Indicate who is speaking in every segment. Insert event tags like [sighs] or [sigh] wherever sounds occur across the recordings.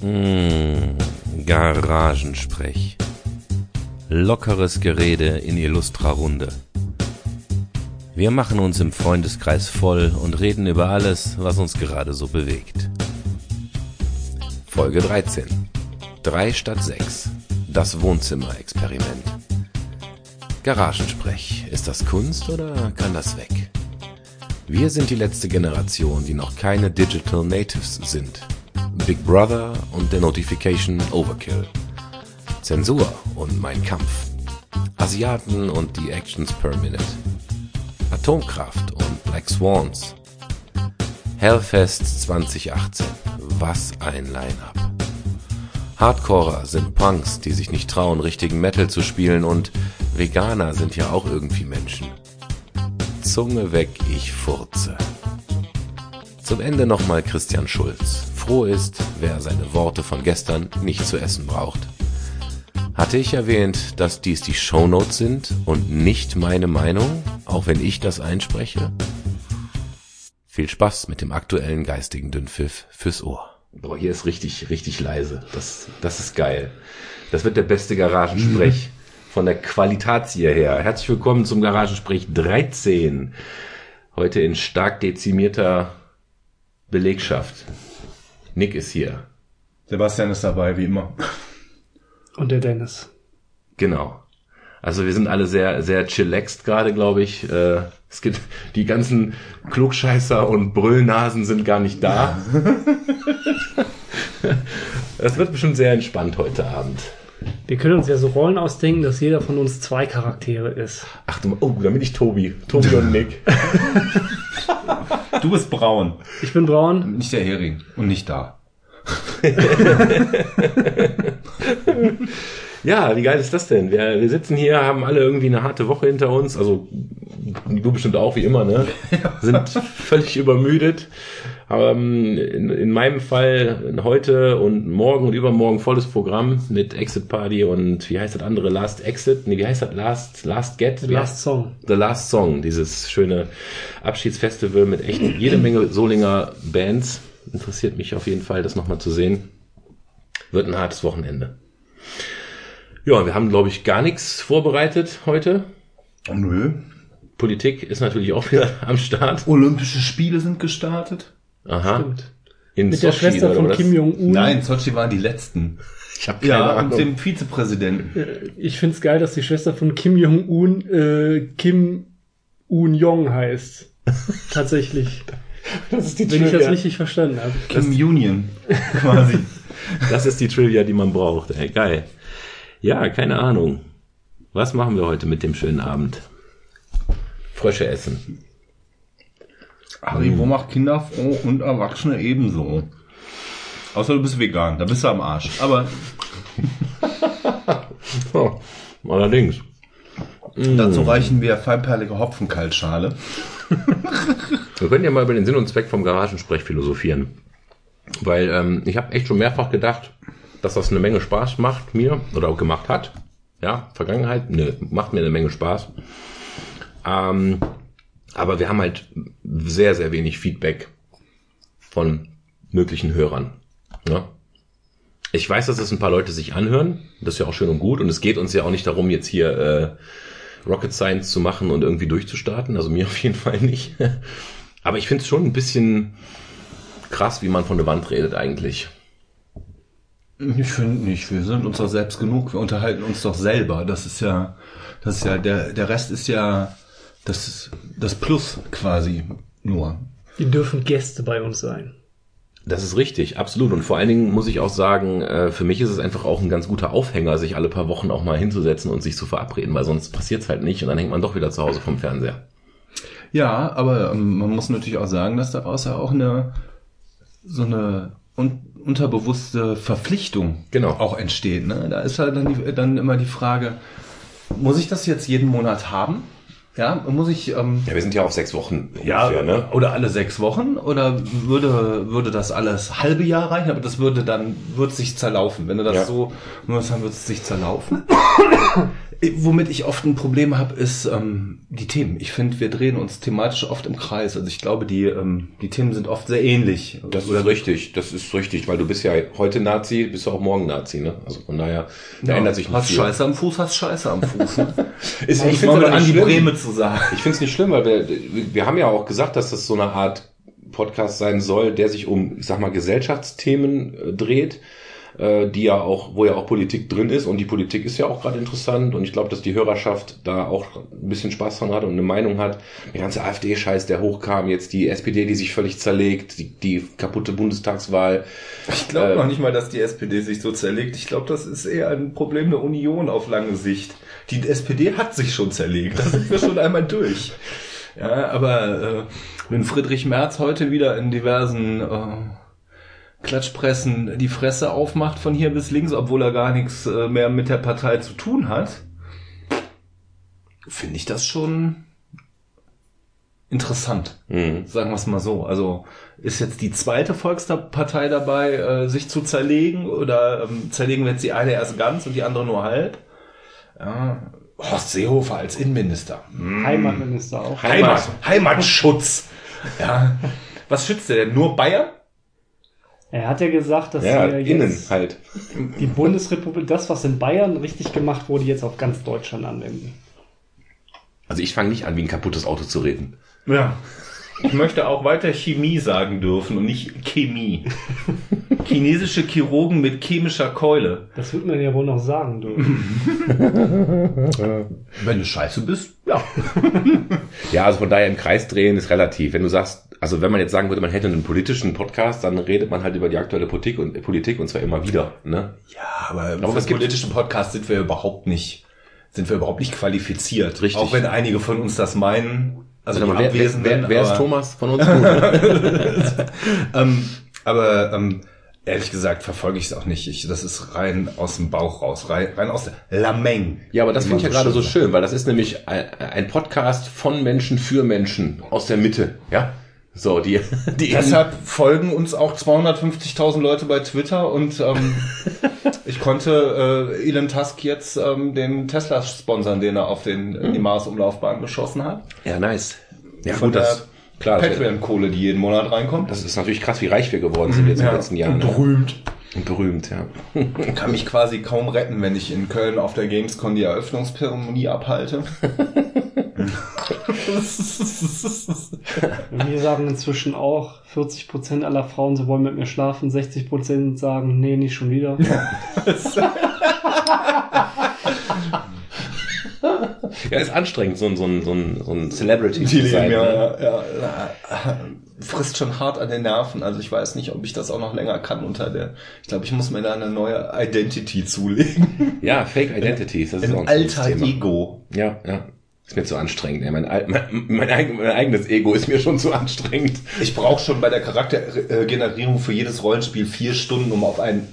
Speaker 1: Mmh, Garagensprech. Lockeres Gerede in illustrer Runde. Wir machen uns im Freundeskreis voll und reden über alles, was uns gerade so bewegt. Folge 13. 3 statt 6. Das Wohnzimmerexperiment. Garagensprech. Ist das Kunst oder kann das weg? Wir sind die letzte Generation, die noch keine Digital Natives sind. Big Brother und der Notification Overkill. Zensur und Mein Kampf. Asiaten und die Actions per Minute. Atomkraft und Black Swans. Hellfest 2018. Was ein Line-up. Hardcorer sind Punks, die sich nicht trauen, richtigen Metal zu spielen und Veganer sind ja auch irgendwie Menschen. Zunge weg, ich furze. Zum Ende nochmal Christian Schulz. Froh ist, wer seine Worte von gestern nicht zu essen braucht. Hatte ich erwähnt, dass dies die Shownotes sind und nicht meine Meinung, auch wenn ich das einspreche? Viel Spaß mit dem aktuellen geistigen Dünnpfiff fürs Ohr. Boah, hier ist richtig, richtig leise. Das, das ist geil. Das wird der beste Garagensprech [laughs] von der Qualitatio her. Herzlich willkommen zum Garagensprech 13. Heute in stark dezimierter Belegschaft. Nick ist hier.
Speaker 2: Sebastian ist dabei, wie immer.
Speaker 3: Und der Dennis.
Speaker 1: Genau. Also wir sind alle sehr, sehr chillaxed gerade, glaube ich. Äh, es gibt die ganzen Klugscheißer und Brüllnasen sind gar nicht da. [laughs] Es wird bestimmt sehr entspannt heute Abend.
Speaker 3: Wir können uns ja so Rollen ausdenken, dass jeder von uns zwei Charaktere ist.
Speaker 1: Ach du, oh, dann bin ich Tobi. Tobi und Nick.
Speaker 2: Du bist braun,
Speaker 3: Ich bin braun.
Speaker 2: nicht der Hering und nicht da. [laughs]
Speaker 1: Ja, wie geil ist das denn? Wir, wir sitzen hier, haben alle irgendwie eine harte Woche hinter uns. Also du bestimmt auch, wie immer, ne? [laughs] Sind völlig übermüdet. Aber ähm, in, in meinem Fall heute und morgen und übermorgen volles Programm mit Exit Party und wie heißt das andere? Last Exit? Nee, wie heißt das? Last, Last Get?
Speaker 3: The Last Song.
Speaker 1: The Last Song, dieses schöne Abschiedsfestival mit echt jede Menge Solinger Bands. Interessiert mich auf jeden Fall, das nochmal zu sehen. Wird ein hartes Wochenende. Ja, wir haben, glaube ich, gar nichts vorbereitet heute.
Speaker 2: Nö.
Speaker 1: Politik ist natürlich auch [laughs] wieder am Start.
Speaker 2: Olympische Spiele sind gestartet.
Speaker 1: Aha.
Speaker 3: Stimmt.
Speaker 1: In
Speaker 3: Mit der
Speaker 1: Sochi,
Speaker 3: Schwester
Speaker 1: oder
Speaker 3: von? Kim Jong-un.
Speaker 2: Nein, Sochi waren die letzten.
Speaker 1: Ich habe keine
Speaker 2: Ja, und
Speaker 1: Ahnung.
Speaker 2: dem Vizepräsidenten.
Speaker 3: Äh, Ich find's geil, dass die Schwester von Kim Jong-un äh, Kim Un-Jong heißt. [laughs] Tatsächlich.
Speaker 1: Das ist die
Speaker 3: Wenn ich das
Speaker 1: Trivia.
Speaker 3: richtig verstanden habe.
Speaker 2: Kim Union, [laughs] quasi.
Speaker 1: Das ist die Trivia, die man braucht. Ey, geil. Ja, keine Ahnung. Was machen wir heute mit dem schönen Abend? Frösche essen.
Speaker 2: Haribo macht Kinder froh und Erwachsene ebenso. Außer du bist vegan, da bist du am Arsch. Aber [laughs]
Speaker 1: Oh, allerdings.
Speaker 2: dazu reichen wir feinperlige Hopfenkaltschale. [laughs]
Speaker 1: Wir können ja mal über den Sinn und Zweck vom Garagensprech philosophieren. Weil ähm, ich habe echt schon mehrfach gedacht, dass das eine Menge Spaß macht mir oder auch gemacht hat. Ja, Vergangenheit, ne, macht mir eine Menge Spaß. Ähm, aber wir haben halt sehr, sehr wenig Feedback von möglichen Hörern. Ne? Ich weiß, dass es ein paar Leute sich anhören. Das ist ja auch schön und gut. Und es geht uns ja auch nicht darum, jetzt hier äh, Rocket Science zu machen und irgendwie durchzustarten. Also mir [laughs] auf jeden Fall nicht. Aber ich finde es schon ein bisschen krass, wie man von der Wand redet eigentlich.
Speaker 2: Ich finde nicht, wir sind uns doch selbst genug, wir unterhalten uns doch selber. Das ist ja, das ist ja, der, der Rest ist ja das, das Plus quasi nur.
Speaker 3: Die dürfen Gäste bei uns sein.
Speaker 1: Das ist richtig, absolut. Und vor allen Dingen muss ich auch sagen, äh, für mich ist es einfach auch ein ganz guter Aufhänger, sich alle paar Wochen auch mal hinzusetzen und sich zu verabreden, weil sonst passiert's halt nicht und dann hängt man doch wieder zu Hause vom Fernseher.
Speaker 2: Ja, aber ähm, man muss natürlich auch sagen, dass daraus ja auch eine so eine un unterbewusste Verpflichtung
Speaker 1: Genau.
Speaker 2: auch entsteht. Ne? Da ist halt dann, die, dann immer die Frage, muss ich das jetzt jeden Monat haben? Ja, muss ich. Ähm,
Speaker 1: Ja, wir sind ja auf sechs Wochen
Speaker 2: ja,
Speaker 1: ungefähr, ne?
Speaker 2: oder alle sechs Wochen oder würde würde das alles halbe Jahr reichen? Aber das würde dann wird sich zerlaufen. Wenn du das
Speaker 1: Ja.
Speaker 2: so nur dann wird es sich zerlaufen. [coughs] Womit ich oft ein Problem habe, ist ähm, die Themen. Ich finde, wir drehen uns thematisch oft im Kreis. Also ich glaube, die ähm, die Themen sind oft sehr ähnlich.
Speaker 1: Das ist richtig, das ist richtig, weil du bist ja heute Nazi, bist du auch morgen Nazi, ne? Also von daher, da ändert sich nicht
Speaker 2: Hast
Speaker 1: viel.
Speaker 2: Scheiße am Fuß, hast Scheiße am Fuß. Ne? [laughs]
Speaker 1: Ist, ich
Speaker 2: es
Speaker 1: finde es nicht schlimm.
Speaker 2: Breme zu sagen.
Speaker 1: Ich finde es nicht schlimm, weil wir, wir haben ja auch gesagt, dass das so eine Art Podcast sein soll, der sich um, ich sag mal, Gesellschaftsthemen äh, dreht, äh, die ja auch, wo ja auch Politik drin ist und die Politik ist ja auch gerade interessant und ich glaube, dass die Hörerschaft da auch ein bisschen Spaß dran hat und eine Meinung hat. Der ganze AfD-Scheiß, der hochkam, jetzt die SPD, die sich völlig zerlegt, die, die kaputte Bundestagswahl.
Speaker 2: Ich glaube
Speaker 1: Äh,
Speaker 2: noch nicht mal, dass die SPD sich so zerlegt. Ich glaube, das ist eher ein Problem der Union auf lange Sicht. Die SPD hat sich schon zerlegt. Da sind wir schon einmal durch. Ja, aber äh, wenn Friedrich Merz heute wieder in diversen äh, Klatschpressen die Fresse aufmacht von hier bis links, obwohl er gar nichts äh, mehr mit der Partei zu tun hat, finde ich das schon interessant.
Speaker 1: Mhm.
Speaker 2: Sagen wir es mal so. Also ist jetzt die zweite Volkspartei dabei, äh, sich zu zerlegen oder ähm, zerlegen wir jetzt die eine erst ganz und die andere nur halb? Ja. Horst Seehofer als Innenminister.
Speaker 3: Heimatminister auch.
Speaker 1: Heimat.
Speaker 2: Heimatschutz. Ja. Was schützt der denn? Nur Bayern?
Speaker 3: Er hat ja gesagt, dass
Speaker 1: Ja,
Speaker 3: wir
Speaker 1: innen
Speaker 3: jetzt
Speaker 1: halt.
Speaker 3: die Bundesrepublik, das, was in Bayern richtig gemacht wurde, jetzt auf ganz Deutschland anwenden.
Speaker 1: Also ich fange nicht an, wie ein kaputtes Auto zu reden.
Speaker 2: Ja. Ich möchte auch weiter Chemie sagen dürfen und nicht Chemie. Chinesische Chirurgen mit chemischer Keule.
Speaker 3: Das wird man ja wohl noch sagen dürfen.
Speaker 2: Wenn du scheiße bist, ja. [laughs]
Speaker 1: Ja, also von daher im Kreis drehen ist relativ. Wenn du sagst, also wenn man jetzt sagen würde, man hätte einen politischen Podcast, dann redet man halt über die aktuelle Politik und Politik und zwar immer wieder. Ne?
Speaker 2: Ja, aber,
Speaker 1: gibt-
Speaker 2: politischen Podcast sind wir überhaupt nicht, sind wir überhaupt nicht qualifiziert.
Speaker 1: Richtig.
Speaker 2: Auch wenn einige von uns das meinen. Also die
Speaker 1: wer, wer,
Speaker 2: Abwesenden,
Speaker 1: wer, wer ist Thomas von uns? [laughs]
Speaker 2: Ähm, aber ähm, ehrlich gesagt verfolge ich es auch nicht. Ich, das ist rein aus dem Bauch raus, rein, rein aus der Lameng.
Speaker 1: ja, aber das finde ich ja gerade so schön, weil das ist nämlich ein, ein Podcast von Menschen für Menschen aus der Mitte. Ja, so die die [laughs]
Speaker 2: Deshalb folgen uns auch 250.000 Leute bei Twitter und ähm, [laughs] ich konnte äh, Elon Tusk jetzt ähm, den Tesla sponsern, den er auf den in die Mars-Umlaufbahn geschossen hat.
Speaker 1: ja nice. Ja
Speaker 2: Von
Speaker 1: gut, das klar.
Speaker 2: Patreon-Kohle, die jeden Monat reinkommt.
Speaker 1: das ist natürlich krass, wie reich wir geworden sind jetzt in den letzten Jahren.
Speaker 2: und
Speaker 1: ne?
Speaker 2: berühmt.
Speaker 1: Und berühmt, ja.
Speaker 2: Kann mich quasi kaum retten, wenn ich in Köln auf der Gamescom die Eröffnungszeremonie abhalte. [laughs] [laughs]
Speaker 3: Wir sagen inzwischen auch, 40% aller Frauen, sie wollen mit mir schlafen, 60% sagen, nee, nicht schon wieder.
Speaker 1: Ja, ist anstrengend, so ein, so ein, so ein, so ein Celebrity
Speaker 2: Die
Speaker 1: zu sein.
Speaker 2: leben ja,
Speaker 1: ne?
Speaker 2: ja, ja, frisst schon hart an den Nerven. Also ich weiß nicht, ob ich das auch noch länger kann unter der. Ich glaube, ich muss mir da eine neue Identity zulegen.
Speaker 1: Ja, Fake Identities, das ist auch
Speaker 2: Ein
Speaker 1: ein
Speaker 2: alter
Speaker 1: Thema.
Speaker 2: Ego.
Speaker 1: Ja, ja. Ist mir zu anstrengend. Ey. Mein, mein, mein, mein eigenes Ego ist mir schon zu anstrengend.
Speaker 2: Ich brauche schon bei der Charaktergenerierung für jedes Rollenspiel vier Stunden, um auf einen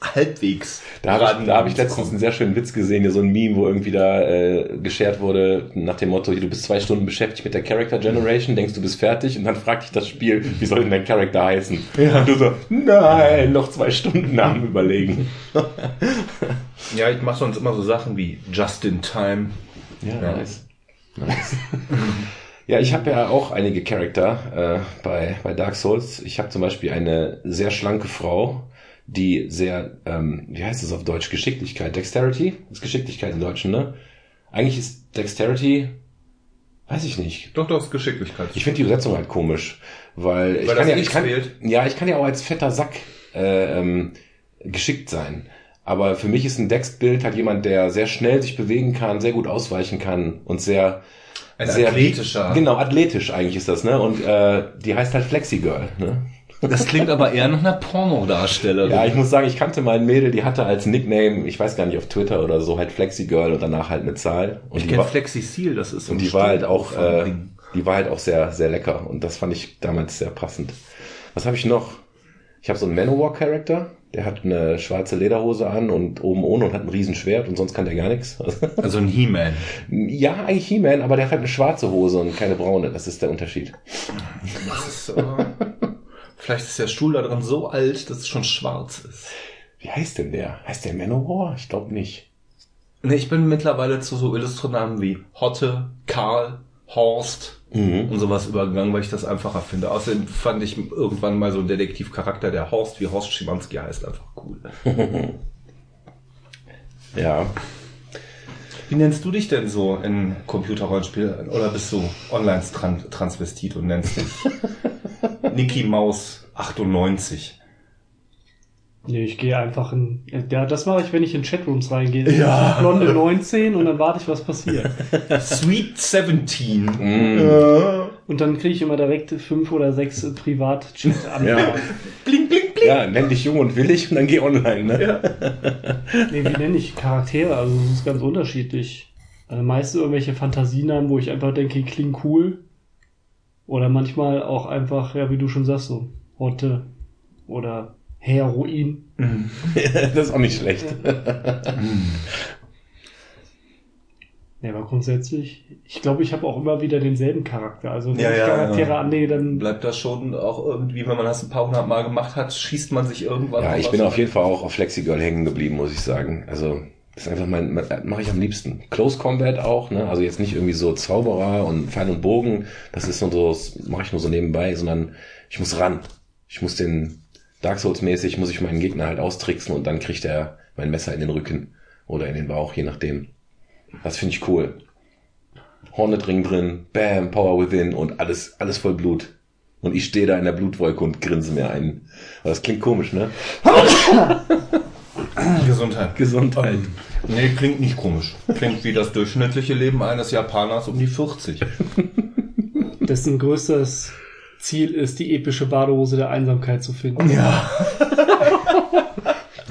Speaker 2: halbwegs
Speaker 1: Da habe ich, da hab ich letztens einen sehr schönen Witz gesehen, hier so ein Meme, wo irgendwie da äh, geshared wurde nach dem Motto, du bist zwei Stunden beschäftigt mit der Character Generation, denkst du bist fertig und dann fragt dich das Spiel, wie soll denn dein Charakter heißen? Und du so, nein, noch zwei Stunden Namen überlegen. [laughs]
Speaker 2: Ja, ich mache sonst immer so Sachen wie Just in Time.
Speaker 1: Ja,
Speaker 2: Ja.
Speaker 1: nice. nice. ja, ich habe ja auch einige Charakter äh, bei, bei Dark Souls. Ich habe zum Beispiel eine sehr schlanke Frau, die sehr, ähm, wie heißt es auf Deutsch, Geschicklichkeit, Dexterity? Das ist Geschicklichkeit im Deutschen, ne? Eigentlich ist Dexterity, weiß ich nicht.
Speaker 2: Doch, doch, ist Geschicklichkeit.
Speaker 1: Ich finde die Übersetzung halt komisch, weil, ich
Speaker 2: Weil
Speaker 1: kann
Speaker 2: das
Speaker 1: ja, ich kann,
Speaker 2: fehlt?
Speaker 1: ja, ich kann ja auch als fetter Sack äh, ähm, geschickt sein. Aber für mich ist ein Dex-Bild halt jemand, der sehr schnell sich bewegen kann, sehr gut ausweichen kann und sehr
Speaker 2: Ein
Speaker 1: sehr
Speaker 2: athletischer.
Speaker 1: Genau, athletisch eigentlich ist das, ne? Und äh, die heißt halt Flexi Girl, ne?
Speaker 2: Das klingt aber eher nach einer Pornodarstellerin.
Speaker 1: Ja, ich muss sagen, ich kannte mein Mädel, die hatte als Nickname, ich weiß gar nicht, auf Twitter oder so, halt Flexi Girl und danach halt eine Zahl. Und
Speaker 2: ich kenne Flexi Seal, das ist so
Speaker 1: und
Speaker 2: ein
Speaker 1: die war halt auch, äh, die war halt auch sehr, sehr lecker. Und das fand ich damals sehr passend. Was habe ich noch? Ich habe so einen Manowar-Charakter, der hat eine schwarze Lederhose an und oben ohne und hat ein Riesenschwert und sonst kann der gar nichts. [laughs]
Speaker 4: Also ein He-Man.
Speaker 1: ja, eigentlich He-Man, aber der hat halt eine schwarze Hose und keine braune. Das ist der Unterschied.
Speaker 4: Das ist, äh, vielleicht ist der Stuhl da dran so alt, dass es schon schwarz ist.
Speaker 1: Wie heißt denn der? Heißt der Manowar? Ich glaube nicht.
Speaker 4: Nee, ich bin mittlerweile zu so Illustronamen wie Hotte, Karl, Horst
Speaker 1: Mhm.
Speaker 4: und sowas übergegangen, weil ich das einfacher finde. Außerdem fand ich irgendwann mal so einen Detektivcharakter, der Horst wie Horst Schimanski heißt, einfach cool. [laughs]
Speaker 1: Ja.
Speaker 4: Wie nennst du dich denn so in Computerrollenspiel? Oder bist du Online-Transvestit und nennst dich Niki Maus 98?
Speaker 3: Nee, ich gehe einfach in. Ja, das mache ich, wenn ich in Chatrooms reingehe.
Speaker 4: Ja.
Speaker 3: Blonde 19 und dann warte ich, was passiert. [laughs]
Speaker 4: Sweet 17.
Speaker 1: Mhm.
Speaker 3: Und dann kriege ich immer direkt fünf oder sechs privat an.
Speaker 1: Ja.
Speaker 4: Bling, bling, bling.
Speaker 1: Ja, nenn dich jung und willig und dann geh online, ne?
Speaker 3: Nee, wie nenne ich Charaktere? Also es ist ganz unterschiedlich. Also meist irgendwelche Fantasienamen, wo ich einfach denke, die klingen cool. Oder manchmal auch einfach, ja, wie du schon sagst, so Hotte oder Heroin. [laughs]
Speaker 1: das ist auch nicht schlecht.
Speaker 3: Ja, aber grundsätzlich, ich glaube, ich habe auch immer wieder denselben Charakter. Also wenn
Speaker 4: Ja,
Speaker 3: ich
Speaker 4: ja,
Speaker 3: Charaktere
Speaker 4: ja.
Speaker 3: anlege, dann
Speaker 4: Bleibt das schon auch irgendwie, wenn man das ein paar hundert Mal gemacht hat, schießt man sich irgendwann
Speaker 1: Ja, ich bin auf jeden Fall auch auf Flexigirl hängen geblieben, muss ich sagen. Also, das ist einfach mein, mache ich am liebsten. Close Combat auch, ne? Also jetzt nicht irgendwie so Zauberer und Pfeil und Bogen, das ist nur so, das mache ich nur so nebenbei, sondern ich muss ran. Ich muss den Dark Souls mäßig, muss ich meinen Gegner halt austricksen und dann kriegt er mein Messer in den Rücken oder in den Bauch, je nachdem. Das finde ich cool. Hornet Ring drin, Bam, Power Within und alles, alles voll Blut. Und ich stehe da in der Blutwolke und grinse mir ein. Aber das klingt komisch, ne? [laughs]
Speaker 4: Gesundheit.
Speaker 1: Gesundheit.
Speaker 4: Ähm, nee, klingt nicht komisch. Klingt wie das durchschnittliche Leben eines Japaners um die 40.
Speaker 3: dessen größtes Ziel ist, die epische Badehose der Einsamkeit zu finden.
Speaker 4: Ja. [laughs]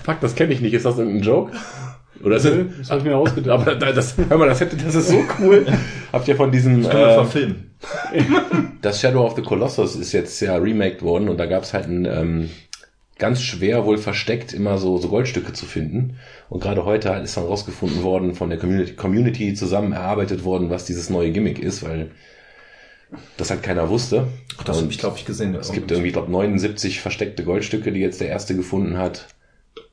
Speaker 1: Fuck, das kenne ich nicht. Ist das ein Joke? Oder ist
Speaker 3: Nö,
Speaker 1: das,
Speaker 3: Das habe ich mir ausgedacht.
Speaker 1: aber da- das, hör mal, das, hätte, das ist so cool. Habt ihr von diesem,
Speaker 4: Können wir
Speaker 1: äh,
Speaker 4: verfilmen. [laughs]
Speaker 1: das Shadow of the Colossus ist jetzt ja remaked worden und da gab es halt ein, ähm, ganz schwer wohl versteckt immer so, so Goldstücke zu finden. Und gerade heute halt ist dann rausgefunden worden, von der Community, Community zusammen erarbeitet worden, was dieses neue Gimmick ist, weil das halt keiner wusste.
Speaker 4: Das habe ich, glaube ich, gesehen.
Speaker 1: Es gibt irgendwie, glaube 79 versteckte Goldstücke, die jetzt der erste gefunden hat.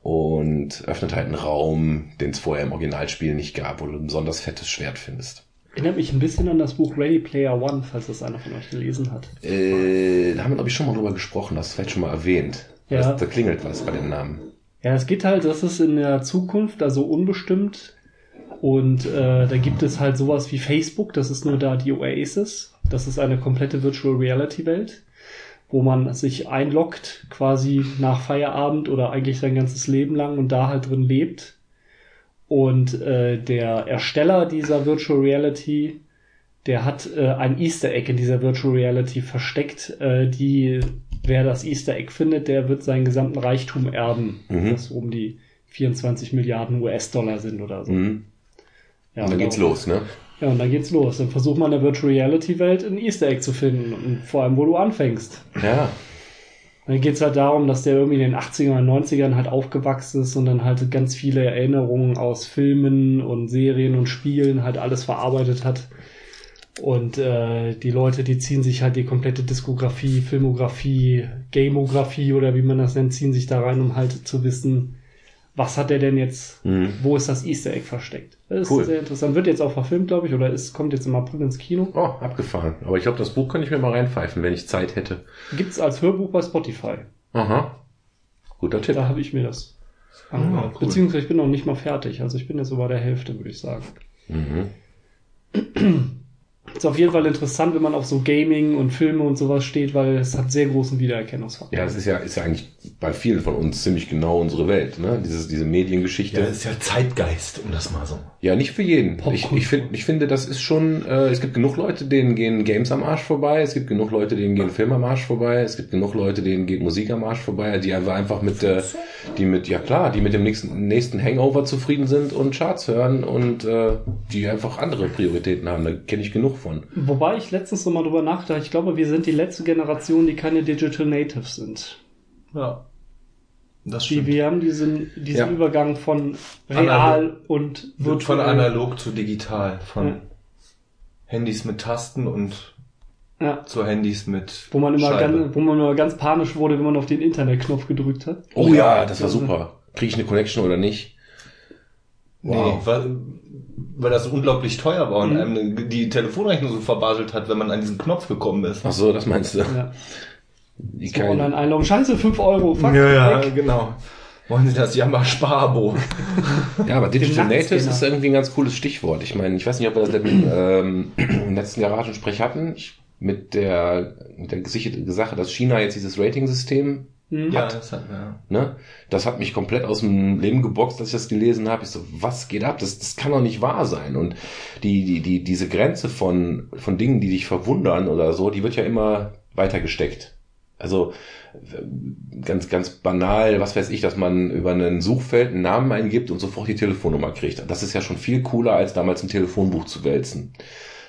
Speaker 1: Und öffnet halt einen Raum, den es vorher im Originalspiel nicht gab, wo du ein besonders fettes Schwert findest.
Speaker 3: Erinnert mich ein bisschen an das Buch Ready Player One, falls das einer von euch gelesen hat.
Speaker 1: Äh, da haben wir, glaube ich, schon mal drüber gesprochen, das ist vielleicht schon mal erwähnt.
Speaker 3: Ja.
Speaker 1: Das, da klingelt was bei dem Namen.
Speaker 3: Ja, es geht halt, das ist in der Zukunft, also unbestimmt. Und äh, da gibt es halt sowas wie Facebook, das ist nur da die Oasis. Das ist eine komplette Virtual Reality Welt, wo man sich einloggt, quasi nach Feierabend oder eigentlich sein ganzes Leben lang und da halt drin lebt. Und äh, der Ersteller dieser Virtual Reality, der hat äh, ein Easter Egg in dieser Virtual Reality versteckt, äh, die wer das Easter Egg findet, der wird seinen gesamten Reichtum erben,
Speaker 1: Mhm.
Speaker 3: was um die 24 Milliarden US-Dollar sind oder so.
Speaker 1: Mhm.
Speaker 3: Ja,
Speaker 1: und dann geht's los, ne?
Speaker 3: Ja, und dann geht's los. Dann versucht man in der Virtual Reality Welt ein Easter Egg zu finden und vor allem, wo du anfängst.
Speaker 1: Ja.
Speaker 3: Dann geht's halt darum, dass der irgendwie in den 80ern und 90ern halt aufgewachsen ist und dann halt ganz viele Erinnerungen aus Filmen und Serien und Spielen halt alles verarbeitet hat. Und äh, die Leute, die ziehen sich halt die komplette Diskografie, Filmografie, Gamografie oder wie man das nennt, ziehen sich da rein, um halt zu wissen, was hat der denn jetzt,
Speaker 1: Mhm.
Speaker 3: wo ist das Easter Egg versteckt. Das ist
Speaker 1: Cool.
Speaker 3: sehr interessant. Wird jetzt auch verfilmt, glaube ich, oder es kommt jetzt im April ins Kino.
Speaker 1: Oh, abgefahren. Aber ich glaube, das Buch könnte ich mir mal reinpfeifen, wenn ich Zeit hätte.
Speaker 3: Gibt's als Hörbuch bei Spotify.
Speaker 1: Aha. Guter Tipp.
Speaker 3: Da habe ich mir das angehört.
Speaker 4: cool.
Speaker 3: Beziehungsweise ich bin noch nicht mal fertig. Also ich bin jetzt so bei der Hälfte, würde ich sagen.
Speaker 1: Mhm. [clears throat]
Speaker 3: Ist auf jeden Fall interessant, wenn man auf so Gaming und Filme und sowas steht, weil es hat sehr großen Wiedererkennungsfaktor.
Speaker 1: Ja, das ist ja, ist ja eigentlich bei vielen von uns ziemlich genau unsere Welt, ne? Dieses, diese Mediengeschichte.
Speaker 4: Ja, das ist ja Zeitgeist, um das mal so.
Speaker 1: Ja, nicht für jeden. Ich, ich, find, ich finde, das ist schon, äh, es gibt genug Leute, denen gehen Games am Arsch vorbei, es gibt genug Leute, denen gehen Film am Arsch vorbei, es gibt genug Leute, denen geht Musik am Arsch vorbei, die einfach einfach mit, äh, die mit, ja klar, die mit dem nächsten, nächsten Hangover zufrieden sind und Charts hören und äh, die einfach andere Prioritäten haben. Da kenne ich genug von.
Speaker 3: Wobei ich letztens noch mal drüber nachgedacht, ich glaube, wir sind die letzte Generation, die keine Digital Natives sind.
Speaker 4: Ja. Das
Speaker 3: Die,
Speaker 4: stimmt.
Speaker 3: wir haben diesen, diesen
Speaker 4: Ja.
Speaker 3: Übergang von real und
Speaker 4: Wird von analog zu digital, von
Speaker 3: Ja.
Speaker 4: Handys mit Tasten und
Speaker 3: Ja.
Speaker 4: zu Handys mit
Speaker 3: Wo man immer
Speaker 4: Scheibe.
Speaker 3: ganz, wo man immer ganz panisch wurde, wenn man auf den Internetknopf gedrückt hat.
Speaker 1: Oh ja, das war super. Kriege ich eine Connection oder nicht?
Speaker 4: Nee,
Speaker 1: Wow.
Speaker 4: weil, weil das so unglaublich teuer war und
Speaker 3: Mhm.
Speaker 4: einem die Telefonrechnung so verbaselt hat, wenn man an diesen Knopf gekommen ist.
Speaker 1: Ach so, das meinst du?
Speaker 3: Ja.
Speaker 1: Die
Speaker 3: So
Speaker 1: kein-
Speaker 3: online einloggen. Scheiße, 5 Euro. Fuck, weg.
Speaker 4: genau. Wollen Sie das Jammer-Sparabo?
Speaker 1: Ja, aber [laughs] Digital Natives ist irgendwie ein ganz cooles Stichwort. Ich meine, ich weiß nicht, ob wir das im, ähm, im letzten Garagensprech hatten. Ich, mit der, mit der gesicherten Sache, dass China jetzt dieses Rating-System
Speaker 3: Mhm.
Speaker 4: ja, das hat ja.
Speaker 1: Ne? Das hat mich komplett aus dem Leben geboxt, als ich das gelesen habe. Ich so, was geht ab? Das, das kann doch nicht wahr sein. Und die, die, die, diese Grenze von, von Dingen, die dich verwundern oder so, die wird ja immer weiter gesteckt. Also ganz, ganz banal, was weiß ich, dass man über ein Suchfeld einen Namen eingibt und sofort die Telefonnummer kriegt. Das ist ja schon viel cooler, als damals ein Telefonbuch zu wälzen.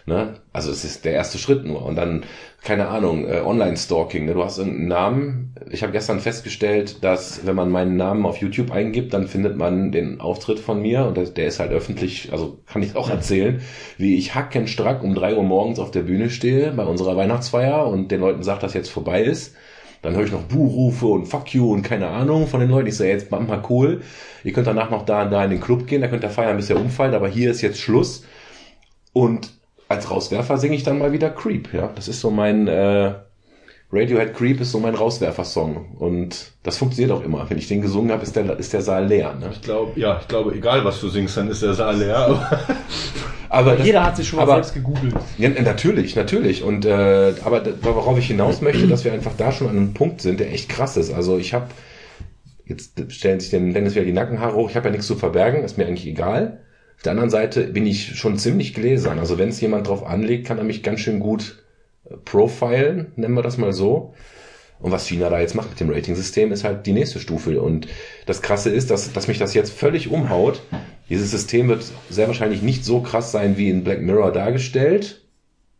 Speaker 1: Ne? Also es ist der erste Schritt nur. Und dann, keine Ahnung, äh, Online-Stalking. Ne? Du hast irgendeinen Namen. Ich habe gestern festgestellt, dass wenn man meinen Namen auf YouTube eingibt, dann findet man den Auftritt von mir und das, der ist halt öffentlich, also kann ich auch erzählen, wie ich hackenstrack um drei Uhr morgens auf der Bühne stehe bei unserer Weihnachtsfeier und den Leuten sagt, dass jetzt vorbei ist. Dann höre ich noch Buhrufe und Fuck you und keine Ahnung von den Leuten. Ich sage, jetzt mach mal cool. Ihr könnt danach noch da und da in den Club gehen, da könnt ihr feiern, bis ihr umfallt, aber hier ist jetzt Schluss. Und als Rauswerfer singe ich dann mal wieder Creep, ja. Das ist so mein äh, Radiohead Creep ist so mein Rauswerfer-Song. Und das funktioniert auch immer. Wenn ich den gesungen habe, ist der, ist der Saal leer. Ne?
Speaker 4: Ich glaube, ja, ich glaube, egal was du singst, dann ist der Saal leer. Aber [laughs]
Speaker 1: Aber das,
Speaker 3: Jeder hat sich schon mal
Speaker 1: aber-
Speaker 3: selbst gegoogelt.
Speaker 1: Ja, natürlich, natürlich. Und äh, aber da- worauf ich hinaus [clears throat] möchte, dass wir einfach da schon an einem Punkt sind, der echt krass ist. Also ich habe jetzt stellen sich den Dennis wieder die Nackenhaare hoch. Ich habe ja nichts zu verbergen, ist mir eigentlich egal. Auf der anderen Seite bin ich schon ziemlich gläsern. Also wenn es jemand drauf anlegt, kann er mich ganz schön gut äh, profilen, nennen wir das mal so. Und was China da jetzt macht mit dem Rating-System, ist halt die nächste Stufe. Und das Krasse ist, dass, dass mich das jetzt völlig umhaut. Dieses System wird sehr wahrscheinlich nicht so krass sein wie in Black Mirror dargestellt.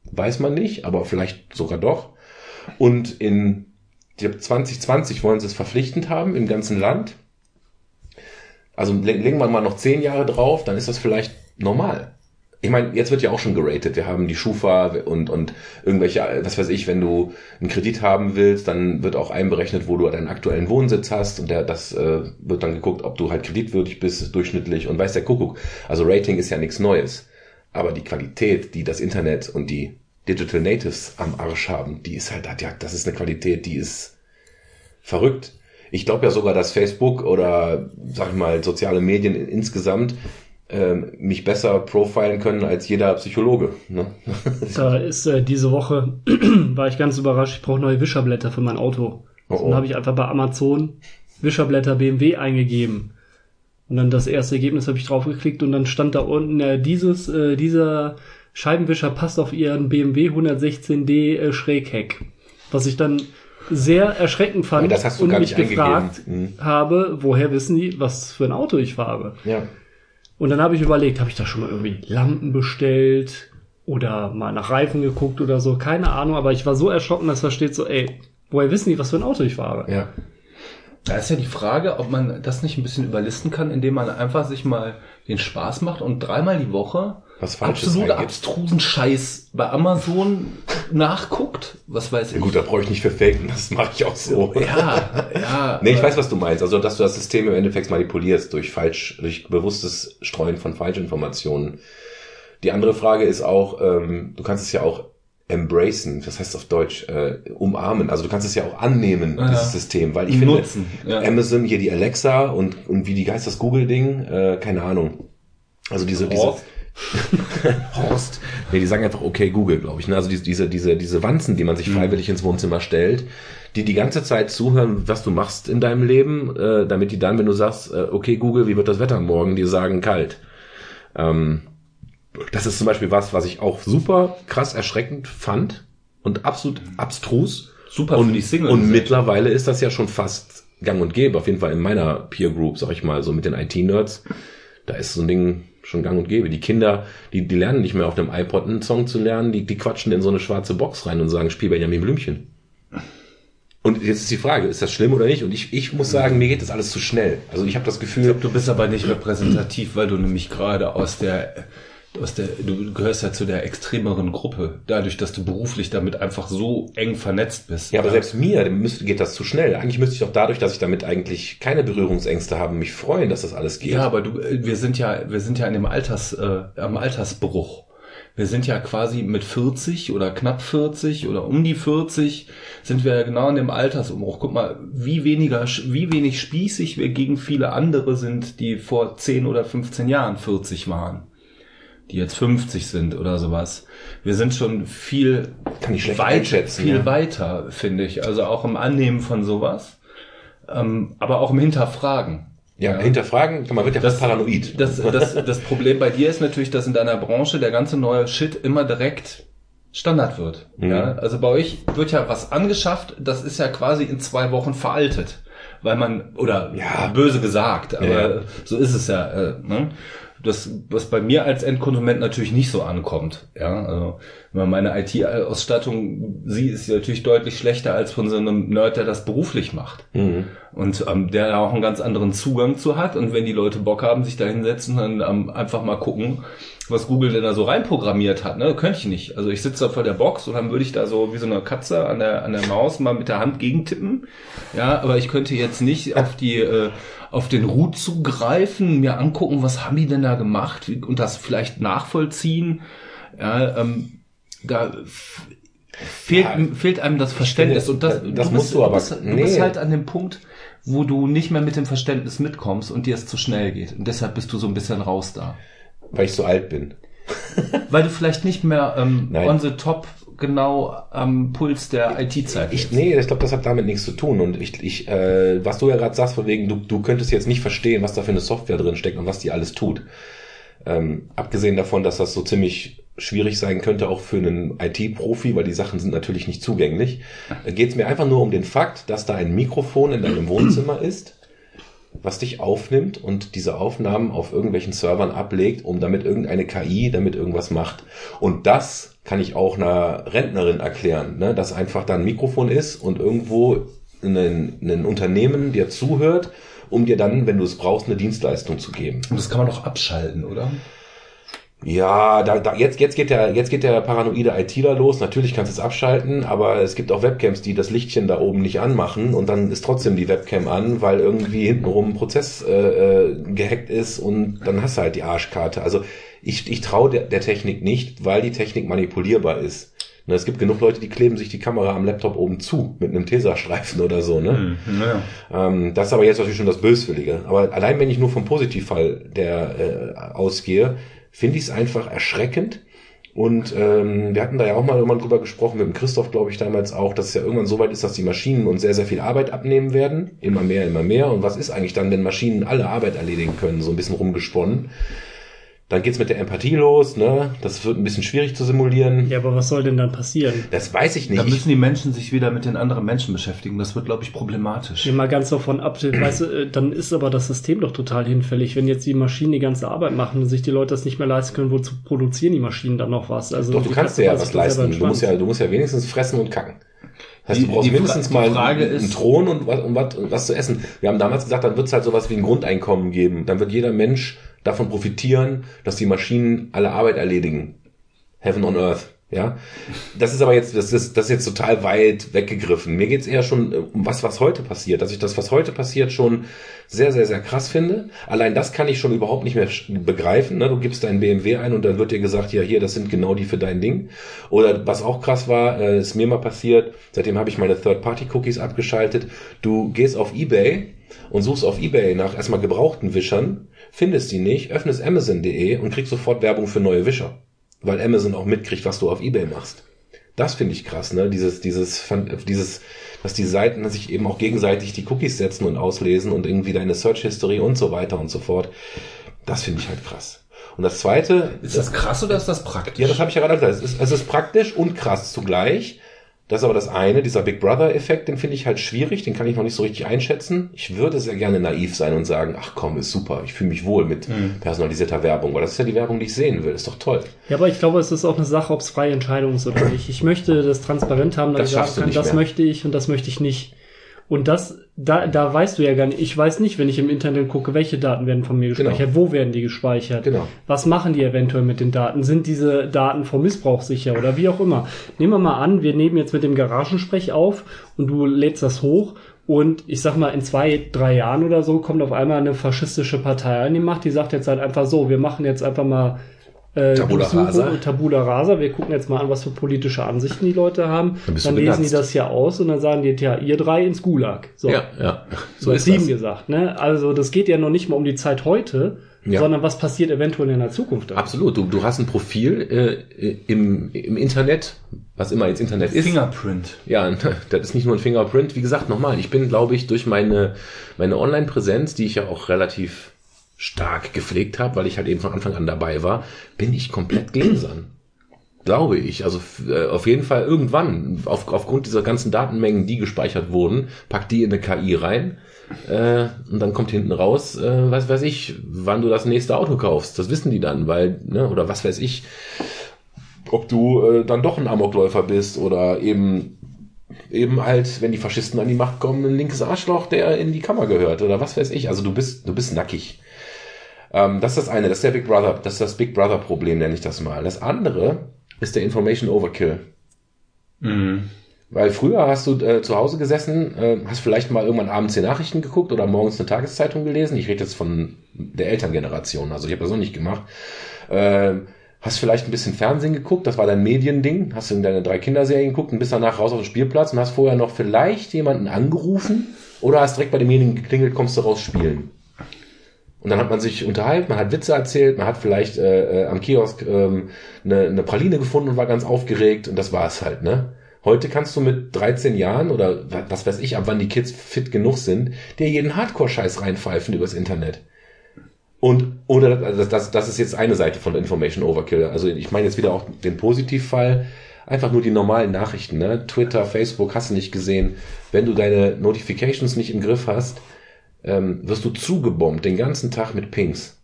Speaker 1: Weiß man nicht, aber vielleicht sogar doch. Und in ich glaub, 2020 wollen sie es verpflichtend haben im ganzen Land. Also le- legen wir mal noch zehn Jahre drauf, dann ist das vielleicht normal. Ich meine, jetzt wird ja auch schon geratet. Wir haben die Schufa und, und irgendwelche, was weiß ich, wenn du einen Kredit haben willst, dann wird auch einberechnet, wo du deinen aktuellen Wohnsitz hast und der, das äh, wird dann geguckt, ob du halt kreditwürdig bist, durchschnittlich und weiß der Kuckuck. Also Rating ist ja nichts Neues. Aber die Qualität, die das Internet und die Digital Natives am Arsch haben, die ist halt, ja, das ist eine Qualität, die ist verrückt. Ich glaube ja sogar, dass Facebook oder, sag ich mal, soziale Medien insgesamt ähm, mich besser profilen können als jeder Psychologe. Ne? [laughs]
Speaker 3: Da ist äh, diese Woche, [clears throat] war ich ganz überrascht, ich brauche neue Wischerblätter für mein Auto.
Speaker 1: Oh, oh.
Speaker 3: Dann habe ich einfach bei Amazon Wischerblätter BMW eingegeben. Und dann das erste Ergebnis habe ich draufgeklickt und dann stand da unten, äh, dieses, äh, dieser Scheibenwischer passt auf Ihren BMW 116D äh, Schrägheck. Was ich dann sehr erschreckend fand
Speaker 1: Aber das hast du
Speaker 3: und
Speaker 1: gar
Speaker 3: mich
Speaker 1: nicht
Speaker 3: gefragt.
Speaker 1: Mhm.
Speaker 3: habe, woher wissen die, was für ein Auto ich fahre?
Speaker 1: Ja.
Speaker 3: Und dann habe ich überlegt, habe ich da schon mal irgendwie Lampen bestellt oder mal nach Reifen geguckt oder so, keine Ahnung, aber ich war so erschrocken, dass da steht so, ey, woher wissen die, was für ein Auto ich fahre?
Speaker 1: Ja.
Speaker 4: da ist ja die Frage, ob man das nicht ein bisschen überlisten kann, indem man einfach sich mal den Spaß macht und dreimal die Woche
Speaker 1: Was Falsches
Speaker 4: absolut
Speaker 1: eingibt.
Speaker 4: abstrusen Scheiß bei Amazon nachguckt. Was weiß
Speaker 1: Ja,
Speaker 4: ich.
Speaker 1: gut, da brauche ich nicht für faken, das mache ich auch so.
Speaker 4: Ja, ja. [laughs]
Speaker 1: Nee, ich weiß, was du meinst. Also, dass du das System im Endeffekt manipulierst durch falsch, durch bewusstes Streuen von Falschinformationen. Die andere Frage ist auch, ähm, du kannst es ja auch embracen, das heißt auf Deutsch, äh, umarmen. Also du kannst es ja auch annehmen,
Speaker 4: Ja.
Speaker 1: dieses System, weil ich finde,
Speaker 4: Nutzen, ja.
Speaker 1: Amazon, hier die Alexa und, und wie die heißt das Google-Ding, äh, keine Ahnung. Also diese, diese, [laughs]
Speaker 4: Horst.
Speaker 1: Nee, die sagen einfach okay Google, glaube ich. Ne? Also diese, diese, diese, diese Wanzen, die man sich freiwillig ins Wohnzimmer stellt, die die ganze Zeit zuhören, was du machst in deinem Leben, äh, damit die dann, wenn du sagst, äh, okay Google, wie wird das Wetter morgen, die sagen kalt. Ähm, das ist zum Beispiel was, was ich auch super krass erschreckend fand und absolut abstrus.
Speaker 4: Super
Speaker 1: und,
Speaker 4: für die Singles.
Speaker 1: Und mittlerweile ist das ja schon fast gang und gäbe, auf jeden Fall in meiner Peer Group, sag ich mal, so mit den IT-Nerds. Da ist so ein Ding schon gang und gäbe. Die Kinder, die, die lernen nicht mehr auf dem iPod einen Song zu lernen, die, die quatschen in so eine schwarze Box rein und sagen, spiel Benjamin Blümchen. Und jetzt ist die Frage, ist das schlimm oder nicht? Und ich, ich muss sagen, mir geht das alles zu schnell. Also ich habe das Gefühl,
Speaker 2: Du bist aber nicht repräsentativ, weil du nämlich gerade aus der, aus der, du gehörst ja zu der extremeren Gruppe, dadurch, dass du beruflich damit einfach so eng vernetzt bist.
Speaker 1: ja, aber selbst mir dem müsste, geht das zu schnell. Eigentlich müsste ich doch dadurch, dass ich damit eigentlich keine Berührungsängste habe, mich freuen, dass das alles geht.
Speaker 2: Ja, aber du, wir sind ja, wir sind ja in dem Alters, äh, am Altersbruch. Wir sind ja quasi mit 40 oder knapp 40 oder um die 40 sind wir ja genau in dem Altersumbruch. Guck mal, wie weniger, wie wenig spießig wir gegen viele andere sind, die vor 10 oder 15 Jahren 40 waren. Die jetzt 50 sind oder sowas. Wir sind schon viel,
Speaker 1: Kann ich
Speaker 2: weit, viel
Speaker 1: ja.
Speaker 2: weiter, finde ich. Also auch im Annehmen von sowas. Ähm, aber auch im Hinterfragen.
Speaker 1: ja, hinterfragen, man wird ja
Speaker 2: Das-
Speaker 1: paranoid.
Speaker 2: Das, [laughs] das, das Problem bei dir ist natürlich, dass in deiner Branche der ganze neue Shit immer direkt Standard wird.
Speaker 1: Mhm.
Speaker 2: Ja? Also bei euch wird ja was angeschafft, das ist ja quasi in zwei Wochen veraltet. Weil man, oder
Speaker 1: Ja.
Speaker 2: böse gesagt, aber
Speaker 1: Ja.
Speaker 2: so ist es ja. Äh, ne? Das, was bei mir als Endkonsument natürlich nicht so ankommt. Ja, also wenn man meine IT-Ausstattung sieht, ist sie natürlich deutlich schlechter als von so einem Nerd, der das beruflich macht
Speaker 1: Mhm.
Speaker 2: und ähm, der da auch einen ganz anderen Zugang zu hat. Und wenn die Leute Bock haben, sich da hinsetzen und ähm, einfach mal gucken, was Google denn da so reinprogrammiert hat, ne, könnte ich nicht. Also ich sitze da vor der Box und dann würde ich da so wie so eine Katze an der an der Maus mal mit der Hand gegentippen. Ja, aber ich könnte jetzt nicht auf die äh, auf den Root zugreifen, mir angucken, was haben die denn da gemacht und das vielleicht nachvollziehen. Ja, ähm, da fehlt,
Speaker 1: Ja,
Speaker 2: fehlt einem das Verständnis
Speaker 1: finde,
Speaker 2: und das,
Speaker 1: das
Speaker 2: du
Speaker 1: musst
Speaker 2: bist,
Speaker 1: du aber-
Speaker 2: bist, du bist
Speaker 1: nee.
Speaker 2: halt an dem Punkt, wo du nicht mehr mit dem Verständnis mitkommst und dir es zu schnell geht. Und deshalb bist du so ein bisschen raus da.
Speaker 1: Weil ich so alt bin. [laughs]
Speaker 2: Weil du vielleicht nicht mehr ähm,
Speaker 1: Nein.
Speaker 2: on the top genau am Puls der IT-Zeit
Speaker 1: Ich,
Speaker 2: bist.
Speaker 1: nee, ich glaube, das hat damit nichts zu tun. Und ich, ich äh, was du ja gerade sagst, von wegen, du, du könntest jetzt nicht verstehen, was da für eine Software drin steckt und was die alles tut. Ähm, abgesehen davon, dass das so ziemlich schwierig sein könnte, auch für einen IT-Profi, weil die Sachen sind natürlich nicht zugänglich, geht es mir einfach nur um den Fakt, dass da ein Mikrofon in deinem Wohnzimmer ist, was dich aufnimmt und diese Aufnahmen auf irgendwelchen Servern ablegt, um damit irgendeine KI damit irgendwas macht. Und das kann ich auch einer Rentnerin erklären, ne? dass einfach da ein Mikrofon ist und irgendwo ein, ein Unternehmen dir zuhört, um dir dann, wenn du es brauchst, eine Dienstleistung zu geben.
Speaker 2: Und das kann man doch abschalten, oder?
Speaker 1: Ja, da, da, jetzt, jetzt, geht der, jetzt geht der paranoide ITler los. Natürlich kannst du es abschalten, aber es gibt auch Webcams, die das Lichtchen da oben nicht anmachen und dann ist trotzdem die Webcam an, weil irgendwie hintenrum ein Prozess äh, äh, gehackt ist und dann hast du halt die Arschkarte. Also ich, ich traue der, der Technik nicht, weil die Technik manipulierbar ist. Ne, es gibt genug Leute, die kleben sich die Kamera am Laptop oben zu mit einem Tesastreifen oder so. Ne?
Speaker 2: Ja.
Speaker 1: Ähm, das ist aber jetzt natürlich schon das Böswillige. Aber allein wenn ich nur vom Positivfall der äh, ausgehe, finde ich es einfach erschreckend. Und ähm, wir hatten da ja auch mal irgendwann drüber gesprochen, mit dem Christoph, glaube ich, damals auch, dass es ja irgendwann so weit ist, dass die Maschinen uns sehr, sehr viel Arbeit abnehmen werden. Immer mehr, immer mehr. Und was ist eigentlich dann, wenn Maschinen alle Arbeit erledigen können? So ein bisschen rumgesponnen. Dann geht's mit der Empathie los, ne? Das wird ein bisschen schwierig zu simulieren.
Speaker 3: Ja, aber was soll denn dann passieren?
Speaker 1: Das weiß ich nicht.
Speaker 2: Da müssen die Menschen sich wieder mit den anderen Menschen beschäftigen. Das wird, glaube ich, problematisch.
Speaker 3: Geh mal ganz davon ab, [clears throat] weißt du, äh, dann ist aber das System doch total hinfällig. Wenn jetzt die Maschinen die ganze Arbeit machen und sich die Leute das nicht mehr leisten können, wozu produzieren die Maschinen dann noch was? Also
Speaker 1: Doch, du
Speaker 3: die
Speaker 1: kannst dir ja was leisten. Du musst ja, du musst ja wenigstens fressen und kacken. Das heißt,
Speaker 2: Die-
Speaker 1: du brauchst mindestens mal
Speaker 2: Frage
Speaker 1: einen, einen
Speaker 2: ist-
Speaker 1: Thron und was, und, was, und was zu essen. Wir haben damals gesagt, dann wird es halt sowas wie ein Grundeinkommen geben. Dann wird jeder Mensch davon profitieren, dass die Maschinen alle Arbeit erledigen. Heaven on Earth. Ja, das ist aber jetzt, das ist, das ist jetzt total weit weggegriffen. Mir geht's eher schon äh, um was, was heute passiert. Dass ich das, was heute passiert, schon sehr, sehr, sehr krass finde. Allein das kann ich schon überhaupt nicht mehr begreifen. Ne? Du gibst deinen BMW ein und dann wird dir gesagt, ja, hier, das sind genau die für dein Ding. Oder was auch krass war, äh, ist mir mal passiert, seitdem habe ich meine Third-Party-Cookies abgeschaltet. Du gehst auf Ebay und suchst auf Ebay nach erstmal gebrauchten Wischern, findest die nicht, öffnest Amazon.de und kriegst sofort Werbung für neue Wischer. Weil Amazon auch mitkriegt, was du auf Ebay machst. Das finde ich krass, ne? Dieses, dieses, dieses, dass die Seiten sich eben auch gegenseitig die Cookies setzen und auslesen und irgendwie deine Search History und so weiter und so fort. Das finde ich halt krass. Und das zweite,
Speaker 2: Ist das krass oder ist das praktisch?
Speaker 1: ja, das habe ich ja gerade gesagt. Es ist, es ist praktisch und krass zugleich. Das ist aber das eine, dieser Big Brother-Effekt, den finde ich halt schwierig, den kann ich noch nicht so richtig einschätzen. Ich würde sehr gerne naiv sein und sagen, ach komm, ist super, ich fühle mich wohl mit personalisierter Werbung, weil das ist ja die Werbung, die ich sehen will, ist doch toll.
Speaker 3: Ja, aber ich glaube, es ist auch eine Sache, ob es freie Entscheidung ist oder nicht. Ich möchte das transparent haben, dass
Speaker 1: Das
Speaker 3: ich sagen kann, das
Speaker 1: mehr.
Speaker 3: möchte ich und das möchte ich nicht. Und das, da, da weißt du ja gar nicht, ich weiß nicht, wenn ich im Internet gucke, welche Daten werden von mir gespeichert, wo werden die gespeichert,
Speaker 1: Genau.
Speaker 3: was machen die eventuell mit den Daten, sind diese Daten vor Missbrauch sicher oder wie auch immer. Nehmen wir mal an, wir nehmen jetzt mit dem Garagensprech auf und du lädst das hoch und ich sag mal, in zwei, drei Jahren oder so kommt auf einmal eine faschistische Partei an die Macht, die sagt jetzt halt einfach so, wir machen jetzt einfach mal äh,
Speaker 1: Tabula rasa.
Speaker 3: Tabula rasa. Wir gucken jetzt mal an, was für politische Ansichten die Leute haben.
Speaker 1: Dann
Speaker 3: Dann lesen die das hier aus und dann sagen die, ja, ihr drei ins Gulag. So,
Speaker 1: Ja, ja. So ist das.
Speaker 3: gesagt. Ne? Also das geht ja noch nicht mal um die Zeit heute,
Speaker 1: Ja.
Speaker 3: sondern was passiert eventuell in der Zukunft.
Speaker 1: Absolut. Du, du hast ein Profil äh, im, im Internet, was immer jetzt Internet ist.
Speaker 2: Fingerprint.
Speaker 1: Ja, [laughs] das ist nicht nur ein Fingerprint. Wie gesagt, nochmal, ich bin, glaube ich, durch meine, meine Online-Präsenz, die ich ja auch relativ stark gepflegt habe, weil ich halt eben von Anfang an dabei war, bin ich komplett gläsern. Glaube ich. Also äh, auf jeden Fall irgendwann, auf, aufgrund dieser ganzen Datenmengen, die gespeichert wurden, pack die in eine KI rein. Äh, und dann kommt hinten raus, äh, was weiß ich, wann du das nächste Auto kaufst. Das wissen die dann, weil, ne, oder was weiß ich, ob du äh, dann doch ein Amokläufer bist oder eben eben halt, wenn die Faschisten an die Macht kommen, ein linkes Arschloch, der in die Kammer gehört oder was weiß ich. Also du bist, du bist nackig. Ähm, das ist das eine, das ist der Big Brother, das ist das Big Brother Problem, nenne ich das mal. Das andere ist der Information Overkill.
Speaker 2: Mhm.
Speaker 1: Weil früher hast du äh, zu Hause gesessen, äh, hast vielleicht mal irgendwann abends die Nachrichten geguckt oder morgens eine Tageszeitung gelesen. Ich rede jetzt von der Elterngeneration, also ich habe das noch nicht gemacht. Äh, hast vielleicht ein bisschen Fernsehen geguckt, das war dein Mediending, hast in deine drei Kinderserien geguckt und bist danach raus auf den Spielplatz und hast vorher noch vielleicht jemanden angerufen oder hast direkt bei demjenigen geklingelt, kommst du raus spielen. Und dann hat man sich unterhalten, man hat Witze erzählt, man hat vielleicht äh, äh, am Kiosk ähm, eine, eine Praline gefunden und war ganz aufgeregt und das war es halt, ne? Heute kannst du mit 13 Jahren oder wa- was weiß ich, ab wann die Kids fit genug sind, dir jeden Hardcore-Scheiß reinpfeifen übers Internet. Und, oder also das, das, das ist jetzt eine Seite von Information Overkill. Also ich meine jetzt wieder auch den Positivfall. Einfach nur die normalen Nachrichten, ne? Twitter, Facebook, hast du nicht gesehen. Wenn du deine Notifications nicht im Griff hast, ähm, wirst du zugebombt den ganzen Tag mit Pings.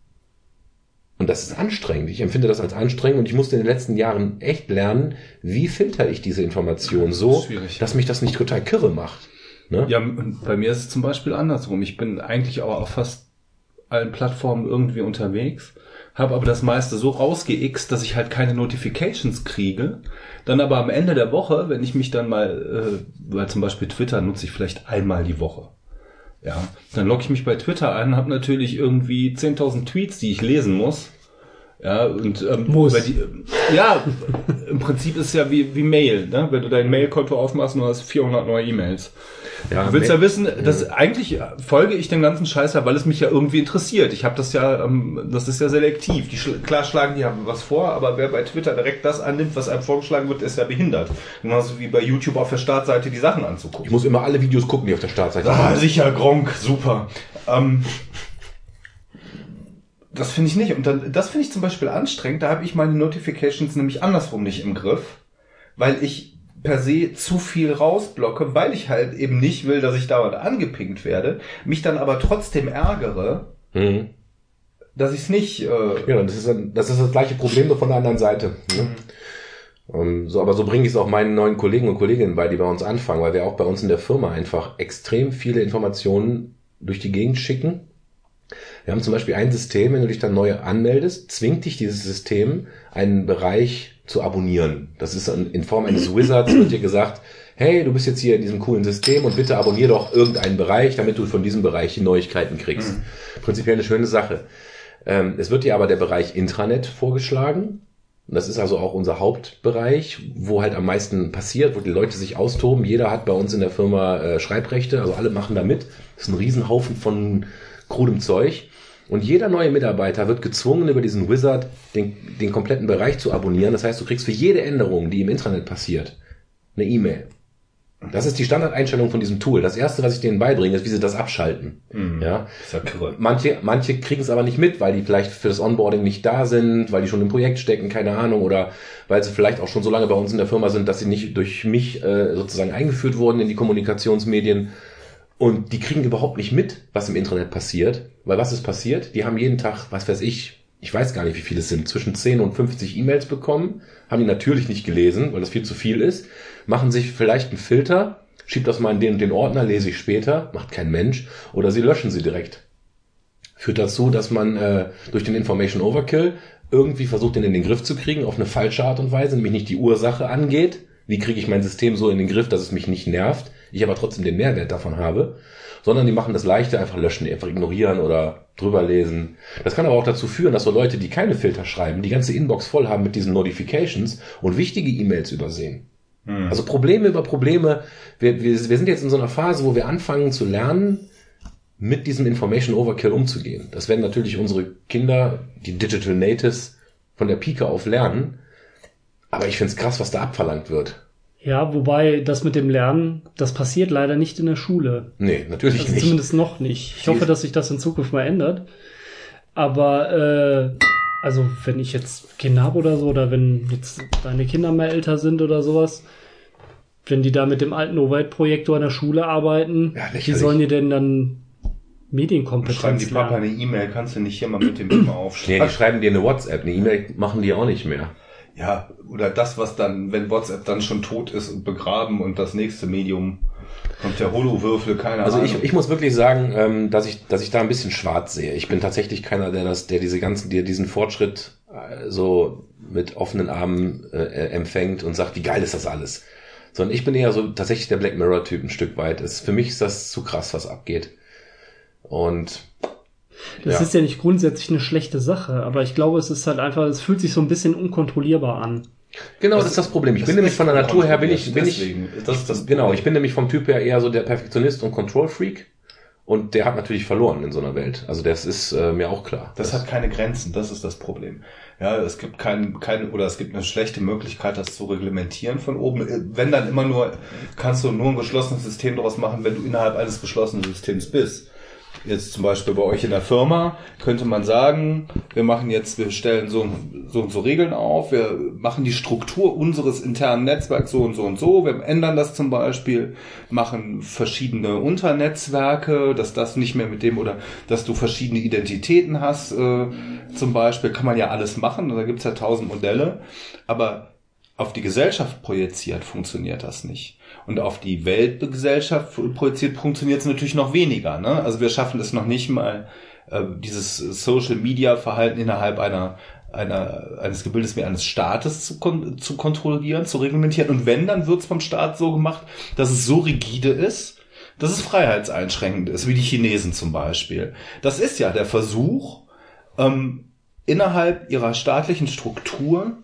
Speaker 1: Und das ist anstrengend. Ich empfinde das als anstrengend und ich musste in den letzten Jahren echt lernen, wie filter ich diese Information so,
Speaker 2: Schwierig.
Speaker 1: dass mich das nicht total kirre macht. Ne?
Speaker 2: Ja, bei mir ist es zum Beispiel andersrum. Ich bin eigentlich auch auf fast allen Plattformen irgendwie unterwegs, habe aber das meiste so rausgeixt, dass ich halt keine Notifications kriege. Dann aber am Ende der Woche, wenn ich mich dann mal, äh, weil zum Beispiel Twitter nutze ich vielleicht einmal die Woche. Ja, dann logge ich mich bei Twitter ein, habe natürlich irgendwie 10.000 Tweets, die ich lesen muss. Ja, und ähm,
Speaker 3: Muss.
Speaker 2: die, ja, im Prinzip ist es ja wie, wie Mail, ne? wenn du dein Mailkonto aufmachst und du hast 400 neue E-Mails.
Speaker 1: Ja,
Speaker 2: Du willst ja wissen, dass eigentlich folge ich dem ganzen Scheiß ja, weil es mich ja irgendwie interessiert. Ich habe das ja, ähm, das ist ja selektiv. Die schl klar schlagen die ja was vor, aber wer bei Twitter direkt das annimmt, was einem vorgeschlagen wird, ist ja behindert. Genauso wie bei YouTube auf der Startseite die Sachen anzugucken.
Speaker 1: Ich muss immer alle Videos gucken, die auf der Startseite
Speaker 2: Ah,
Speaker 1: sind.
Speaker 2: sicher, Gronk, super. Ähm, das finde ich nicht. Und dann, das finde ich zum Beispiel anstrengend. Da habe ich meine Notifications nämlich andersrum nicht im Griff, weil ich per se zu viel rausblocke, weil ich halt eben nicht will, dass ich dauernd angepinkt werde, mich dann aber trotzdem ärgere,
Speaker 1: Mhm.
Speaker 2: dass ich es nicht. Äh,
Speaker 1: Ja, das ist, das ist das gleiche Problem nur von der anderen Seite. Ne? Ähm, so, aber so bringe ich es auch meinen neuen Kollegen und Kolleginnen bei, die bei uns anfangen, weil wir auch bei uns in der Firma einfach extrem viele Informationen durch die Gegend schicken. Wir haben zum Beispiel ein System, wenn du dich dann neu anmeldest, zwingt dich dieses System, einen Bereich zu abonnieren. Das ist in Form eines Wizards, wird dir gesagt, hey, du bist jetzt hier in diesem coolen System und bitte abonnier doch irgendeinen Bereich, damit du von diesem Bereich die Neuigkeiten kriegst. Prinzipiell eine schöne Sache. Ähm, es wird dir aber der Bereich Intranet vorgeschlagen. Das ist also auch unser Hauptbereich, wo halt am meisten passiert, wo die Leute sich austoben. Jeder hat bei uns in der Firma äh, Schreibrechte, also alle machen da mit. Das ist ein Riesenhaufen von krudem Zeug. Und jeder neue Mitarbeiter wird gezwungen, über diesen Wizard den, den kompletten Bereich zu abonnieren. Das heißt, du kriegst für jede Änderung, die im Intranet passiert, eine E-Mail. Das ist die Standardeinstellung von diesem Tool. Das erste, was ich denen beibringe, ist, wie sie das abschalten. Ja.
Speaker 2: ist ja.
Speaker 1: Manche, manche kriegen es aber nicht mit, weil die vielleicht für das Onboarding nicht da sind, weil die schon im Projekt stecken, keine Ahnung, oder weil sie vielleicht auch schon so lange bei uns in der Firma sind, dass sie nicht durch mich äh, sozusagen eingeführt wurden in die Kommunikationsmedien. Und die kriegen überhaupt nicht mit, was im Internet passiert. Weil was ist passiert? Die haben jeden Tag, was weiß ich, ich weiß gar nicht, wie viele es sind, zwischen 10 und 50 E-Mails bekommen, haben die natürlich nicht gelesen, weil das viel zu viel ist, machen sich vielleicht einen Filter, schiebt das mal in den, den Ordner, lese ich später, macht kein Mensch, oder sie löschen sie direkt. Führt dazu, dass man äh, durch den Information Overkill irgendwie versucht, den in den Griff zu kriegen, auf eine falsche Art und Weise, nämlich nicht die Ursache angeht. Wie kriege ich mein System so in den Griff, dass es mich nicht nervt, ich aber trotzdem den Mehrwert davon habe, sondern die machen das leichte, einfach löschen, einfach ignorieren oder drüber lesen. Das kann aber auch dazu führen, dass so Leute, die keine Filter schreiben, die ganze Inbox voll haben mit diesen Notifications und wichtige E-Mails übersehen. Hm. Also Probleme über Probleme. Wir, wir, wir sind jetzt in so einer Phase, wo wir anfangen zu lernen, mit diesem Information Overkill umzugehen. Das werden natürlich unsere Kinder, die Digital Natives, von der Pike auf lernen. Aber ich finde es krass, was da abverlangt wird.
Speaker 3: Ja, wobei das mit dem Lernen, das passiert leider nicht in der Schule.
Speaker 1: Nee, natürlich
Speaker 3: also
Speaker 1: nicht.
Speaker 3: Zumindest noch nicht. Ich hoffe, dass sich das in Zukunft mal ändert. Aber äh, also wenn ich jetzt Kinder habe oder so, oder wenn jetzt deine Kinder mal älter sind oder sowas, wenn die da mit dem alten Overhead-Projektor an der Schule arbeiten,
Speaker 1: Ja,
Speaker 3: wie sollen die denn dann Medienkompetenz
Speaker 2: Schreiben die Papa
Speaker 3: lernen?
Speaker 2: eine E-Mail, kannst du nicht hier mal mit dem Thema [clears throat]
Speaker 1: Nee,
Speaker 2: aufschreiben?
Speaker 1: die schreiben dir eine WhatsApp, eine E-Mail machen die auch nicht mehr.
Speaker 2: Ja, oder das, was dann, wenn WhatsApp dann schon tot ist und begraben und das nächste Medium kommt der Holowürfel, keine
Speaker 1: Also
Speaker 2: Ahnung.
Speaker 1: ich, ich muss wirklich sagen, ähm, dass ich, dass ich da ein bisschen schwarz sehe. Ich bin tatsächlich keiner, der das, der diese ganzen, der diesen Fortschritt äh, so mit offenen Armen äh, empfängt und sagt, wie geil ist das alles. Sondern ich bin eher so tatsächlich der Black Mirror Typ ein Stück weit. Es, für mich ist das zu krass, was abgeht. Und
Speaker 3: Das
Speaker 1: Ja.
Speaker 3: ist ja nicht grundsätzlich eine schlechte Sache, aber ich glaube, es ist halt einfach, es fühlt sich so ein bisschen unkontrollierbar an.
Speaker 1: genau, das ist das Problem. Ich
Speaker 2: Das
Speaker 1: bin nämlich von der Natur her bin ich, bin ich,
Speaker 2: deswegen. Das ist das
Speaker 1: genau, ich bin nämlich vom Typ her eher so der Perfektionist und Control Freak. Und der hat natürlich verloren in so einer Welt. Also das ist äh, mir auch klar.
Speaker 2: Das hat keine Grenzen, das ist das Problem. Ja, es gibt kein, keine, oder es gibt eine schlechte Möglichkeit, das zu reglementieren von oben. Wenn dann immer nur, kannst du nur ein geschlossenes System daraus machen, wenn du innerhalb eines geschlossenen Systems bist. Jetzt zum Beispiel bei euch in der Firma könnte man sagen, wir machen jetzt, wir stellen so, so und so Regeln auf, wir machen die Struktur unseres internen Netzwerks so und so und so, wir ändern das zum Beispiel, machen verschiedene Unternetzwerke, dass das nicht mehr mit dem oder dass du verschiedene Identitäten hast, äh, zum Beispiel, kann man ja alles machen, da gibt's ja tausend Modelle, aber auf die Gesellschaft projiziert funktioniert das nicht. Und auf die Weltgesellschaft projiziert funktioniert es natürlich noch weniger. Ne? Also wir schaffen es noch nicht mal, äh, dieses Social-Media-Verhalten innerhalb einer, einer, eines Gebildes wie eines Staates zu, kon zu kontrollieren, zu reglementieren. Und wenn, dann wird es vom Staat so gemacht, dass es so rigide ist, dass es freiheitseinschränkend ist, wie die Chinesen zum Beispiel. Das ist ja der Versuch, ähm, innerhalb ihrer staatlichen Struktur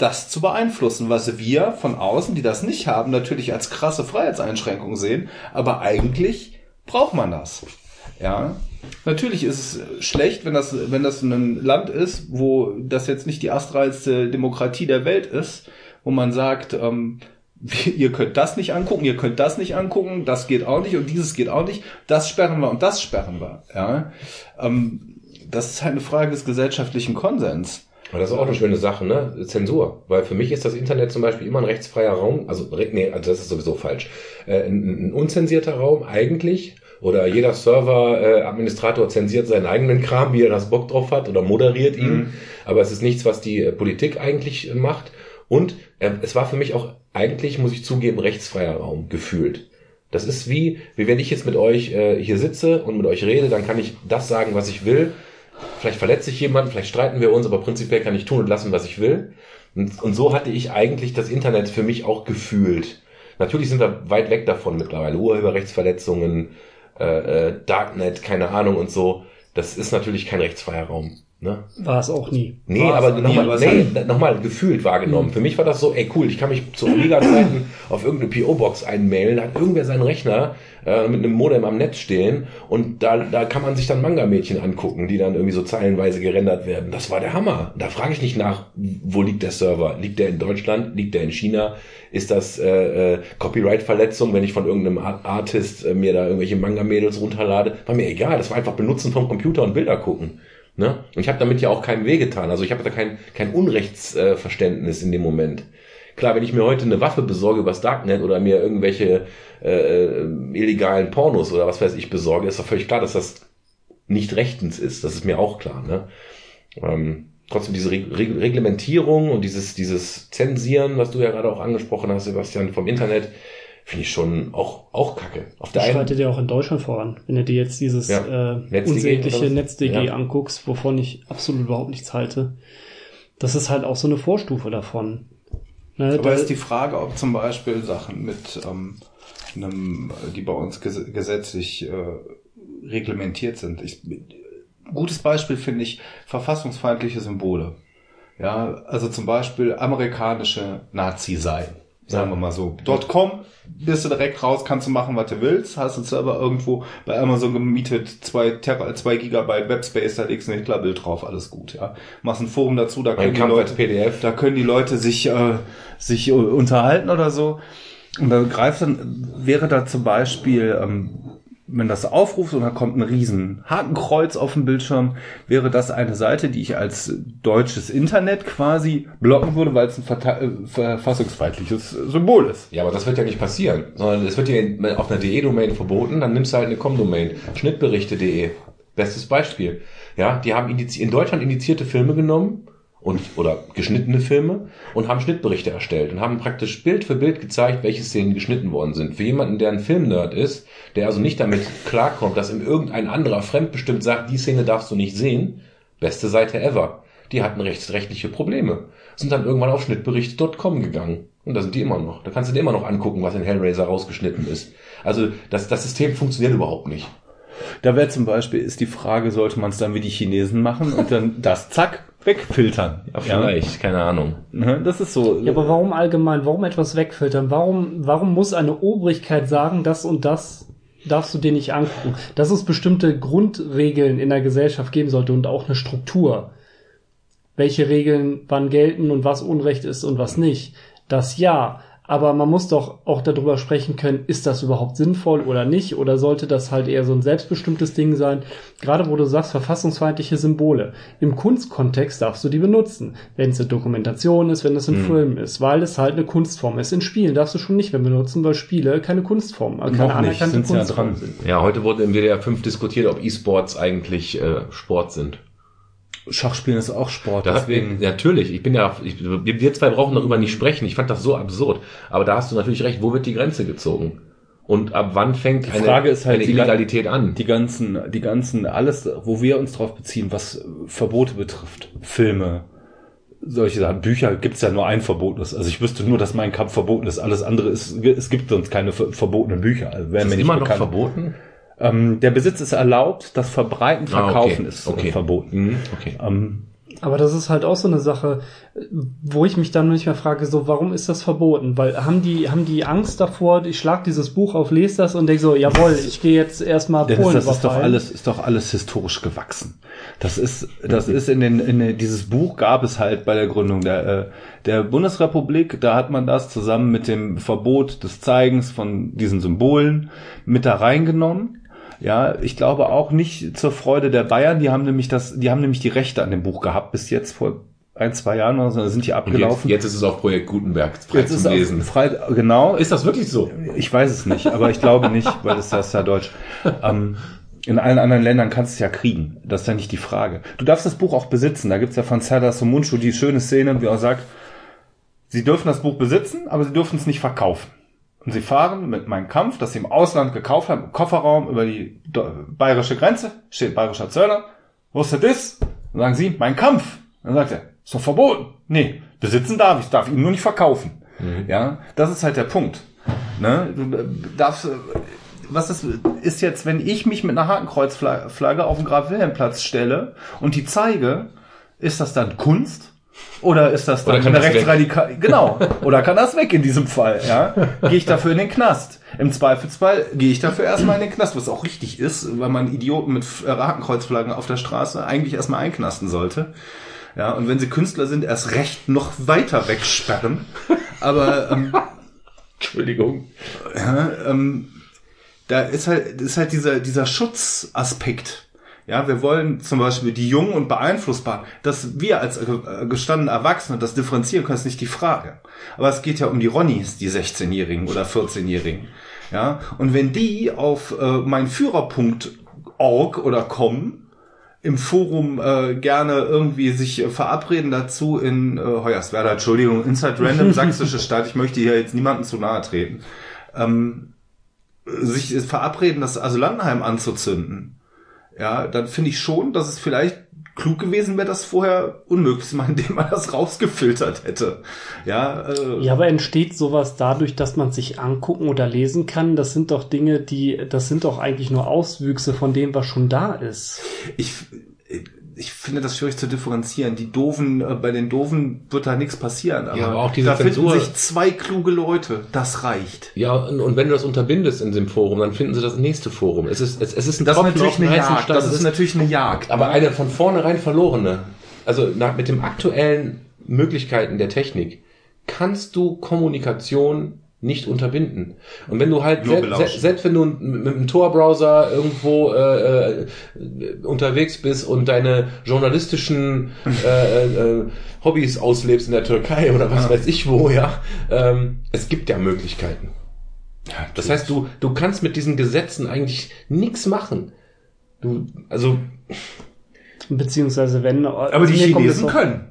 Speaker 2: das zu beeinflussen, was wir von außen, die das nicht haben, natürlich als krasse Freiheitseinschränkung sehen, aber eigentlich braucht man das. Ja, natürlich ist es schlecht, wenn das, wenn das ein Land ist, wo das jetzt nicht die astreilste Demokratie der Welt ist, wo man sagt, ähm, [laughs] ihr könnt das nicht angucken, ihr könnt das nicht angucken, das geht auch nicht und dieses geht auch nicht, das sperren wir und das sperren wir. Ja, ähm, das ist halt eine Frage des gesellschaftlichen Konsens.
Speaker 1: Aber das ist auch eine schöne Sache, ne? Zensur. Weil für mich ist das Internet zum Beispiel immer ein rechtsfreier Raum. Also, nee, also das ist sowieso falsch. Äh, ein, ein unzensierter Raum eigentlich. Oder jeder Server-Administrator zensiert seinen eigenen Kram, wie er das Bock drauf hat, oder moderiert ihn.
Speaker 2: Mhm.
Speaker 1: Aber es ist nichts, was die äh, Politik eigentlich äh, macht. Und äh, es war für mich auch eigentlich, muss ich zugeben, rechtsfreier Raum gefühlt. Das ist wie, wie wenn ich jetzt mit euch äh, hier sitze und mit euch rede, dann kann ich das sagen, was ich will. Vielleicht verletzt sich jemand, vielleicht streiten wir uns, aber prinzipiell kann ich tun und lassen, was ich will. Und, und so hatte ich eigentlich das Internet für mich auch gefühlt. Natürlich sind wir weit weg davon mittlerweile. Urheberrechtsverletzungen, äh, äh, Darknet, keine Ahnung und so. Das ist natürlich kein rechtsfreier Raum. Ne?
Speaker 3: War es auch nie.
Speaker 1: Nee,
Speaker 2: War's
Speaker 1: aber nochmal nee, nochmal gefühlt wahrgenommen. Für mich war das so, ey cool, ich kann mich zu Amiga-Zeiten [clears throat] auf irgendeine PO-Box einmailen, da hat irgendwer seinen Rechner äh, mit einem Modem am Netz stehen und da, da kann man sich dann Manga-Mädchen angucken, die dann irgendwie so zeilenweise gerendert werden. Das war der Hammer. Da frage ich nicht nach, wo liegt der Server? Liegt der in Deutschland? Liegt der in China? Ist das äh, äh, Copyright-Verletzung, wenn ich von irgendeinem Art Artist äh, mir da irgendwelche Manga-Mädels runterlade? War mir egal, das war einfach Benutzen vom Computer und Bilder gucken. Ne? Und ich habe damit ja auch keinem wehgetan. Also ich habe da kein, kein Unrechtsverständnis äh, in dem Moment. Klar, wenn ich mir heute eine Waffe besorge übers Darknet oder mir irgendwelche äh, äh, illegalen Pornos oder was weiß ich besorge, ist doch völlig klar, dass das nicht rechtens ist. Das ist mir auch klar. Ne? Ähm, trotzdem diese Reg Reglementierung und dieses, dieses Zensieren, was du ja gerade auch angesprochen hast, Sebastian, vom Internet, finde ich schon auch, auch kacke. Auf der
Speaker 3: Das
Speaker 1: einen,
Speaker 3: schreitet ja auch in Deutschland voran. Wenn du dir jetzt dieses
Speaker 1: Ja.
Speaker 3: äh,
Speaker 1: NetzDG oder
Speaker 3: unsägliche? NetzDG
Speaker 1: Ja.
Speaker 3: anguckst, wovon ich absolut überhaupt nichts halte, das ist halt auch so eine Vorstufe davon. Ne,
Speaker 2: Aber
Speaker 3: da-
Speaker 2: ist die Frage, ob zum Beispiel Sachen mit ähm, einem, die bei uns ges gesetzlich äh, reglementiert sind. Ich, gutes Beispiel finde ich verfassungsfeindliche Symbole. Ja, also zum Beispiel amerikanische Nazi-Seiten. Sagen wir mal so. .com bist du direkt raus, kannst du machen, was du willst. Hast du Server irgendwo bei Amazon gemietet, zwei, Tera, zwei Gigabyte Webspace, da legst du ein Hitlerbild drauf, alles gut, ja. Machst ein Forum dazu, da können die Leute,
Speaker 1: PDF.
Speaker 2: da können die Leute sich, äh, sich unterhalten oder so. Und da greift dann, wäre da zum Beispiel, ähm, wenn das aufruft und da kommt ein riesen Hakenkreuz auf dem Bildschirm, wäre das eine Seite, die ich als deutsches Internet quasi blocken würde, weil es ein äh, verfassungsfeindliches Symbol ist.
Speaker 1: Ja, aber das wird ja nicht passieren, sondern es wird ja auf einer DE-Domain verboten, dann nimmst du halt eine Com-Domain. Schnittberichte.de. Bestes Beispiel. Ja, die haben in Deutschland indizierte Filme genommen und, oder geschnittene Filme und haben Schnittberichte erstellt und haben praktisch Bild für Bild gezeigt, welche Szenen geschnitten worden sind. Für jemanden, der ein Filmnerd ist, der also nicht damit klarkommt, dass ihm irgendein anderer fremdbestimmt sagt, die Szene darfst du nicht sehen, beste Seite ever. Die hatten rechtsrechtliche Probleme. Sind dann irgendwann auf schnittberichte.com gegangen. Und da sind die immer noch. Da kannst du dir immer noch angucken, was in Hellraiser rausgeschnitten ist. Also das, das System funktioniert überhaupt nicht.
Speaker 2: Da wäre zum Beispiel, ist die Frage, sollte man es dann wie die Chinesen machen und dann das zack wegfiltern?
Speaker 1: keine Ahnung.
Speaker 2: Ne, Das ist so.
Speaker 3: Ja, aber warum allgemein? Warum etwas wegfiltern? Warum, warum muss eine Obrigkeit sagen, das und das darfst du dir nicht angucken? Dass es bestimmte Grundregeln in der Gesellschaft geben sollte und auch eine Struktur. Welche Regeln wann gelten und was Unrecht ist und was nicht. Das ja. Aber man muss doch auch darüber sprechen können, ist das überhaupt sinnvoll oder nicht? Oder sollte das halt eher so ein selbstbestimmtes Ding sein? Gerade wo du sagst, verfassungsfeindliche Symbole. Im Kunstkontext darfst du die benutzen. Wenn es eine Dokumentation ist, wenn es ein Film ist, weil es halt eine Kunstform ist. In Spielen darfst du schon nicht mehr benutzen, weil Spiele keine Kunstform, also keine
Speaker 2: Noch nicht,
Speaker 3: anerkannte
Speaker 2: sind sie ja
Speaker 3: Kunstform
Speaker 2: dran.
Speaker 3: sind.
Speaker 1: Ja, heute wurde im WDR 5 diskutiert, ob E-Sports eigentlich äh, Sport sind.
Speaker 2: Schachspielen ist auch Sport,
Speaker 1: Da
Speaker 2: deswegen.
Speaker 1: natürlich, ich bin ja, ich, wir zwei brauchen darüber nicht sprechen. Ich fand das so absurd. Aber da hast du natürlich recht, wo wird die Grenze gezogen? Und ab wann fängt eine,
Speaker 2: Frage ist halt
Speaker 1: eine
Speaker 2: die-
Speaker 1: Illegalität an?
Speaker 2: die ganzen, die ganzen, alles, wo wir uns drauf beziehen, was Verbote betrifft, Filme, solche Sachen, Bücher gibt's ja nur ein verbotenes. Also ich wüsste nur, dass mein Kampf verboten ist. Alles andere ist, es gibt sonst keine ver- verbotenen Bücher. Also wäre
Speaker 1: ist
Speaker 2: mir nicht
Speaker 1: immer noch
Speaker 2: bekannt.
Speaker 1: verboten?
Speaker 2: Ähm, der Besitz ist erlaubt, das Verbreiten,
Speaker 1: Ah,
Speaker 2: Verkaufen
Speaker 1: okay.
Speaker 2: ist
Speaker 1: okay.
Speaker 2: äh, verboten.
Speaker 1: Mhm, okay.
Speaker 2: Ähm,
Speaker 3: Aber das ist halt auch so eine Sache, wo ich mich dann manchmal frage, so, warum ist das verboten? Weil haben die, haben die Angst davor, ich schlag dieses Buch auf, lese das und denke so, jawohl, ich gehe jetzt erstmal
Speaker 2: Dennis,
Speaker 3: Polen
Speaker 2: das ist doch alles, ist doch alles historisch gewachsen. Das ist, das ist in den, in den, dieses Buch gab es halt bei der Gründung der, äh, der Bundesrepublik. Da hat man das zusammen mit dem Verbot des Zeigens von diesen Symbolen mit da reingenommen. Ja, ich glaube auch nicht zur Freude der Bayern. Die haben nämlich das, die haben nämlich die Rechte an dem Buch gehabt bis jetzt vor ein, zwei Jahren oder so, sind die
Speaker 1: Und jetzt,
Speaker 2: abgelaufen.
Speaker 1: jetzt ist es auf Projekt Gutenberg frei
Speaker 2: Jetzt
Speaker 1: zum Lesen.
Speaker 2: frei, genau.
Speaker 1: Ist das wirklich so?
Speaker 2: Ich weiß es nicht, aber ich glaube nicht, weil das das ist ja deutsch. Ähm, in allen anderen Ländern kannst du es ja kriegen. Das ist ja nicht die Frage. Du darfst das Buch auch besitzen. Da gibt's ja von Serdar Somuncu die schöne Szene, wie er sagt, sie dürfen das Buch besitzen, aber sie dürfen es nicht verkaufen. Und sie fahren mit meinem Kampf, das sie im Ausland gekauft haben, im Kofferraum über die bayerische Grenze, steht bayerischer Zöllner. Wo ist das? Dann sagen sie, mein Kampf. Dann sagt er, ist doch verboten. Nee, besitzen darf ich, darf ihn nur nicht verkaufen. Ja, das ist halt der Punkt. Ne? Du äh, darfst, äh, was ist, ist jetzt, wenn ich mich mit einer Hakenkreuzflagge auf den Graf-Wilhelm-Platz stelle und die zeige, ist das dann Kunst? Oder ist das dann eine rechtsradikal? Genau. Oder kann das weg in diesem Fall? Ja. Gehe ich dafür in den Knast? Im Zweifelsfall gehe ich dafür erstmal in den Knast, was auch richtig ist, weil man Idioten mit äh, Hakenkreuzflaggen auf der Straße eigentlich erstmal einknasten sollte. Ja, und wenn sie Künstler sind, erst recht noch weiter wegsperren. Aber ähm, [laughs]
Speaker 1: Entschuldigung.
Speaker 2: ja, ähm, da ist halt, ist halt dieser, dieser Schutzaspekt. Ja, wir wollen zum Beispiel die Jungen und Beeinflussbaren, dass wir als äh, gestandene Erwachsene das differenzieren können, ist nicht die Frage. Aber es geht ja um die Ronnies, die 16-Jährigen oder 14-Jährigen. Ja, und wenn die auf äh, meinführer.org oder com im Forum äh, gerne irgendwie sich äh, verabreden dazu in äh, Hoyerswerda, Entschuldigung, Inside Random, [laughs] sächsische Stadt, ich möchte hier jetzt niemandem zu nahe treten. ähm, sich verabreden, das Asylantenheim anzuzünden, ja, dann finde ich schon, dass es vielleicht klug gewesen wäre, das vorher unmöglich zu machen, [laughs] indem man das rausgefiltert hätte. Ja, äh,
Speaker 3: Ja, aber entsteht sowas dadurch, dass man sich angucken oder lesen kann? Das sind doch Dinge, die, das sind doch eigentlich nur Auswüchse von dem, was schon da ist.
Speaker 2: ich, ich finde das schwierig zu differenzieren. Die doofen, äh, bei den doofen wird da nichts passieren. Aber,
Speaker 1: Ja, aber auch diese
Speaker 2: da finden
Speaker 1: Zensur-
Speaker 2: sich zwei kluge Leute. Das reicht.
Speaker 1: Ja, und, und wenn du das unterbindest in dem Forum, dann finden sie das nächste Forum. Es ist, es, es ist ein
Speaker 2: Das ist
Speaker 1: Tropfen
Speaker 2: natürlich
Speaker 1: auf den
Speaker 2: eine Jagd. Das
Speaker 1: Es
Speaker 2: ist natürlich eine Jagd.
Speaker 1: aber eine von vornherein verlorene. Also nach, mit dem aktuellen Möglichkeiten der Technik kannst du Kommunikation nicht unterbinden. Und wenn du halt,
Speaker 2: Nur
Speaker 1: se-
Speaker 2: belauschen.
Speaker 1: se- selbst wenn du mit einem Tor-Browser irgendwo äh, äh, unterwegs bist und deine journalistischen äh, äh, Hobbys auslebst in der Türkei oder was weiß ich wo, ja, ähm, es gibt ja Möglichkeiten. Das heißt, du, du kannst mit diesen Gesetzen eigentlich nichts machen. Du, also,
Speaker 3: Beziehungsweise wenn.
Speaker 2: aber die
Speaker 3: es
Speaker 2: Chinesen können.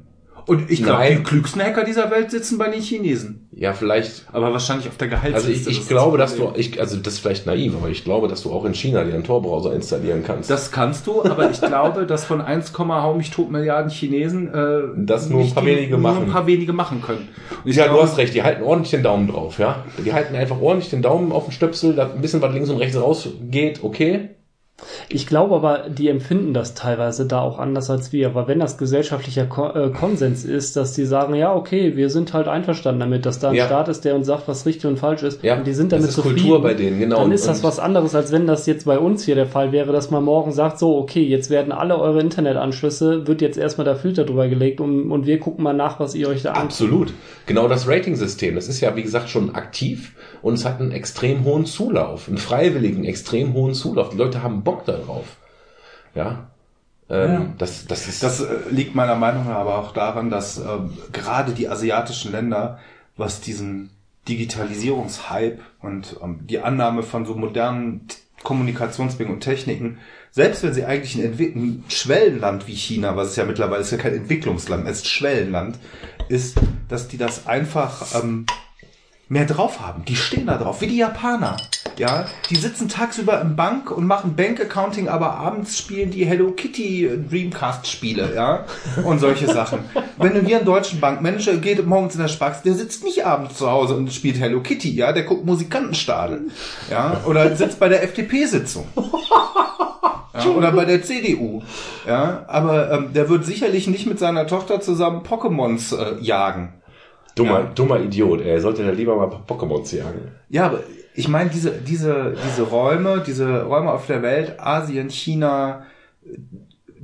Speaker 2: Und ich glaube, die klügsten Hacker dieser Welt sitzen bei den Chinesen.
Speaker 1: ja, vielleicht
Speaker 2: Aber wahrscheinlich auf der
Speaker 1: Also
Speaker 2: Gehaltsliste.
Speaker 1: ich,
Speaker 2: das
Speaker 1: ich
Speaker 2: ist
Speaker 1: glaube,
Speaker 2: das
Speaker 1: dass du, ich, also das ist vielleicht naiv, aber ich glaube, dass du auch in China dir einen Tor-Browser installieren kannst.
Speaker 2: Das kannst du, aber ich glaube, dass von 1, hau mich tot Milliarden Chinesen äh,
Speaker 1: Das nur ein paar
Speaker 2: die-
Speaker 1: wenige
Speaker 2: nur
Speaker 1: machen.
Speaker 2: ein paar wenige machen können. Ich
Speaker 1: ja,
Speaker 2: glaube,
Speaker 1: du hast recht, die halten ordentlich den Daumen drauf, ja. Die halten einfach ordentlich den Daumen auf den Stöpsel, da ein bisschen was links und rechts rausgeht, okay.
Speaker 3: Ich glaube aber, die empfinden das teilweise da auch anders als wir. Aber wenn das gesellschaftlicher Ko äh, Konsens ist, dass die sagen, ja, okay, wir sind halt einverstanden damit, dass da ein
Speaker 1: Ja.
Speaker 3: Staat ist, der uns sagt, was richtig und falsch ist.
Speaker 1: Ja,
Speaker 3: und die sind
Speaker 1: das
Speaker 3: damit
Speaker 1: ist
Speaker 3: zufrieden.
Speaker 1: Kultur bei denen, genau.
Speaker 3: Dann ist das was anderes, als wenn das jetzt bei uns hier der Fall wäre, dass man morgen sagt, so, okay, jetzt werden alle eure Internetanschlüsse, wird jetzt erstmal der Filter drüber gelegt und, und wir gucken mal nach, was ihr euch da anguckt.
Speaker 1: Absolut. Genau das Rating-System. Das ist ja, wie gesagt, schon aktiv und es hat einen extrem hohen Zulauf, einen freiwilligen, extrem hohen Zulauf. Die Leute haben Bock darauf. Ja. Ähm,
Speaker 2: Ja.
Speaker 1: Das, das ist,
Speaker 2: Das äh, liegt meiner Meinung nach aber auch daran, dass ähm, gerade die asiatischen Länder, was diesen Digitalisierungshype und ähm, die Annahme von so modernen Kommunikationswegen und Techniken, selbst wenn sie eigentlich ein, Entwick ein Schwellenland wie China, was es ja mittlerweile ist ja kein Entwicklungsland, es ist Schwellenland, ist, dass die das einfach ähm, mehr drauf haben. Die stehen da drauf, wie die Japaner. Ja, die sitzen tagsüber im Bank und machen Bank Accounting, aber abends spielen die Hello Kitty Dreamcast Spiele, ja, und solche Sachen. Wenn du hier einen deutschen Bankmanager geht morgens in der Sparkasse, der sitzt nicht abends zu Hause und spielt Hello Kitty, ja, der guckt Musikantenstadel, ja, oder sitzt bei der FDP-Sitzung. Ja, oder bei der CDU. Ja, aber ähm, der wird sicherlich nicht mit seiner Tochter zusammen Pokémons äh, jagen.
Speaker 1: dummer,
Speaker 2: Ja.
Speaker 1: dummer Idiot. Er sollte da lieber mal Pokémons jagen.
Speaker 2: Ja, aber ich meine, diese, diese, diese Räume, diese Räume auf der Welt, Asien, China,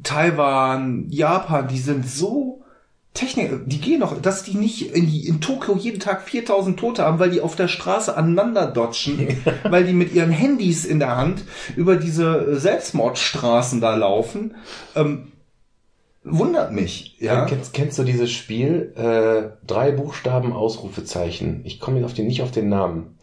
Speaker 2: Taiwan, Japan, die sind so Technik, die gehen noch, dass die nicht in, die, in Tokio jeden Tag 4000 Tote haben, weil die auf der Straße aneinander dodgen, [laughs] weil die mit ihren Handys in der Hand über diese Selbstmordstraßen da laufen, ähm, wundert mich, ja.
Speaker 1: Kennst, kennst du dieses Spiel? Äh, drei Buchstaben, Ausrufezeichen. Ich komme jetzt auf den, nicht auf den Namen.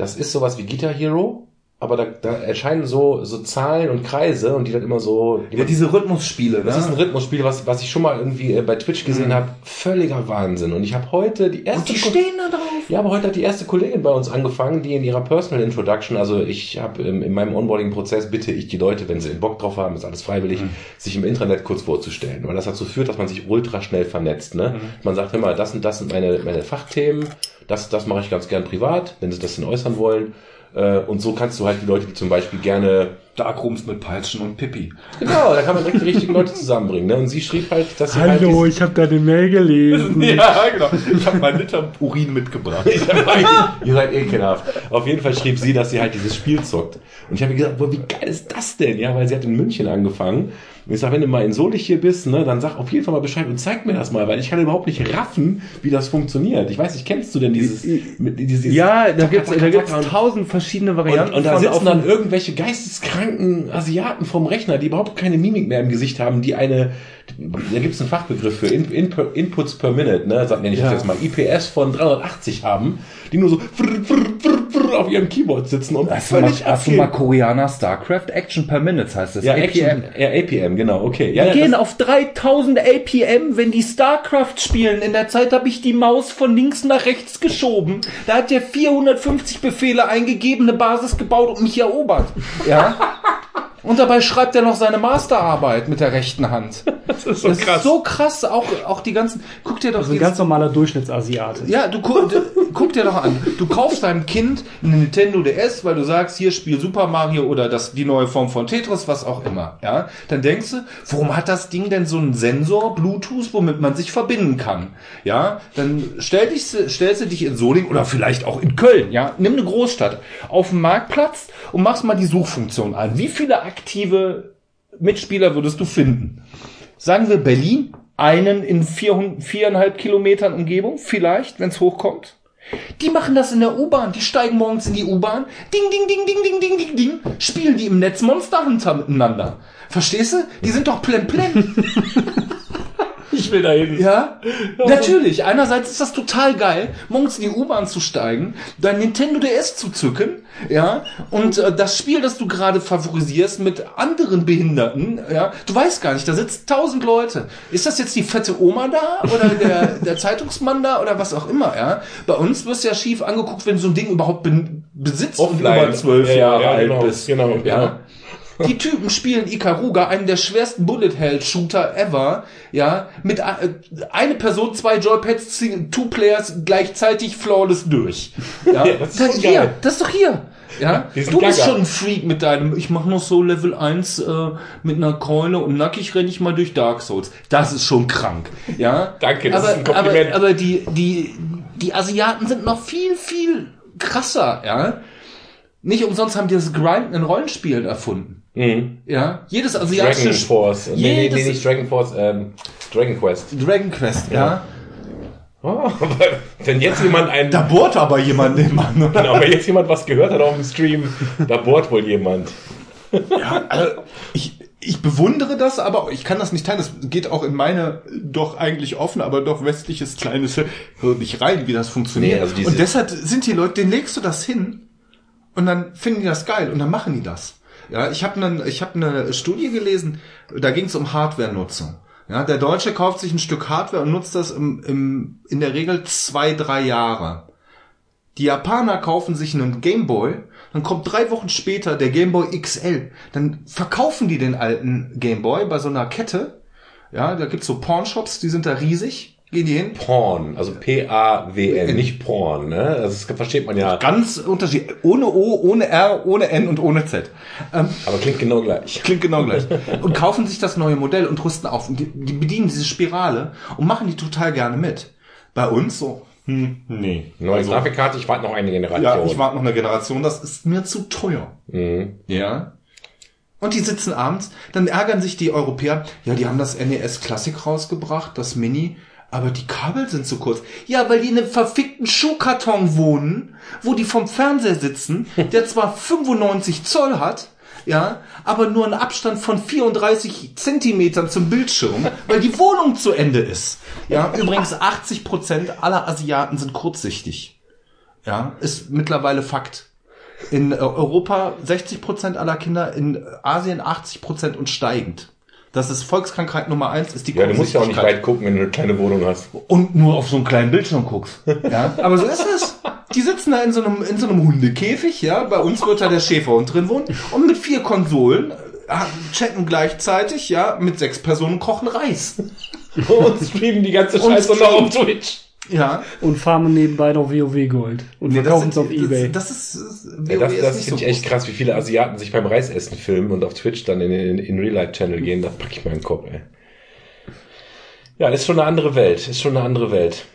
Speaker 1: Das ist sowas wie Guitar Hero, aber da, da erscheinen so, so Zahlen und Kreise und die dann immer so. Die
Speaker 2: Ja, diese Rhythmusspiele, ne?
Speaker 1: das ist ein Rhythmusspiel, was, was ich schon mal irgendwie äh, bei Twitch gesehen
Speaker 2: Mhm.
Speaker 1: habe. Völliger Wahnsinn. Und ich habe heute die erste.
Speaker 2: Und die stehen da drauf.
Speaker 1: ja, aber heute hat die erste Kollegin bei uns angefangen, die in ihrer Personal Introduction, also ich habe in meinem Onboarding-Prozess bitte ich die Leute, wenn sie Bock drauf haben, ist alles freiwillig, sich im Internet kurz vorzustellen, weil das dazu führt, dass man sich ultra schnell vernetzt. Ne? Man sagt immer, das und das sind meine, meine Fachthemen, das, das mache ich ganz gern privat, wenn sie das denn äußern wollen. Äh, Und so kannst du halt die Leute, die zum Beispiel gerne
Speaker 2: Darkrooms mit Peitschen und Pippi.
Speaker 1: Genau, da kann man direkt die richtigen Leute zusammenbringen. Ne? Und sie schrieb halt, dass sie halt
Speaker 3: Hallo, ich habe deine Mail gelesen. [laughs]
Speaker 2: Ja, genau. Ich habe meinen Liter Urin mitgebracht. [laughs]
Speaker 1: Ihr seid ekelhaft. Auf jeden Fall schrieb sie, dass sie halt dieses Spiel zockt. Und ich habe mir gesagt, boah, wie geil ist das denn? Ja, weil sie hat in München angefangen. Und ich sag, wenn du mal in Solich hier bist, ne, dann sag auf jeden Fall mal Bescheid und zeig mir das mal, weil ich kann überhaupt nicht raffen, wie das funktioniert. Ich weiß nicht, kennst du denn dieses, dieses
Speaker 2: Ja, da da
Speaker 1: zacker und-
Speaker 2: tausend verschiedene
Speaker 1: und,
Speaker 2: Varianten.
Speaker 1: und da
Speaker 2: von
Speaker 1: sitzen dann irgendwelche geisteskranken Asiaten vom Rechner, die überhaupt keine Mimik mehr im Gesicht haben, die eine, da gibt es einen Fachbegriff für In, In, Inputs per Minute, ne, sag nenne ich das
Speaker 2: Ja.
Speaker 1: jetzt mal, IPS von 380 haben, die nur so frr, frr, frr, frr, auf ihrem Keyboard sitzen und
Speaker 2: Hast du, mal,
Speaker 1: völlig
Speaker 2: hast du mal. Koreaner StarCraft? Action per Minutes heißt das.
Speaker 1: Ja,
Speaker 2: APM.
Speaker 1: Action, ja, APM, genau, okay. Ja,
Speaker 2: Wir
Speaker 1: ja,
Speaker 2: gehen auf 3000 APM, wenn die StarCraft spielen. In der Zeit habe ich die Maus von links nach rechts geschoben. Da hat der 450 Befehle eingegeben, eine Basis gebaut und mich erobert. Ja. [laughs] Und dabei schreibt er noch seine Masterarbeit mit der rechten Hand. [laughs]
Speaker 1: das ist so
Speaker 2: Das
Speaker 1: krass.
Speaker 2: ist so krass, auch, auch die ganzen, guck dir doch
Speaker 3: Also ein
Speaker 2: jetzt-
Speaker 3: ganz normaler Durchschnittsasiate.
Speaker 2: ja, du, gu du guck dir doch an. Du kaufst deinem Kind eine Nintendo DS, weil du sagst, hier spiel Super Mario oder das, die neue Form von Tetris, was auch immer. Ja, dann denkst du, warum hat das Ding denn so einen Sensor, Bluetooth, womit man sich verbinden kann? Ja, dann stell dich, stellst du dich in Solingen oder vielleicht auch in Köln. Ja, nimm eine Großstadt auf dem Marktplatz und machst mal die Suchfunktion an. Wie viele aktive Mitspieler würdest du finden? Sagen wir Berlin, einen in 400, viereinhalb Kilometern Umgebung, vielleicht, wenn es hochkommt. Die machen das in der U-Bahn. Die steigen morgens in die U-Bahn. Ding, ding, ding, ding, ding, ding, ding, ding. Spielen die im Netz Monster Hunter miteinander. Verstehst du? Die sind doch plemplem. [laughs]
Speaker 1: Ich will da hin.
Speaker 2: Ja, natürlich. Einerseits ist das total geil, morgens in die U-Bahn zu steigen, dein Nintendo DS zu zücken, ja, und äh, das Spiel, das du gerade favorisierst mit anderen Behinderten, ja, du weißt gar nicht, da sitzen tausend Leute. Ist das jetzt die fette Oma da oder der, [laughs] der Zeitungsmann da oder was auch immer, ja? Bei uns wirst du ja schief angeguckt, wenn du so ein Ding überhaupt ben, besitzt
Speaker 1: Offline.
Speaker 2: und über zwölf
Speaker 1: Ja, ja,
Speaker 2: Jahre
Speaker 1: ja,
Speaker 2: alt
Speaker 1: genau,
Speaker 2: bist.
Speaker 1: genau, genau.
Speaker 2: Die Typen spielen Ikaruga, einen der schwersten Bullet Hell Shooter ever, ja, mit äh, eine Person, zwei Joypads, two Players gleichzeitig flawless durch. [laughs] Ja,
Speaker 1: Ja, das ist schon
Speaker 2: hier,
Speaker 1: geil.
Speaker 2: das ist doch hier. Ja, du bist
Speaker 1: gaga.
Speaker 2: schon ein Freak mit deinem, ich mach noch so Level 1 äh, mit einer Keule und nackig renne ich mal durch Dark Souls. Das ist schon krank. Ja.
Speaker 1: Danke, das
Speaker 2: aber,
Speaker 1: ist ein Kompliment.
Speaker 2: Aber, aber die, die, die Asiaten sind noch viel, viel krasser, ja. Nicht umsonst haben die das Grinden in Rollenspielen erfunden.
Speaker 1: Mhm.
Speaker 2: Ja, jedes
Speaker 1: Dragon
Speaker 2: asiatische
Speaker 1: Force. Nee, nee,
Speaker 2: jedes
Speaker 1: nee, nicht Dragon Force, ähm, Dragon Quest.
Speaker 2: Dragon Quest, ja.
Speaker 1: Oh, [laughs] aber wenn jetzt jemand ein,
Speaker 2: Da bohrt aber jemand den Mann, oder?
Speaker 1: genau, wenn jetzt jemand was gehört hat auf dem Stream, da bohrt wohl jemand.
Speaker 4: Ja, also ich, ich bewundere das, aber ich kann das nicht teilen. Das geht auch in meine doch eigentlich offen, aber doch westliches kleines Hirn nicht rein, wie das funktioniert.
Speaker 1: Nee, also
Speaker 4: und deshalb sind die Leute, denen legst du das hin und dann finden die das geil und dann machen die das. Ja, ich habe eine ich habe eine Studie gelesen, da ging es um Hardware-Nutzung. Ja, der Deutsche kauft sich ein Stück Hardware und nutzt das im, im, in der Regel zwei, drei Jahre. Die Japaner kaufen sich einen Gameboy, dann kommt drei Wochen später der Gameboy XL. Dann verkaufen die den alten Gameboy bei so einer Kette. Ja, da gibt's so Pornshops, die sind da riesig. Gehen die hin.
Speaker 1: Porn, also P-A-W-N, nicht Porn, ne? Also das versteht man ja,
Speaker 4: Ganz unterschiedlich. Ohne O, ohne R, ohne N und ohne Z. Ähm,
Speaker 1: aber klingt genau gleich.
Speaker 4: klingt genau gleich.
Speaker 2: und kaufen sich das neue Modell und rüsten auf. Und die, die bedienen diese Spirale und machen die total gerne mit. Bei uns so,
Speaker 4: Hm, nee.
Speaker 1: Neue Grafikkarte, ich warte noch eine Generation.
Speaker 4: Ja, ich warte noch eine Generation, das ist mir zu teuer.
Speaker 1: Mhm.
Speaker 2: Ja. Und die sitzen abends, dann ärgern sich die Europäer, ja, die haben das NES Classic rausgebracht, das Mini, aber die Kabel sind zu kurz. Ja, weil die in einem verfickten Schuhkarton wohnen, wo die vom Fernseher sitzen, [laughs] der zwar 95 Zoll hat, ja, aber nur einen Abstand von 34 Zentimetern zum Bildschirm, [laughs] weil die Wohnung zu Ende ist. Ja, übrigens 80 Prozent aller Asiaten sind kurzsichtig. Ja, ist mittlerweile Fakt. In äh, Europa 60 Prozent aller Kinder, in Asien 80 Prozent und steigend. Das ist Volkskrankheit Nummer eins, ist die
Speaker 1: Ja, du musst ja auch nicht weit gucken, wenn du eine kleine Wohnung hast.
Speaker 2: Und nur auf so einen kleinen Bildschirm guckst. [laughs] Ja, aber so ist es. Die sitzen da in so einem, in so einem Hundekäfig, ja. Bei uns wird da der Schäferhund drin wohnen. Und mit vier Konsolen, äh, checken gleichzeitig, ja, mit sechs Personen kochen Reis. [laughs]
Speaker 1: Und streamen die ganze Scheiße noch auf Twitch.
Speaker 3: Und farmen nebenbei noch WoW Gold. Und verkaufen es auf Ebay.
Speaker 2: Das, das ist, das,
Speaker 1: Ja, das
Speaker 2: WoW
Speaker 1: das
Speaker 2: ist
Speaker 1: finde ich echt krass, wie viele Asiaten sich beim Reisessen filmen und auf Twitch dann in den in Real-Life-Channel gehen. Das packe ich mir in den Kopf, ey. Ja, das ist schon eine andere Welt. Ist schon eine andere Welt.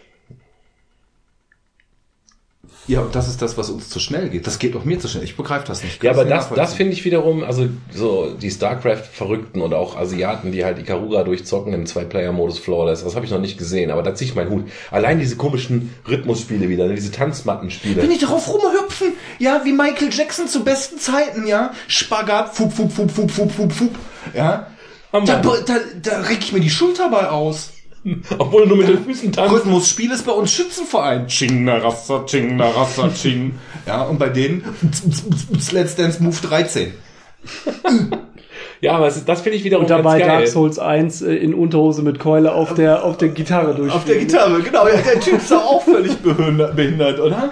Speaker 2: Ja, und das ist das, was uns zu schnell geht. Das geht auch mir zu schnell. Ich begreife das nicht.
Speaker 1: Ja, aber das, das finde ich wiederum, also so die StarCraft-Verrückten oder auch Asiaten, die halt Ikaruga durchzocken im Zwei-Player-Modus Flawless, das habe ich noch nicht gesehen, aber da ziehe ich meinen Hut. Allein diese komischen Rhythmusspiele wieder, diese Tanzmattenspiele.
Speaker 2: Wenn die drauf rumhüpfen, ja, wie Michael Jackson zu besten Zeiten, ja. Spagat, fup, fup, fup, fup, fup, fup, fup, ja. Da, da, da reg ich mir die Schulter bei aus. [laughs]
Speaker 1: Obwohl du nur mit den Füßen tanzt.
Speaker 2: Rhythmusspiel ist bei uns Schützenverein. Ching, na rassa, ching, na rassa, ching. [laughs] Ja, und bei denen Let's Dance Move 13.
Speaker 1: Ja, aber das finde ich wiederum
Speaker 3: Und dabei
Speaker 1: ganz geil.
Speaker 3: Dark Souls 1 äh, in Unterhose mit Keule auf der, auf der Gitarre durch.
Speaker 2: Auf der Gitarre, genau. Ja, der Typ ist doch auch völlig behindert, oder?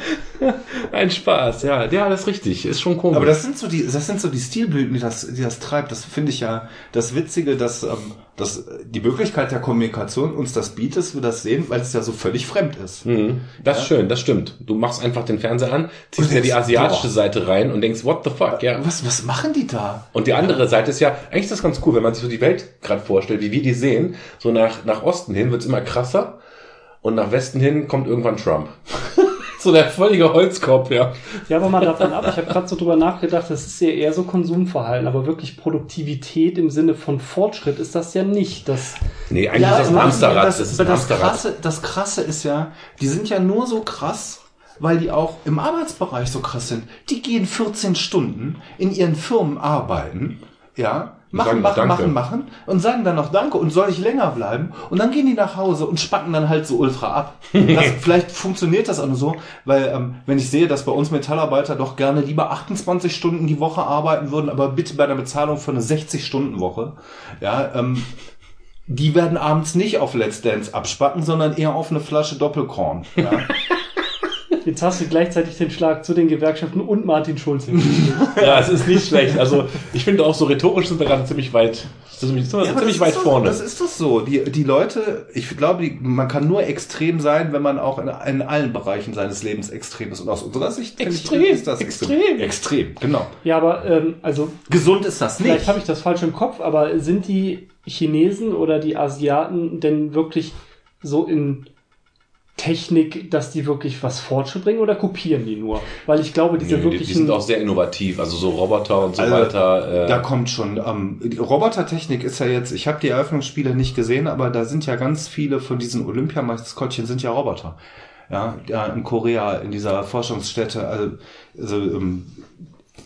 Speaker 2: [laughs]
Speaker 1: Ein Spaß, ja. Ja, das ist richtig. Ist schon komisch.
Speaker 2: Aber das sind so die, das sind so die Stilblüten, die das, die das treibt. Das finde ich ja das Witzige, dass, ähm, dass die Möglichkeit der Kommunikation uns das bietet, dass wir das sehen, weil es ja so völlig fremd ist.
Speaker 1: Mhm. Das ist schön, das stimmt. Du machst einfach den Fernseher an, ziehst dir die asiatische
Speaker 2: boah.
Speaker 1: Seite rein und denkst, what the fuck, ja.
Speaker 2: Was, was machen die da?
Speaker 1: Und die andere Seite ist ja, eigentlich ist das ganz cool, wenn man sich so die Welt gerade vorstellt, wie wir die sehen. So nach, nach Osten hin wird's immer krasser und nach Westen hin kommt irgendwann Trump. [laughs] so der völlige Holzkopf, ja.
Speaker 3: Ja, aber mal davon ab, ich habe gerade so drüber nachgedacht, das ist ja eher so Konsumverhalten, aber wirklich Produktivität im Sinne von Fortschritt ist das ja nicht. Das,
Speaker 1: Nee, eigentlich ist das ein Hamsterrad.
Speaker 2: Das,
Speaker 1: Das, ist ein
Speaker 2: das, krasse, das krasse ist ja, die sind ja nur so krass, weil die auch im Arbeitsbereich so krass sind. Die gehen 14 Stunden in ihren Firmen arbeiten, ja, machen, machen,
Speaker 1: Danke.
Speaker 2: machen, machen und sagen dann noch Danke und soll ich länger bleiben? Und dann gehen die nach Hause und spacken dann halt so ultra ab. [laughs] Das, vielleicht funktioniert das auch nur so, weil ähm, wenn ich sehe, dass bei uns Metallarbeiter doch gerne lieber 28 Stunden die Woche arbeiten würden, aber bitte bei der Bezahlung für eine 60-Stunden-Woche, ja, ähm, die werden abends nicht auf Let's Dance abspacken, sondern eher auf eine Flasche Doppelkorn. Ja. [laughs]
Speaker 3: jetzt hast du gleichzeitig den Schlag zu den Gewerkschaften und Martin Schulz. [laughs]
Speaker 1: Ja, es ist nicht schlecht. Also ich finde auch so rhetorisch sind wir gerade ziemlich weit, ziemlich,
Speaker 2: Ja,
Speaker 1: ziemlich
Speaker 2: das
Speaker 1: weit
Speaker 2: ist doch,
Speaker 1: vorne.
Speaker 2: Das ist doch so. Die, die Leute, ich glaube, die, man kann nur extrem sein, wenn man auch in, in allen Bereichen seines Lebens extrem ist. Und aus unserer Sicht
Speaker 1: Extrem,
Speaker 2: ich, ist das
Speaker 1: extrem.
Speaker 2: Extrem, genau.
Speaker 3: Ja, aber ähm, also
Speaker 2: Gesund ist das
Speaker 3: vielleicht
Speaker 2: nicht.
Speaker 3: habe ich das falsch im Kopf, aber sind die Chinesen oder die Asiaten denn wirklich so in Technik, dass die wirklich was Fortschritt bringen oder kopieren die nur? Weil ich glaube, diese
Speaker 1: Nö, die, die
Speaker 3: wirklichen
Speaker 1: sind auch sehr innovativ, also so Roboter und so
Speaker 2: Also,
Speaker 1: weiter. Äh,
Speaker 2: Da kommt schon, ähm, Robotertechnik ist ja jetzt, ich habe die Eröffnungsspiele nicht gesehen, aber da sind ja ganz viele von diesen Olympiamaskottchen sind ja Roboter. Ja, ja, in Korea, in dieser Forschungsstätte, also, also ähm,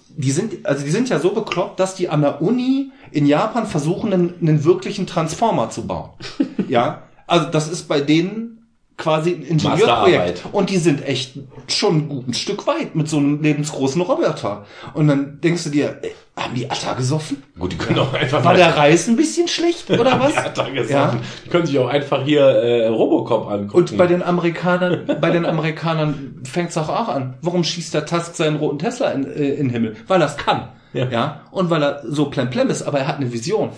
Speaker 2: die sind, also die sind ja so bekloppt, dass die an der Uni in Japan versuchen, einen, einen wirklichen Transformer zu bauen. [laughs] ja, also das ist bei denen quasi ein Ingenieurprojekt. Und die sind echt schon ein gutes Stück weit mit so einem lebensgroßen Roboter. Und dann denkst du dir, ey, haben die Atta gesoffen?
Speaker 1: gut, die können auch einfach
Speaker 2: War der Reis ein bisschen schlecht [laughs] oder was?
Speaker 1: Ja, danke,
Speaker 2: Ja.
Speaker 1: Die können sich auch einfach hier äh, Robocop angucken.
Speaker 2: Und bei den Amerikanern, bei den Amerikanern fängt's auch, auch an. Warum schießt der Tusk seinen roten Tesla in, äh, in den Himmel? Weil es kann.
Speaker 1: Ja.
Speaker 2: Ja. Und weil er so plemplem ist, aber er hat eine Vision.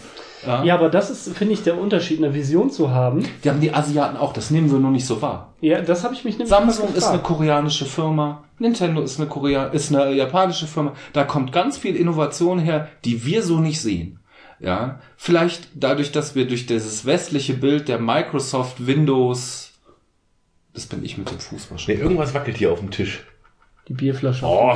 Speaker 2: Ja.
Speaker 3: Ja, aber das ist, finde ich, der Unterschied, eine Vision zu haben.
Speaker 2: Die haben die Asiaten auch, das nehmen wir nur nicht so wahr.
Speaker 3: Ja, das habe ich mich nämlich
Speaker 2: Samsung ist eine koreanische Firma, Nintendo ist eine Korea ist eine japanische Firma. Da kommt ganz viel Innovation her, die wir so nicht sehen. Ja, vielleicht dadurch, dass wir durch dieses westliche Bild der Microsoft Windows das bin ich mit dem Fuß
Speaker 1: nee,
Speaker 2: wahrscheinlich.
Speaker 1: irgendwas wackelt hier auf dem Tisch.
Speaker 3: Die Bierflasche.
Speaker 1: Oh.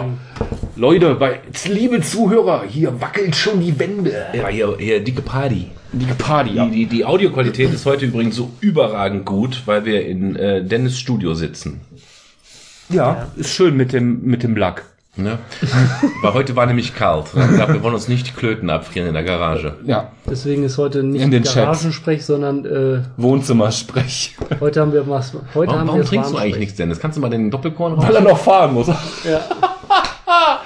Speaker 5: Leute, bei, liebe Zuhörer, hier wackelt schon die Wände.
Speaker 1: Ja, hier, hier dicke Party.
Speaker 5: Die Party,
Speaker 1: Die, die, die Audioqualität ist heute übrigens so überragend gut, weil wir in äh, Dennis Studio sitzen.
Speaker 5: Ja, ist schön mit dem, mit dem Lack.
Speaker 1: Ne? weil heute war nämlich kalt. Ich glaube, wir wollen uns nicht die Klöten abfrieren in der Garage.
Speaker 5: Ja,
Speaker 3: Deswegen ist heute nicht
Speaker 5: In den Chats.
Speaker 3: Garagensprech, sondern äh,
Speaker 5: Wohnzimmersprech.
Speaker 3: heute haben wir was. Heute
Speaker 1: Warum,
Speaker 3: haben
Speaker 1: warum
Speaker 3: wir
Speaker 1: trinkst du eigentlich nichts, Dennis? Kannst du mal den Doppelkorn raus?
Speaker 5: Weil er noch fahren muss.
Speaker 3: Ja. [laughs]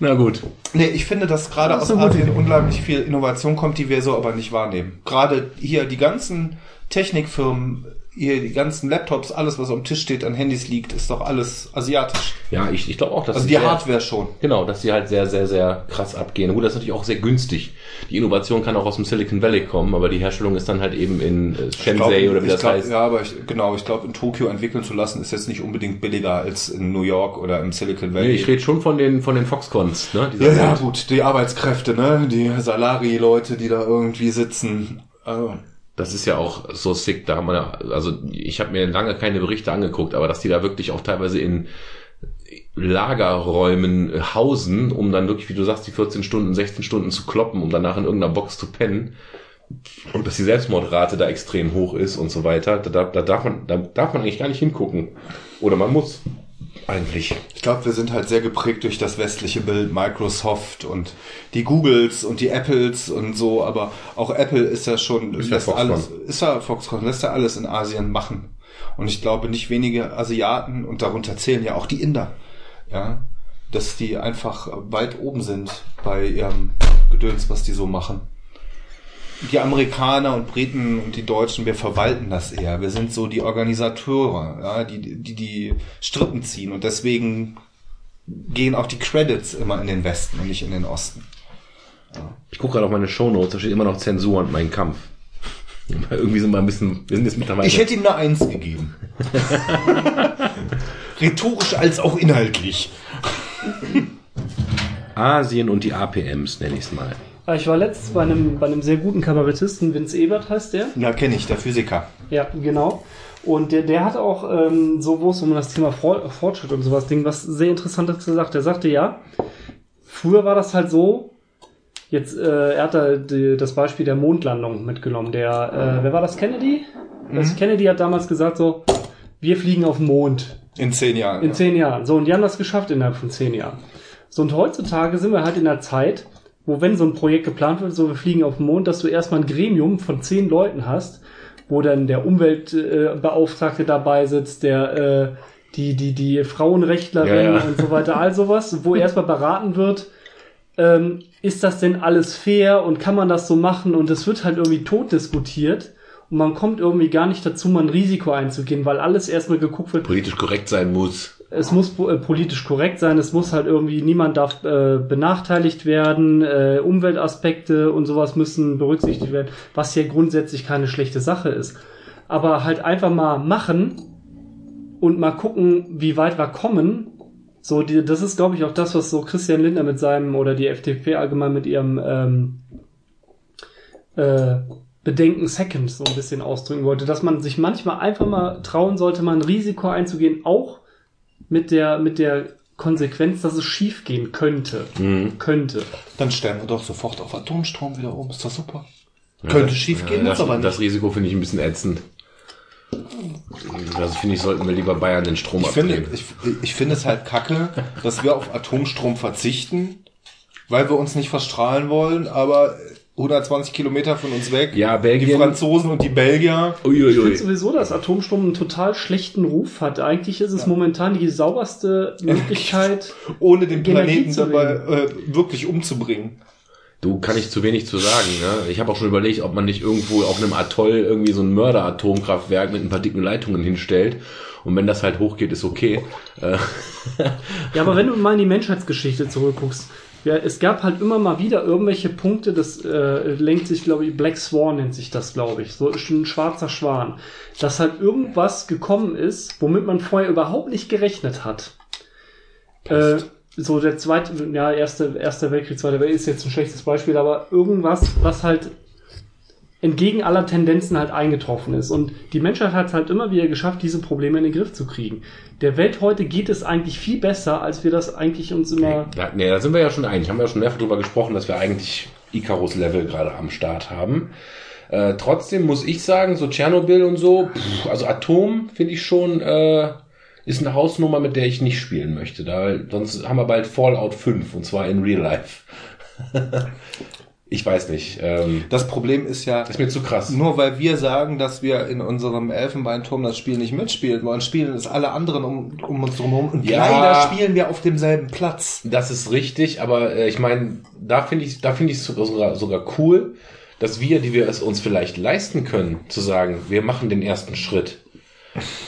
Speaker 1: Na gut.
Speaker 2: Nee, ich finde, dass gerade
Speaker 3: Das
Speaker 2: aus Asien
Speaker 3: Idee.
Speaker 2: unglaublich viel Innovation kommt, die wir so aber nicht wahrnehmen. Gerade hier die ganzen Technikfirmen, hier die ganzen Laptops, alles was am Tisch steht, an Handys liegt, ist doch alles asiatisch.
Speaker 1: Ja, ich, ich glaube auch, dass
Speaker 2: Also die
Speaker 1: sehr-
Speaker 2: Hardware schon.
Speaker 1: Genau, dass die halt sehr, sehr, sehr krass abgehen. Gut, das ist natürlich auch sehr günstig. Die Innovation kann auch aus dem Silicon Valley kommen, aber die Herstellung ist dann halt eben in äh, Shenzhen oder wie das
Speaker 2: glaub,
Speaker 1: heißt.
Speaker 2: Ja, aber ich, genau, ich glaube, in Tokio entwickeln zu lassen, ist jetzt nicht unbedingt billiger als in New York oder im Silicon Valley.
Speaker 1: Nee, ich rede schon von den von den Foxcons, ne?
Speaker 2: Ja, ja, gut, die Arbeitskräfte, ne? Die Salari-Leute, die da irgendwie sitzen. Also,
Speaker 1: Das ist ja auch so sick. Da haben wir, also ich habe mir lange keine Berichte angeguckt, aber dass die da wirklich auch teilweise in Lagerräumen hausen, um dann wirklich, wie du sagst, die 14 Stunden, 16 Stunden zu kloppen, um danach in irgendeiner Box zu pennen. Und dass die Selbstmordrate da extrem hoch ist und so weiter, da, da, da, darf man, da darf man eigentlich gar nicht hingucken. Oder man muss. Eigentlich?
Speaker 2: Ich glaube, wir sind halt sehr geprägt durch das westliche Bild, Microsoft und die Googles und die Apples und so, aber auch Apple ist ja schon,
Speaker 1: Ist ja
Speaker 2: lässt
Speaker 1: Foxconn.
Speaker 2: alles, ist ja Foxconn, lässt ja alles in Asien machen. Und ich glaube, nicht wenige Asiaten, und darunter zählen ja auch die Inder, ja, dass die einfach weit oben sind bei ihrem Gedöns, was die so machen. Die Amerikaner und Briten und die Deutschen, wir verwalten das eher. Wir sind so die Organisateure, ja, die, die die Strippen ziehen und deswegen gehen auch die Credits immer in den Westen und nicht in den Osten.
Speaker 1: Ich gucke gerade auf meine Shownotes, da steht immer noch Zensur und mein Kampf. [laughs] Irgendwie sind wir ein bisschen, wir sind jetzt mittlerweile.
Speaker 2: Ich hätte ihm eine Eins gegeben. [laughs] Rhetorisch als auch inhaltlich.
Speaker 1: Asien und die APMs, nenne ich es mal.
Speaker 3: Ah, Ich war letztens bei einem, bei einem sehr guten Kabarettisten, Vince Ebert heißt der.
Speaker 2: Ja, kenne ich, der Physiker.
Speaker 3: Ja, genau. Und der, der hat auch ähm, so, wo es um das Thema For- Fortschritt und sowas ging, was sehr Interessantes gesagt. Der sagte, ja, früher war das halt so, jetzt, äh, er hat da die, das Beispiel der Mondlandung mitgenommen. Der, äh, wer war das, Kennedy? Das Kennedy hat damals gesagt so, wir fliegen auf den Mond
Speaker 2: In zehn Jahren.
Speaker 3: in
Speaker 2: ja.
Speaker 3: zehn Jahren. So, und die haben das geschafft innerhalb von zehn Jahren. So, und heutzutage sind wir halt in der Zeit, wo wenn so ein Projekt geplant wird, so wir fliegen auf den Mond, dass du erstmal ein Gremium von zehn Leuten hast, wo dann der Umweltbeauftragte äh, dabei sitzt, der äh, die, die, die Frauenrechtlerin
Speaker 1: Ja, ja.
Speaker 3: und so weiter, all sowas, wo erstmal beraten wird, ähm, ist das denn alles fair und kann man das so machen? Und es wird halt irgendwie tot diskutiert und man kommt irgendwie gar nicht dazu, mal ein Risiko einzugehen, weil alles erstmal geguckt wird,
Speaker 1: Politisch korrekt sein muss.
Speaker 3: Es muss äh, politisch korrekt sein, es muss halt irgendwie, niemand darf äh, benachteiligt werden, äh, Umweltaspekte und sowas müssen berücksichtigt werden, was ja grundsätzlich keine schlechte Sache ist. Aber halt einfach mal machen und mal gucken, wie weit wir kommen. So, die, das ist, glaube ich, auch das, was so Christian Lindner mit seinem oder die FDP allgemein mit ihrem ähm, äh, Bedenken Second so ein bisschen ausdrücken wollte, dass man sich manchmal einfach mal trauen sollte, mal ein Risiko einzugehen, auch mit der, mit der Konsequenz, dass es schief gehen könnte. Könnte.
Speaker 2: Dann stellen wir doch sofort auf Atomstrom wieder um. Ist doch super. Könnte schief gehen,
Speaker 1: Ja, das,
Speaker 2: aber
Speaker 1: das
Speaker 2: nicht.
Speaker 1: Risiko finde ich ein bisschen ätzend. Also finde ich, sollten wir lieber Bayern den Strom
Speaker 2: Ich finde,
Speaker 1: abdrehen.
Speaker 2: ich, ich finde es halt kacke, dass wir auf Atomstrom verzichten, weil wir uns nicht verstrahlen wollen, aber 120 Kilometer von uns weg,
Speaker 1: Ja,
Speaker 2: die
Speaker 1: Belgien.
Speaker 2: Franzosen und die Belgier,
Speaker 3: Ich finde
Speaker 1: Uiuiui.
Speaker 3: sowieso, dass Atomstrom einen total schlechten Ruf hat. Eigentlich ist es momentan die sauberste [laughs] Möglichkeit.
Speaker 2: ohne den
Speaker 3: Energie
Speaker 2: Planeten
Speaker 3: zu
Speaker 2: dabei äh, wirklich umzubringen.
Speaker 1: Du kann ich zu wenig zu sagen. Ne? Ich habe auch schon überlegt, ob man nicht irgendwo auf einem Atoll irgendwie so ein Mörder-Atomkraftwerk mit ein paar dicken Leitungen hinstellt. Und wenn das halt hochgeht, ist okay. Äh,
Speaker 3: Ja, aber wenn du mal in die Menschheitsgeschichte zurückguckst, ja, es gab halt immer mal wieder irgendwelche Punkte, das äh, lenkt sich, glaube ich, Black Swan nennt sich das, glaube ich, so ein schwarzer Schwan, dass halt irgendwas gekommen ist, womit man vorher überhaupt nicht gerechnet hat. Äh, so der zweite, ja, erste, erster Weltkrieg, zweiter Weltkrieg ist jetzt ein schlechtes Beispiel, aber irgendwas, was halt entgegen aller Tendenzen halt eingetroffen ist. Und die Menschheit hat es halt immer wieder geschafft, diese Probleme in den Griff zu kriegen. Der Welt heute geht es eigentlich viel besser, als wir das eigentlich uns immer.
Speaker 1: da, nee, da sind wir ja schon einig. Haben wir ja schon mehrfach drüber gesprochen, dass wir eigentlich Icarus-Level gerade am Start haben. Äh, trotzdem muss ich sagen, so Tschernobyl und so, pff, also Atom finde ich schon, äh, ist eine Hausnummer, mit der ich nicht spielen möchte. Da, sonst haben wir bald Fallout 5 und zwar in Real Life. [laughs] ich weiß nicht. Ähm,
Speaker 2: Das Problem ist ja,
Speaker 1: ist mir zu krass.
Speaker 2: nur weil wir sagen, dass wir in unserem Elfenbeinturm das Spiel nicht mitspielen wollen, spielen es alle anderen um, um uns drumherum. Und
Speaker 1: Ja.
Speaker 2: leider spielen wir auf demselben Platz.
Speaker 1: Das ist richtig, aber äh, ich meine, da finde ich, da finde ich es sogar, sogar cool, dass wir, die wir es uns vielleicht leisten können, zu sagen, wir machen den ersten Schritt.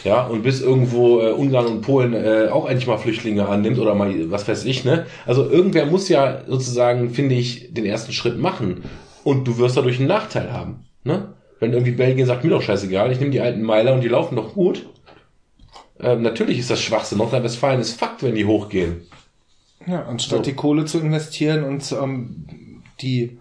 Speaker 1: Ja, und bis irgendwo äh, Ungarn und Polen äh, auch endlich mal Flüchtlinge annimmt oder mal, was weiß ich, ne? Also irgendwer muss ja sozusagen, finde ich, den ersten Schritt machen. Und du wirst dadurch einen Nachteil haben, ne? Wenn irgendwie Belgien sagt, mir doch scheißegal, ich nehme die alten Meiler und die laufen doch gut. Ähm, natürlich ist das Schwachsinn. Nordrhein-Westfalen ist Fakt, wenn die hochgehen.
Speaker 2: Ja, anstatt
Speaker 1: So.
Speaker 2: die Kohle zu investieren und ähm, die,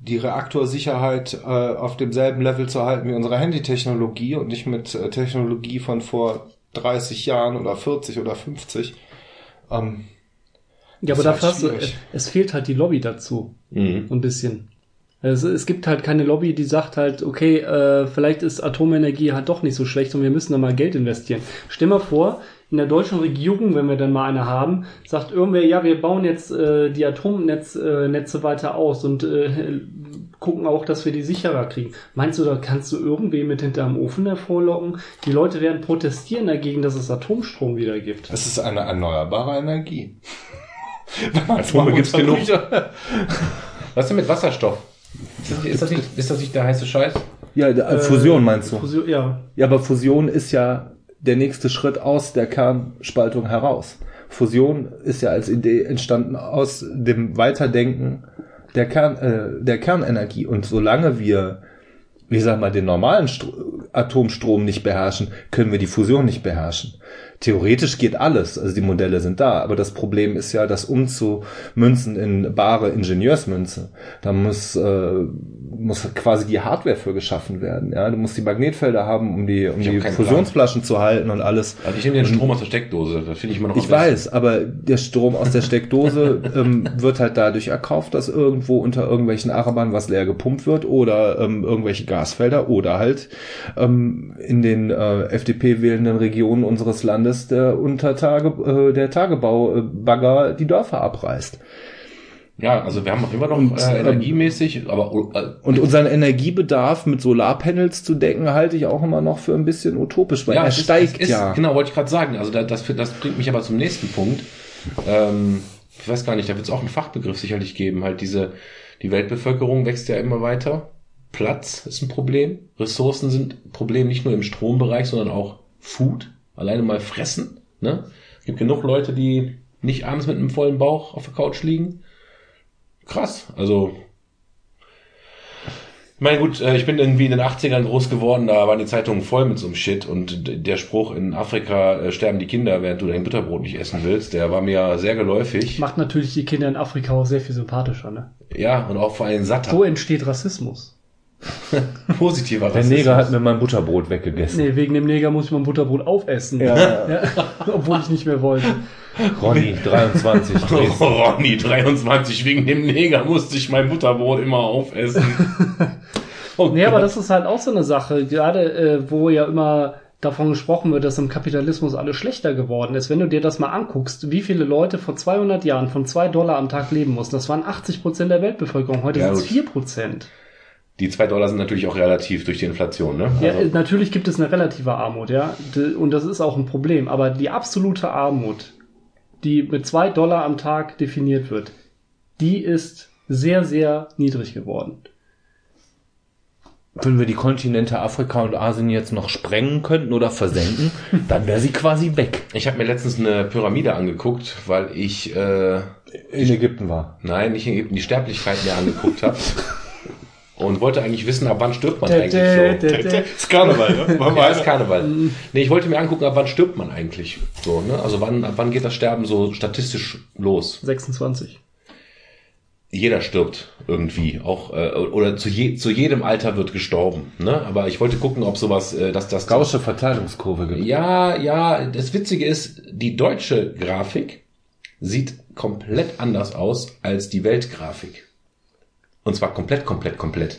Speaker 2: die Reaktorsicherheit äh, auf demselben Level zu halten wie unsere Handytechnologie und nicht mit äh, Technologie von vor 30 Jahren oder 40 oder 50. Ähm,
Speaker 3: Ja, aber
Speaker 2: ist
Speaker 3: dafür
Speaker 2: halt
Speaker 3: hast du, es fehlt halt die Lobby dazu.
Speaker 1: Mhm.
Speaker 3: Ein bisschen. Also es gibt halt keine Lobby, die sagt halt, okay, äh, vielleicht ist Atomenergie halt doch nicht so schlecht und wir müssen da mal Geld investieren. Stell mal vor, in der deutschen Regierung, wenn wir dann mal eine haben, sagt irgendwer, ja, wir bauen jetzt äh, die Atomnetze äh, Netze weiter aus und äh, gucken auch, dass wir die sicherer kriegen. Meinst du, da kannst du irgendwen mit hinterm Ofen hervorlocken? Die Leute werden protestieren dagegen, dass es Atomstrom wieder gibt.
Speaker 6: Es ist eine erneuerbare Energie. [laughs]
Speaker 1: Atome gibt's genug. Was ist denn mit Wasserstoff? Ist das, nicht, ist, das nicht, ist das nicht der heiße Scheiß?
Speaker 2: Ja, äh, Fusion meinst du?
Speaker 3: Fusion, ja.
Speaker 2: Ja, aber Fusion ist ja der nächste Schritt aus der Kernspaltung heraus. Fusion ist ja als Idee entstanden aus dem Weiterdenken der, Kern, äh, der Kernenergie. Und solange wir, ich sag mal, den normalen Stro Atomstrom nicht beherrschen, können wir die Fusion nicht beherrschen. Theoretisch geht alles, also die Modelle sind da, aber das Problem ist ja, das umzumünzen in bare Ingenieursmünze. Da muss, äh, muss quasi die Hardware für geschaffen werden. Ja, du musst die Magnetfelder haben, um die, um
Speaker 1: Ich
Speaker 2: die Fusionsflaschen zu halten und alles.
Speaker 1: Also ich nehme den Strom aus der Steckdose. Das finde ich immer noch
Speaker 2: Ich weiß, aber der Strom aus der Steckdose [laughs] ähm, wird halt dadurch erkauft, dass irgendwo unter irgendwelchen Arabern was leer gepumpt wird oder ähm, irgendwelche Gasfelder oder halt ähm, in den äh, FDP wählenden Regionen unseres Landes der Untertage, äh, der Tagebaubagger die Dörfer abreißt.
Speaker 1: Ja, also wir haben immer noch
Speaker 2: Und,
Speaker 1: äh,
Speaker 2: ähm,
Speaker 1: energiemäßig, aber äh,
Speaker 2: Und unseren Energiebedarf mit Solarpanels zu decken, halte ich auch immer noch für ein bisschen utopisch, weil er
Speaker 1: es ist-
Speaker 2: steigt
Speaker 1: ist,
Speaker 2: ja.
Speaker 1: Genau, wollte ich gerade sagen. Also da- das, das bringt mich aber zum nächsten Punkt. Ähm, ich weiß gar nicht, da wird es auch einen Fachbegriff sicherlich geben. Halt diese, die Weltbevölkerung wächst ja immer weiter. Platz ist ein Problem. Ressourcen sind ein Problem, nicht nur im Strombereich, sondern auch Food. Alleine mal fressen. Ne? Es gibt genug Leute, die nicht abends mit einem vollen Bauch auf der Couch liegen. Krass. Also ich meine, gut, äh, ich bin irgendwie in den 80ern groß geworden, da waren die Zeitungen voll mit so einem Shit und der Spruch, in Afrika äh, sterben die Kinder, während du dein Butterbrot nicht essen willst, der war mir sehr geläufig.
Speaker 3: Macht natürlich die Kinder in Afrika auch sehr viel sympathischer, ne?
Speaker 1: Ja, und auch vor allem satter,
Speaker 3: So entsteht Rassismus. [laughs]
Speaker 1: positiver
Speaker 2: Der
Speaker 1: Rassismus.
Speaker 2: Neger hat mir mein Butterbrot weggegessen.
Speaker 3: Nee, wegen dem Neger muss ich mein Butterbrot aufessen.
Speaker 2: Ja.
Speaker 3: Ja, [laughs] obwohl ich nicht mehr wollte.
Speaker 2: Ronny, 23, Dresden.
Speaker 1: Oh, Ronny, 23, wegen dem Neger musste ich mein Butterbrot immer aufessen. [laughs] Oh
Speaker 3: Nee, aber das ist halt auch so eine Sache, gerade äh, wo ja immer davon gesprochen wird, dass im Kapitalismus alles schlechter geworden ist. Wenn du dir das mal anguckst, wie viele Leute vor 200 Jahren von 2 Dollar am Tag leben mussten, das waren 80 Prozent der Weltbevölkerung. Heute
Speaker 1: Ja,
Speaker 3: sind es
Speaker 1: gut.
Speaker 3: 4 Prozent.
Speaker 1: Die zwei Dollar sind natürlich auch relativ durch die Inflation, ne?
Speaker 3: Ja,
Speaker 1: Also,
Speaker 3: äh, natürlich gibt es eine relative Armut, ja. Und das ist auch ein Problem. Aber die absolute Armut, die mit 2 Dollar am Tag definiert wird, die ist sehr, sehr niedrig geworden.
Speaker 2: Wenn wir die Kontinente Afrika und Asien jetzt noch sprengen könnten oder versenken, [laughs] dann wäre sie quasi weg.
Speaker 1: ich habe mir letztens eine Pyramide angeguckt, weil ich äh,
Speaker 2: In Ägypten war.
Speaker 1: Nein, nicht in Ägypten, die Sterblichkeit mir angeguckt habe. [laughs] Und wollte eigentlich wissen, ab wann stirbt man eigentlich so.
Speaker 3: dä.
Speaker 6: ist Karneval, ne?
Speaker 1: Ja, ist Karneval. Nee, ich wollte mir angucken, ab wann stirbt man eigentlich. So, ne? Also wann, ab wann geht das Sterben so statistisch los?
Speaker 3: 26.
Speaker 1: Jeder stirbt irgendwie. Auch, äh, oder zu, je, zu jedem Alter wird gestorben. Ne? Aber ich wollte gucken, ob sowas, äh, dass das.
Speaker 2: Gaußsche Verteilungskurve gibt.
Speaker 1: Ja, ja, das Witzige ist, die deutsche Grafik sieht komplett anders aus als die Weltgrafik. Und zwar komplett, komplett, komplett.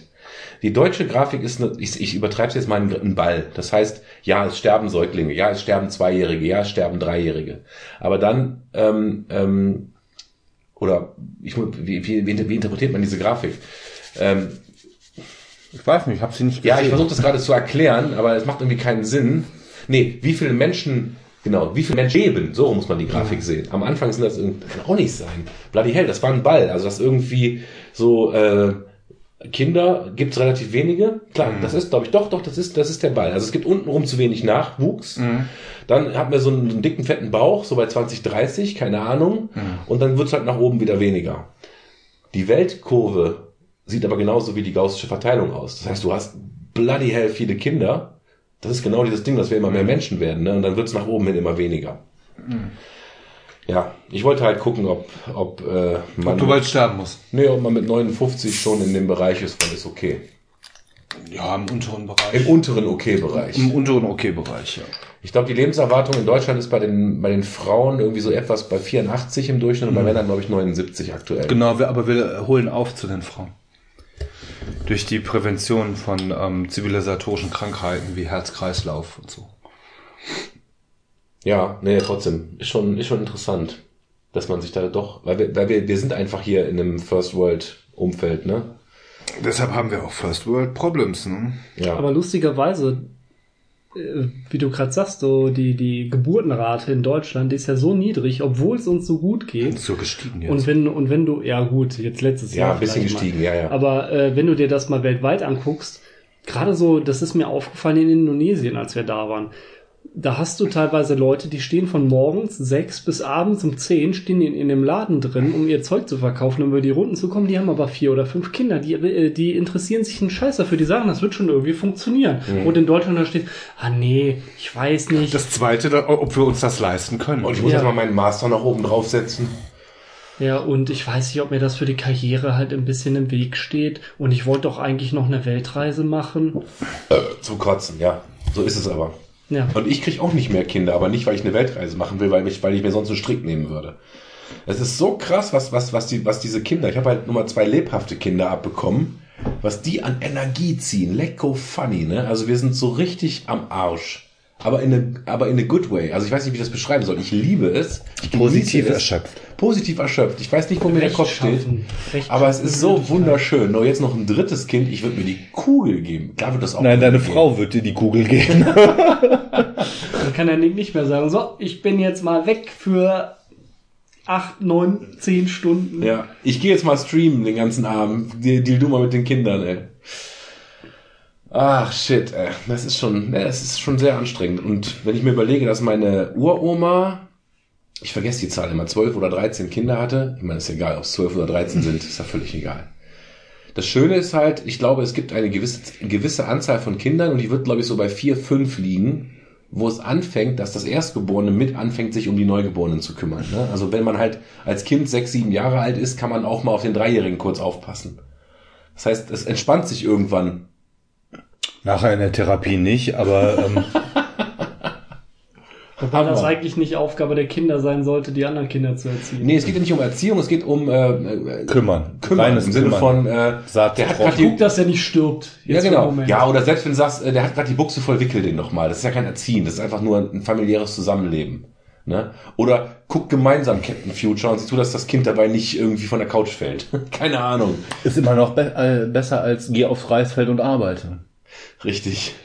Speaker 1: Die deutsche Grafik ist, eine, ich, ich übertreibe es jetzt mal ein, ein Ball. Das heißt, ja, es sterben Säuglinge, ja, es sterben Zweijährige, ja, es sterben Dreijährige. Aber dann, ähm, ähm, oder ich, wie, wie, wie, interpretiert man diese Grafik? Ähm,
Speaker 2: Ich weiß nicht, ich habe sie nicht
Speaker 1: ja, ich versuche das gerade zu erklären, aber es macht irgendwie keinen Sinn. Nee, wie viele Menschen, genau, wie viele Menschen leben, so muss man die Grafik sehen. Am Anfang sind das irgendwie, kann auch nicht sein. Bloody hell, das war ein Ball. Also das irgendwie so, äh, Kinder gibt's relativ wenige. Klar, das ist, glaube ich, doch, doch, das ist, das ist der Ball. Also es gibt untenrum zu wenig Nachwuchs. Dann hat man so einen, einen dicken, fetten Bauch, so bei 20, 30, keine Ahnung. Und dann wird's halt nach oben wieder weniger. Die Weltkurve sieht aber genauso wie die gaußsche Verteilung aus. Das heißt, du hast bloody hell viele Kinder. Das ist genau dieses Ding, dass wir immer mehr Menschen werden. Ne? Und dann wird's nach oben hin immer weniger. Ja, ich wollte halt gucken, ob, ob, äh, man,
Speaker 6: Ob du bald sterben musst.
Speaker 1: nee, ob man mit 59 schon in dem Bereich ist, dann ist okay.
Speaker 6: Ja, im unteren Bereich.
Speaker 1: Im unteren Okay-Bereich.
Speaker 6: Im unteren Okay-Bereich, ja.
Speaker 1: Ich glaube, die Lebenserwartung in Deutschland ist bei den, bei den Frauen irgendwie so etwas bei 84 im Durchschnitt und bei Männern, glaube ich, 79 aktuell.
Speaker 2: Genau, aber wir holen auf zu den Frauen. Durch die Prävention von ähm, zivilisatorischen Krankheiten wie Herz-Kreislauf und so.
Speaker 1: Ja, nee, trotzdem. Ist schon, ist schon interessant, dass man sich da doch, weil wir, weil wir, wir sind einfach hier in einem First World Umfeld, ne?
Speaker 2: Deshalb haben wir auch First World Problems, ne?
Speaker 1: Ja.
Speaker 3: Aber lustigerweise, wie du gerade sagst, so die, die Geburtenrate in Deutschland die ist ja so niedrig, obwohl es uns so gut geht.
Speaker 2: So gestiegen jetzt.
Speaker 3: Und wenn, und wenn du, ja gut, jetzt letztes
Speaker 1: ja,
Speaker 3: Jahr.
Speaker 1: ein bisschen
Speaker 3: vielleicht mal.
Speaker 1: gestiegen, ja, ja.
Speaker 3: Aber äh, wenn du dir das mal weltweit anguckst, gerade so, das ist mir aufgefallen in Indonesien, als wir da waren. Da hast du teilweise Leute, die stehen von morgens sechs bis abends um zehn, stehen in, in dem Laden drin, um ihr Zeug zu verkaufen, um über die Runden zu kommen. Die haben aber vier oder fünf Kinder, die, äh, die interessieren sich einen Scheiß dafür, die sagen, das wird schon irgendwie funktionieren.
Speaker 1: Mhm.
Speaker 3: Und in Deutschland da steht, ah nee, ich weiß nicht.
Speaker 2: das zweite, ob wir uns das leisten können.
Speaker 1: Und ich muss
Speaker 3: Ja.
Speaker 1: jetzt mal meinen Master noch oben draufsetzen.
Speaker 3: Ja, und ich weiß nicht, ob mir das für die Karriere halt ein bisschen im Weg steht. Und ich wollte doch eigentlich noch eine Weltreise machen.
Speaker 1: Zum Kotzen, ja. So ist es aber.
Speaker 3: Ja.
Speaker 1: Und ich krieg auch nicht mehr Kinder, aber nicht, weil ich eine Weltreise machen will, weil ich, weil ich mir sonst einen Strick nehmen würde. Es ist so krass, was, was, was, die, was diese Kinder, ich habe halt nur mal zwei lebhafte Kinder abbekommen, was die an Energie ziehen. Lecko funny, ne? Also wir sind so richtig am Arsch. Aber in eine, aber in a good way. Also ich weiß nicht, wie ich das beschreiben soll. Ich liebe es. Ich
Speaker 2: Positiv
Speaker 1: es.
Speaker 2: erschöpft.
Speaker 1: Positiv erschöpft. Ich weiß nicht, wo mir der Kopf steht. Aber es ist so wunderschön. Nur jetzt noch ein drittes Kind. Ich würde mir die Kugel geben. Klar wird das auch.
Speaker 2: Nein, deine
Speaker 1: geben.
Speaker 2: Frau wird dir die Kugel geben. [laughs]
Speaker 3: Dann kann er nicht mehr sagen, so, ich bin jetzt mal weg für acht, neun, zehn Stunden.
Speaker 1: Ja, ich gehe jetzt mal streamen den ganzen Abend. Deal, deal du mal mit den Kindern, ey. Ach, shit, ey. Das ist schon, ne, das ist schon sehr anstrengend. Und wenn ich mir überlege, dass meine Uroma, ich vergesse die Zahl immer, 12 oder 13 Kinder hatte, ich meine, ist egal, ob es 12 oder 13 sind, ist ja völlig egal. Das Schöne ist halt, ich glaube, es gibt eine gewisse, gewisse Anzahl von Kindern und die wird, glaube ich, so bei vier, fünf liegen, wo es anfängt, dass das Erstgeborene mit anfängt, sich um die Neugeborenen zu kümmern. Ne? Also wenn man halt als Kind sechs, sieben Jahre alt ist, kann man auch mal auf den Dreijährigen kurz aufpassen. Das heißt, es entspannt sich irgendwann.
Speaker 2: Nachher in der Therapie nicht, aber ähm, [laughs]
Speaker 3: Wobei das eigentlich nicht Aufgabe der Kinder sein sollte, die anderen Kinder zu erziehen.
Speaker 1: Nee, es geht ja nicht um Erziehung, es geht um äh, äh,
Speaker 2: kümmern.
Speaker 1: Kümmern
Speaker 2: Reines
Speaker 1: im Sinne
Speaker 2: Kümmern.
Speaker 1: von, äh,
Speaker 2: Saat
Speaker 1: der hat grad die,
Speaker 3: Guck, dass er nicht stirbt.
Speaker 1: Ja, genau. Ja, oder selbst wenn du sagst, äh, der hat gerade die Buchse voll, wickel den noch mal. Das ist ja kein Erziehen, das ist einfach nur ein familiäres Zusammenleben. Ne? Oder guck gemeinsam Captain Future und sieh zu, dass das Kind dabei nicht irgendwie von der Couch fällt. [laughs] Keine Ahnung.
Speaker 2: Ist immer noch be äh, besser als geh aufs Reisfeld und arbeite.
Speaker 1: Richtig.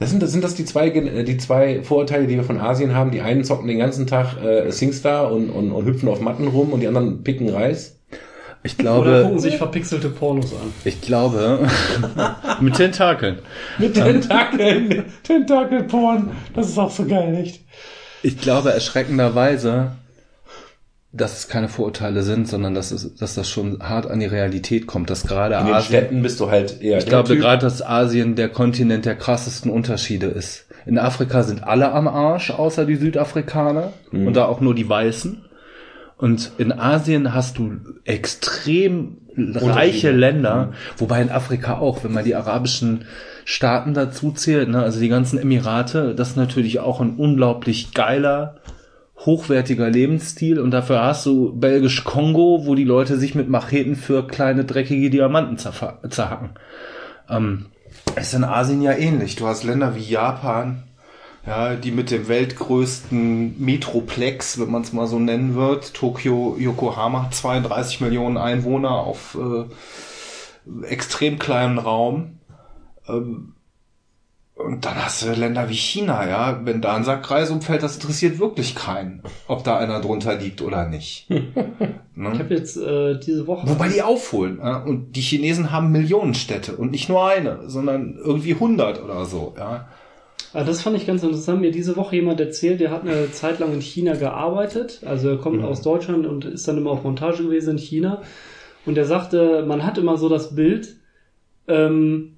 Speaker 1: Das sind, das sind das die zwei, äh, die zwei Vorurteile, die wir von Asien haben. Die einen zocken den ganzen Tag äh, Singstar und, und, und hüpfen auf Matten rum und die anderen picken Reis.
Speaker 2: Ich
Speaker 3: Oder gucken
Speaker 2: glaube,
Speaker 3: sich verpixelte Pornos an.
Speaker 2: ich glaube, [laughs] mit Tentakeln.
Speaker 1: Mit Tentakeln. Tentakelporn. Das ist auch so geil, nicht?
Speaker 2: Ich glaube erschreckenderweise, dass es keine Vorurteile sind, sondern dass, es, dass das schon hart an die Realität kommt, dass gerade
Speaker 1: In den
Speaker 2: Asien,
Speaker 1: Städten bist du halt eher
Speaker 2: ich glaube
Speaker 1: Typ.
Speaker 2: gerade, dass Asien der Kontinent der krassesten Unterschiede ist. In Afrika sind alle am Arsch, außer die Südafrikaner
Speaker 1: Mhm.
Speaker 2: und da auch nur die Weißen. Und in Asien hast du extrem reiche Länder, wobei in Afrika auch, wenn man die arabischen Staaten dazu zählt, ne, also die ganzen Emirate, das ist natürlich auch ein unglaublich geiler, hochwertiger Lebensstil und dafür hast du belgisch Kongo, wo die Leute sich mit Macheten für kleine dreckige Diamanten zerhacken. Ähm, ist in Asien ja ähnlich. Du hast Länder wie Japan, ja, die mit dem weltgrößten Metroplex, wenn man es mal so nennen wird, Tokio, Yokohama, 32 Millionen Einwohner auf äh, extrem kleinen Raum. Ähm, und dann hast du Länder wie China, ja. Wenn da ein Sackkreis umfällt, das interessiert wirklich keinen, ob da einer drunter liegt oder nicht. [laughs]
Speaker 3: Ich
Speaker 2: ne?
Speaker 3: habe jetzt äh, diese Woche.
Speaker 2: Wobei die aufholen. Ja? Und die Chinesen haben Millionenstädte und nicht nur eine, sondern irgendwie 100 oder so. Ja?
Speaker 3: Ah, das fand ich ganz interessant. Mir diese Woche jemand erzählt, der hat eine Zeit lang in China gearbeitet. Also er kommt aus Deutschland und ist dann immer auf Montage gewesen in China. Und er sagte, man hat immer so das Bild ähm,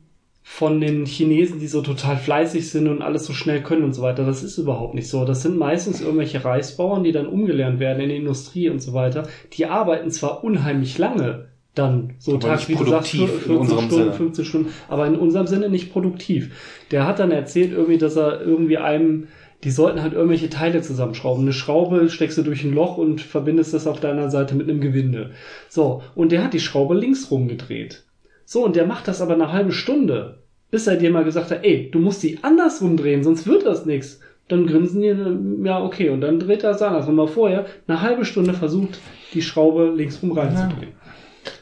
Speaker 3: von den Chinesen, die so total fleißig sind und alles so schnell können und so weiter. Das ist überhaupt nicht so. Das sind meistens irgendwelche Reisbauern, die dann umgelernt werden in die Industrie und so weiter. Die arbeiten zwar unheimlich lange, dann so
Speaker 2: Aber
Speaker 3: tags,
Speaker 2: nicht
Speaker 3: wie du sagst,
Speaker 2: produktiv
Speaker 3: 14
Speaker 2: in unserem
Speaker 3: Stunden,
Speaker 2: Sinne.
Speaker 3: 15 Stunden, aber in unserem Sinne nicht produktiv. Der hat dann erzählt irgendwie, dass er irgendwie einem die sollten halt irgendwelche Teile zusammenschrauben. Eine Schraube steckst du durch ein Loch und verbindest das auf deiner Seite mit einem Gewinde. So, und der hat die Schraube links rumgedreht. So, und der macht das aber eine halbe Stunde, bis er dir mal gesagt hat, ey, du musst die andersrum drehen, sonst wird das nichts. Dann grinsen die, ja, okay, und dann dreht er es anders. Und mal vorher eine halbe Stunde versucht, die Schraube linksrum reinzudrehen.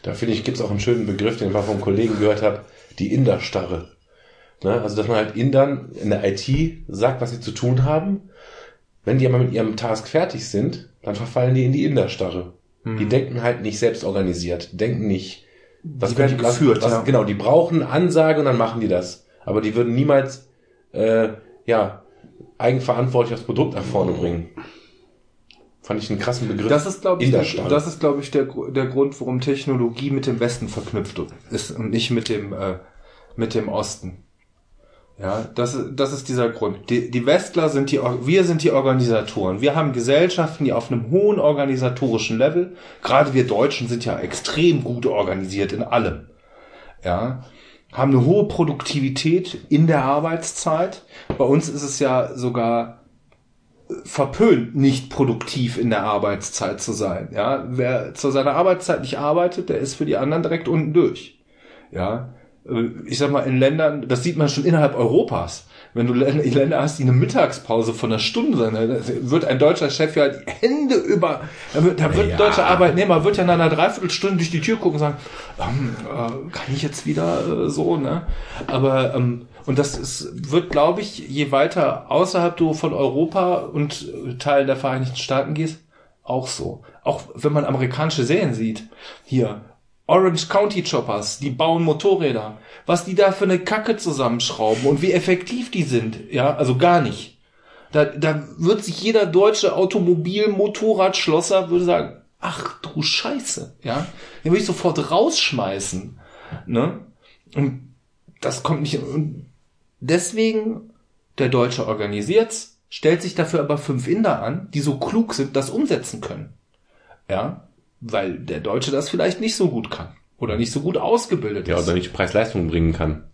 Speaker 1: Da finde ich, gibt's auch einen schönen Begriff, den ich mal vom Kollegen gehört habe, die Inderstarre. Ne? Also, dass man halt Indern in der IT sagt, was sie zu tun haben. Wenn die aber mit ihrem Task fertig sind, dann verfallen die in die Inderstarre. Die denken halt nicht selbst organisiert, denken nicht, was
Speaker 2: werden geführt,
Speaker 1: was,
Speaker 2: ja.
Speaker 1: Genau, die brauchen Ansage und dann machen die das. Aber die würden niemals, äh, ja, eigenverantwortlich das Produkt nach vorne bringen. Fand ich einen krassen Begriff.
Speaker 2: Das ist, glaube ich, der, das ist, glaube ich, der, der Grund, warum Technologie mit dem Westen verknüpft ist und nicht mit dem, äh, mit dem Osten. Ja, das, ist- das ist dieser Grund. Die, die Westler sind die, wir sind die Organisatoren. Wir haben Gesellschaften, die auf einem hohen organisatorischen Level, gerade wir Deutschen sind ja extrem gut organisiert in allem. Ja, haben eine hohe Produktivität in der Arbeitszeit. Bei uns ist es ja sogar verpönt, nicht produktiv in der Arbeitszeit zu sein. Ja, wer zu seiner Arbeitszeit nicht arbeitet, der ist für die anderen direkt unten durch. Ja, Äh, ich sag mal in Ländern, das sieht man schon innerhalb Europas. Wenn du Län- Länder hast, die eine Mittagspause von einer Stunde sind, da wird ein deutscher Chef ja die Hände über, da wird, da wird
Speaker 1: Ja.
Speaker 2: ein deutscher Arbeitnehmer wird ja nach einer Dreiviertelstunde durch die Tür gucken und sagen, ähm, äh, kann ich jetzt wieder äh, so, ne? Aber ähm, und das ist, wird, glaube ich, je weiter außerhalb du von Europa und äh, Teilen der Vereinigten Staaten gehst, auch so. Auch wenn man amerikanische Serien sieht, hier, Orange County Choppers, die bauen Motorräder, was die da für eine Kacke zusammenschrauben und wie effektiv die sind, ja, also gar nicht. Da, da wird sich jeder deutsche Automobil-Motorradschlosser würde sagen, ach du Scheiße, ja, den will ich sofort rausschmeißen, ne? Und das kommt nicht, und deswegen, der Deutsche organisiert's, stellt sich dafür aber fünf Inder an, die so klug sind, das umsetzen können. Ja, weil der Deutsche das vielleicht nicht so gut kann oder nicht so gut ausgebildet
Speaker 1: ja,
Speaker 2: ist.
Speaker 1: oder nicht Preis-Leistung bringen kann.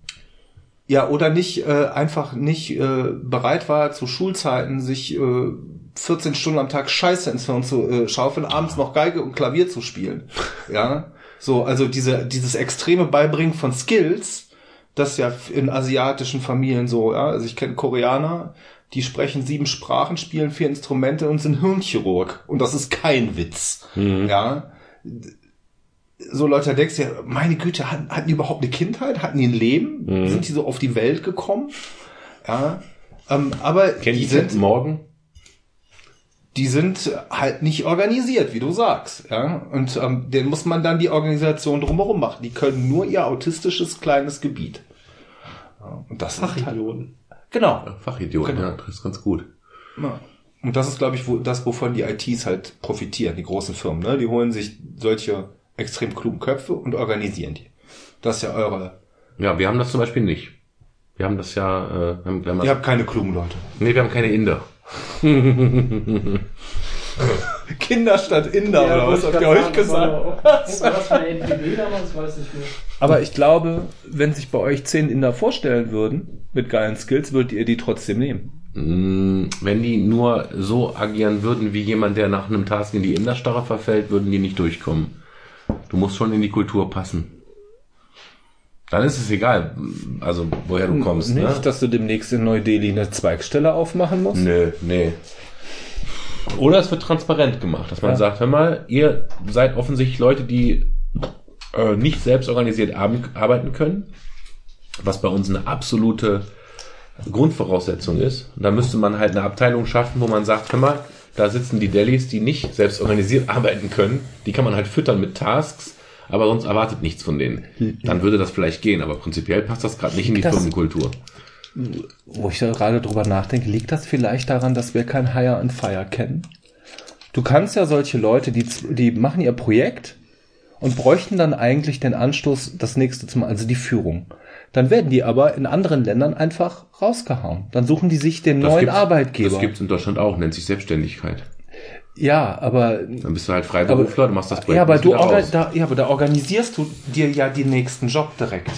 Speaker 2: Ja, oder nicht äh, einfach nicht äh, bereit war zu Schulzeiten sich äh, 14 Stunden am Tag Scheiße ins Hirn zu äh, schaufeln, abends noch Geige und Klavier zu spielen. [laughs] Ja, so also diese dieses extreme Beibringen von Skills, das ja in asiatischen Familien so, ja, also ich kenne Koreaner, die sprechen sieben Sprachen, spielen vier Instrumente und sind Hirnchirurg und das ist kein Witz. Ja, so Leute, da denkst du ja, meine Güte, hatten, hatten die überhaupt eine Kindheit? Hatten die ein Leben?
Speaker 1: Mhm.
Speaker 2: Sind die so auf die Welt gekommen? Ja, ähm, aber
Speaker 1: Kennt
Speaker 2: die
Speaker 1: die
Speaker 2: sind,
Speaker 1: morgen?
Speaker 2: die sind halt nicht organisiert, wie du sagst. Ja, und ähm, den muss man dann die Organisation drumherum machen. Die können nur ihr autistisches kleines Gebiet. Ja, und das ist halt,
Speaker 3: Fachidioten.
Speaker 2: Genau.
Speaker 1: Fachidioten,
Speaker 2: Genau.
Speaker 1: ja, das ist ganz gut.
Speaker 2: Ja. Und das ist, glaube ich, wo, das, wovon die ITs halt profitieren, die großen Firmen. Ne? Die holen sich solche extrem klugen Köpfe und organisieren die. Das ist ja eure.
Speaker 1: Ja, wir haben das zum Beispiel nicht. Wir haben das ja, äh, wir haben, wir haben
Speaker 2: Ihr habt keine klugen Leute.
Speaker 1: nee, wir haben keine Inder. [laughs] [laughs]
Speaker 2: Kinder statt Inder, oder was habt ihr euch gesagt? [laughs]
Speaker 3: Was weiß ich nicht.
Speaker 7: Aber ich glaube, wenn sich bei euch zehn Inder vorstellen würden, mit geilen Skills, würdet ihr die trotzdem nehmen.
Speaker 1: Mm, Wenn die nur so agieren würden wie jemand, der nach einem Task in die Inderstarre verfällt, würden die nicht durchkommen. Du musst schon in die Kultur passen. Dann ist es egal, also woher du kommst.
Speaker 7: Nicht,
Speaker 1: Ne?
Speaker 7: dass du demnächst in Neu-Delhi eine Zweigstelle aufmachen musst.
Speaker 1: Nö, nee. Oder es wird transparent gemacht, dass man
Speaker 7: Ja.
Speaker 1: sagt, hör mal, ihr seid offensichtlich Leute, die äh, nicht selbst organisiert arbeiten können, was bei uns eine absolute Grundvoraussetzung ist. Und da müsste man halt eine Abteilung schaffen, wo man sagt, hör mal, da sitzen die Delis, die nicht selbst organisiert arbeiten können. Die kann man halt füttern mit Tasks, aber sonst erwartet nichts von denen. Dann würde das vielleicht gehen, aber prinzipiell passt das gerade nicht in die
Speaker 7: Das-
Speaker 1: Firmenkultur.
Speaker 7: Wo ich da gerade drüber nachdenke, liegt das vielleicht daran, dass wir kein Hire and Fire kennen? Du kannst ja solche Leute, die, die machen ihr Projekt und bräuchten dann eigentlich den Anstoß, das nächste zu machen, also die Führung. Dann werden die aber in anderen Ländern einfach rausgehauen. Dann suchen die sich den
Speaker 1: Das
Speaker 7: neuen Arbeitgeber.
Speaker 1: Das gibt's in Deutschland auch, nennt sich Selbstständigkeit.
Speaker 7: ja, aber
Speaker 1: Dann bist du halt Freiberufler, du machst das Projekt.
Speaker 2: Ja, aber du da, ja, aber da organisierst du dir ja den nächsten Job direkt.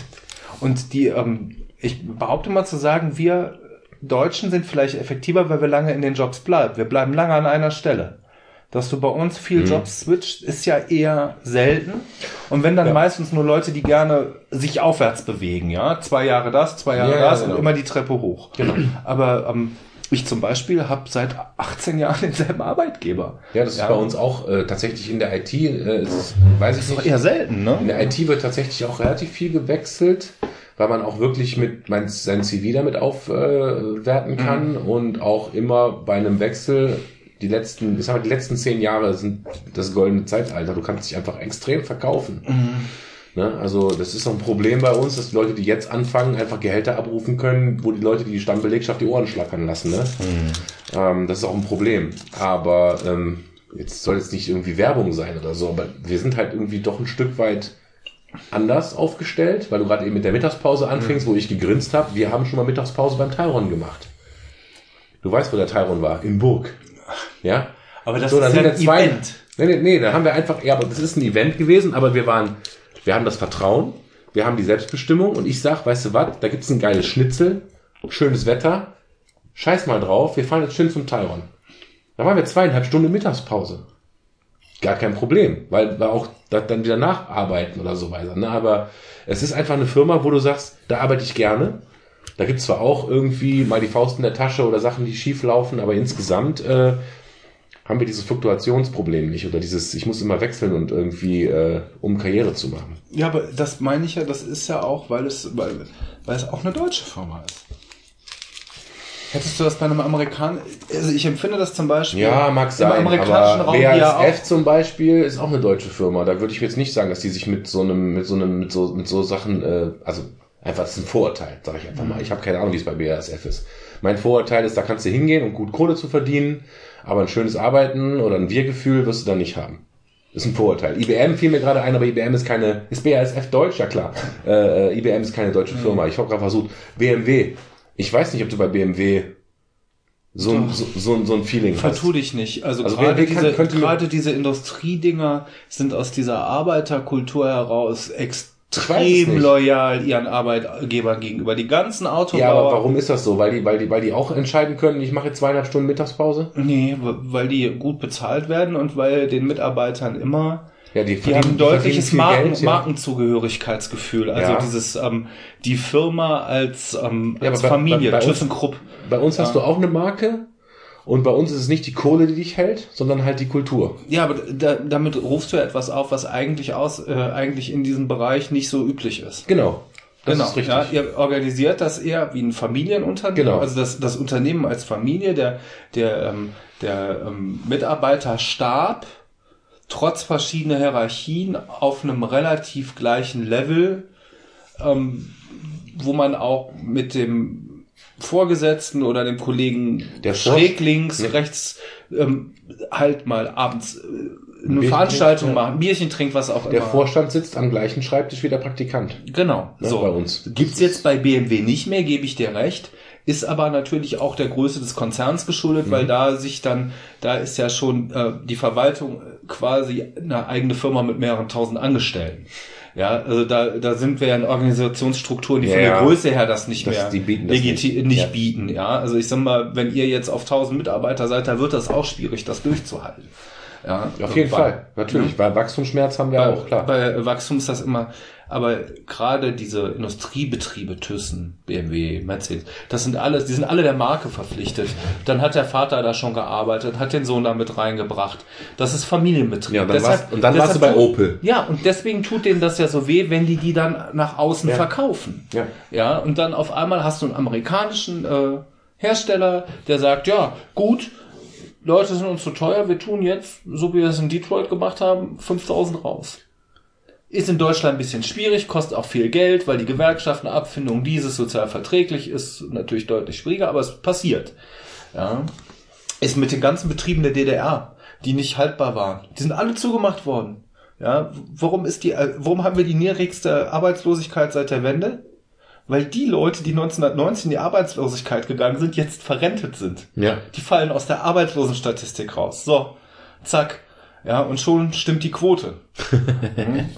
Speaker 2: Und die, ähm, ich behaupte mal zu sagen, wir Deutschen sind vielleicht effektiver, weil wir lange in den Jobs bleiben. Wir bleiben lange an einer Stelle. Dass du bei uns viel
Speaker 1: Mhm.
Speaker 2: Jobs switcht, ist ja eher selten. Und wenn dann meistens nur Leute, die gerne sich aufwärts bewegen, ja. Zwei Jahre das, zwei Jahre
Speaker 1: Ja, ja,
Speaker 2: das
Speaker 1: genau.
Speaker 2: und immer die Treppe hoch. Genau. Aber ähm, ich zum Beispiel habe seit 18 Jahren denselben Arbeitgeber.
Speaker 1: Ja, das ist bei uns auch äh, tatsächlich in der IT, äh, ist, weiß ich nicht.
Speaker 2: Eher selten, ne?
Speaker 1: In der IT wird tatsächlich auch relativ viel gewechselt, weil man auch wirklich mit mein, sein CV damit aufwerten kann und auch immer bei einem Wechsel die letzten, ich sag mal, die letzten zehn Jahre sind das goldene Zeitalter. Du kannst dich einfach extrem verkaufen. Ne? Also das ist so ein Problem bei uns, dass die Leute, die jetzt anfangen, einfach Gehälter abrufen können, wo die Leute, die die Stammbelegschaft die Ohren schlackern lassen. Ne? Ähm, das ist auch ein Problem. Aber ähm, jetzt soll jetzt nicht irgendwie Werbung sein oder so, aber wir sind halt irgendwie doch ein Stück weit anders aufgestellt, weil du gerade eben mit der Mittagspause anfingst, wo ich gegrinst habe. Wir haben schon mal Mittagspause beim Tyron gemacht. Du weißt, wo der Tyron war? In Burg. Ja?
Speaker 2: Aber das
Speaker 1: So, dann
Speaker 2: ist ja ein
Speaker 1: zwei.
Speaker 2: Event.
Speaker 1: Nee, nee, nee, da haben wir einfach, ja, aber das ist ein Event gewesen, aber wir waren, wir haben das Vertrauen, wir haben die Selbstbestimmung und ich sag, weißt du was, da gibt's ein geiles Schnitzel, schönes Wetter, scheiß mal drauf, wir fahren jetzt schön zum Tyron. Da waren wir zweieinhalb Stunden Mittagspause. Gar kein Problem, weil wir auch da, dann wieder nacharbeiten oder so weiter. Ne? Aber es ist einfach eine Firma, wo du sagst, da arbeite ich gerne. Da gibt's zwar auch irgendwie mal die Faust in der Tasche oder Sachen, die schief laufen, aber insgesamt äh, haben wir dieses Fluktuationsproblem nicht oder dieses, ich muss immer wechseln und irgendwie, äh, um Karriere zu machen.
Speaker 2: Ja, aber das meine ich ja, das ist ja auch, weil es, weil, weil es auch eine deutsche Firma ist. Hättest du das bei einem Amerikaner, also ich empfinde das zum Beispiel
Speaker 1: Ja, mag sein,
Speaker 2: im amerikanischen
Speaker 1: aber
Speaker 2: Raum ja.
Speaker 1: BASF zum Beispiel ist auch eine deutsche Firma. Da würde ich jetzt nicht sagen, dass die sich mit so einem, mit so einem, mit so, mit so Sachen, äh, also einfach, das ist ein Vorurteil, sage ich einfach mal. Ich habe keine Ahnung, wie es bei BASF ist. Mein Vorurteil ist, da kannst du hingehen, um gut Kohle zu verdienen, aber ein schönes Arbeiten oder ein Wir-Gefühl wirst du da nicht haben. Das ist ein Vorurteil. IBM fiel mir gerade ein, aber IBM ist keine, ist BASF deutsch? Ja klar. Äh, äh, IBM ist keine deutsche Firma. Ich habe gerade versucht, BMW. Ich weiß nicht, ob du bei BMW so, ein- so, so, so ein Feeling hast.
Speaker 2: Vertu dich nicht. Also,
Speaker 1: Also
Speaker 2: gerade,
Speaker 1: kann-
Speaker 2: diese,
Speaker 1: könnte mir-
Speaker 2: gerade diese Industriedinger sind aus dieser Arbeiterkultur heraus extrem loyal ihren Arbeitgebern gegenüber. Die ganzen Autobauer.
Speaker 1: Ja, aber warum ist das so? Weil die, weil die, weil die auch entscheiden können, ich mache jetzt zweieinhalb Stunden Mittagspause?
Speaker 2: Nee, weil die gut bezahlt werden und weil den Mitarbeitern immer
Speaker 1: Ja, die,
Speaker 2: Die haben ein deutliches Marken,
Speaker 1: Geld, ja.
Speaker 2: Markenzugehörigkeitsgefühl. Also
Speaker 1: Ja.
Speaker 2: dieses ähm, die Firma als, ähm,
Speaker 1: Ja,
Speaker 2: als
Speaker 1: aber bei-
Speaker 2: Familie,
Speaker 1: bei- bei uns-
Speaker 2: ThyssenKrupp.
Speaker 1: Bei uns hast du auch eine Marke und bei uns ist es nicht die Kohle, die dich hält, sondern halt die Kultur.
Speaker 2: Ja, aber da, damit rufst du ja etwas auf, was eigentlich aus, äh, eigentlich in diesem Bereich nicht so üblich ist.
Speaker 1: Genau. Das
Speaker 2: genau.
Speaker 1: ist richtig.
Speaker 2: Ja, ihr organisiert das eher wie ein Familienunternehmen.
Speaker 1: Genau.
Speaker 2: Also das, das Unternehmen als Familie, der, der, ähm, der ähm, Mitarbeiterstab, trotz verschiedener Hierarchien auf einem relativ gleichen Level, ähm, wo man auch mit dem Vorgesetzten oder dem Kollegen
Speaker 1: Der
Speaker 2: schräg links,
Speaker 1: Nee.
Speaker 2: rechts ähm, halt mal abends äh, eine
Speaker 1: Bierchen
Speaker 2: Veranstaltung
Speaker 1: trinkt, ja.
Speaker 2: machen, Bierchen trinkt, was auch
Speaker 1: Der
Speaker 2: immer.
Speaker 1: Vorstand sitzt am gleichen Schreibtisch wie der Praktikant.
Speaker 2: Genau,
Speaker 1: Ne,
Speaker 2: so.
Speaker 1: bei uns.
Speaker 2: Gibt's jetzt bei BMW nicht mehr, gebe ich dir recht. Ist aber natürlich auch der Größe des Konzerns geschuldet,
Speaker 1: Mhm.
Speaker 2: weil da sich dann, da ist ja schon äh, die Verwaltung quasi eine eigene Firma mit mehreren tausend Angestellten. Ja, also da, da sind wir ja in Organisationsstrukturen, die
Speaker 1: Ja,
Speaker 2: von der. Größe her das nicht
Speaker 1: Das-
Speaker 2: mehr
Speaker 1: die bieten das nicht.
Speaker 2: nicht
Speaker 1: Ja.
Speaker 2: bieten. Ja, also ich sag mal, wenn ihr jetzt auf 1000 Mitarbeiter seid, dann wird das auch schwierig, das durchzuhalten. Ja,
Speaker 1: Auf jeden
Speaker 2: Bei-
Speaker 1: Fall, natürlich. Weil Wachstumsschmerz haben wir
Speaker 2: bei,
Speaker 1: auch, klar.
Speaker 2: Bei Wachstum ist das immer, aber gerade diese Industriebetriebe, Thyssen, BMW, Mercedes, das sind alles, die sind alle der Marke verpflichtet. Dann hat der Vater da schon gearbeitet, hat den Sohn da mit reingebracht. Das ist Familienbetrieb.
Speaker 1: Ja, und dann warst- und dann warst du bei Opel.
Speaker 2: Ja, und deswegen tut denen das ja so weh, wenn die die dann nach außen
Speaker 1: Ja.
Speaker 2: verkaufen.
Speaker 1: Ja.
Speaker 2: Ja, und dann auf einmal hast du einen amerikanischen äh, Hersteller, der sagt, ja, gut, Leute sind uns zu teuer, wir tun jetzt, so wie wir es in Detroit gemacht haben, 5000 raus. Ist in Deutschland ein bisschen schwierig, kostet auch viel Geld, weil die Gewerkschaften, Abfindung dieses sozial verträglich ist natürlich deutlich schwieriger, aber es passiert. Ja. Ist mit den ganzen Betrieben der DDR, die nicht haltbar waren. Die sind alle zugemacht worden. Ja, warum ist die, äh, warum haben wir die niedrigste Arbeitslosigkeit seit der Wende? Weil die Leute, die 1919 in die Arbeitslosigkeit gegangen sind, jetzt verrentet sind.
Speaker 1: Ja.
Speaker 2: Die fallen aus der Arbeitslosenstatistik raus. So, zack. Ja, und schon stimmt die Quote. [laughs] Mhm.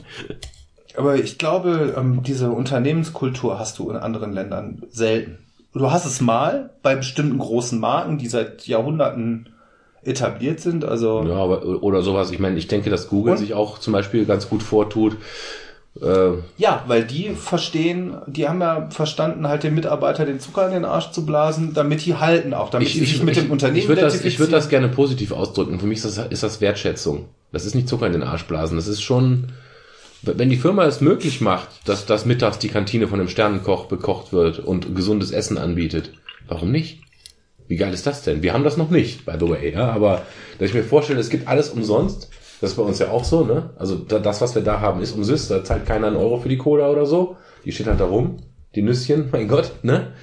Speaker 2: Aber ich glaube, ähm, diese Unternehmenskultur hast du in anderen Ländern selten. du hast es mal bei bestimmten großen Marken, die seit Jahrhunderten etabliert sind. Also
Speaker 1: Ja, aber, oder sowas. Ich meine, ich denke, dass Google
Speaker 2: Und?
Speaker 1: sich auch zum Beispiel ganz gut vortut. Äh,
Speaker 2: Ja, weil die verstehen, die haben ja verstanden, halt den Mitarbeiter den Zucker in den Arsch zu blasen, damit die halten auch, damit die sich mit dem Unternehmen
Speaker 1: ich würde das, ich würde das gerne positiv ausdrücken. Für mich ist das, ist das Wertschätzung. Das ist nicht Zucker in den Arsch blasen. Das ist schon, wenn die Firma es möglich macht, dass, dass mittags die Kantine von einem Sternenkoch bekocht wird und gesundes Essen anbietet, warum nicht? Wie geil ist das denn? Wir haben das noch nicht, by the way, ja, aber dass ich mir vorstelle, es gibt alles umsonst, das ist bei uns ja auch so, ne? Also da, das, was wir da haben, ist umsonst, da zahlt keiner einen Euro für die Cola oder so. Die steht halt da rum, die Nüsschen, [laughs] mein Gott, ne?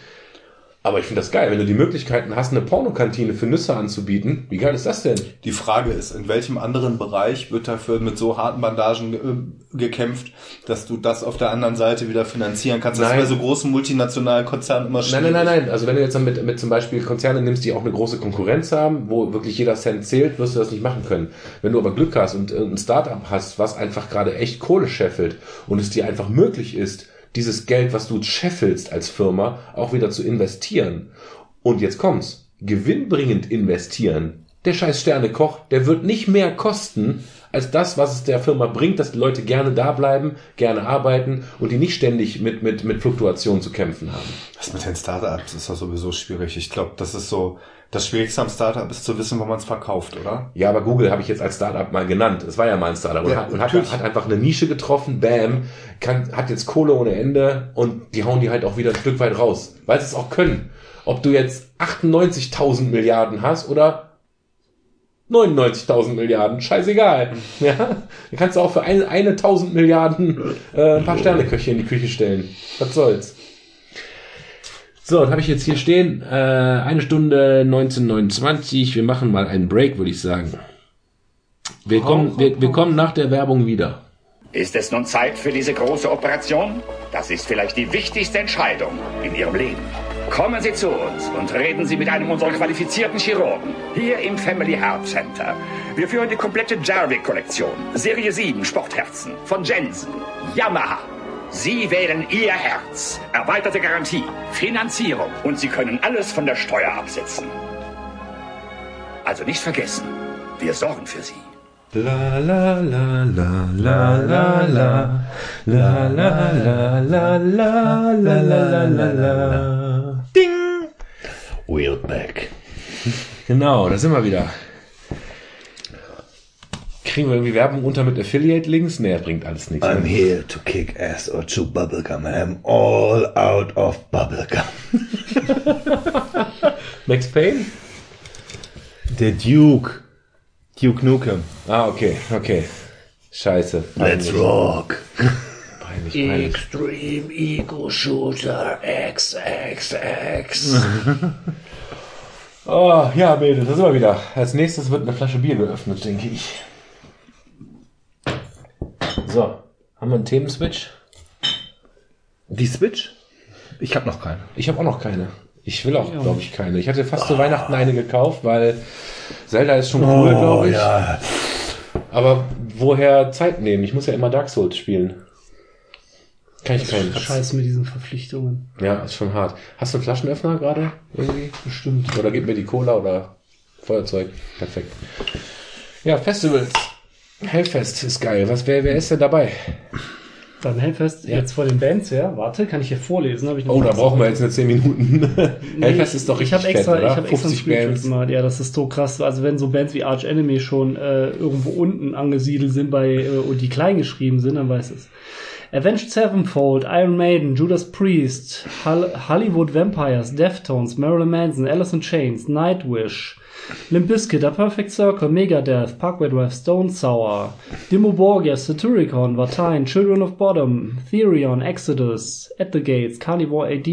Speaker 1: Aber ich finde das geil, wenn du die Möglichkeiten hast, eine Pornokantine für Nüsse anzubieten. Wie geil ist das denn?
Speaker 2: Die Frage ist, in welchem anderen Bereich wird dafür mit so harten Bandagen äh, gekämpft, dass du das auf der anderen Seite wieder finanzieren kannst? Das
Speaker 1: Nein.
Speaker 2: ist bei so großen multinationalen Konzernen immer
Speaker 1: Nein,
Speaker 2: schwierig.
Speaker 1: nein, nein, nein. Also wenn du jetzt dann mit, mit zum Beispiel Konzerne nimmst, die auch eine große Konkurrenz haben, wo wirklich jeder Cent zählt, wirst du das nicht machen können. Wenn du aber Glück hast und äh, ein Startup hast, was einfach gerade echt Kohle scheffelt und es dir einfach möglich ist, dieses Geld, was du scheffelst als Firma, auch wieder zu investieren. Und jetzt kommt's. Gewinnbringend investieren. Der scheiß Sternekoch, der wird nicht mehr kosten, als das, was es der Firma bringt, dass die Leute gerne da bleiben, gerne arbeiten und die nicht ständig mit, mit, mit Fluktuationen zu kämpfen haben.
Speaker 2: Das mit den Startups ist ja sowieso schwierig. Ich glaube, das ist so, das Schwierigste am Startup ist zu wissen, wo man es verkauft, oder?
Speaker 1: Ja, aber Google habe ich jetzt als Startup mal genannt. Es war ja mal ein Startup und,
Speaker 2: Ja,
Speaker 1: hat, und hat, hat einfach eine Nische getroffen, bam, kann, hat jetzt Kohle ohne Ende und die hauen die halt auch wieder ein Stück weit raus, weil sie es auch können. Ob du jetzt 98.000 Milliarden hast oder 99.000 Milliarden, scheißegal. [laughs] Ja, dann kannst du auch für eine, eine 1000 Milliarden äh, ein paar Sterneköche in die Küche stellen. Was soll's. So, dann habe ich jetzt hier stehen, äh, eine Stunde 1929. Wir machen mal einen Break, würde ich sagen. Wir kommen, wir, wir kommen nach der Werbung wieder.
Speaker 8: Ist es nun Zeit für diese große Operation? Das ist vielleicht die wichtigste Entscheidung in Ihrem Leben. Kommen Sie zu uns und reden Sie mit einem unserer qualifizierten Chirurgen hier im Family Heart Center. Wir führen die komplette Jarvik-Kollektion, Serie 7 Sportherzen von Jensen, Yamaha. Sie wählen Ihr Herz, erweiterte Garantie, Finanzierung und Sie können alles von der Steuer absetzen. Also nicht vergessen, wir sorgen für Sie.
Speaker 2: La la la la la la la la la la la la la la la la Ding! We're back.
Speaker 1: Genau, da sind wir wieder. Kriegen wir irgendwie Werbung unter mit Affiliate-Links? Nee, das bringt alles nichts.
Speaker 2: I'm here to kick ass or chew bubblegum. I'm all out of bubblegum. [laughs]
Speaker 1: Max Payne?
Speaker 2: Der Duke. Duke Nukem.
Speaker 1: Ah, okay, okay. Scheiße.
Speaker 2: Let's rock.
Speaker 1: Peinlich, peinlich.
Speaker 3: Extreme Ego Shooter XXX. [laughs]
Speaker 1: Oh, ja, Bede, da sind wir wieder. Als nächstes wird eine Flasche Bier geöffnet, denke ich. So, haben wir einen Themenswitch?
Speaker 2: Die Switch? Ich habe noch keine.
Speaker 1: Ich habe auch noch keine. Ich will auch, glaube ich, keine. Ich hatte fast zu Weihnachten eine gekauft, weil Zelda ist schon cool, glaube ich.
Speaker 2: Oh, ja.
Speaker 1: Aber woher Zeit nehmen? Ich muss ja immer Dark Souls spielen. Kann ich keinen.
Speaker 3: Scheiße mit diesen Verpflichtungen.
Speaker 1: Ja, ist schon hart. Hast du einen Flaschenöffner gerade? Irgendwie?
Speaker 3: Bestimmt.
Speaker 1: Oder gib mir die Cola oder Feuerzeug. Perfekt. Ja, Festivals. Hellfest ist geil. Was, wer, wer ist denn dabei?
Speaker 3: Beim Hellfest, jetzt vor den Bands her, warte, kann ich hier vorlesen? Hab ich
Speaker 1: Oh, da brauchen wir jetzt eine 10 Minuten. [laughs] Hellfest ist doch
Speaker 3: ich
Speaker 1: richtig
Speaker 3: habe extra,
Speaker 1: fett, oder?
Speaker 3: ich habe extra einen
Speaker 1: 50
Speaker 3: Screenshot
Speaker 1: Bands.
Speaker 3: gemacht. Ja, das ist so krass. Also wenn so Bands wie Arch Enemy schon äh, irgendwo unten angesiedelt sind bei äh, und die klein geschrieben sind, dann weiß es. Avenged Sevenfold, Iron Maiden, Judas Priest, Hol Hollywood Vampires, Deftones, Marilyn Manson, Alice in Chains, Nightwish, Limp Bizkit, A Perfect Circle, Megadeth, Parkway Drive, Stone Sour, Dimmu Borgir, Satyricon, Vatine, Children of Bottom, Therion, Exodus, At the Gates, Carnivore AD,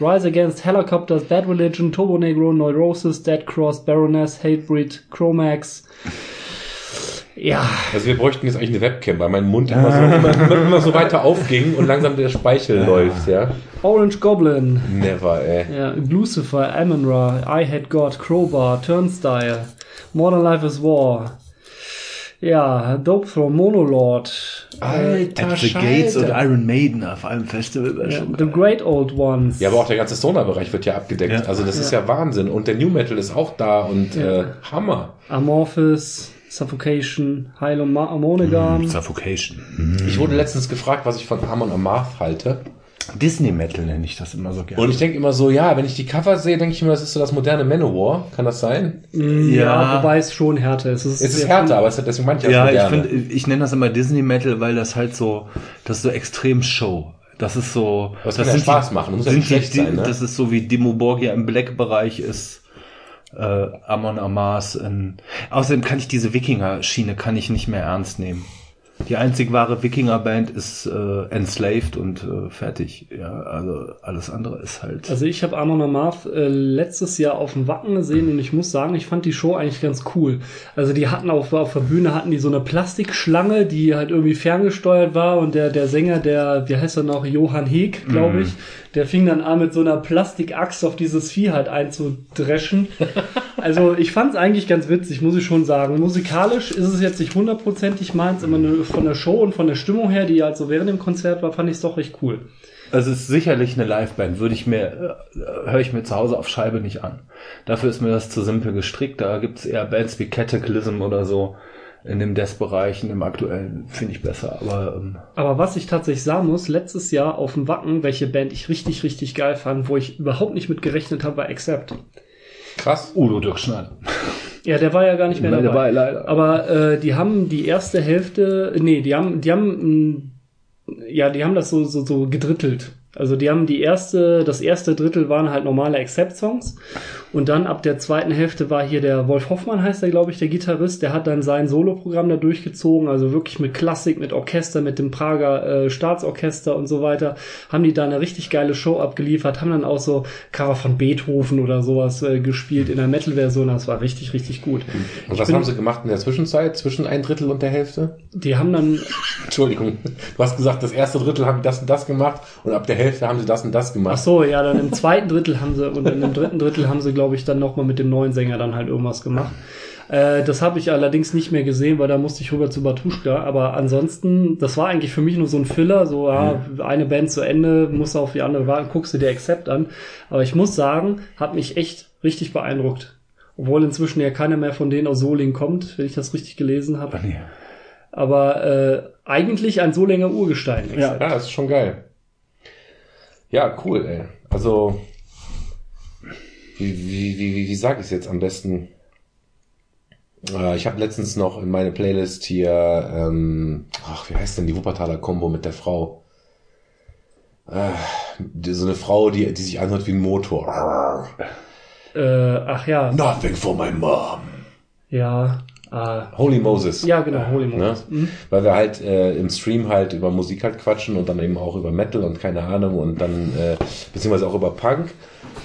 Speaker 3: Rise Against Helicopters, Bad Religion, Turbo Negro, Neurosis, Dead Cross, Baroness, Hatebreed, Chromax. Ja,
Speaker 1: Also wir bräuchten jetzt eigentlich eine Webcam, weil mein Mund immer so, immer, immer so weiter aufging und langsam der Speichel läuft, ja.
Speaker 3: Orange Goblin,
Speaker 1: Never, ey.
Speaker 3: Ja, Lucifer, Amon-Ra, I Had God, Crowbar, Turnstile, Modern Life is War. Ja, Dope Throw Monolord.
Speaker 1: Alter
Speaker 4: At the Gates und Iron Maiden auf einem Festival
Speaker 3: Ja,
Speaker 4: schon
Speaker 3: the Great Old Ones.
Speaker 1: Ja, aber auch der ganze Stoner-Bereich wird ja abgedeckt.
Speaker 4: Ja.
Speaker 1: Also das ist ja Wahnsinn. Und der New Metal ist auch da und äh, Hammer.
Speaker 3: Amorphis, Suffocation, Hylo Monogam.
Speaker 4: Suffocation.
Speaker 1: Ich wurde letztens gefragt, was ich von Amon Amarth halte.
Speaker 4: Disney Metal nenne ich das immer so gerne.
Speaker 1: Und ich denke immer so, ja, wenn ich die Cover sehe, denke ich immer, das ist so das moderne Manowar. Kann das sein?
Speaker 3: ja.
Speaker 4: Ja.
Speaker 3: wobei es schon härter ist. Es
Speaker 1: Es ist härter, aber es hat deswegen manche
Speaker 4: ja, ich finde, ich nenne das immer Disney Metal, weil das halt so, das ist so extrem Show. Das ist so,
Speaker 1: Das
Speaker 4: das
Speaker 1: kann ja Spaß
Speaker 4: die,
Speaker 1: machen, muss ja nicht schlecht
Speaker 4: die,
Speaker 1: sein, ne?
Speaker 4: Das ist so wie Dimo Borgia im Black-Bereich ist, äh, Amon Amas. In, außerdem kann ich diese Wikinger-Schiene kann ich nicht mehr ernst nehmen. Die einzig wahre Wikinger-Band ist äh, Enslaved und äh, fertig. Ja, also alles andere ist halt.
Speaker 3: Also ich habe Amon Amarth äh, letztes Jahr auf dem Wacken gesehen und ich muss sagen, ich fand die Show eigentlich ganz cool. Also die hatten auf, auf der Bühne hatten die so eine Plastikschlange, die halt irgendwie ferngesteuert war und der, der Sänger, der, wie heißt er noch, Johann Heek, glaube ich, der fing dann an mit so einer Plastikaxt auf dieses Vieh halt einzudreschen. Also ich fand es eigentlich ganz witzig, muss ich schon sagen. Musikalisch ist es jetzt nicht hundertprozentig meins, aber von der Show und von der Stimmung her, die halt so während dem Konzert war, fand ich es doch recht cool.
Speaker 4: Also es ist sicherlich eine Liveband, würde ich mir, äh, höre ich mir zu Hause auf Scheibe nicht an. Dafür ist mir das zu simpel gestrickt. Da gibt's eher Bands wie Cataclysm oder so in dem Death-Bereich, in dem aktuellen finde ich besser. Aber ähm,
Speaker 3: Aber was ich tatsächlich sagen muss, letztes Jahr auf dem Wacken, welche Band ich richtig, richtig geil fand, wo ich überhaupt nicht mit gerechnet habe, war Accept.
Speaker 1: Krass.
Speaker 4: Udo Dirkschneider. [laughs]
Speaker 3: Ja, der war ja gar nicht mehr
Speaker 4: Nein,
Speaker 3: dabei.
Speaker 4: war leider.
Speaker 3: Aber äh, die haben die erste Hälfte, nee, die haben, die haben, mh, ja, die haben das so, so, so gedrittelt. Also die haben die erste, das erste Drittel waren halt normale Accept-Songs und dann ab der zweiten Hälfte war hier der Wolf Hoffmann heißt er, glaube ich, der Gitarrist, der hat dann sein Soloprogramm da durchgezogen, also wirklich mit Klassik, mit Orchester, mit dem Prager äh, Staatsorchester und so weiter, haben die da eine richtig geile Show abgeliefert, haben dann auch so Cover von Beethoven oder sowas äh, gespielt in der Metal-Version, das war richtig, richtig gut.
Speaker 1: Und was
Speaker 3: bin-
Speaker 1: haben sie gemacht in der Zwischenzeit, zwischen ein Drittel und der Hälfte?
Speaker 3: Die haben dann
Speaker 1: Entschuldigung. Du hast gesagt, das erste Drittel haben die das und das gemacht und ab der Hälfte haben sie das und das
Speaker 3: Ach
Speaker 1: gemacht.
Speaker 3: so, ja, dann im zweiten Drittel haben sie und dann im dritten Drittel haben sie, glaube ich, dann nochmal mit dem neuen Sänger dann halt irgendwas gemacht. Äh, das habe ich allerdings nicht mehr gesehen, weil da musste ich rüber zu Batuschka. Aber ansonsten, das war eigentlich für mich nur so ein Filler, so ja, eine Band zu Ende, muss auf die andere warten, guckst du dir Accept an. Aber ich muss sagen, hat mich echt richtig beeindruckt. Obwohl inzwischen ja keiner mehr von denen aus Solingen kommt, wenn ich das richtig gelesen habe.
Speaker 4: Nee.
Speaker 3: Aber äh, eigentlich ein Solinger Urgestein.
Speaker 4: Ja.
Speaker 1: Ja, das ist schon geil. Ja, cool, ey. Also, wie, wie, wie, wie, wie sag ich es jetzt am besten? Äh, ich habe letztens noch in meine Playlist hier, ähm, ach, wie heißt denn die Wuppertaler Combo mit der Frau? Äh, die- so eine Frau, die, die sich anhört wie ein Motor.
Speaker 3: Äh, ach ja,
Speaker 1: Nothing for my mom.
Speaker 3: ja. Ah,
Speaker 1: Holy Moses.
Speaker 3: ja, genau, Holy
Speaker 1: Ne?
Speaker 3: Moses. Mhm.
Speaker 1: Weil wir halt äh, im Stream halt über Musik halt quatschen und dann eben auch über Metal und keine Ahnung und dann äh, beziehungsweise auch über Punk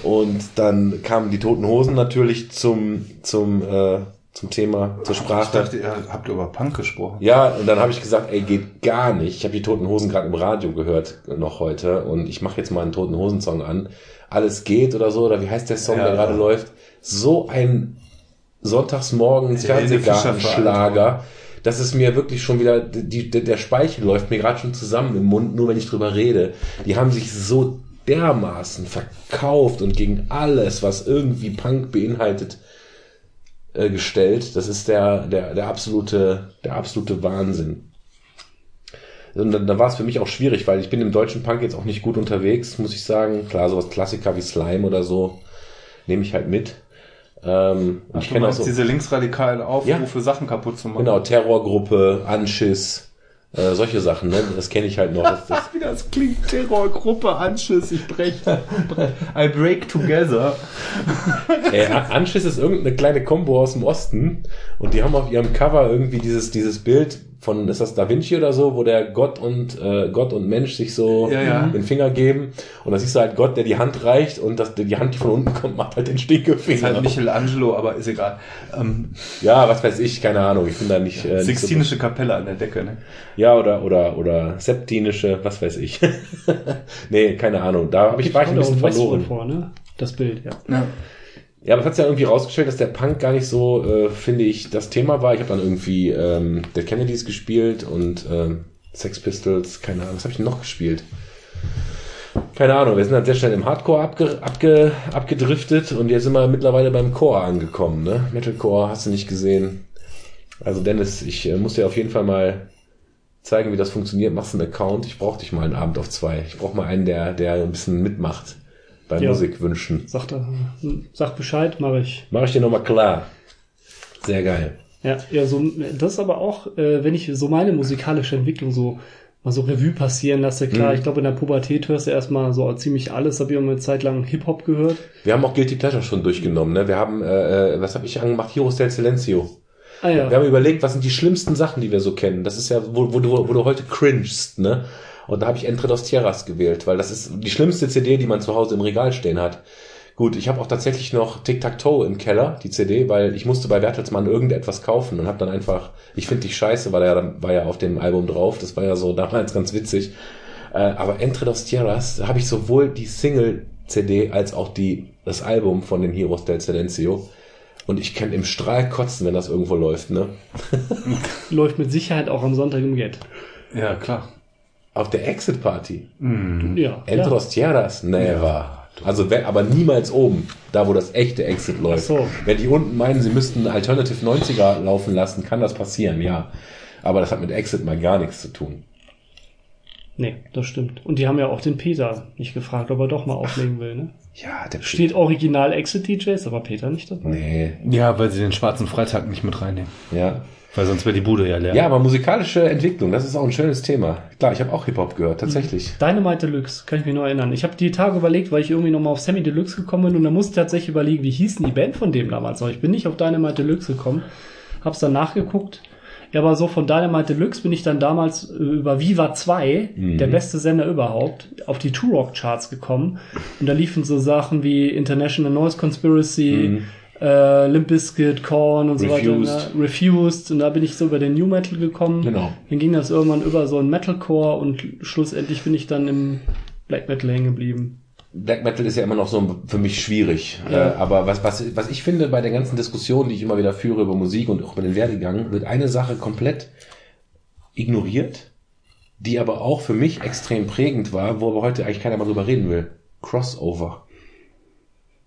Speaker 1: und dann kamen die Toten Hosen natürlich zum zum äh, zum Thema zur
Speaker 2: Ich
Speaker 1: Sprache.
Speaker 2: dachte, ihr habt über Punk gesprochen.
Speaker 1: Ja, und dann habe ich gesagt, ey, geht gar nicht. Ich habe die Toten Hosen gerade im Radio gehört noch heute und ich mache jetzt mal einen Toten Hosen Song an. Alles geht oder so oder wie heißt der Song,
Speaker 2: Ja,
Speaker 1: der gerade
Speaker 2: ja.
Speaker 1: läuft? So ein Sonntagsmorgens Fernsehgartenschlager. Das ist mir wirklich schon wieder, die, der der Speichel läuft mir gerade schon zusammen im Mund, nur wenn ich drüber rede. Die haben sich so dermaßen verkauft und gegen alles, was irgendwie Punk beinhaltet, äh, gestellt. Das ist der, der, der absolute, der absolute Wahnsinn. Und dann, dann war es für mich auch schwierig, weil ich bin im deutschen Punk jetzt auch nicht gut unterwegs, muss ich sagen. Klar, sowas Klassiker wie Slime oder so nehme ich halt mit. Ähm,
Speaker 2: Ach,
Speaker 1: ich
Speaker 2: du
Speaker 1: kenne auch
Speaker 2: meinst
Speaker 1: so,
Speaker 2: diese linksradikalen Aufrufe,
Speaker 1: Ja.
Speaker 2: Sachen kaputt zu machen.
Speaker 1: genau, Terrorgruppe, Anschiss, äh, solche Sachen, ne? Das kenne ich halt noch. Das, [laughs] das,
Speaker 2: Wie das klingt, Terrorgruppe, Anschiss, ich breche. I break together. [laughs]
Speaker 1: Äh, Anschiss ist irgendeine kleine Combo aus dem Osten und die haben auf ihrem Cover irgendwie dieses, dieses Bild von, ist das Da Vinci oder so, wo der Gott und äh, Gott und Mensch sich so
Speaker 2: Ja, ja.
Speaker 1: den Finger geben und da siehst du halt Gott, der die Hand reicht und das, die Hand, die von unten kommt, macht halt den
Speaker 2: Ist
Speaker 1: Stinkefinger.
Speaker 2: halt Michelangelo, aber ist egal. Ähm,
Speaker 1: ja, was weiß ich, keine Ahnung, ich bin da nicht, äh, nicht so,
Speaker 2: Sixtinische Kapelle an der Decke, ne?
Speaker 1: Ja, oder, oder, oder septinische, was weiß ich. [laughs] nee, keine Ahnung, da hab ich, war ich ein bisschen verloren.
Speaker 3: vor, ne? Das Bild, ja.
Speaker 2: Ja.
Speaker 1: Ja, aber es hat sich ja irgendwie rausgestellt, dass der Punk gar nicht so, äh, finde ich, das Thema war. Ich habe dann irgendwie ähm, Dead Kennedys gespielt und ähm, Sex Pistols, keine Ahnung, was habe ich denn noch gespielt? Keine Ahnung, wir sind dann sehr schnell im Hardcore abge, abge, abgedriftet und jetzt sind wir mittlerweile beim Core angekommen, ne? Metalcore hast du nicht gesehen. Also Dennis, ich äh, muss dir auf jeden Fall mal zeigen, wie das funktioniert. Machst einen Account, ich brauche dich mal einen Abend auf zwei. Ich brauche mal einen, der, der ein bisschen mitmacht bei
Speaker 3: Ja.
Speaker 1: Musikwünschen.
Speaker 3: Sagt er, sag Bescheid, mache ich.
Speaker 1: Mache ich dir nochmal klar. Sehr geil.
Speaker 3: Ja, ja, so, das ist aber auch, äh, wenn ich so meine musikalische Entwicklung so mal so Revue passieren lasse, klar,
Speaker 1: Mhm.
Speaker 3: ich glaube in der Pubertät hörst du erstmal so ziemlich alles, habe ich auch mal eine Zeit lang Hip-Hop gehört.
Speaker 1: Wir haben auch Guilty Pleasure schon durchgenommen. Ne? Wir haben, äh, äh, was habe ich angemacht? Heroes del Silencio.
Speaker 3: Ah ja,
Speaker 1: Wir haben überlegt, was sind die schlimmsten Sachen, die wir so kennen. Das ist ja, wo, wo, du, wo du heute cringest, ne? Und da habe ich Entre dos Tierras gewählt, weil das ist die schlimmste CD, die man zu Hause im Regal stehen hat. Gut, ich habe auch tatsächlich noch Tic-Tac-Toe im Keller, die CD, weil ich musste bei Bertelsmann irgendetwas kaufen und habe dann einfach, ich finde dich scheiße, war ja, war ja auf dem Album drauf, das war ja so damals ganz witzig. Äh, aber Entre dos Tierras, da habe ich sowohl die Single-CD als auch die, das Album von den Heroes del Silencio. Und ich kann im Strahl kotzen, wenn das irgendwo läuft, ne? [laughs]
Speaker 3: läuft mit Sicherheit auch am Sonntag im Get.
Speaker 2: Ja, klar.
Speaker 1: Auf der Exit Party.
Speaker 3: Ja,
Speaker 1: Entre
Speaker 3: ja.
Speaker 1: dos Tierras? Never. Also, wer- aber niemals oben, da wo das echte Exit läuft.
Speaker 3: So.
Speaker 1: Wenn die unten meinen, sie müssten Alternative 90er laufen lassen, kann das passieren, ja. Aber das hat mit Exit mal gar nichts zu tun.
Speaker 3: Nee, das stimmt. Und die haben ja auch den Peter nicht gefragt, ob er doch mal auflegen will, ne?
Speaker 1: Ja, der
Speaker 3: Steht original Exit DJs, aber Peter nicht dabei.
Speaker 1: Nee,
Speaker 2: Ja, weil sie den schwarzen Freitag nicht mit reinnehmen.
Speaker 1: ja.
Speaker 2: Weil sonst wäre die Bude ja leer.
Speaker 1: Ja, aber musikalische Entwicklung, das ist auch ein schönes Thema. Klar, ich habe auch Hip-Hop gehört, tatsächlich.
Speaker 3: Dynamite Deluxe, kann ich mich noch erinnern. Ich habe die Tage überlegt, weil ich irgendwie nochmal auf Sammy Deluxe gekommen bin und da musste ich tatsächlich überlegen, wie hieß denn die Band von dem damals noch. Ich bin nicht auf Dynamite Deluxe gekommen, hab's dann nachgeguckt. Ja, aber so von Dynamite Deluxe bin ich dann damals äh, über Viva 2, der beste Sender überhaupt, auf die Two Rock Charts gekommen. Und da liefen so Sachen wie International Noise Conspiracy, äh, Limp Bizkit, Korn und so
Speaker 1: Refused.
Speaker 3: weiter. Ne? Refused. Und da bin ich so über den New Metal gekommen.
Speaker 1: Genau.
Speaker 3: Dann ging das irgendwann über so ein Metalcore und schlussendlich bin ich dann im Black Metal hängen geblieben.
Speaker 1: Black Metal ist ja immer noch so für mich schwierig.
Speaker 3: Ja.
Speaker 1: Äh, aber was, was, was ich finde bei der ganzen Diskussion, die ich immer wieder führe über Musik und auch über den Werdegang, wird eine Sache komplett ignoriert, die aber auch für mich extrem prägend war, wo aber heute eigentlich keiner mal drüber reden will. Crossover.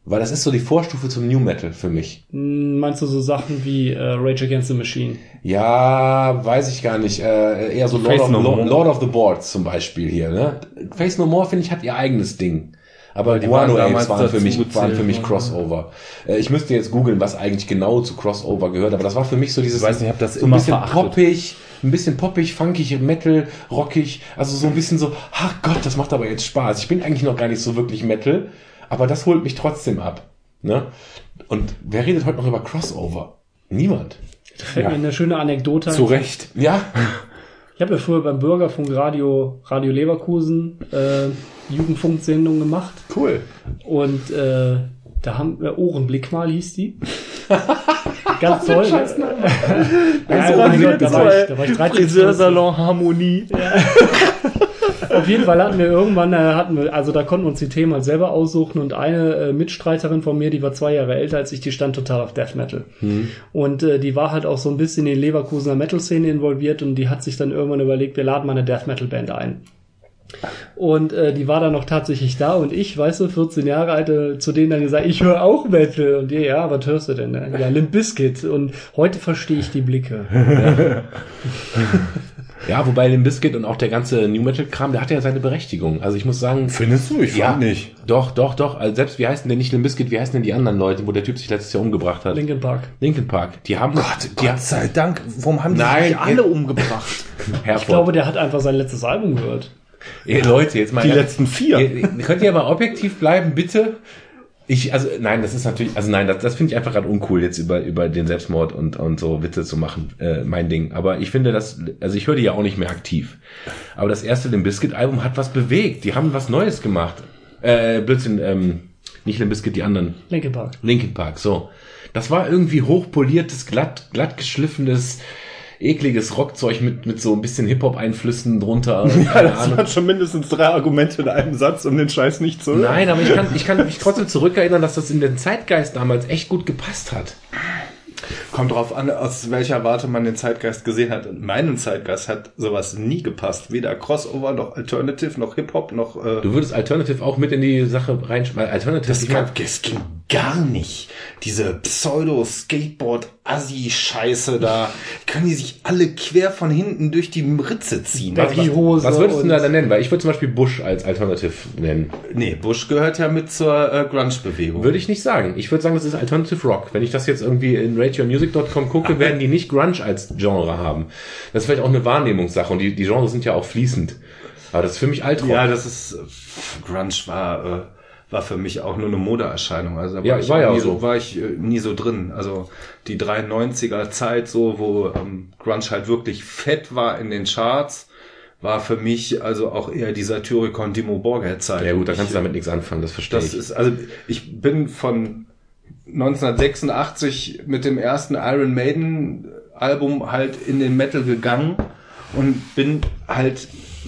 Speaker 1: Weil das ist so die Vorstufe zum New Metal für mich.
Speaker 3: Hm, Meinst du so Sachen wie äh, Rage Against the Machine?
Speaker 1: Ja, weiß ich gar nicht. Äh, eher so Lord of,
Speaker 2: No
Speaker 1: Lord, of the Boards zum Beispiel hier. Ne? Face No More, finde ich, hat ihr eigenes Ding. Aber
Speaker 2: die
Speaker 1: Guano
Speaker 2: waren
Speaker 1: Apes
Speaker 2: damals
Speaker 1: waren für mich, waren für mich
Speaker 2: worden.
Speaker 1: Crossover. Äh, ich müsste jetzt googeln, was eigentlich genau zu Crossover gehört, aber das war für mich so dieses
Speaker 2: Ich weiß nicht, ich hab das
Speaker 1: so ein bisschen
Speaker 2: verachtet.
Speaker 1: poppig, ein bisschen poppig, funkig, Metal, rockig, also so ein bisschen so, ach Gott, das macht aber jetzt Spaß. Ich bin eigentlich noch gar nicht so wirklich Metal, aber das holt mich trotzdem ab. Ne? Und wer redet heute noch über Crossover? Niemand.
Speaker 3: Da fällt mir eine schöne Anekdote ein.
Speaker 2: Zu Recht.
Speaker 1: Ja,
Speaker 3: Ich habe ja früher beim Bürgerfunk Radio, Radio Leverkusen äh, Jugendfunksendung gemacht
Speaker 1: cool.
Speaker 3: und äh, da haben wir Ohrenblick mal hieß die. [laughs] Ganz toll. ne? ja, oh mein Gott, da war ich, da war ich 13.
Speaker 2: Friseursalon Harmonie. [laughs]
Speaker 3: Auf jeden Fall hatten wir irgendwann, äh, hatten wir, also da konnten wir uns die Themen halt selber aussuchen und eine äh, Mitstreiterin von mir, die war zwei Jahre älter als ich, die stand total auf Death Metal. Und äh, die war halt auch so ein bisschen in die Leverkusener Metal-Szene involviert und die hat sich dann irgendwann überlegt, wir laden mal eine Death Metal-Band ein. Und äh, die war dann noch tatsächlich da und ich, weißt du, 14 Jahre alt, äh, zu denen dann gesagt, ich höre auch Metal. Und die, ja, was hörst du denn? Ne? Ja, Limp Bizkit. Und heute verstehe ich die Blicke.
Speaker 1: Ja, [laughs] wobei Limp Bizkit und auch der ganze New Metal Kram, der hat ja seine Berechtigung. Also ich muss sagen,
Speaker 2: Findest du? Ich
Speaker 1: ja,
Speaker 2: fand nicht.
Speaker 1: Doch, doch, doch. Also selbst wie heißen denn nicht Limp Bizkit, wie heißen denn die anderen Leute, wo der Typ sich letztes Jahr umgebracht hat?
Speaker 3: Linkin Park.
Speaker 1: Linkin Park. Die haben Gott, die
Speaker 2: Gott sei Dank. Warum haben die
Speaker 1: Nein,
Speaker 2: sich alle umgebracht? [laughs]
Speaker 3: Ich glaube, der hat einfach sein letztes Album gehört.
Speaker 1: Ey, Leute, jetzt mal
Speaker 2: Die letzten vier.
Speaker 1: Ihr, könnt ihr aber objektiv bleiben, bitte? Ich, also, nein, das ist natürlich, also nein, das, das finde ich einfach gerade uncool, jetzt über, über den Selbstmord und, und so Witze zu machen, äh, mein Ding. Aber ich finde das, also ich höre die ja auch nicht mehr aktiv. Aber das erste Limp Bizkit Album hat was bewegt. Die haben was Neues gemacht. Äh, Blödsinn, ähm, nicht Limp Bizkit, die anderen.
Speaker 3: Linkin Park.
Speaker 1: Linkin Park, so. Das war irgendwie hochpoliertes, glatt, glatt geschliffenes, ekliges Rockzeug mit, mit so ein bisschen Hip-Hop-Einflüssen drunter. [laughs]
Speaker 2: Ja,
Speaker 1: Keine
Speaker 2: das
Speaker 1: Ahnung.
Speaker 2: waren schon mindestens drei Argumente in einem Satz, um den Scheiß nicht zu hören.
Speaker 1: Nein, aber ich kann, ich kann mich trotzdem zurückerinnern, dass das in den Zeitgeist damals echt gut gepasst hat.
Speaker 2: Kommt drauf an, aus welcher Warte man den Zeitgeist gesehen hat. In meinem Zeitgeist hat sowas nie gepasst. Weder Crossover, noch Alternative, noch Hip-Hop, noch... Äh,
Speaker 1: Du würdest Alternative auch mit in die Sache reinschmeißen. Alternative,
Speaker 2: das,
Speaker 1: mein,
Speaker 2: das ging gar nicht. Diese Pseudo-Skateboard-Assi-Scheiße da. Können die sich alle quer von hinten durch die Ritze ziehen.
Speaker 1: was, was, was würdest du da nennen? Weil ich würde zum Beispiel Bush als Alternative nennen.
Speaker 2: Nee, Bush gehört ja mit zur äh, Grunge-Bewegung.
Speaker 1: Würde ich nicht sagen. Ich würde sagen, das ist Alternative Rock. Wenn ich das jetzt irgendwie in radiomusic.com gucke, werden die nicht Grunge als Genre haben. Das ist vielleicht auch eine Wahrnehmungssache und die, die Genres sind ja auch fließend. Aber das ist für mich Altrock.
Speaker 2: Ja, das ist äh, Grunge war äh, war für mich auch nur eine Modeerscheinung. Also da
Speaker 1: Ja,
Speaker 2: ich
Speaker 1: war ja
Speaker 2: nie
Speaker 1: auch so.
Speaker 2: war ich äh, nie so drin. Also die 93er Zeit so, wo ähm, Grunge halt wirklich fett war in den Charts, war für mich also auch eher die Satyricon Dimo Borghead Zeit.
Speaker 1: ja gut, da kannst du damit nichts anfangen, das verstehe
Speaker 2: das
Speaker 1: ich.
Speaker 2: ist, also ich bin von 1986 mit dem ersten Iron Maiden Album halt in den Metal gegangen und bin halt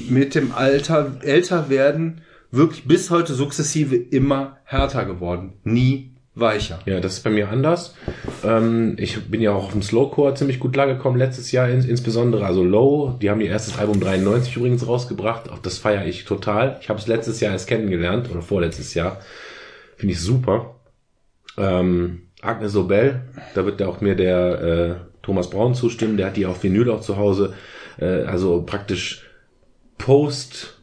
Speaker 2: mit dem Alter, älter werden, wirklich bis heute sukzessive immer härter geworden. Nie weicher.
Speaker 1: Ja, das ist bei mir anders. Ähm, ich bin ja auch auf dem Slowcore ziemlich gut klargekommen letztes Jahr ins, insbesondere. Also Low, die haben ihr erstes Album 93 übrigens rausgebracht. Auch das feiere ich total. Ich habe es letztes Jahr erst kennengelernt oder vorletztes Jahr. Finde ich super. Ähm, Agnes Obel, da wird ja auch mir der äh, Thomas Braun zustimmen. Der hat die auf Vinyl auch zu Hause. Äh, also praktisch Post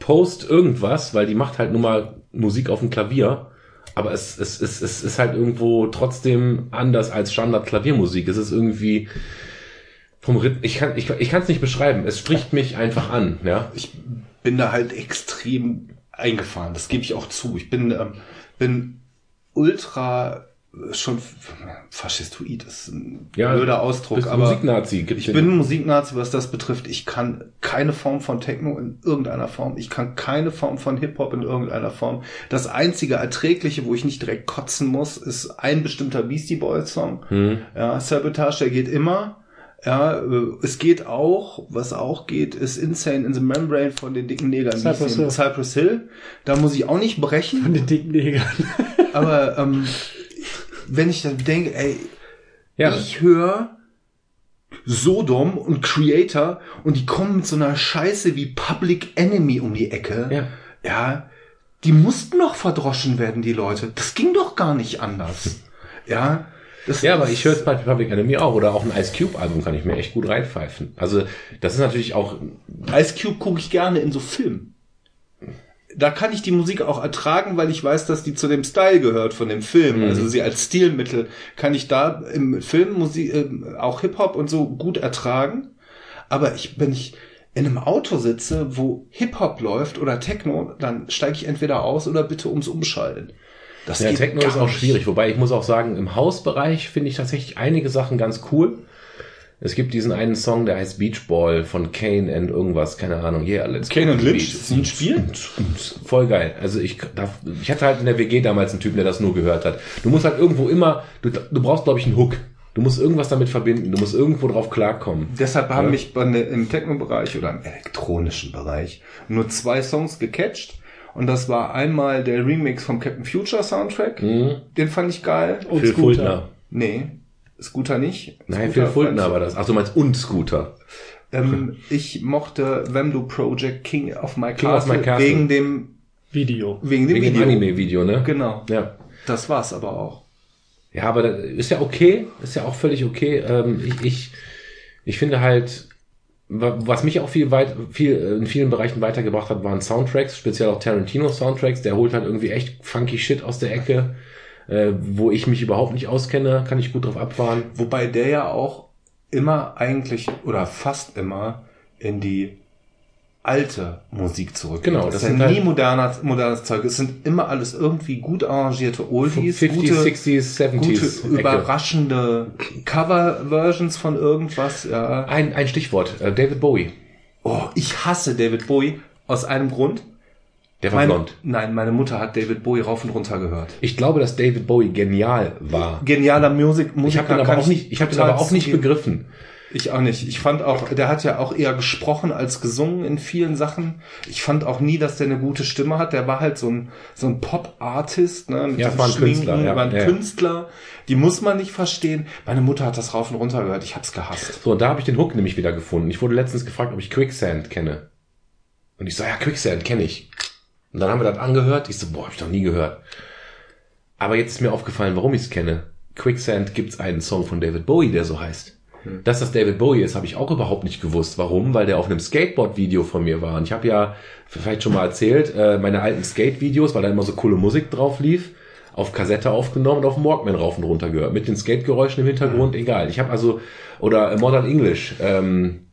Speaker 1: Post irgendwas, weil die macht halt nur mal Musik auf dem Klavier. Aber es, es, es, es ist halt irgendwo trotzdem anders als Standard-Klaviermusik. Es ist irgendwie vom Rhythm, ich kann ich, ich kann es nicht beschreiben. Es spricht mich einfach an, ja.
Speaker 2: ich bin da halt extrem eingefahren. Das gebe ich auch zu. Ich bin, ähm, bin ultra äh, schon faschistoid ist ein
Speaker 1: Ja,
Speaker 2: blöder Ausdruck, aber
Speaker 1: Musiknazi.
Speaker 2: Ich
Speaker 1: den-
Speaker 2: bin Musiknazi, was das betrifft. Ich kann keine Form von Techno in irgendeiner Form. Ich kann keine Form von Hip-Hop in irgendeiner Form. Das einzige Erträgliche, wo ich nicht direkt kotzen muss, ist ein bestimmter Beastie Boys Song.
Speaker 1: Hm.
Speaker 2: Ja, Sabotage, der geht immer. Ja, äh, es geht auch, was auch geht, ist Insane in the Membrane von den dicken Negern.
Speaker 3: Cypress Hill.
Speaker 2: Cypress Hill. Da muss ich auch nicht brechen.
Speaker 3: Von den dicken Negern. [laughs]
Speaker 2: Aber ähm, wenn ich dann denke, ey,
Speaker 1: ja,
Speaker 2: ich höre Sodom und Creator und die kommen mit so einer Scheiße wie Public Enemy um die Ecke.
Speaker 1: Ja.
Speaker 2: Ja, die mussten doch verdroschen werden, die Leute. Das ging doch gar nicht anders. [laughs] Ja. Das
Speaker 1: ja, aber ich höre bei Public Enemy auch. Oder auch ein Ice Cube Album kann ich mir echt gut reinpfeifen. Also, das ist natürlich auch,
Speaker 2: Ice Cube gucke ich gerne in so Filmen. Da kann ich die Musik auch ertragen, weil ich weiß, dass die zu dem Style gehört von dem Film. Also sie als Stilmittel kann ich da im Film Musik, äh, auch Hip-Hop und so gut ertragen. Aber ich, wenn ich in einem Auto sitze, wo Hip-Hop läuft oder Techno, dann steige ich entweder aus oder bitte ums Umschalten. Das
Speaker 1: ja, Techno ist auch schwierig. Wobei ich muss auch sagen, im Hausbereich finde ich tatsächlich einige Sachen ganz cool. Es gibt diesen einen Song, der heißt Beach Ball von Kane and irgendwas, keine Ahnung. Yeah, let's
Speaker 2: Kane und Lynch, ist ein Spiel?
Speaker 1: Voll geil. Also ich, da, ich hatte halt in der WG damals einen Typen, der das nur gehört hat. Du musst halt irgendwo immer, du, du brauchst glaube ich einen Hook. Du musst irgendwas damit verbinden. Du musst irgendwo drauf klarkommen.
Speaker 2: Deshalb haben
Speaker 1: Ja.
Speaker 2: mich ne, im Techno-Bereich oder im elektronischen Bereich nur zwei Songs gecatcht. Und das war einmal der Remix vom Captain Future Soundtrack.
Speaker 1: Mhm.
Speaker 2: Den fand ich geil.
Speaker 3: Und
Speaker 1: Phil
Speaker 3: Scooter.
Speaker 1: Fultner.
Speaker 2: Nee, Scooter nicht.
Speaker 1: Nein,
Speaker 2: Scooter
Speaker 1: Phil Fultner war das. Ach, du meinst und Scooter.
Speaker 2: ich- Ähm, [laughs] ich mochte Vamdo Project King of My
Speaker 1: King of
Speaker 2: Castle,
Speaker 1: My Castle.
Speaker 2: wegen dem,
Speaker 3: Video.
Speaker 2: wegen dem
Speaker 1: Wegen dem
Speaker 2: Video.
Speaker 1: Anime-Video, ne?
Speaker 2: Genau.
Speaker 1: Ja.
Speaker 2: Das war's aber auch.
Speaker 1: Ja, aber das ist ja okay, ist ja auch völlig okay. Ähm, ich, ich, ich finde halt, was mich auch viel weit, viel äh, in vielen Bereichen weitergebracht hat, waren Soundtracks, speziell auch Tarantino Soundtracks. Der holt halt irgendwie echt funky Shit aus der Ecke, äh, wo ich mich überhaupt nicht auskenne, kann ich gut drauf abfahren.
Speaker 2: Wobei der ja auch immer eigentlich oder fast immer in die alte Musik zurück.
Speaker 1: Genau,
Speaker 2: das
Speaker 1: das
Speaker 2: ist
Speaker 1: sind
Speaker 2: ja nie
Speaker 1: halt-
Speaker 2: moderner, modernes Zeug. Es sind immer alles irgendwie gut arrangierte Oldies,
Speaker 1: 50s,
Speaker 2: gute,
Speaker 1: 60s, 70s.
Speaker 2: gute
Speaker 1: Ecke.
Speaker 2: überraschende Cover-Versions von irgendwas. Ja.
Speaker 1: Ein, ein Stichwort, äh, David Bowie.
Speaker 2: Oh, ich hasse David Bowie aus einem Grund.
Speaker 1: Der war
Speaker 2: Meine,
Speaker 1: blond.
Speaker 2: nein, meine Mutter hat David Bowie rauf und runter gehört.
Speaker 1: Ich glaube, dass David Bowie genial war.
Speaker 2: Genialer Musik,
Speaker 1: Ich
Speaker 2: Musiker.
Speaker 1: habe den aber auch nicht, ich den
Speaker 2: total
Speaker 1: aber auch nicht begriffen.
Speaker 2: Ich auch nicht. Ich fand auch, der hat ja auch eher gesprochen als gesungen in vielen Sachen. Ich fand auch nie, dass der eine gute Stimme hat. Der war halt so ein, so ein Pop-Artist, ne? Mit
Speaker 1: Ja, war ein Künstler, ja,
Speaker 2: war ein
Speaker 1: ja.
Speaker 2: Künstler. Die muss man nicht verstehen. Meine Mutter hat das rauf und runter gehört. Ich hab's gehasst.
Speaker 1: So, und da habe ich den Hook nämlich wieder gefunden. Ich wurde letztens gefragt, ob ich Quicksand kenne. Und ich so, ja, Quicksand kenne ich. Und dann haben wir das angehört. Ich so, boah, hab ich noch nie gehört. Aber jetzt ist mir aufgefallen, warum ich es kenne. Quicksand gibt's einen Song von David Bowie, der so heißt. Dass das David Bowie ist, habe ich auch überhaupt nicht gewusst. Warum? Weil der auf einem Skateboard-Video von mir war. Und ich habe ja vielleicht schon mal erzählt, äh, meine alten Skate-Videos, weil da immer so coole Musik drauf lief, auf Kassette aufgenommen und auf dem Walkman rauf und runter gehört. Mit den Skate-Geräuschen im Hintergrund, egal. Ich habe also, oder Modern English, ähm,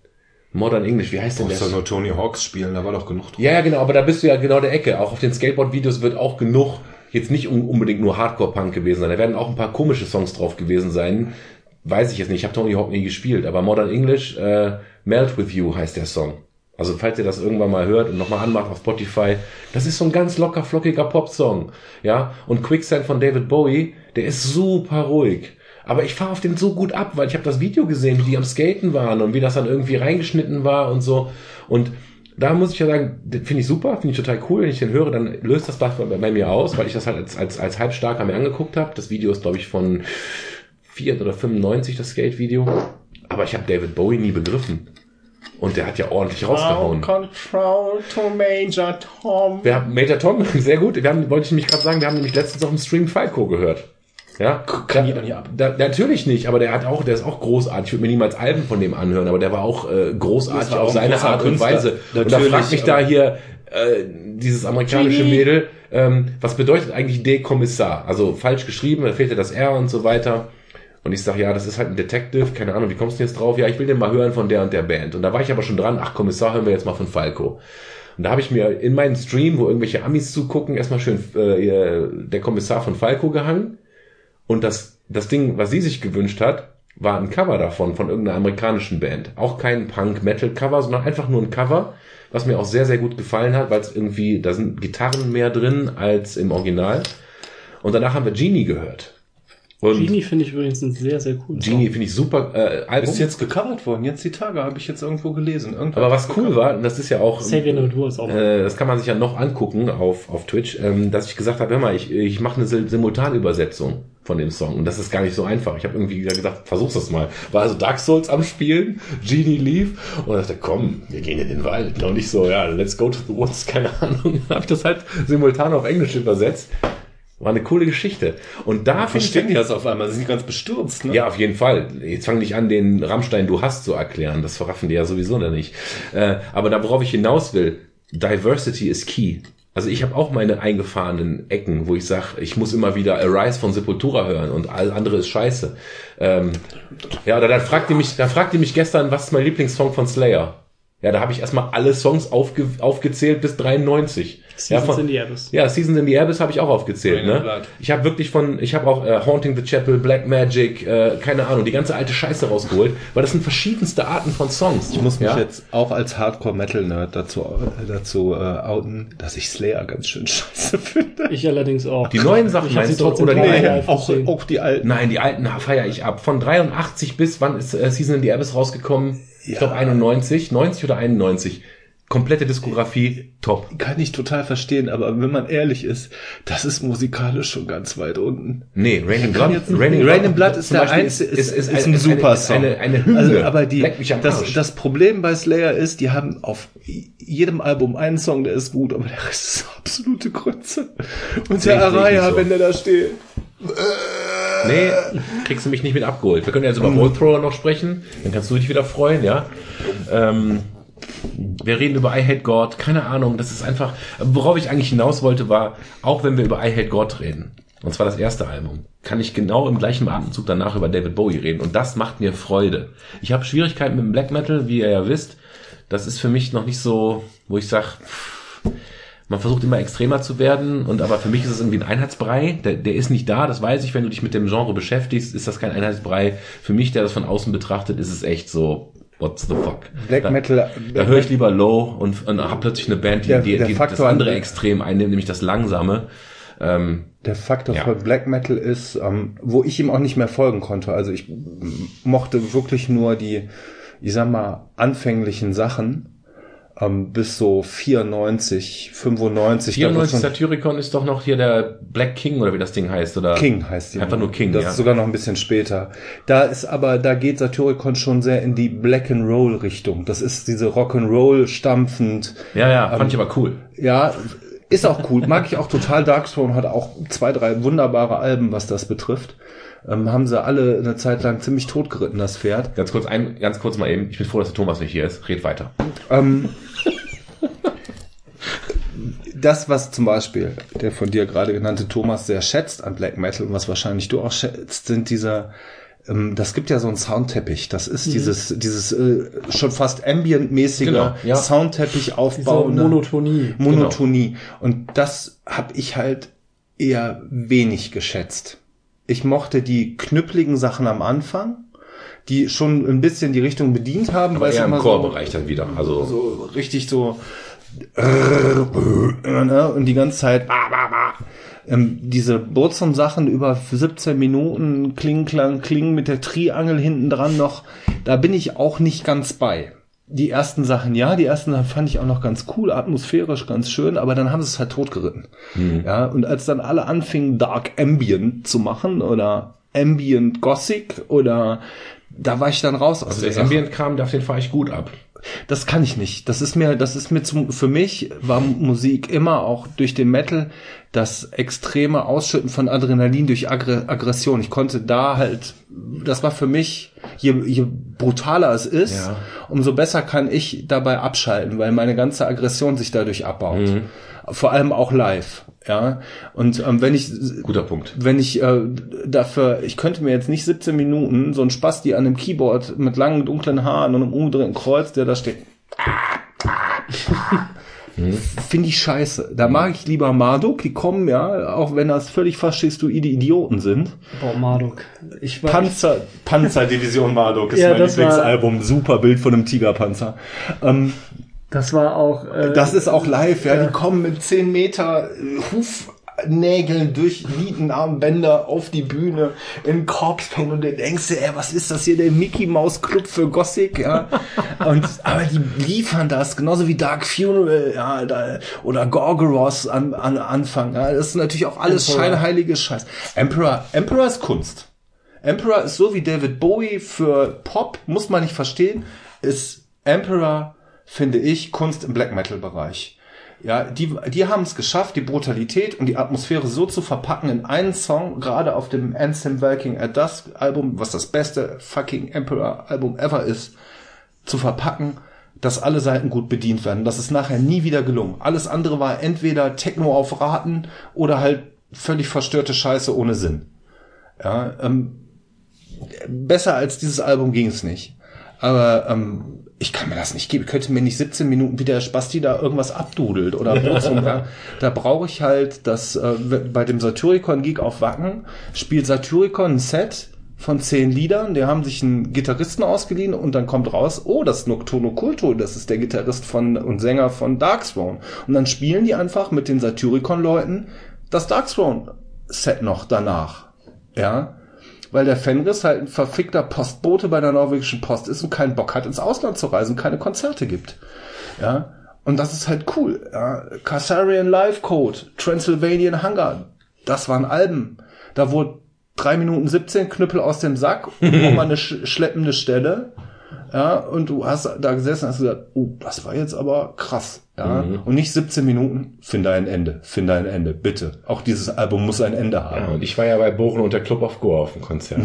Speaker 1: Modern English, wie heißt denn
Speaker 6: Musst
Speaker 1: das?
Speaker 6: doch nur Tony Hawks spielen, da war doch genug drin.
Speaker 1: Ja, ja, genau, aber da bist du ja genau der Ecke. Auch auf den Skateboard-Videos wird auch genug, jetzt nicht un- unbedingt nur Hardcore-Punk gewesen sein. Da werden auch ein paar komische Songs drauf gewesen sein. Weiß ich jetzt nicht, ich habe Tony Hawk nie gespielt, aber Modern English, äh, Melt With You heißt der Song. Also falls ihr das irgendwann mal hört und nochmal anmacht auf Spotify, das ist so ein ganz locker, flockiger Pop-Song. Ja, und Quicksand von David Bowie, der ist super ruhig. Aber ich fahre auf den so gut ab, weil ich habe das Video gesehen, wie die am Skaten waren und wie das dann irgendwie reingeschnitten war und so. Und da muss ich ja sagen, finde ich super, finde ich total cool. Wenn ich den höre, dann löst das bei, bei mir aus, weil ich das halt als, als, als Halbstarker mir angeguckt habe. Das Video ist, glaube ich, von 4 oder 95, das Skate-Video. Aber ich habe David Bowie nie begriffen. Und der hat ja ordentlich rausgehauen.
Speaker 2: Control to Major Tom.
Speaker 1: Wir haben Major Tom, [laughs] sehr gut. Wir haben, wollte ich nämlich gerade sagen, wir haben nämlich letztens auf dem Stream Falco gehört. Ja,
Speaker 2: Kann jeder nicht ab.
Speaker 1: Da, natürlich nicht, aber der hat auch, der ist auch großartig. Ich würde mir niemals Alben von dem anhören, aber der war auch äh, großartig
Speaker 2: war
Speaker 1: auf
Speaker 2: auch
Speaker 1: seine Art und. Weise. und da
Speaker 2: Natürlich,
Speaker 1: fragt mich da hier äh, dieses amerikanische Mädel, ähm, was bedeutet eigentlich D-Kommissar? Also falsch geschrieben, da fehlt ja das R und so weiter. Und ich sage, ja, das ist halt ein Detective, keine Ahnung, wie kommst du jetzt drauf? Ja, ich will den mal hören von der und der Band. Und da war ich aber schon dran, ach Kommissar, hören wir jetzt mal von Falco. Und da habe ich mir in meinen Stream, wo irgendwelche Amis zugucken, erstmal schön äh, der Kommissar von Falco gehangen. Und das, das Ding, was sie sich gewünscht hat, war ein Cover davon, von irgendeiner amerikanischen Band. Auch kein Punk-Metal-Cover, sondern einfach nur ein Cover, was mir auch sehr, sehr gut gefallen hat, weil es irgendwie, da sind Gitarren mehr drin als im Original. Und danach haben wir Genie gehört. Und
Speaker 3: Genie finde ich übrigens ein sehr, sehr cool.
Speaker 1: Genie finde ich super äh, Album.
Speaker 2: Ist jetzt gecovert worden. Jetzt die Tage habe ich jetzt irgendwo gelesen. Irgendwer
Speaker 1: Aber was cool war, und das ist ja auch,
Speaker 3: Xavier ist auch
Speaker 1: äh, das kann man sich ja noch angucken auf, auf Twitch, ähm, dass ich gesagt habe, hör mal, ich, ich mache eine Sim- Simultanübersetzung von dem Song. Und das ist gar nicht so einfach. Ich habe irgendwie gesagt, versuch's das mal. War also Dark Souls am Spielen, Genie lief und dachte, komm, wir gehen in den Wald. Und ich so, ja, let's go to the woods, [laughs] keine Ahnung. Habe ich das halt simultan auf Englisch übersetzt. War eine coole Geschichte. Und da ich
Speaker 2: Verstehen die das auf einmal? Sie sind ganz bestürzt, ne?
Speaker 1: ja, auf jeden Fall. Jetzt fang nicht an, den Rammstein du hast zu erklären. Das verraffen die ja sowieso noch nicht. Äh, aber da, worauf ich hinaus will, Diversity is key. Also ich habe auch meine eingefahrenen Ecken, wo ich sage, ich muss immer wieder Arise von Sepultura hören und all andere ist scheiße. Ähm, ja, oder dann fragt ihr mich, da fragt ihr mich gestern, was ist mein Lieblingssong von Slayer? Ja, da habe ich erstmal alle Songs aufge, aufgezählt bis 93. ja,
Speaker 3: Seasons
Speaker 1: von,
Speaker 3: in the Abyss.
Speaker 1: ja, Seasons in the Abyss habe ich auch aufgezählt.
Speaker 2: Rain
Speaker 1: Ne? Ich habe wirklich von, ich habe auch äh, Haunting the Chapel, Black Magic, äh, keine Ahnung, die ganze alte Scheiße rausgeholt, weil das sind verschiedenste Arten von Songs.
Speaker 2: Ich muss mich
Speaker 1: ja?
Speaker 2: jetzt auch als Hardcore-Metal-Nerd dazu, äh, dazu äh, outen, dass ich Slayer ganz schön scheiße [laughs] finde.
Speaker 3: Ich allerdings auch.
Speaker 1: Die neuen Sachen
Speaker 3: ich
Speaker 1: meinst du,
Speaker 3: trotzdem
Speaker 1: oder die alten?
Speaker 2: auch, auch die alten.
Speaker 1: Nein, die alten feiere ich ab. Von 83 bis wann ist äh, Season in the Abyss rausgekommen? Ich
Speaker 2: Ja.
Speaker 1: glaube 91, 90 oder 91. Komplette Diskografie, top.
Speaker 2: Kann ich total verstehen, aber wenn man ehrlich ist, das ist musikalisch schon ganz weit unten.
Speaker 1: Nee, Raining Blood,
Speaker 2: jetzt- Rain in Blood ist der einzige, ist, ist,
Speaker 1: eine-
Speaker 2: ein super
Speaker 1: eine,
Speaker 2: Song.
Speaker 1: Eine, eine Hymne.
Speaker 2: Also, aber die, das, das Problem bei Slayer ist, die haben auf jedem Album einen Song, der ist gut, aber der Rest ist absolute Grütze. Und der Araya,
Speaker 1: so.
Speaker 2: wenn der da steht. [laughs]
Speaker 1: Nee, kriegst du mich nicht mit abgeholt. Wir können jetzt über Volt Thrower noch sprechen, dann kannst du dich wieder freuen, ja. Ähm, wir reden über I Hate God, keine Ahnung, das ist einfach, worauf ich eigentlich hinaus wollte, war, auch wenn wir über I Hate God reden, und zwar das erste Album, kann ich genau im gleichen Atemzug danach über David Bowie reden und das macht mir Freude. Ich habe Schwierigkeiten mit dem Black Metal, wie ihr ja wisst. Das ist für mich noch nicht so, wo ich sage, man versucht immer extremer zu werden und aber für mich ist es irgendwie ein Einheitsbrei. Der, der ist nicht da, das weiß ich. Wenn du dich mit dem Genre beschäftigst, ist das kein Einheitsbrei. Für mich, der das von außen betrachtet, ist es echt so What the fuck?
Speaker 2: Black
Speaker 1: da,
Speaker 2: Metal-
Speaker 1: Da höre ich lieber Low und, und habe plötzlich eine Band, die,
Speaker 2: Der-
Speaker 1: die,
Speaker 2: der
Speaker 1: die das andere Extrem einnimmt, nämlich das Langsame. Ähm,
Speaker 2: Der Faktor
Speaker 1: Ja.
Speaker 2: von Black Metal ist, ähm, wo ich ihm auch nicht mehr folgen konnte. Also ich mochte wirklich nur die, ich sag mal, anfänglichen Sachen ähm, bis so 94, 95. da
Speaker 1: 94
Speaker 2: wird's schon-
Speaker 1: Satyricon ist doch noch hier der Black King oder wie das Ding heißt, oder?
Speaker 2: King heißt die.
Speaker 1: Einfach nur King,
Speaker 2: Das
Speaker 1: ja.
Speaker 2: ist sogar noch ein bisschen später. Da ist aber, da geht Satyricon schon sehr in die Black and Roll Richtung. Das ist diese Rock and Roll stampfend.
Speaker 1: Ja, ja, fand ich aber cool.
Speaker 2: Ja, ist auch cool. Mag ich auch total. Darkthrone hat auch zwei, drei wunderbare Alben, was das betrifft. Ähm, haben sie alle eine Zeit lang ziemlich totgeritten, das Pferd.
Speaker 1: Ganz kurz, ein, ganz kurz mal eben. Ich bin froh, dass der Thomas nicht hier ist. Red weiter.
Speaker 2: Ähm, das, was zum Beispiel der von dir gerade genannte Thomas sehr schätzt an Black Metal und was wahrscheinlich du auch schätzt, sind dieser, ähm, das gibt ja so einen Soundteppich. Das ist dieses, dieses äh, schon fast ambient-mäßige
Speaker 1: Genau, ja.
Speaker 2: Soundteppich
Speaker 3: Diese
Speaker 2: aufbauende
Speaker 3: Monotonie.
Speaker 2: Monotonie. Und das habe ich halt eher wenig geschätzt. Ich mochte die knüppligen Sachen am Anfang, die schon ein bisschen die Richtung bedient haben,
Speaker 1: Aber
Speaker 2: es
Speaker 1: eher im Chorbereich dann wieder. Also,
Speaker 2: so richtig so ne, und die ganze Zeit ähm, diese Burzum-Sachen über 17 Minuten Kling, Klang, Kling mit der Triangel hinten dran noch, da bin ich auch nicht ganz bei. Die ersten Sachen, ja, die ersten Sachen fand ich auch noch ganz cool, atmosphärisch ganz schön, aber dann haben sie es halt totgeritten. Ja, und als dann alle anfingen, Dark Ambient zu machen oder Ambient Gothic oder da war ich dann raus aus
Speaker 1: also
Speaker 2: der
Speaker 1: der. Ambient-Kram, darf den fahre ich gut ab.
Speaker 2: Das kann ich nicht. Das ist mir, das ist mir zum, für mich war Musik immer auch durch den Metal das extreme Ausschütten von Adrenalin durch Aggre Aggression. Ich konnte da halt, das war für mich, je, je brutaler es ist,
Speaker 1: Ja.
Speaker 2: umso besser kann ich dabei abschalten, weil meine ganze Aggression sich dadurch abbaut. Vor allem auch live. Ja, und ähm, wenn ich
Speaker 1: Guter Punkt.
Speaker 2: wenn ich äh, dafür, ich könnte mir jetzt nicht 17 Minuten so ein Spasti an einem Keyboard mit langen dunklen Haaren und einem umgedrehten Kreuz, der da steht. [laughs] Finde ich scheiße. Da mag ich lieber Marduk, die kommen ja, auch wenn das völlig faschistoide Idioten sind.
Speaker 3: Boah, Marduk. Ich war,
Speaker 2: Panzer, Panzerdivision Marduk ist
Speaker 3: Ja,
Speaker 2: mein
Speaker 3: das war-
Speaker 2: Lieblingsalbum. Super Bild von einem Tigerpanzer. Ähm,
Speaker 3: das war auch, äh,
Speaker 2: Das ist auch live, ja. Die kommen mit 10 Meter äh, Hufnägeln durch Nietenarmbänder auf die Bühne in Corpspaint und du denkst dir, ey, was ist das hier, der Mickey Mouse Club für Gothic, ja. [laughs] Und, aber die liefern das, genauso wie Dark Funeral, ja, da, oder Gorgoroth an, an Anfang, ja. Das ist natürlich auch alles
Speaker 3: Emperor.
Speaker 2: scheinheiliges Scheiß. Emperor, Emperor ist Kunst. Emperor ist so wie David Bowie für Pop, muss man nicht verstehen, ist Emperor, finde ich, Kunst im Black Metal Bereich. Ja, die, die haben es geschafft, die Brutalität und die Atmosphäre so zu verpacken in einen Song, gerade auf dem Anthem Walking at Dusk Album, was das beste fucking Emperor Album ever ist, zu verpacken, dass alle Seiten gut bedient werden. Das ist nachher nie wieder gelungen. Alles andere war entweder Techno auf Raten oder halt völlig verstörte Scheiße ohne Sinn. Ja, ähm, besser als dieses Album ging es nicht. Aber ähm, ich kann mir das nicht geben. Ich könnte mir nicht 17 Minuten wie der Spasti da irgendwas abdudelt oder [laughs] Borzum, da, da brauche ich halt das äh, bei dem Satyricon Geek auf Wacken spielt Satyricon ein Set von zehn Liedern, die haben sich einen Gitarristen ausgeliehen und dann kommt raus, oh, das ist Nocturno Culto, das ist der Gitarrist von und Sänger von Darkthrone. Und dann spielen die einfach mit den Satyricon-Leuten das Darkthrone-Set noch danach. Ja, weil der Fenris halt ein verfickter Postbote bei der norwegischen Post ist und keinen Bock hat, ins Ausland zu reisen, keine Konzerte gibt. Ja, und das ist halt cool. Ja. Kassarian Live Code, Transylvanian Hunger, das waren Alben. Da wurde drei Minuten 17 Knüppel aus dem Sack [laughs] und nochmal eine sch schleppende Stelle. Ja, und du hast da gesessen und hast gesagt, oh, das war jetzt aber krass. Ja, und nicht 17 Minuten, finde ein Ende, finde ein Ende, bitte. Auch dieses Album muss ein Ende haben.
Speaker 1: Ja, und ich war ja bei Bochum und der Club of Go auf dem Konzert.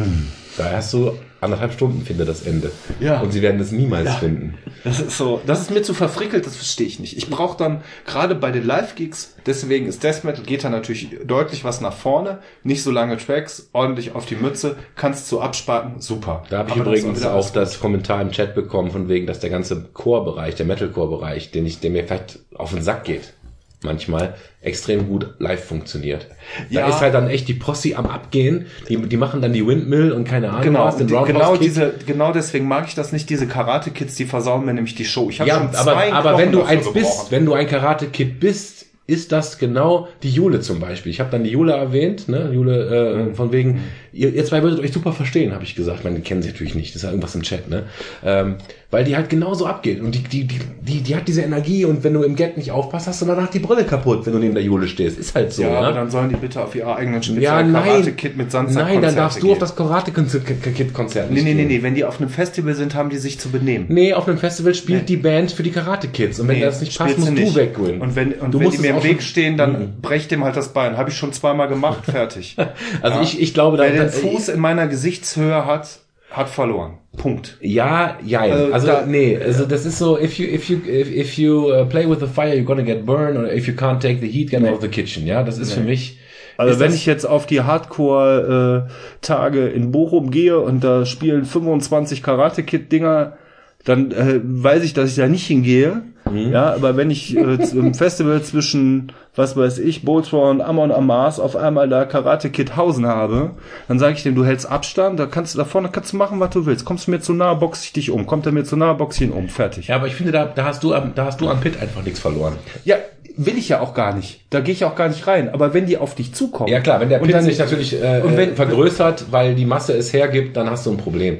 Speaker 1: Da hast du anderthalb Stunden finde das Ende.
Speaker 2: Ja.
Speaker 1: Und sie werden das niemals finden.
Speaker 2: Das ist so, das ist mir zu verfrickelt, das verstehe ich nicht. Ich brauche dann gerade bei den Live-Gigs, deswegen ist Death Metal geht da natürlich deutlich was nach vorne, nicht so lange Tracks, ordentlich auf die Mütze, kannst du abspacken, super.
Speaker 1: Da habe ich übrigens auch das Kommentar im Chat bekommen, von wegen, dass der ganze Chorbereich, der Metalcore-Bereich, den ich, der mir vielleicht auf den Sack geht. Manchmal extrem gut live funktioniert.
Speaker 2: Ja.
Speaker 1: Da ist halt dann echt die Posse am Abgehen, die, die machen dann die Windmill und keine Ahnung
Speaker 2: Genau,
Speaker 1: was, den
Speaker 2: die,
Speaker 1: Roundhouse
Speaker 2: genau
Speaker 1: Kick.
Speaker 2: diese, genau deswegen mag ich das nicht, diese Karate-Kids, die versauen mir nämlich die Show. Ich habe
Speaker 1: Ja,
Speaker 2: schon
Speaker 1: aber,
Speaker 2: zwei
Speaker 1: aber wenn
Speaker 2: Knochen
Speaker 1: du eins
Speaker 2: gebrochen.
Speaker 1: bist, wenn du ein Karate-Kid bist, ist das genau die Jule zum Beispiel. Ich habe dann die Jule erwähnt, ne? Jule, äh, von wegen, ihr, ihr zwei würdet euch super verstehen, habe ich gesagt. Ich meine, die kennen sie natürlich nicht, das ist ja irgendwas im Chat, ne? Ähm, weil die halt genauso abgeht. Und die, die, die, die, die hat diese Energie und wenn du im Get nicht aufpasst, hast du danach die Brille kaputt, wenn du neben der Jule stehst. Ist halt so,
Speaker 2: Ja,
Speaker 1: ne?
Speaker 2: aber dann sollen die bitte auf ihrer eigenen Spezial
Speaker 1: ja, nein,
Speaker 2: Karate-Kid mit Sandsack
Speaker 1: nein, dann darfst du auf
Speaker 2: gehen.
Speaker 1: das Karate-Kid-Konzert
Speaker 2: Nee,
Speaker 1: nicht
Speaker 2: nee, nee,
Speaker 1: gehen.
Speaker 2: nee, wenn die auf einem Festival sind, haben die sich zu benehmen.
Speaker 1: Nee, auf einem Festival spielt
Speaker 2: Nee.
Speaker 1: die Band für die Karate Kids. Und wenn
Speaker 2: Nee,
Speaker 1: das nicht passt, musst
Speaker 2: du
Speaker 1: du
Speaker 2: nicht.
Speaker 1: weggehen.
Speaker 2: Und wenn, und
Speaker 1: Du
Speaker 2: wenn
Speaker 1: musst
Speaker 2: die mir im Weg stehen, dann brech dem halt das Bein. Habe ich schon zweimal gemacht, [laughs] fertig.
Speaker 1: Also
Speaker 2: Ja.
Speaker 1: ich, ich glaube, da,
Speaker 2: Wer den
Speaker 1: da-
Speaker 2: Fuß in meiner Gesichtshöhe hat, hat verloren. Punkt.
Speaker 1: Ja, ja,
Speaker 2: Also
Speaker 1: also
Speaker 2: da-
Speaker 1: nee, also das ist so, if you if you if, if you uh, play with the fire, you're gonna get burned, or if you can't take the heat, get out of the kitchen. Ja, das ist für mich.
Speaker 2: Also
Speaker 1: ist
Speaker 2: wenn ich jetzt auf die Hardcore-Tage in Bochum gehe und da spielen 25 Karate-Kid-Dinger, dann äh, weiß ich, dass ich da nicht hingehe. Ja, aber wenn ich äh, im Festival zwischen, was weiß ich, Boltron Amon Amas auf einmal da Karate Kid Hausen habe, dann sage ich dem, du hältst Abstand, da kannst du da vorne kannst du machen, was du willst. Kommst du mir zu nahe, box ich dich um. Kommt er mir zu nahe, box ich ihn um. Fertig.
Speaker 1: ja, aber ich finde, da, da hast du am, da hast du am Pit einfach nichts verloren.
Speaker 2: Ja, will ich ja auch gar nicht. Da gehe ich auch gar nicht rein. Aber wenn die auf dich zukommen.
Speaker 1: Ja klar, wenn der Pit
Speaker 2: dann-
Speaker 1: sich natürlich äh,
Speaker 2: und wenn-
Speaker 1: äh, vergrößert, weil die Masse es hergibt, dann hast du ein Problem.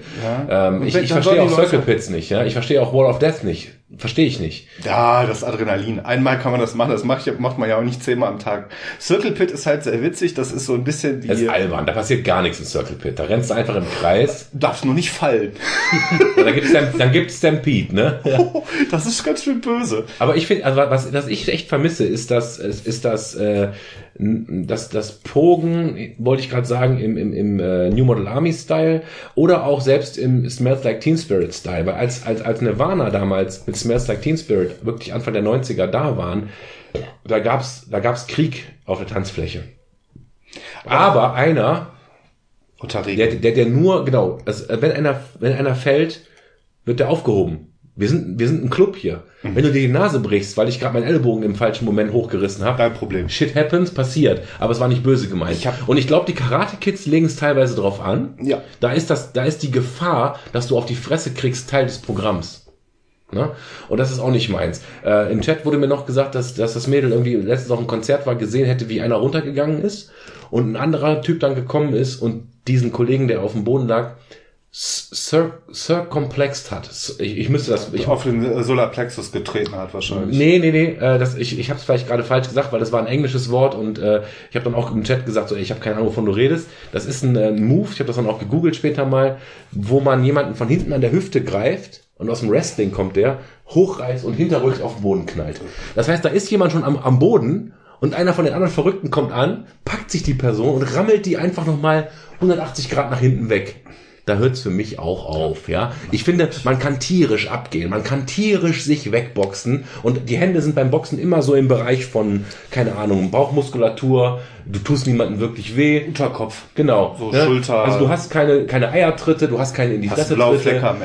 Speaker 2: Ja.
Speaker 1: Ähm, ich ich verstehe auch Circle Pits nicht. Ja, ich verstehe auch Wall of Death nicht. Verstehe ich nicht.
Speaker 9: Ja, das Adrenalin. Einmal kann man das machen, das macht, macht man ja auch nicht zehnmal am Tag. Circle Pit ist halt sehr witzig, das ist so ein bisschen wie...
Speaker 1: Das ist albern. Da passiert gar nichts im Circle Pit. Da rennst du einfach im Kreis.
Speaker 9: Du darfst nur nicht fallen. [laughs]
Speaker 1: Ja, dann gibt's dann gibt's Stampede, ne?
Speaker 9: Das ist ganz schön böse.
Speaker 1: Aber ich finde, also was, was ich echt vermisse, ist das, ist, ist das, äh, das, das Pogen, wollte ich gerade sagen, im, im, im äh, New Model Army Style oder auch selbst im Smells Like Teen Spirit Style. Weil als, als, als Nirvana damals mit Smells Like Teen Spirit wirklich Anfang der 90er da waren, da gab's, da gab's Krieg auf der Tanzfläche. Aber einer,
Speaker 9: Unter
Speaker 1: der, der, der nur, genau, also, wenn einer, wenn einer fällt, wird der aufgehoben. Wir sind, wir sind ein Club hier.
Speaker 9: Mhm.
Speaker 1: Wenn du dir die Nase brichst, weil ich gerade meinen Ellbogen im falschen Moment hochgerissen habe,
Speaker 9: Kein Problem.
Speaker 1: shit happens, passiert. Aber es war nicht böse gemeint.
Speaker 9: Ich hab-
Speaker 1: Und ich glaube, die Karate-Kids legen es teilweise drauf an.
Speaker 9: Ja.
Speaker 1: Da ist das, da ist die Gefahr, dass du auf die Fresse kriegst, Teil des Programms. Ne? Und das ist auch nicht meins. Äh, Im Chat wurde mir noch gesagt, dass, dass das Mädel irgendwie letztens auf einem Konzert war, gesehen hätte, wie einer runtergegangen ist und ein anderer Typ dann gekommen ist und diesen Kollegen, der auf dem Boden lag, circumplexed hat. Ich, ich müsste das. Ich,
Speaker 9: auf den Solarplexus getreten hat wahrscheinlich.
Speaker 1: Nee, nee, nee, äh, das, ich, ich habe es vielleicht gerade falsch gesagt, weil das war ein englisches Wort und äh, ich habe dann auch im Chat gesagt, so, ich habe keine Ahnung, wovon du redest. Das ist ein äh, Move, ich habe das dann auch gegoogelt später mal, wo man jemanden von hinten an der Hüfte greift und aus dem Wrestling kommt der, hochreißt und hinterrücks auf den Boden knallt. Das heißt, da ist jemand schon am, am Boden und einer von den anderen Verrückten kommt an, packt sich die Person und rammelt die einfach nochmal 180 Grad nach hinten weg. Da hört's für mich auch auf, ja. Ich finde, man kann tierisch abgehen, man kann tierisch sich wegboxen und die Hände sind beim Boxen immer so im Bereich von, keine Ahnung, Bauchmuskulatur, du tust niemandem wirklich weh.
Speaker 9: Unterkopf.
Speaker 1: Genau.
Speaker 9: So
Speaker 1: ne?
Speaker 9: Schulter-
Speaker 1: Also du hast keine, keine Eiertritte, du hast keine in die Fresse Tritte.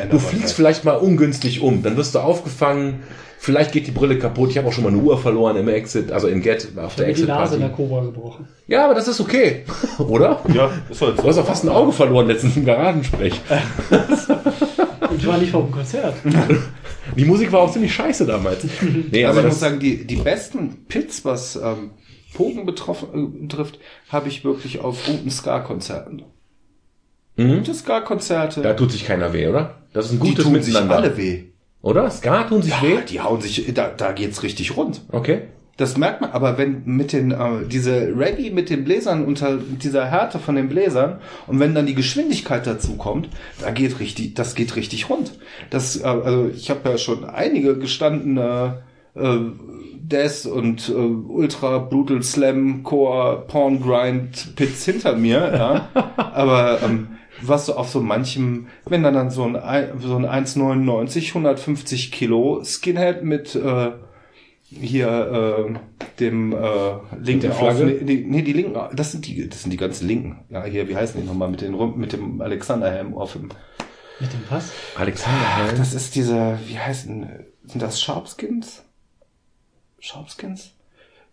Speaker 1: Du fliegst
Speaker 9: nicht.
Speaker 1: vielleicht mal ungünstig um, dann wirst du aufgefangen, vielleicht geht die Brille kaputt. Ich habe auch schon mal eine Uhr verloren im Exit, also im Get, auf der
Speaker 3: mir die
Speaker 1: Exit
Speaker 3: Nase in der Cobra gebrochen.
Speaker 1: Ja, aber das ist okay, [laughs] oder?
Speaker 9: Ja, ist halt
Speaker 1: Du hast auch fast ein Auge verloren letztens im Garagensprech.
Speaker 3: Und [laughs] ich war nicht auf dem Konzert. [laughs]
Speaker 1: Die Musik war auch ziemlich scheiße damals. Nee,
Speaker 9: Also
Speaker 1: aber
Speaker 9: ich muss sagen, die, die besten Pits, was ähm, Pogen betroffen, äh, betrifft, habe ich wirklich auf guten Ska-Konzerten. Gute Ska-Konzerte,
Speaker 1: da tut sich keiner weh, oder? Das ist ein
Speaker 9: die
Speaker 1: gutes
Speaker 9: tun sich
Speaker 1: Miteinander.
Speaker 9: alle weh.
Speaker 1: Oder? Ska tun sich weh?
Speaker 9: Ja, die hauen sich, da, da geht's richtig rund.
Speaker 1: Okay.
Speaker 9: Das merkt man, aber wenn mit den, äh, diese Reggae mit den Bläsern unter dieser Härte von den Bläsern und wenn dann die Geschwindigkeit dazu kommt, da geht richtig, das geht richtig rund. Das, äh, also ich habe ja schon einige gestandene äh, Death und äh, Ultra Brutal Slam Core Porn Grind Pits hinter mir, ja. [laughs] aber ähm, was so auf so manchem, wenn dann dann so ein, so ein 1,99, 150 Kilo Skinhead mit äh, hier äh, dem äh, linken
Speaker 1: der Flagge?
Speaker 9: nee, nee, nee, die linken, das sind die, das sind die ganzen Linken. Ja, hier, wie heißen die nochmal mit den Rum- mit dem Alexanderhelm auf dem.
Speaker 3: Mit dem Pass?
Speaker 1: Alexander
Speaker 9: Ach,
Speaker 1: Helm.
Speaker 9: das ist diese, wie heißen, sind das Sharpskins? Sharpskins?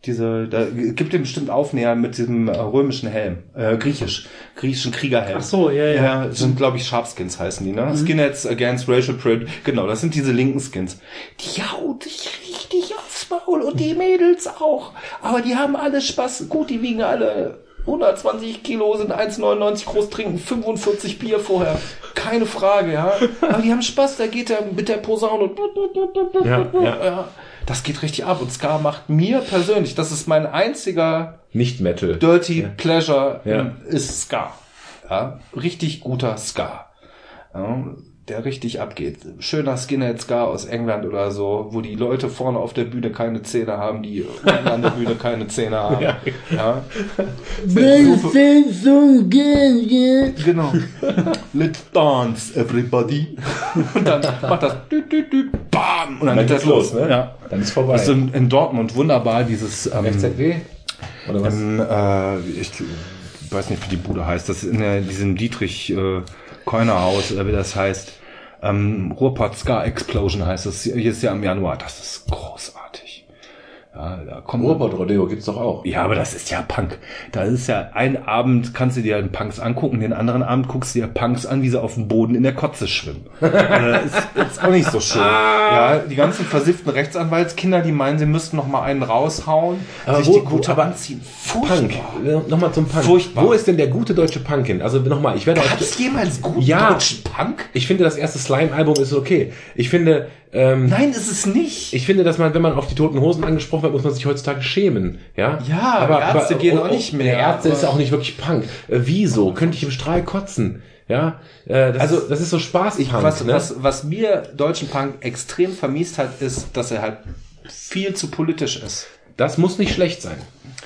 Speaker 2: Diese, da gibt ihm bestimmt Aufnäher mit diesem äh, römischen Helm, äh, griechisch, griechischen Kriegerhelm.
Speaker 3: Ach so, ja, ja.
Speaker 2: Ja, sind glaube ich Sharpskins heißen die, ne? Skinheads against racial prejudice. Genau, das sind diese linken Skins. Die hauen dich richtig aufs Maul und die Mädels auch. Aber die haben alle Spaß. Gut, die wiegen alle 120 Kilo, sind 1,99 groß, trinken 45 Bier vorher. Keine Frage, ja. Aber die haben Spaß, da geht er mit der Posaune und
Speaker 1: Ja, ja. [laughs]
Speaker 2: ja. Das geht richtig ab. Und Ska macht mir persönlich, das ist mein einziger
Speaker 1: Nicht Metal.
Speaker 2: Dirty Pleasure
Speaker 1: Ja.
Speaker 2: ist Ska. Ja, richtig guter Ska. Ja, der richtig abgeht. Schöner Skinhead Ska aus England oder so, wo die Leute vorne auf der Bühne keine Zähne haben, die unten an der Bühne keine Zähne haben. [laughs] Ja. Genau. Let's dance, everybody. Und dann macht das dü, dü, dü, bam und dann, geht das los.
Speaker 1: ne?
Speaker 2: Ja.
Speaker 1: Dann ist vorbei.
Speaker 2: Das ist in, in Dortmund wunderbar, dieses ähm,
Speaker 1: FZW? Oder was?
Speaker 2: ähm, äh, ich weiß nicht, wie die Bude heißt. Das ist in der, diesem Dietrich äh, Keuner Haus, oder wie das heißt. Ähm, Ruhrpott Ska Explosion heißt das. Hier ist ja im Januar. Das ist großartig. Ja, da kommt
Speaker 1: Ruhrpott Rodeo gibt's doch auch.
Speaker 2: ja, aber das ist ja Punk. Da ist ja ein Abend kannst du dir den Punks angucken, den anderen Abend guckst du dir Punks an, wie sie auf dem Boden in der Kotze schwimmen. [laughs] äh, ist, ist auch nicht so schön. Ja, die ganzen versifften Rechtsanwaltskinder, die meinen, sie müssten noch mal einen raushauen,
Speaker 1: Aber
Speaker 2: sich
Speaker 1: wo-
Speaker 2: die Gute
Speaker 1: aber
Speaker 2: anziehen.
Speaker 1: Punk.
Speaker 2: Furchtbar.
Speaker 1: Nochmal zum Punk.
Speaker 2: Furchtbar.
Speaker 1: Wo ist denn der gute deutsche Punk hin? Also nochmal, ich werde
Speaker 2: Gab es
Speaker 1: auf,
Speaker 2: jemals guten
Speaker 1: Ja.
Speaker 2: deutschen Punk?
Speaker 1: ich finde das erste Slime-Album ist okay. Ich finde, ähm,
Speaker 2: Nein, ist es nicht.
Speaker 1: ich finde, dass man, wenn man auf die toten Hosen angesprochen wird, muss man sich heutzutage schämen. Ja,
Speaker 2: Ja, Ärzte gehen auch nicht mehr,
Speaker 1: Der Ärzte
Speaker 2: aber-
Speaker 1: ist auch nicht wirklich Punk. Äh, wieso? Könnte ich im Strahl kotzen? Ja, äh, das
Speaker 2: Also,
Speaker 1: ist, das ist so Spaß.
Speaker 2: Ich, was, was, was mir deutschen Punk extrem vermiest hat, ist, dass er halt viel zu politisch ist.
Speaker 1: das muss nicht schlecht sein.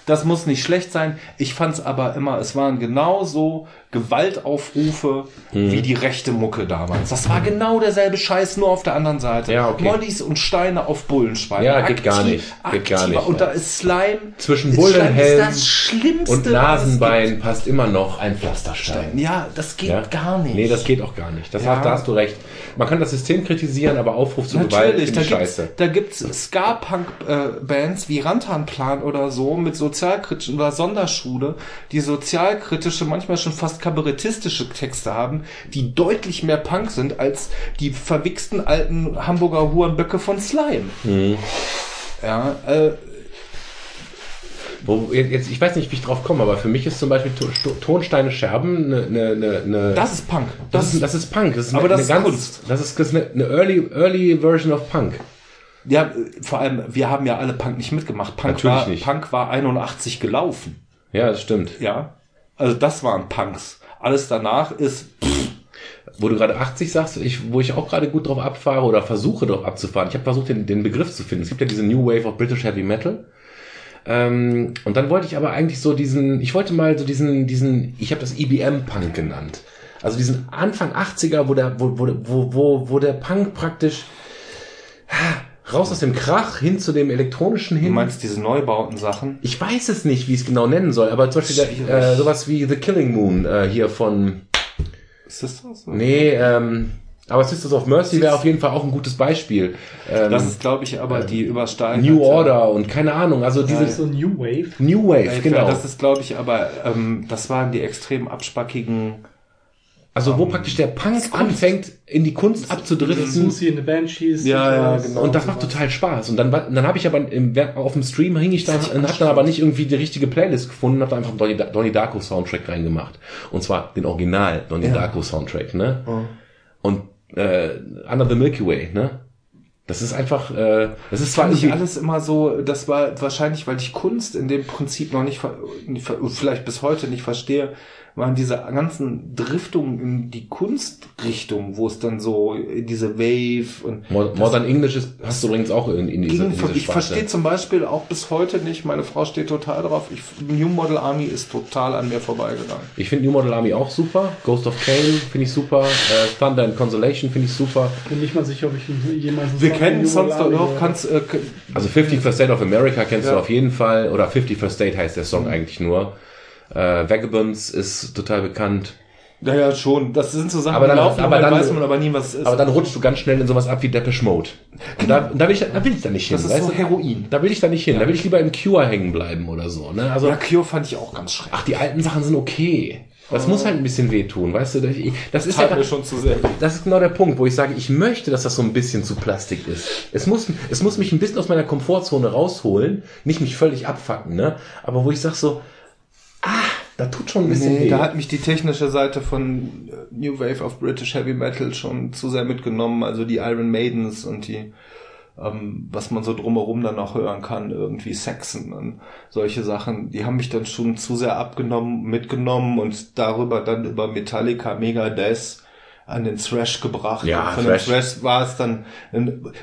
Speaker 2: Das muss nicht schlecht sein. Ich fand's aber immer, es waren genauso Gewaltaufrufe
Speaker 1: Mhm.
Speaker 2: wie die rechte Mucke damals. Das war genau derselbe Scheiß, nur auf der anderen Seite.
Speaker 1: Ja, okay.
Speaker 2: Mollys und Steine auf Bullenschweine.
Speaker 1: Ja, geht gar nicht. Geht gar nicht,
Speaker 2: Und
Speaker 1: ja.
Speaker 2: da ist Slime.
Speaker 1: Zwischen
Speaker 2: ist
Speaker 1: Bullenhelm
Speaker 2: ist das Schlimmste.
Speaker 1: Und
Speaker 2: es
Speaker 1: Nasenbein passt immer noch ein Pflasterstein.
Speaker 2: Ja, das geht
Speaker 1: Ja?
Speaker 2: gar nicht.
Speaker 1: Nee, das geht auch gar nicht. Das
Speaker 2: Ja.
Speaker 1: hast, da hast du recht. Man kann das System kritisieren, aber Aufruf zu Gewalt
Speaker 2: Natürlich,
Speaker 1: finde
Speaker 2: da
Speaker 1: ich
Speaker 2: gibt's,
Speaker 1: scheiße.
Speaker 2: da gibt's Ska-Punk-Bands wie Rantanplan oder so mit sozialkritischen oder Sonderschule, die sozialkritische, manchmal schon fast kabarettistische Texte haben, die deutlich mehr Punk sind als die verwichsten alten Hamburger Hurenböcke von Slime.
Speaker 1: Mhm.
Speaker 2: Ja, äh,
Speaker 1: Wo, jetzt, ich weiß nicht, wie ich drauf komme, aber für mich ist zum Beispiel Tonsteine Scherben eine, eine, eine
Speaker 2: das ist Punk.
Speaker 1: das, ist, das ist Punk. Das ist
Speaker 2: Aber
Speaker 1: eine,
Speaker 2: das
Speaker 1: eine
Speaker 2: ist
Speaker 1: ganz,
Speaker 2: Kunst.
Speaker 1: Das ist, das ist eine, eine early, early Version of Punk.
Speaker 2: Ja, vor allem, wir haben ja alle Punk nicht mitgemacht. Punk,
Speaker 1: Natürlich
Speaker 2: war,
Speaker 1: nicht.
Speaker 2: Punk war 81 gelaufen.
Speaker 1: Ja, das stimmt.
Speaker 2: Ja, also das waren Punks. Alles danach ist
Speaker 1: Wo du gerade 80 sagst, ich, wo ich auch gerade gut drauf abfahre oder versuche drauf abzufahren. Ich habe versucht, den, den Begriff zu finden. Es gibt ja diese New Wave of British Heavy Metal. Ähm, und dann wollte ich aber eigentlich so diesen, ich wollte mal so diesen, diesen, ich habe das IBM-Punk genannt. Also diesen Anfang 80er, wo der, wo, wo, wo, wo, wo der Punk praktisch ha, raus aus dem Krach hin zu dem elektronischen
Speaker 2: Du
Speaker 1: hin.
Speaker 2: meinst diese Neubauten Sachen?
Speaker 1: Ich weiß es nicht, wie ich es genau nennen soll, aber zum Beispiel der, äh, sowas wie The Killing Moon äh, hier von
Speaker 2: Ist das das?
Speaker 1: Nee, ähm, aber Sisters of Mercy wäre auf jeden Fall auch ein gutes Beispiel. Ähm,
Speaker 2: Das ist, glaube ich, aber die übersteigerte.
Speaker 1: New Order und keine Ahnung, also diese
Speaker 3: So New Wave.
Speaker 1: New Wave,
Speaker 2: Ja,
Speaker 1: genau.
Speaker 2: Das ist, glaube ich, aber ähm, das waren die extrem abspackigen.
Speaker 1: Also wo praktisch der Punk anfängt, in die Kunst abzudriften.
Speaker 3: Susie in the Banshees.
Speaker 2: Ja, ja, genau.
Speaker 1: Und das macht total Spaß. Und dann, dann habe ich aber im, auf dem Stream hing ich da und habe dann aber nicht irgendwie die richtige Playlist gefunden, habe da einfach Donnie, Donnie Darko Soundtrack reingemacht. Und zwar den Original Donnie Darko Soundtrack, ne? Und äh, Under the Milky Way, ne? Das ist einfach, äh, das ist zwar irgendwie,
Speaker 2: alles immer so, das war wahrscheinlich, weil ich Kunst in dem Prinzip noch nicht, nicht vielleicht bis heute nicht verstehe, waren diese ganzen Driftungen in die Kunstrichtung, wo es dann so in diese Wave und
Speaker 1: Mo- Modern English ist, hast du übrigens auch in, in diese, in diese
Speaker 2: ich verstehe zum Beispiel auch bis heute nicht, meine Frau steht total drauf, ich, New Model Army ist total an mir vorbeigegangen.
Speaker 1: Ich finde New Model Army auch super. Ghost of Kane finde ich super. Äh, Thunder and Consolation finde ich super.
Speaker 3: Bin nicht mal sicher, ob ich jemals
Speaker 2: Wir kennen sonst doch kannst, äh,
Speaker 1: Also 50 First State of America kennst
Speaker 2: Ja.
Speaker 1: du auf jeden Fall. Oder 50 First State heißt der Song eigentlich nur. Äh, Vagabonds ist total bekannt.
Speaker 2: Naja, schon. Das sind so Sachen,
Speaker 1: Aber
Speaker 2: die
Speaker 1: dann-
Speaker 2: laufen,
Speaker 1: aber
Speaker 2: dann weiß man aber nie, was es ist.
Speaker 1: Aber dann rutschst du ganz schnell in sowas ab wie Depeche Mode. Und da, da, will ich, da will ich da nicht hin.
Speaker 2: Das ist
Speaker 1: weißt
Speaker 2: so
Speaker 1: du?
Speaker 2: Heroin.
Speaker 1: Da will ich da nicht hin. Da will ich lieber im Cure hängen bleiben oder so. Ne? Also,
Speaker 2: ja, Cure fand ich auch ganz schrecklich.
Speaker 1: ach, die alten Sachen sind okay. Das muss halt ein bisschen wehtun, weißt du? Das ist
Speaker 2: tat
Speaker 1: ja,
Speaker 2: mir schon zu sehr.
Speaker 1: das ist genau der Punkt, wo ich sage, ich möchte, dass das so ein bisschen zu Plastik ist. Es muss, es muss mich ein bisschen aus meiner Komfortzone rausholen, nicht mich völlig abfacken, ne? Aber wo ich sage so, da tut schon ein bisschen
Speaker 2: Nee,
Speaker 1: weh.
Speaker 2: da hat mich die technische Seite von äh, New Wave of British Heavy Metal schon zu sehr mitgenommen. Also die Iron Maidens und die, ähm, was man so drumherum dann noch hören kann, irgendwie Saxon und solche Sachen, die haben mich dann schon zu sehr abgenommen, mitgenommen und darüber dann über Metallica, Megadeth an den Thrash gebracht.
Speaker 1: Ja,
Speaker 2: und von
Speaker 1: Thrash.
Speaker 2: dem Thrash war es dann,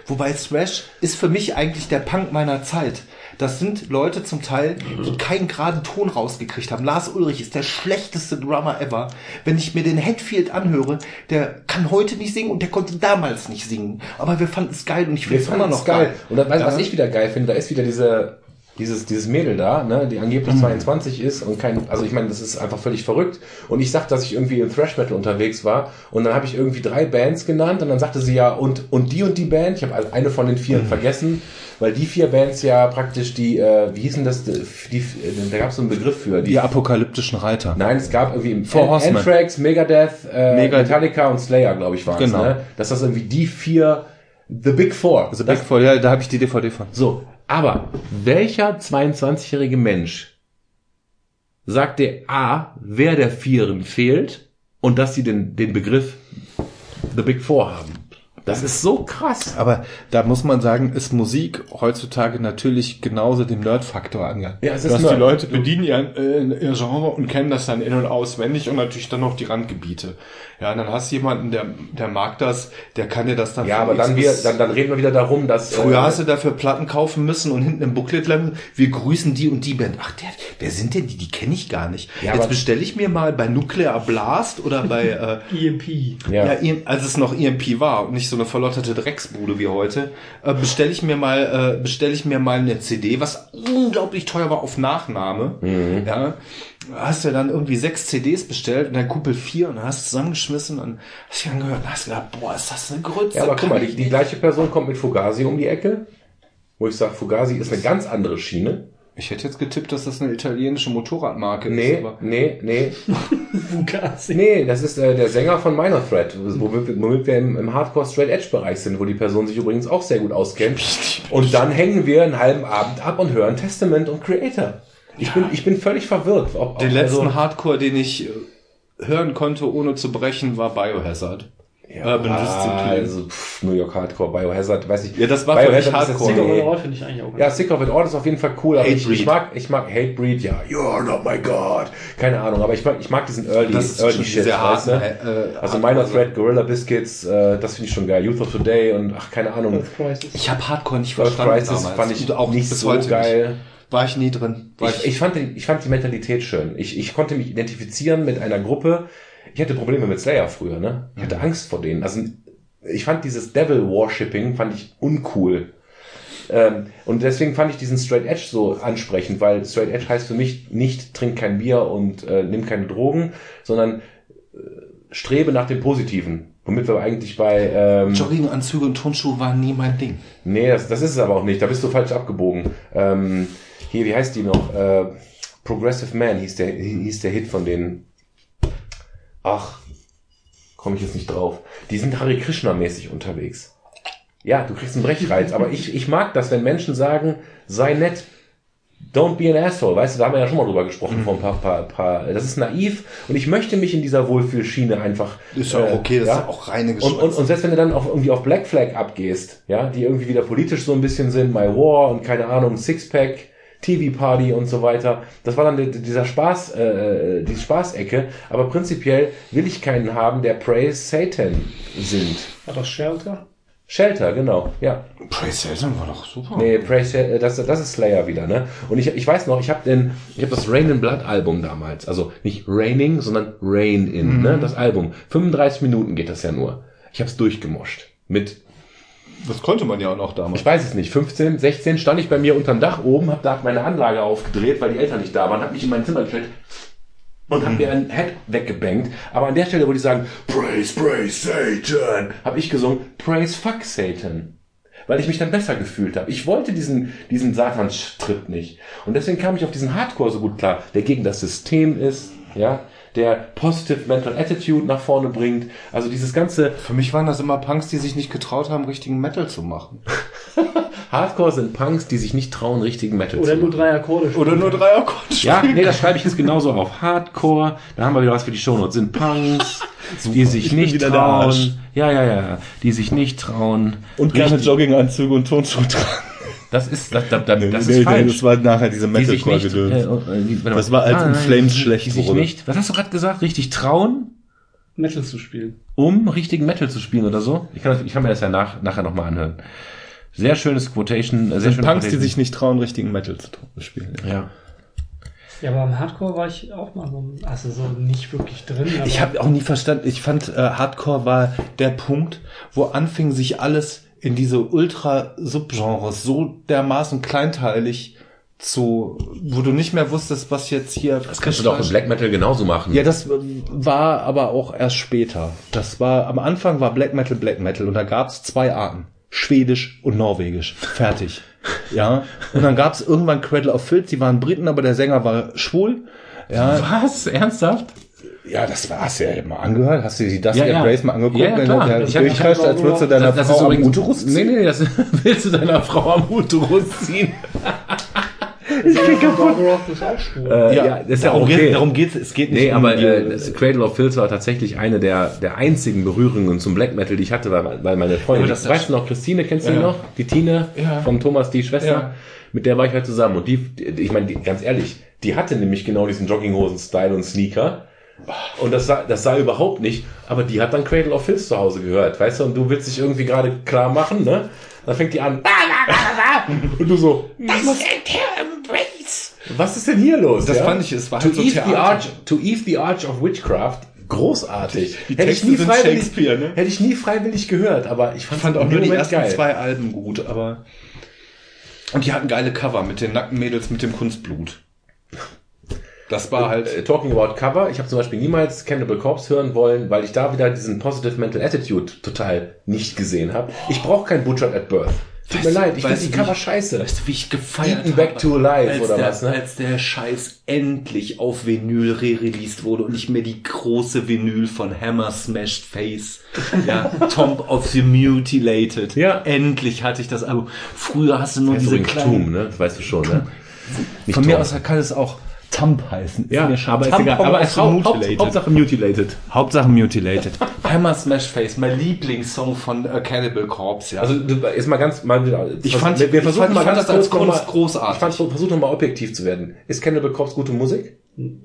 Speaker 2: wobei Thrash ist für mich eigentlich der Punk meiner Zeit. Das sind Leute zum Teil, die keinen geraden Ton rausgekriegt haben. Lars Ulrich ist der schlechteste Drummer ever. Wenn ich mir den Hetfield anhöre, der kann heute nicht singen und der konnte damals nicht singen. Aber wir fanden es geil und ich finde es immer noch
Speaker 1: geil.
Speaker 2: geil.
Speaker 1: Und dann, weißt du, was
Speaker 2: Ja.
Speaker 1: ich wieder geil finde? Da ist wieder diese, dieses, dieses Mädel da, ne, die angeblich 22 ist und kein, also ich meine, das ist einfach völlig verrückt. Und ich sag, dass ich irgendwie im Thrash Metal unterwegs war und dann habe ich irgendwie drei Bands genannt und dann sagte sie ja, und, und die und die Band, ich habe eine von den vier vergessen, weil die vier Bands ja praktisch die, äh, wie hießen das, die, die, da gab es so einen Begriff für.
Speaker 2: Die apokalyptischen Reiter.
Speaker 1: Nein, es gab irgendwie im
Speaker 2: Four Horsemen.
Speaker 1: Anthrax, Megadeth, äh,
Speaker 2: Megadeth.
Speaker 1: Metallica und Slayer, glaube ich, waren
Speaker 2: Genau.
Speaker 1: ne? Dass das irgendwie die vier, The Big Four.
Speaker 2: The Big Four, ja, da habe ich die DVD von.
Speaker 1: So, aber welcher 22-jährige Mensch sagt dir A, wer der Vieren fehlt und dass sie den, den Begriff The Big Four haben? Das ist so krass.
Speaker 2: Aber da muss man sagen, ist Musik heutzutage natürlich genauso dem Nerd-Faktor angegangen.
Speaker 1: Ja, es ist
Speaker 2: Dass
Speaker 1: Nerd.
Speaker 2: die Leute bedienen ihr, äh, ihr Genre und kennen das dann in- und auswendig und natürlich dann noch die Randgebiete. Ja, und dann hast du jemanden, der, der mag das, der kann dir das dann
Speaker 1: Ja, aber dann, wir, dann, dann reden wir wieder darum, dass...
Speaker 2: Früher
Speaker 1: äh,
Speaker 2: hast du dafür Platten kaufen müssen und hinten im Booklet lang, wir grüßen die und die Band. Ach, der, wer sind denn die? Die kenne ich gar nicht.
Speaker 1: Ja,
Speaker 2: Jetzt
Speaker 1: aber-
Speaker 2: bestelle ich mir mal bei Nuclear Blast oder bei [laughs] äh,
Speaker 3: EMP.
Speaker 1: ja.
Speaker 2: ja, EM als es noch EMP war und nicht so eine verlotterte Drecksbude wie heute, äh, bestelle ich mir mal, äh, bestelle ich mir mal eine CD, was unglaublich teuer war auf Nachnahme. Ja, hast du dann irgendwie sechs CDs bestellt und dann Kuppel vier und dann hast du zusammengeschmissen und hast dich angehört und hast gedacht, boah, ist das eine Grütze.
Speaker 1: Ja, aber guck mal, die, die gleiche Person kommt mit Fugazi um die Ecke, wo ich sage, Fugazi ist eine ganz andere Schiene.
Speaker 2: Ich hätte jetzt getippt, dass das eine italienische Motorradmarke
Speaker 1: Nee,
Speaker 2: ist. Aber
Speaker 1: nee, nee, [laughs]
Speaker 3: Fugazi.
Speaker 1: nee, das ist äh, der Sänger von Minor Threat, womit, wir- womit wir im, im Hardcore Straight Edge Bereich sind, wo die Person sich übrigens auch sehr gut auskennt. Und dann hängen wir einen halben Abend ab und hören Testament und Creator. Ich bin, ich bin völlig verwirrt. Ob,
Speaker 2: den
Speaker 1: ob-
Speaker 2: letzten
Speaker 1: also-
Speaker 2: Hardcore, den ich äh, hören konnte, ohne zu brechen, war Biohazard.
Speaker 1: Ja,
Speaker 2: Urban Discipline.
Speaker 1: also pff, New York Hardcore, Biohazard, weiß ich.
Speaker 2: Ja, das war für mich Hardcore.
Speaker 3: Sick of It All finde ich eigentlich auch
Speaker 1: Ja, Sick of It All ist auf jeden Fall cool, aber ich, ich mag, ich mag Hatebreed, ja, you're not my God. Keine Ahnung, aber ich mag, ich mag diesen Early,
Speaker 2: Das ist
Speaker 1: Early
Speaker 2: schon
Speaker 1: Shit,
Speaker 2: sehr hart, ne? Äh,
Speaker 1: Also
Speaker 2: Hardcore-
Speaker 1: Minor Threat, Gorilla Biscuits, äh, das finde ich schon geil. Youth of Today und ach, keine Ahnung.
Speaker 3: Earth Crisis.
Speaker 2: Ich habe Hardcore nicht
Speaker 1: Earth
Speaker 2: verstanden
Speaker 1: Crisis
Speaker 2: damals.
Speaker 1: fand ich
Speaker 2: Und auch
Speaker 1: nicht
Speaker 2: bis
Speaker 1: so
Speaker 2: heute
Speaker 1: geil.
Speaker 2: Nicht. War ich nie drin. War
Speaker 1: Ich, ich, fand, die- ich fand die Mentalität schön. Ich, ich konnte mich identifizieren mit einer Gruppe. Ich hatte Probleme mit Slayer früher, ne? Ich hatte Angst vor denen. Also ich fand dieses Devil Worshipping fand ich uncool. Ähm, und deswegen fand ich diesen Straight Edge so ansprechend, weil Straight Edge heißt für mich nicht trink kein Bier und äh, nimm keine Drogen, sondern äh, strebe nach dem Positiven. Womit wir eigentlich bei ähm,
Speaker 2: Jogginganzüge und Turnschuhe waren nie mein Ding.
Speaker 1: Nee, das, das ist es aber auch nicht. Da bist du falsch abgebogen. Ähm, hier, wie heißt die noch? Äh, Progressive Man hieß der, hieß der Hit von denen. Ach, komme ich jetzt nicht drauf. Die sind Hare Krishna-mäßig unterwegs. Ja, du kriegst einen Brechreiz, aber ich, ich mag das, wenn Menschen sagen, sei nett, don't be an asshole, weißt du, da haben wir ja schon mal drüber gesprochen vor ein paar, paar, paar, das ist naiv und ich möchte mich in dieser Wohlfühlschiene einfach.
Speaker 2: Ist ja auch okay, das
Speaker 1: ja.
Speaker 2: ist auch reine
Speaker 1: Und, und, und selbst wenn du dann auch irgendwie auf Black Flag abgehst, ja, die irgendwie wieder politisch so ein bisschen sind, My War und keine Ahnung, Sixpack, TV Party und so weiter. Das war dann die- dieser Spaß, äh, die Spaßecke. Aber prinzipiell will ich keinen haben, der Praise Satan singt.
Speaker 3: War das Shelter?
Speaker 1: Shelter, genau, ja.
Speaker 2: Praise Satan war doch super.
Speaker 1: Nee, Praise, äh, das, das ist Slayer wieder, ne? Und ich, ich weiß noch, ich habe den, ich habe das Rain in Blood Album damals, also nicht Raining, sondern Rain in, ne? Das Album. 35 Minuten geht das ja nur. Ich habe es durchgemoscht. Mit,
Speaker 2: Das konnte man ja auch noch damals.
Speaker 1: ich weiß es nicht, 15, 16 stand ich bei mir unterm Dach oben, habe da meine Anlage aufgedreht, weil die Eltern nicht da waren, habe mich in mein Zimmer gestellt und habe mir ein Head weggebankt. Aber an der Stelle wollte ich sagen, Praise, praise Satan, habe ich gesungen, Praise fuck Satan. Weil ich mich dann besser gefühlt habe. Ich wollte diesen, diesen Satanstritt nicht. Und deswegen kam ich auf diesen Hardcore so gut klar, der gegen das System ist, ja, der Positive Mental Attitude nach vorne bringt. Also dieses ganze
Speaker 2: Für mich waren das immer Punks, die sich nicht getraut haben, richtigen Metal zu machen. [laughs]
Speaker 1: Hardcore sind Punks, die sich nicht trauen, richtigen Metal
Speaker 3: Oder
Speaker 1: zu
Speaker 3: nur
Speaker 1: machen.
Speaker 3: drei Akkorde. spielen.
Speaker 2: Oder nur drei Akkorde
Speaker 1: Ja, nee, das schreibe ich jetzt genauso auf. Hardcore, da haben wir wieder was für die Shownotes. Sind Punks, [laughs] die sich nicht trauen. Ja, ja, ja, die sich nicht trauen.
Speaker 10: Und gerne Jogginganzüge und Turnschuhe tragen.
Speaker 1: Das ist, das, das, das, das
Speaker 10: Nee,
Speaker 1: ist
Speaker 10: nee,
Speaker 1: falsch.
Speaker 10: Das war nachher diese
Speaker 1: die
Speaker 10: Metalcore-Gedöns.
Speaker 1: äh, äh, die-.
Speaker 10: Das war, als In Flames
Speaker 1: die-
Speaker 10: schlecht
Speaker 1: die sich
Speaker 10: wurde.
Speaker 1: nicht, was hast du gerade gesagt? Richtig trauen,
Speaker 3: Metal zu spielen.
Speaker 1: um richtigen Metal zu spielen oder so? Ich kann, das- ich kann mir das ja nach, nachher nochmal anhören. Sehr schönes Quotation, äh, sehr
Speaker 10: sind
Speaker 1: schönes
Speaker 10: Punks, die
Speaker 1: Quotation.
Speaker 10: sich nicht trauen, richtigen Metal zu spielen.
Speaker 1: ja.
Speaker 3: Ja, aber am Hardcore war ich auch mal so, also so nicht wirklich drin. Aber
Speaker 2: Ich habe auch nie verstanden. Ich fand, äh, Hardcore war der Punkt, wo anfing sich alles in diese Ultra-Subgenres so dermaßen kleinteilig zu, wo du nicht mehr wusstest, was jetzt hier.
Speaker 1: Das kannst du doch im Black Metal genauso machen.
Speaker 2: Ja, das war aber auch erst später. Das war, am Anfang war Black Metal Black Metal und da gab's zwei Arten. Schwedisch und Norwegisch. Fertig. [laughs] Ja. Und dann gab's irgendwann Cradle of Filth, die waren Briten, aber der Sänger war schwul. Ja,
Speaker 1: Was? Ernsthaft?
Speaker 2: Ja, das war's ja immer angehört. Hast du die das
Speaker 1: Ja,
Speaker 2: ja. Grace mal angeguckt?
Speaker 1: Ja, ja,
Speaker 2: wenn
Speaker 1: klar. Ich hab-
Speaker 2: durchkreist, als würdest du deiner
Speaker 1: das, das
Speaker 2: Frau
Speaker 1: ist
Speaker 2: am
Speaker 1: übrigens,
Speaker 2: Uterus
Speaker 1: Nee, nee, das [laughs] willst du deiner Frau am Uterus ziehen.
Speaker 3: Ist auch schwul.
Speaker 1: Äh,
Speaker 2: Ja,
Speaker 1: ja, das ist ja
Speaker 2: darum,
Speaker 1: okay.
Speaker 2: geht, darum geht's. Es geht nicht
Speaker 1: Nee,
Speaker 2: um
Speaker 1: aber
Speaker 2: die-
Speaker 1: äh, das Cradle of Filth war tatsächlich eine der, der einzigen Berührungen zum Black Metal, die ich hatte, weil, weil meine Freundin,
Speaker 2: Ja, das ist-
Speaker 1: weißt du noch, Christine, kennst du die
Speaker 2: Ja.
Speaker 1: noch? Die Tine
Speaker 2: Ja.
Speaker 1: vom Thomas, die Schwester,
Speaker 2: Ja.
Speaker 1: mit der war ich halt zusammen. Und die, die- ich meine, die, ganz ehrlich, die hatte nämlich genau diesen Jogginghosen-Style und Sneaker. Und das sah, das sah überhaupt nicht, aber die hat dann Cradle of Filth zu Hause gehört, weißt du, und du willst dich irgendwie gerade klar machen, ne? Dann fängt die an, und du so, was ist denn hier los?
Speaker 2: Das
Speaker 1: ja?
Speaker 2: fand ich, es war
Speaker 1: to,
Speaker 2: halt so
Speaker 1: ease the arch, to ease the arch of witchcraft, großartig.
Speaker 2: Die
Speaker 1: hätte ich
Speaker 2: Texte
Speaker 1: nie
Speaker 2: sind
Speaker 1: freiwillig,
Speaker 2: Shakespeare, ne?
Speaker 1: hätte ich nie freiwillig gehört, aber ich fand,
Speaker 2: fand auch nur die
Speaker 1: Moment
Speaker 2: ersten
Speaker 1: geil.
Speaker 2: zwei Alben gut, aber. Und die hatten geile Cover mit den nackten Mädels mit dem Kunstblut. Das war halt.
Speaker 1: Äh, Talking about Cover, ich habe zum Beispiel niemals Cannibal Corpse hören wollen, weil ich da wieder diesen Positive Mental Attitude total nicht gesehen habe. Ich brauche kein Butchered at Birth. Tut mir
Speaker 2: Weißt du-
Speaker 1: leid, ich finde die Cover
Speaker 2: ich-
Speaker 1: scheiße.
Speaker 2: Weißt du, wie ich gefeiert
Speaker 1: Eaten Back to
Speaker 2: als
Speaker 1: oder
Speaker 2: der,
Speaker 1: was, ne?
Speaker 2: Als der Scheiß endlich auf Vinyl re-released wurde und ich mir die große Vinyl von Hammer Smashed Face, [laughs] ja, Tomb of the Mutilated.
Speaker 1: Ja.
Speaker 2: Endlich hatte ich das Album. Früher hast du nur
Speaker 1: Das ist
Speaker 2: diese kleinen...
Speaker 1: Tomb, ne? Das weißt du schon, ne? Nicht
Speaker 2: Von mir
Speaker 1: Tom.
Speaker 2: aus kann es auch Thump heißen. Ist
Speaker 1: Ja,
Speaker 2: mir schon-
Speaker 1: aber ist
Speaker 2: Thump
Speaker 1: egal.
Speaker 2: of
Speaker 1: Aber es Haupt,
Speaker 2: Mutilated.
Speaker 1: Hauptsache Mutilated.
Speaker 2: Hauptsache Mutilated. [laughs] Hammer Smash Face, mein Lieblingssong von äh, Cannibal Corpse, ja.
Speaker 1: Also du, jetzt mal ganz mal.
Speaker 2: Ich fand-
Speaker 1: wir, wir
Speaker 2: ich
Speaker 1: versuchen
Speaker 2: fand-
Speaker 1: mal
Speaker 2: ich fand
Speaker 1: ganz
Speaker 2: das als Kunst
Speaker 1: mal-
Speaker 2: großartig.
Speaker 1: Ich fand, versuch noch mal objektiv zu werden. Ist Cannibal Corpse gute Musik?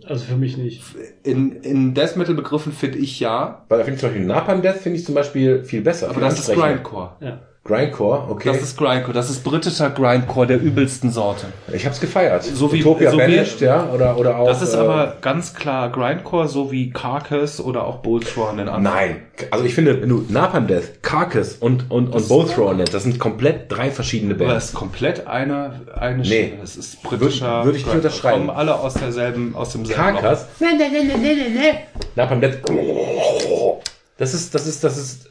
Speaker 3: Also für mich nicht.
Speaker 2: in, in Death Metal Begriffen finde ich ja,
Speaker 1: Weil da finde ich zum Beispiel Napalm Death finde ich zum Beispiel viel besser.
Speaker 2: aber das ist. Grindcore.
Speaker 3: Ja.
Speaker 1: Grindcore, okay.
Speaker 2: Das ist Grindcore, das ist britischer Grindcore der übelsten Sorte.
Speaker 1: ich hab's gefeiert.
Speaker 2: So wie-
Speaker 1: Utopia
Speaker 2: so wie-
Speaker 1: Vanished, ja, oder oder auch.
Speaker 2: Das ist
Speaker 1: äh,
Speaker 2: aber ganz klar Grindcore, so wie Carcass oder auch Boltron in anderen.
Speaker 1: Nein, also ich finde, wenn du Napalm Death, Carcass und und und Both Throw nennst, das sind komplett drei verschiedene
Speaker 2: Aber
Speaker 1: Bands.
Speaker 2: es ist komplett eine, eine
Speaker 1: Nee.
Speaker 2: Schiene. Es ist britischer.
Speaker 1: Würde- würde ich nicht unterschreiben.
Speaker 2: Kommen alle aus derselben, aus demselben
Speaker 1: Carcass. Napalm Death. Das ist das ist das ist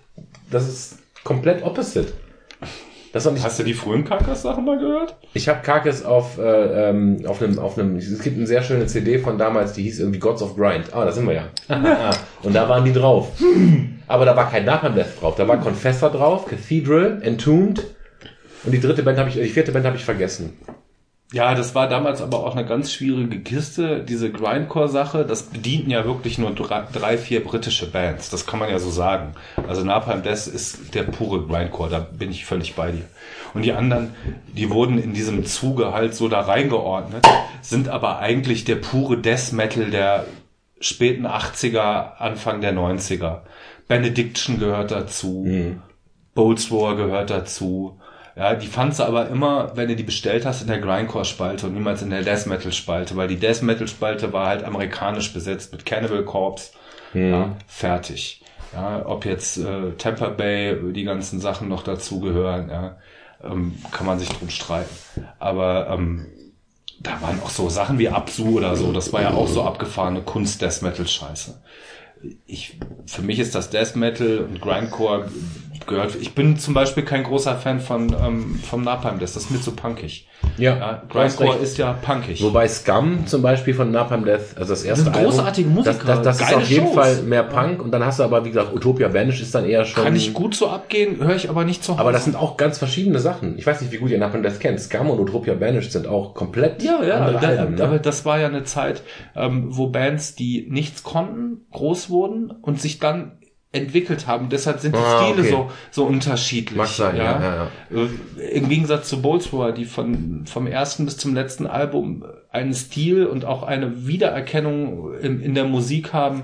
Speaker 1: das ist komplett opposite. Das nicht
Speaker 2: Hast du die frühen Carcass-Sachen mal gehört?
Speaker 1: Ich habe Carcass auf, äh, ähm, auf einem, auf einem, es gibt eine sehr schöne CD von damals, die hieß irgendwie Gods of Grind. Ah, da sind wir ja. [laughs] Und da waren die drauf. Aber da war kein Napalm Death drauf. Da war Confessor drauf, Cathedral, Entombed. Und die dritte Band habe ich, die vierte Band habe ich vergessen.
Speaker 2: Ja, das war damals aber auch eine ganz schwierige Kiste, diese Grindcore-Sache. Das bedienten ja wirklich nur drei, vier britische Bands. Das kann man ja so sagen. Also Napalm Death ist der pure Grindcore, da bin ich völlig bei dir. Und die anderen, die wurden in diesem Zuge halt so da reingeordnet, sind aber eigentlich der pure Death Metal der späten 80er, Anfang der 90er. Benediction gehört dazu. Bolts Roar gehört dazu. Ja, die fandst du aber immer, wenn du die bestellt hast, in der Grindcore-Spalte und niemals in der Death Metal-Spalte, weil die Death Metal-Spalte war halt amerikanisch besetzt mit Cannibal Corpse. Ja, fertig. Ja, ob jetzt äh, Tampa Bay, die ganzen Sachen noch dazugehören, ja, ähm, kann man sich drum streiten. Aber ähm, da waren auch so Sachen wie Absu oder so. Das war ja auch so abgefahrene Kunst Death Metal Scheiße. Ich, für mich ist das Death Metal und Grindcore gehört. Ich bin zum Beispiel kein großer Fan von ähm, vom Napalm Death. Das ist mir zu punkig.
Speaker 1: Ja,
Speaker 2: Ja, Grindcore
Speaker 1: recht.
Speaker 2: ist ja punkig.
Speaker 1: Wobei Scum zum Beispiel von Napalm Death, also das erste
Speaker 2: sind großartige
Speaker 1: Album,
Speaker 2: Musiker,
Speaker 1: das, das, das ist auf jeden
Speaker 2: Shows.
Speaker 1: Fall mehr Punk und dann hast du aber, wie gesagt, Utopia Vanish ist dann eher schon...
Speaker 2: Kann ich gut so abgehen, höre ich aber nicht zu Hause.
Speaker 1: Aber das sind auch ganz verschiedene Sachen. Ich weiß nicht, wie gut ihr Napalm Death kennt. Scum und Utopia Banished sind auch komplett
Speaker 2: Ja, ja,
Speaker 1: andere
Speaker 2: da,
Speaker 1: Alben. Ne?
Speaker 2: aber das war ja eine Zeit, ähm, wo Bands, die nichts konnten, groß wurden und sich dann entwickelt haben. Deshalb sind die
Speaker 1: Ah,
Speaker 2: Stile
Speaker 1: okay.
Speaker 2: so, so unterschiedlich.
Speaker 1: Mag sein, ja, ja,
Speaker 2: Äh, Im Gegensatz zu Boltzrohr, die von, vom ersten bis zum letzten Album einen Stil und auch eine Wiedererkennung in, in der Musik haben,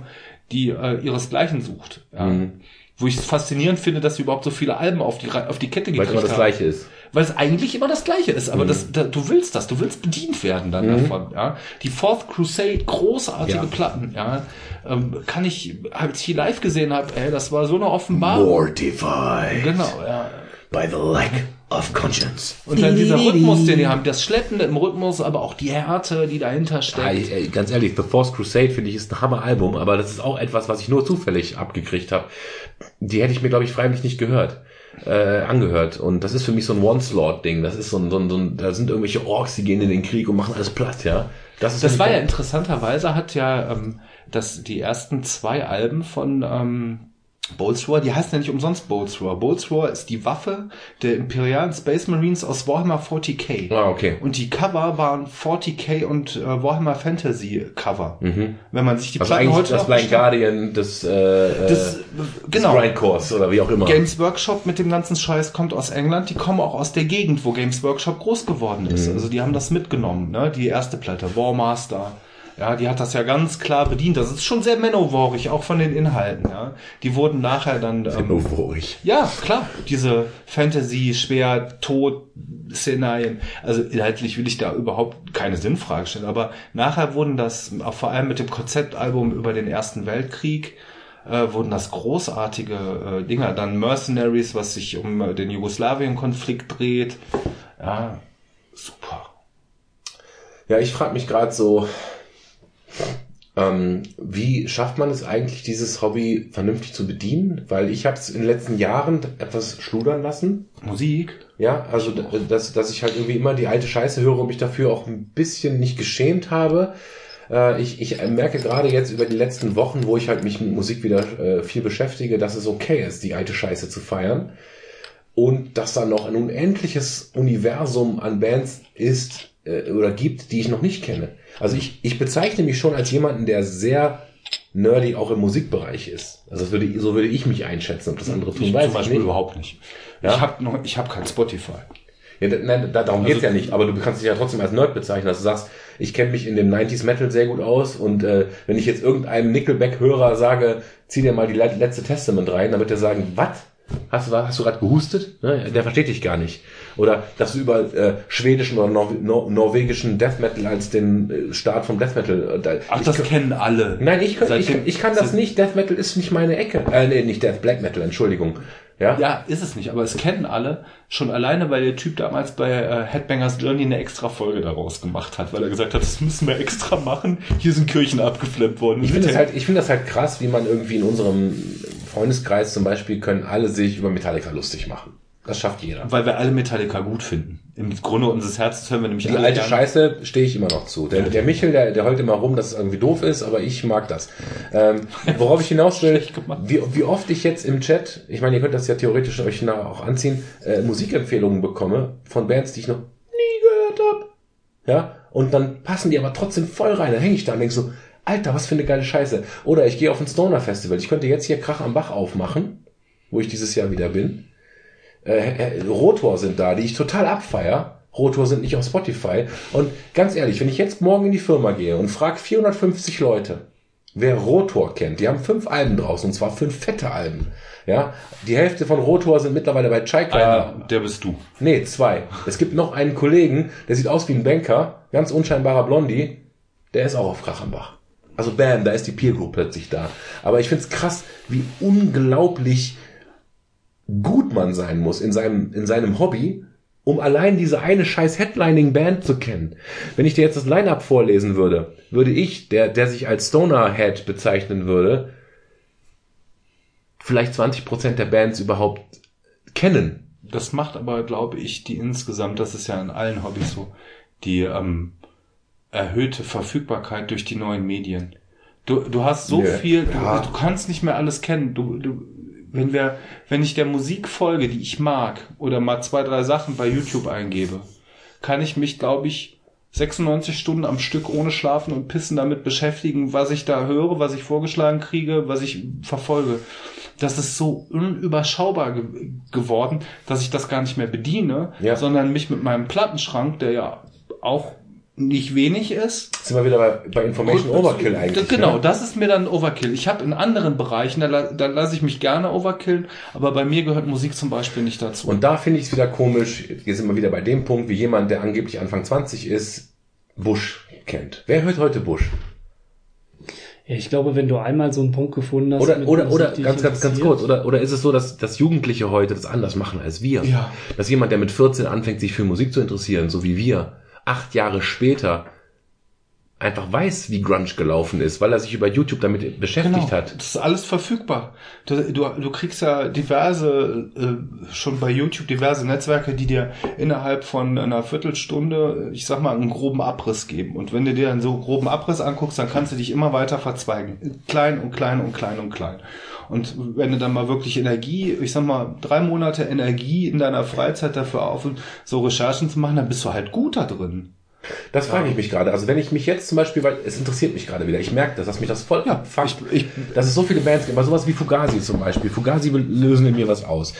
Speaker 2: die äh, ihresgleichen sucht. Ja.
Speaker 1: Mhm.
Speaker 2: Wo ich es faszinierend finde, dass sie überhaupt so viele Alben auf die, auf die Kette
Speaker 1: Weil es
Speaker 2: gekriegt
Speaker 1: immer das
Speaker 2: haben
Speaker 1: Gleiche ist.
Speaker 2: Weil es eigentlich immer das Gleiche ist, aber das, da, du willst das, du willst bedient werden dann davon, ja. Die Fourth Crusade, großartige
Speaker 1: Ja.
Speaker 2: Platten, ja. Ähm, kann ich, als ich die live gesehen habe, ey, das war so eine Offenbarung.
Speaker 1: Mortified
Speaker 2: Genau, ja.
Speaker 1: by the lack of conscience.
Speaker 2: Und dann dieser Rhythmus, den die haben, das Schleppende im Rhythmus, aber auch die Härte, die dahinter
Speaker 1: Ah,
Speaker 2: steckt.
Speaker 1: ey, ganz ehrlich, The Force Crusade finde ich ist ein Hammer-Album, aber das ist auch etwas, was ich nur zufällig abgekriegt habe. Die hätte ich mir, glaube ich, freiwillig nicht gehört, äh, angehört. Und das ist für mich so ein Onslaught-Ding. Das ist so ein, so ein, so ein, da sind irgendwelche Orks, die gehen in den Krieg und machen alles platt, ja. Das ist
Speaker 2: Das war ja interessanterweise hat ja ähm, das die ersten zwei Alben von ähm, Boltzrohr, die heißen ja nicht umsonst Boltzrohr. Boltzrohr ist die Waffe der imperialen Space Marines aus Warhammer 40k.
Speaker 1: Ah, okay.
Speaker 2: Und die Cover waren 40k und äh, Warhammer Fantasy Cover. Wenn man sich die
Speaker 1: Also
Speaker 2: Platten heute
Speaker 1: das Blind Guardian des, äh,
Speaker 2: das,
Speaker 1: äh,
Speaker 2: genau.
Speaker 1: des Grindcores oder wie auch immer.
Speaker 2: Games Workshop mit dem ganzen Scheiß kommt aus England. Die kommen auch aus der Gegend, wo Games Workshop groß geworden ist. Also die haben das mitgenommen, ne? Die erste Platte, Warmaster. Ja, die hat das ja ganz klar bedient. Das ist schon sehr manovorig, auch von den Inhalten, ja. Die wurden nachher dann, ähm,
Speaker 1: Novorig.
Speaker 2: ja, klar, diese Fantasy, Schwer, Tod, Szenarien. Also inhaltlich will ich da überhaupt keine Sinnfrage stellen. Aber nachher wurden das, auch vor allem mit dem Konzeptalbum über den Ersten Weltkrieg, äh, wurden das großartige äh, Dinger. Dann Mercenaries, was sich um äh, den Jugoslawien-Konflikt dreht. Ja, super.
Speaker 1: Ja, ich frage mich gerade so, ähm, wie schafft man es eigentlich, dieses Hobby vernünftig zu bedienen? Weil ich habe es in den letzten Jahren etwas schludern lassen.
Speaker 2: Musik.
Speaker 1: Ja, also dass, dass ich halt irgendwie immer die alte Scheiße höre und mich dafür auch ein bisschen nicht geschämt habe. Äh, ich, ich merke gerade jetzt über die letzten Wochen, wo ich halt mich mit Musik wieder äh, viel beschäftige, dass es okay ist, die alte Scheiße zu feiern. Und dass da noch ein unendliches Universum an Bands ist äh, oder gibt, die ich noch nicht kenne. Also ich, ich bezeichne mich schon als jemanden, der sehr nerdy auch im Musikbereich ist. Also das würde, so würde ich mich einschätzen. Ob das andere tun,
Speaker 2: Ich
Speaker 1: weiß
Speaker 2: zum
Speaker 1: ich
Speaker 2: Beispiel
Speaker 1: nicht.
Speaker 2: überhaupt nicht.
Speaker 1: Ja?
Speaker 2: Ich habe noch, ich habe kein Spotify.
Speaker 1: Ja, da, nein, da, darum geht's ja nicht, aber du kannst dich ja trotzdem als Nerd bezeichnen, dass du sagst, ich kenne mich in dem 90s Metal sehr gut aus und äh, wenn ich jetzt irgendeinem Nickelback-Hörer sage, zieh dir mal die le- letzte Testament rein, dann wird er sagen, was? Hast du, hast du gerade gehustet? Ne? Der versteht dich gar nicht. Oder dass du über äh, schwedischen oder Nor Nor norwegischen Death Metal als den äh, Start vom Death Metal. Äh,
Speaker 2: Ach,
Speaker 1: ich,
Speaker 2: das kennen alle.
Speaker 1: Nein, ich, kann- ich,
Speaker 2: Seitdem-
Speaker 1: ich kann das nicht. Death Metal ist nicht meine Ecke. Äh, nee, nicht Death, Black Metal, Entschuldigung. Ja?
Speaker 2: Ja, ist es nicht, aber es kennen alle. Schon alleine, weil der Typ damals bei äh, Headbangers Journey eine extra Folge daraus gemacht hat, weil er gesagt hat, das müssen wir extra machen. Hier sind Kirchen abgeflammt worden.
Speaker 1: Ich finde das halt, ich finde das halt krass, wie man irgendwie in unserem Freundeskreis zum Beispiel können alle sich über Metallica lustig machen. Das schafft jeder.
Speaker 2: weil wir alle Metallica gut finden. Im Grunde unseres Herzens hören wir nämlich
Speaker 1: Die alte
Speaker 2: gern.
Speaker 1: Scheiße stehe ich immer noch zu. Der, der Michel, der, der heult immer rum, dass es irgendwie doof ist, aber ich mag das. Ähm, worauf ich hinaus will, [laughs] wie, wie oft ich jetzt im Chat, ich meine, ihr könnt das ja theoretisch euch nachher auch anziehen, äh, Musikempfehlungen bekomme von Bands, die ich noch nie gehört habe. Ja, und dann passen die aber trotzdem voll rein. Dann hänge ich da und denke so, Alter, was für eine geile Scheiße. Oder ich gehe auf ein Stoner Festival. Ich könnte jetzt hier Krach am Bach aufmachen, wo ich dieses Jahr wieder bin. Äh, Rotor sind da, die ich total abfeier. Rotor sind nicht auf Spotify. Und ganz ehrlich, wenn ich jetzt morgen in die Firma gehe und frage 450 Leute, wer Rotor kennt, die haben fünf Alben draußen, und zwar fünf fette Alben. Ja, die Hälfte von Rotor sind mittlerweile bei Chaika.
Speaker 2: Einer, der bist du.
Speaker 1: Nee, zwei. Es gibt noch einen Kollegen, der sieht aus wie ein Banker, ganz unscheinbarer Blondie, der ist auch auf Krachenbach. Also bam, da ist die Peer Group plötzlich da. Aber ich find's krass, wie unglaublich gut man sein muss in seinem, in seinem Hobby, um allein diese eine scheiß Headlining-Band zu kennen. Wenn ich dir jetzt das Line-Up vorlesen würde, würde ich, der, der sich als Stoner-Head bezeichnen würde, vielleicht 20% der Bands überhaupt kennen.
Speaker 2: Das macht aber, glaube ich, die insgesamt, das ist ja in allen Hobbys so, die ähm, erhöhte Verfügbarkeit durch die neuen Medien. Du, du hast so
Speaker 1: Ja.
Speaker 2: viel, du,
Speaker 1: Ja.
Speaker 2: du kannst nicht mehr alles kennen. Du, du, wenn wir, wenn ich der Musik folge, die ich mag, oder mal zwei, drei Sachen bei YouTube eingebe, kann ich mich, glaube ich, 96 Stunden am Stück ohne Schlafen und Pissen damit beschäftigen, was ich da höre, was ich vorgeschlagen kriege, was ich verfolge. Das ist so unüberschaubar ge geworden, dass ich das gar nicht mehr bediene,
Speaker 1: Ja.
Speaker 2: sondern mich mit meinem Plattenschrank, der ja auch nicht wenig ist,
Speaker 1: Jetzt sind wir wieder bei, bei Information Overkill eigentlich.
Speaker 2: Genau,
Speaker 1: ne?
Speaker 2: das ist mir dann Overkill. Ich habe in anderen Bereichen, da, da lasse ich mich gerne overkillen, aber bei mir gehört Musik zum Beispiel nicht dazu.
Speaker 1: Und da finde ich es wieder komisch, hier sind wir wieder bei dem Punkt, wie jemand, der angeblich Anfang 20 ist, Bush kennt. Wer hört heute Bush?
Speaker 3: Ja, ich glaube, wenn du einmal so einen Punkt gefunden hast.
Speaker 1: Oder,
Speaker 3: mit
Speaker 1: oder,
Speaker 3: Musik,
Speaker 1: oder, ganz, ganz, ganz kurz, oder, oder ist es so, dass, dass Jugendliche heute das anders machen als wir?
Speaker 2: Ja.
Speaker 1: Dass jemand, der mit 14 anfängt, sich für Musik zu interessieren, so wie wir, acht Jahre später einfach weiß, wie Grunge gelaufen ist, weil er sich über YouTube damit beschäftigt hat.
Speaker 2: Genau. Das ist alles verfügbar. Du, du, du kriegst ja diverse, äh, schon bei YouTube diverse Netzwerke, die dir innerhalb von einer Viertelstunde, ich sag mal, einen groben Abriss geben. Und wenn du dir dann so groben Abriss anguckst, dann kannst du dich immer weiter verzweigen. Klein und klein und klein und klein. Und wenn du dann mal wirklich Energie, ich sag mal, drei Monate Energie in deiner Freizeit dafür auf, so Recherchen zu machen, dann bist du halt gut da drin.
Speaker 1: Das frage ich mich gerade. Also wenn ich mich jetzt zum Beispiel, weil es interessiert mich gerade wieder, ich merke das, dass mich das voll
Speaker 2: Ja,
Speaker 1: abfuckt,
Speaker 2: ich- ich-
Speaker 1: dass es so viele Bands gibt, aber sowas wie Fugazi zum Beispiel. Fugazi lösen in mir was aus.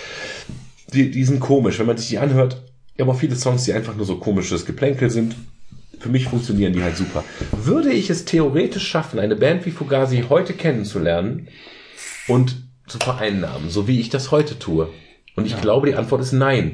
Speaker 1: Die, die sind komisch, wenn man sich die anhört. Ich habe auch viele Songs, die einfach nur so komisches Geplänkel sind. Für mich funktionieren die halt super. Würde ich es theoretisch schaffen, eine Band wie Fugazi heute kennenzulernen und zu vereinnahmen, so wie ich das heute tue? Und ich glaube, die Antwort ist nein.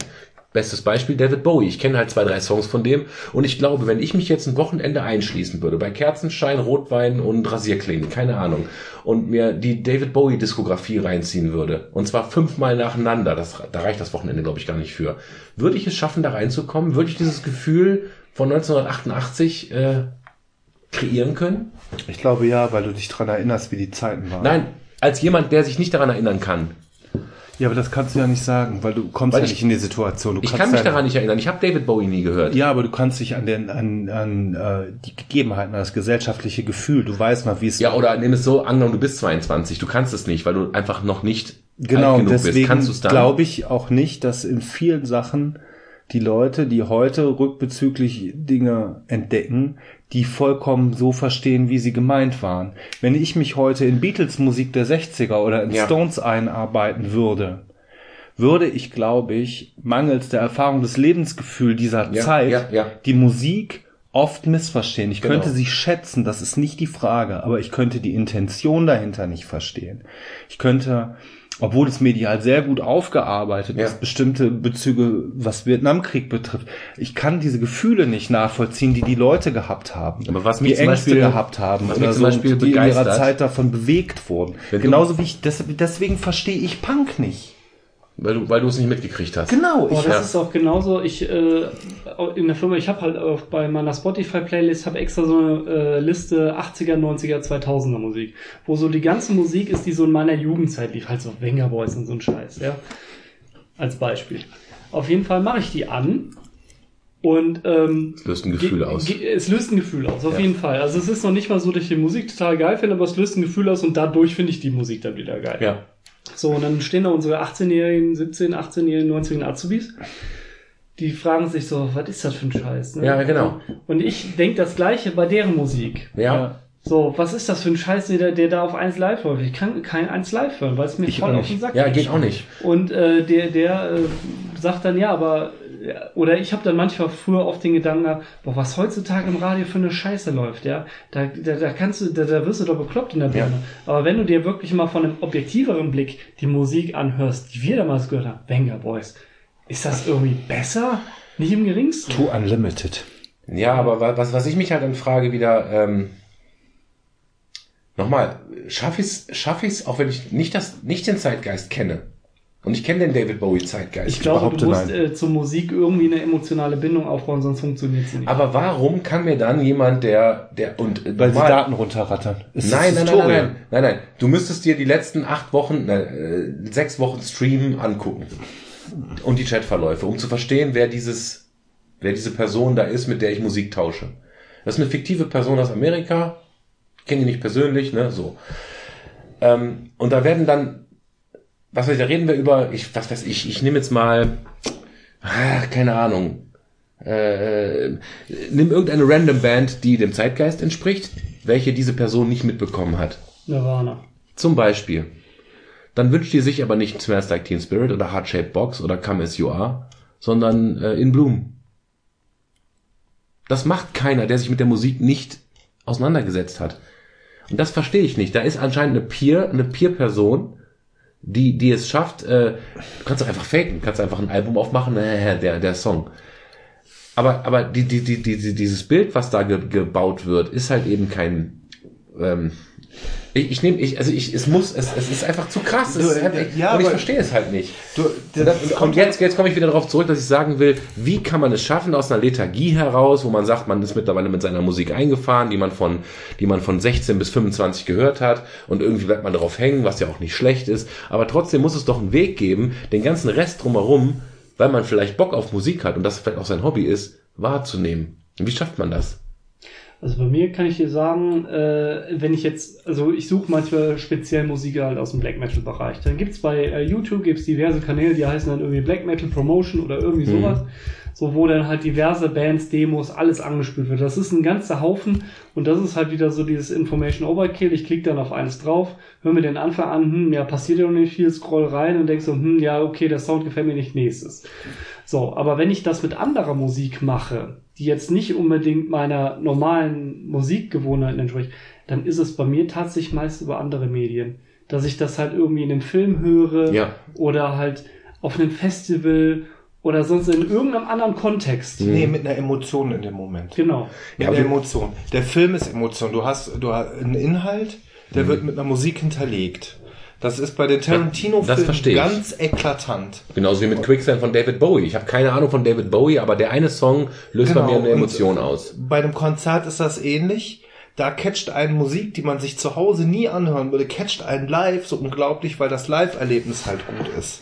Speaker 1: Bestes Beispiel David Bowie. Ich kenne halt zwei, drei Songs von dem und ich glaube, wenn ich mich jetzt ein Wochenende einschließen würde, bei Kerzenschein, Rotwein und Rasierklingen, keine Ahnung, und mir die David Bowie Diskografie reinziehen würde, und zwar fünfmal nacheinander, das, da reicht das Wochenende, glaube ich, gar nicht für, würde ich es schaffen, da reinzukommen? Würde ich dieses Gefühl von 1988 äh, kreieren können?
Speaker 2: Ich glaube ja, weil du dich dran erinnerst, wie die Zeiten waren.
Speaker 1: Nein, als jemand, der sich nicht daran erinnern kann.
Speaker 2: Ja, aber das kannst du ja nicht sagen, weil du kommst
Speaker 1: Weil
Speaker 2: ja
Speaker 1: ich-
Speaker 2: nicht in die Situation. Du
Speaker 1: Ich
Speaker 2: kannst
Speaker 1: kann mich
Speaker 2: ja,
Speaker 1: daran nicht erinnern. Ich habe David Bowie nie gehört.
Speaker 2: Ja, aber du kannst dich an den an, an äh, die Gegebenheiten, an das gesellschaftliche Gefühl. Du weißt mal, wie es
Speaker 1: Ja, oder nimm es so, angenommen, du bist 22, du kannst es nicht, weil du einfach noch nicht
Speaker 2: genau.
Speaker 1: alt genug bist.
Speaker 2: deswegen
Speaker 1: Kannst du es dann?
Speaker 2: glaube ich auch nicht, dass in vielen Sachen die Leute, die heute rückbezüglich Dinge entdecken, die vollkommen so verstehen, wie sie gemeint waren. Wenn ich mich heute in Beatles-Musik der 60er oder in
Speaker 1: Ja.
Speaker 2: Stones einarbeiten würde, würde ich, glaube ich, mangels der Erfahrung des Lebensgefühls dieser
Speaker 1: Ja,
Speaker 2: Zeit
Speaker 1: ja.
Speaker 2: die Musik oft missverstehen. Ich
Speaker 1: Genau.
Speaker 2: könnte sie schätzen, das ist nicht die Frage, aber ich könnte die Intention dahinter nicht verstehen. Ich könnte, obwohl es medial sehr gut aufgearbeitet
Speaker 1: Ja.
Speaker 2: ist, bestimmte Bezüge, was Vietnamkrieg betrifft, ich kann diese Gefühle nicht nachvollziehen, die die Leute gehabt haben,
Speaker 1: Aber was
Speaker 2: die
Speaker 1: mich zum
Speaker 2: Ängste
Speaker 1: Beispiel-
Speaker 2: gehabt haben
Speaker 1: was
Speaker 2: oder so,
Speaker 1: Beispiel
Speaker 2: die in ihrer Zeit davon bewegt wurden.
Speaker 1: Wenn
Speaker 2: Genauso wie ich, deswegen verstehe ich Punk nicht.
Speaker 1: Weil du, weil du es nicht mitgekriegt hast.
Speaker 2: Genau,
Speaker 3: Boah,
Speaker 2: ich
Speaker 3: das
Speaker 1: ja.
Speaker 3: ist auch genauso. Ich äh, in der Firma, ich habe halt auch bei meiner Spotify-Playlist habe extra so eine äh, Liste 80er, 90er, 2000er Musik, wo so die ganze Musik ist, die so in meiner Jugendzeit lief, halt so Wenger Boys und so ein Scheiß, ja. Als Beispiel. Auf jeden Fall mache ich die an und ähm,
Speaker 1: Das löst ein Gefühl
Speaker 3: ge-
Speaker 1: aus.
Speaker 3: Es löst ein Gefühl aus, auf
Speaker 1: Ja.
Speaker 3: jeden Fall. Also es ist noch nicht mal so, dass ich die Musik total geil finde, aber es löst ein Gefühl aus und dadurch finde ich die Musik dann wieder geil.
Speaker 1: Ja.
Speaker 3: So, und dann stehen da unsere 18-jährigen, 17, 18-jährigen, 19-jährigen Azubis. Die fragen sich so, was ist das für ein Scheiß? Ne?
Speaker 1: Ja, genau.
Speaker 3: Und ich denke das Gleiche bei deren Musik.
Speaker 1: Ja.
Speaker 3: So, was ist das für ein Scheiß, der, der da auf 1 Live läuft? Ich kann kein 1 Live hören, weil es mir
Speaker 2: Ich
Speaker 3: voll auf den. Sack
Speaker 1: Ja, geht auch nicht.
Speaker 3: Und äh, der, der äh, sagt dann, ja, aber, ja, oder ich habe dann manchmal früher oft den Gedanken gehabt, boah, was heutzutage im Radio für eine Scheiße läuft, ja, da, da, da kannst du, da, da wirst du doch bekloppt in der Birne. Aber wenn du dir wirklich mal von einem objektiveren Blick die Musik anhörst, die wir damals gehört haben, Banger Boys, ist das irgendwie besser? Nicht im geringsten.
Speaker 2: To Unlimited.
Speaker 1: Ja, aber wa- was, was ich mich halt dann frage wieder, ähm, nochmal, schaffe ich es, schaff ich's, auch wenn ich nicht das, nicht den Zeitgeist kenne, Und ich kenne den David Bowie Zeitgeist.
Speaker 3: Ich glaube, du musst äh, zur Musik irgendwie eine emotionale Bindung aufbauen, sonst funktioniert sie nicht.
Speaker 1: aber warum kann mir dann jemand, der, der, und, äh,
Speaker 11: Weil sie
Speaker 1: normal-
Speaker 11: Daten runterrattern. Es
Speaker 1: Nein, nein, nein, nein, nein, nein, nein. Du müsstest dir die letzten acht Wochen, äh, sechs Wochen Stream angucken. Und die Chatverläufe, um zu verstehen, wer dieses, wer diese Person da ist, mit der ich Musik tausche. Das ist eine fiktive Person aus Amerika. Kenne die nicht persönlich, ne, so. Ähm, und da werden dann, was weiß ich, da reden wir über, ich, was weiß ich, ich nehme jetzt mal, ah, keine Ahnung, äh, nimm irgendeine random Band, die dem Zeitgeist entspricht, welche diese Person nicht mitbekommen hat.
Speaker 3: Nirvana.
Speaker 1: Zum Beispiel. Dann wünscht die sich aber nicht Smells Like Teen Spirit oder Heart Shaped Box oder Come As You Are, sondern äh, In Bloom. Das macht keiner, der sich mit der Musik nicht auseinandergesetzt hat. Und das verstehe ich nicht. Da ist anscheinend eine Peer, eine Peer-Person, die, die es schafft, äh, du kannst doch einfach faken, kannst einfach ein Album aufmachen, äh, der, der Song. Aber, aber die, die, die, die, dieses Bild, was da ge, gebaut wird, ist halt eben kein, ähm, ich, ich nehme, ich, also ich, es muss, es, es ist einfach zu krass. Es
Speaker 2: Du,
Speaker 1: halt, ich,
Speaker 2: ja,
Speaker 1: und ich verstehe es halt nicht.
Speaker 2: Du,
Speaker 1: Und, das, und, jetzt, jetzt komme ich wieder darauf zurück, dass ich sagen will, wie kann man es schaffen aus einer Lethargie heraus, wo man sagt, man ist mittlerweile mit seiner Musik eingefahren, die man von, die man von 16 bis 25 gehört hat und irgendwie bleibt man darauf hängen, was ja auch nicht schlecht ist. Aber trotzdem muss es doch einen Weg geben, den ganzen Rest drumherum, weil man vielleicht Bock auf Musik hat und das vielleicht auch sein Hobby ist, wahrzunehmen. Wie schafft man das?
Speaker 3: Also bei mir kann ich dir sagen, äh, wenn ich jetzt, also ich suche manchmal speziell Musik halt aus dem Black Metal Bereich. Dann gibt's bei äh, YouTube gibt's diverse Kanäle, die heißen dann irgendwie Black Metal Promotion oder irgendwie
Speaker 1: Mhm.
Speaker 3: sowas. So, wo dann halt diverse Bands, Demos, alles angespielt wird. Das ist ein ganzer Haufen und das ist halt wieder so dieses Information Overkill. Ich klicke dann auf eines drauf, höre mir den Anfang an, hm, ja, passiert ja noch nicht viel, scroll rein und denk so, hm, ja, okay, der Sound gefällt mir nicht, nächstes. So, aber wenn ich das mit anderer Musik mache, die jetzt nicht unbedingt meiner normalen Musikgewohnheiten entspricht, dann ist es bei mir tatsächlich meist über andere Medien. Dass ich das halt irgendwie in einem Film höre
Speaker 1: Ja.
Speaker 3: oder halt auf einem Festival oder sonst in irgendeinem anderen Kontext.
Speaker 2: Nee, mit einer Emotion in dem Moment.
Speaker 3: Genau.
Speaker 2: Mit
Speaker 1: Ja,
Speaker 2: der Emotion. Der Film ist Emotion. Du hast, du hast einen Inhalt, der wird mit einer Musik hinterlegt. Das ist bei den Tarantino-Filmen ganz eklatant.
Speaker 1: Genauso wie mit Quicksand von David Bowie. Ich habe keine Ahnung von David Bowie, aber der eine Song löst bei mir eine
Speaker 2: und
Speaker 1: Emotion aus.
Speaker 2: Bei einem Konzert ist das ähnlich. Da catcht einen Musik, die man sich zu Hause nie anhören würde, catcht einen live so unglaublich, weil das Live-Erlebnis halt gut ist.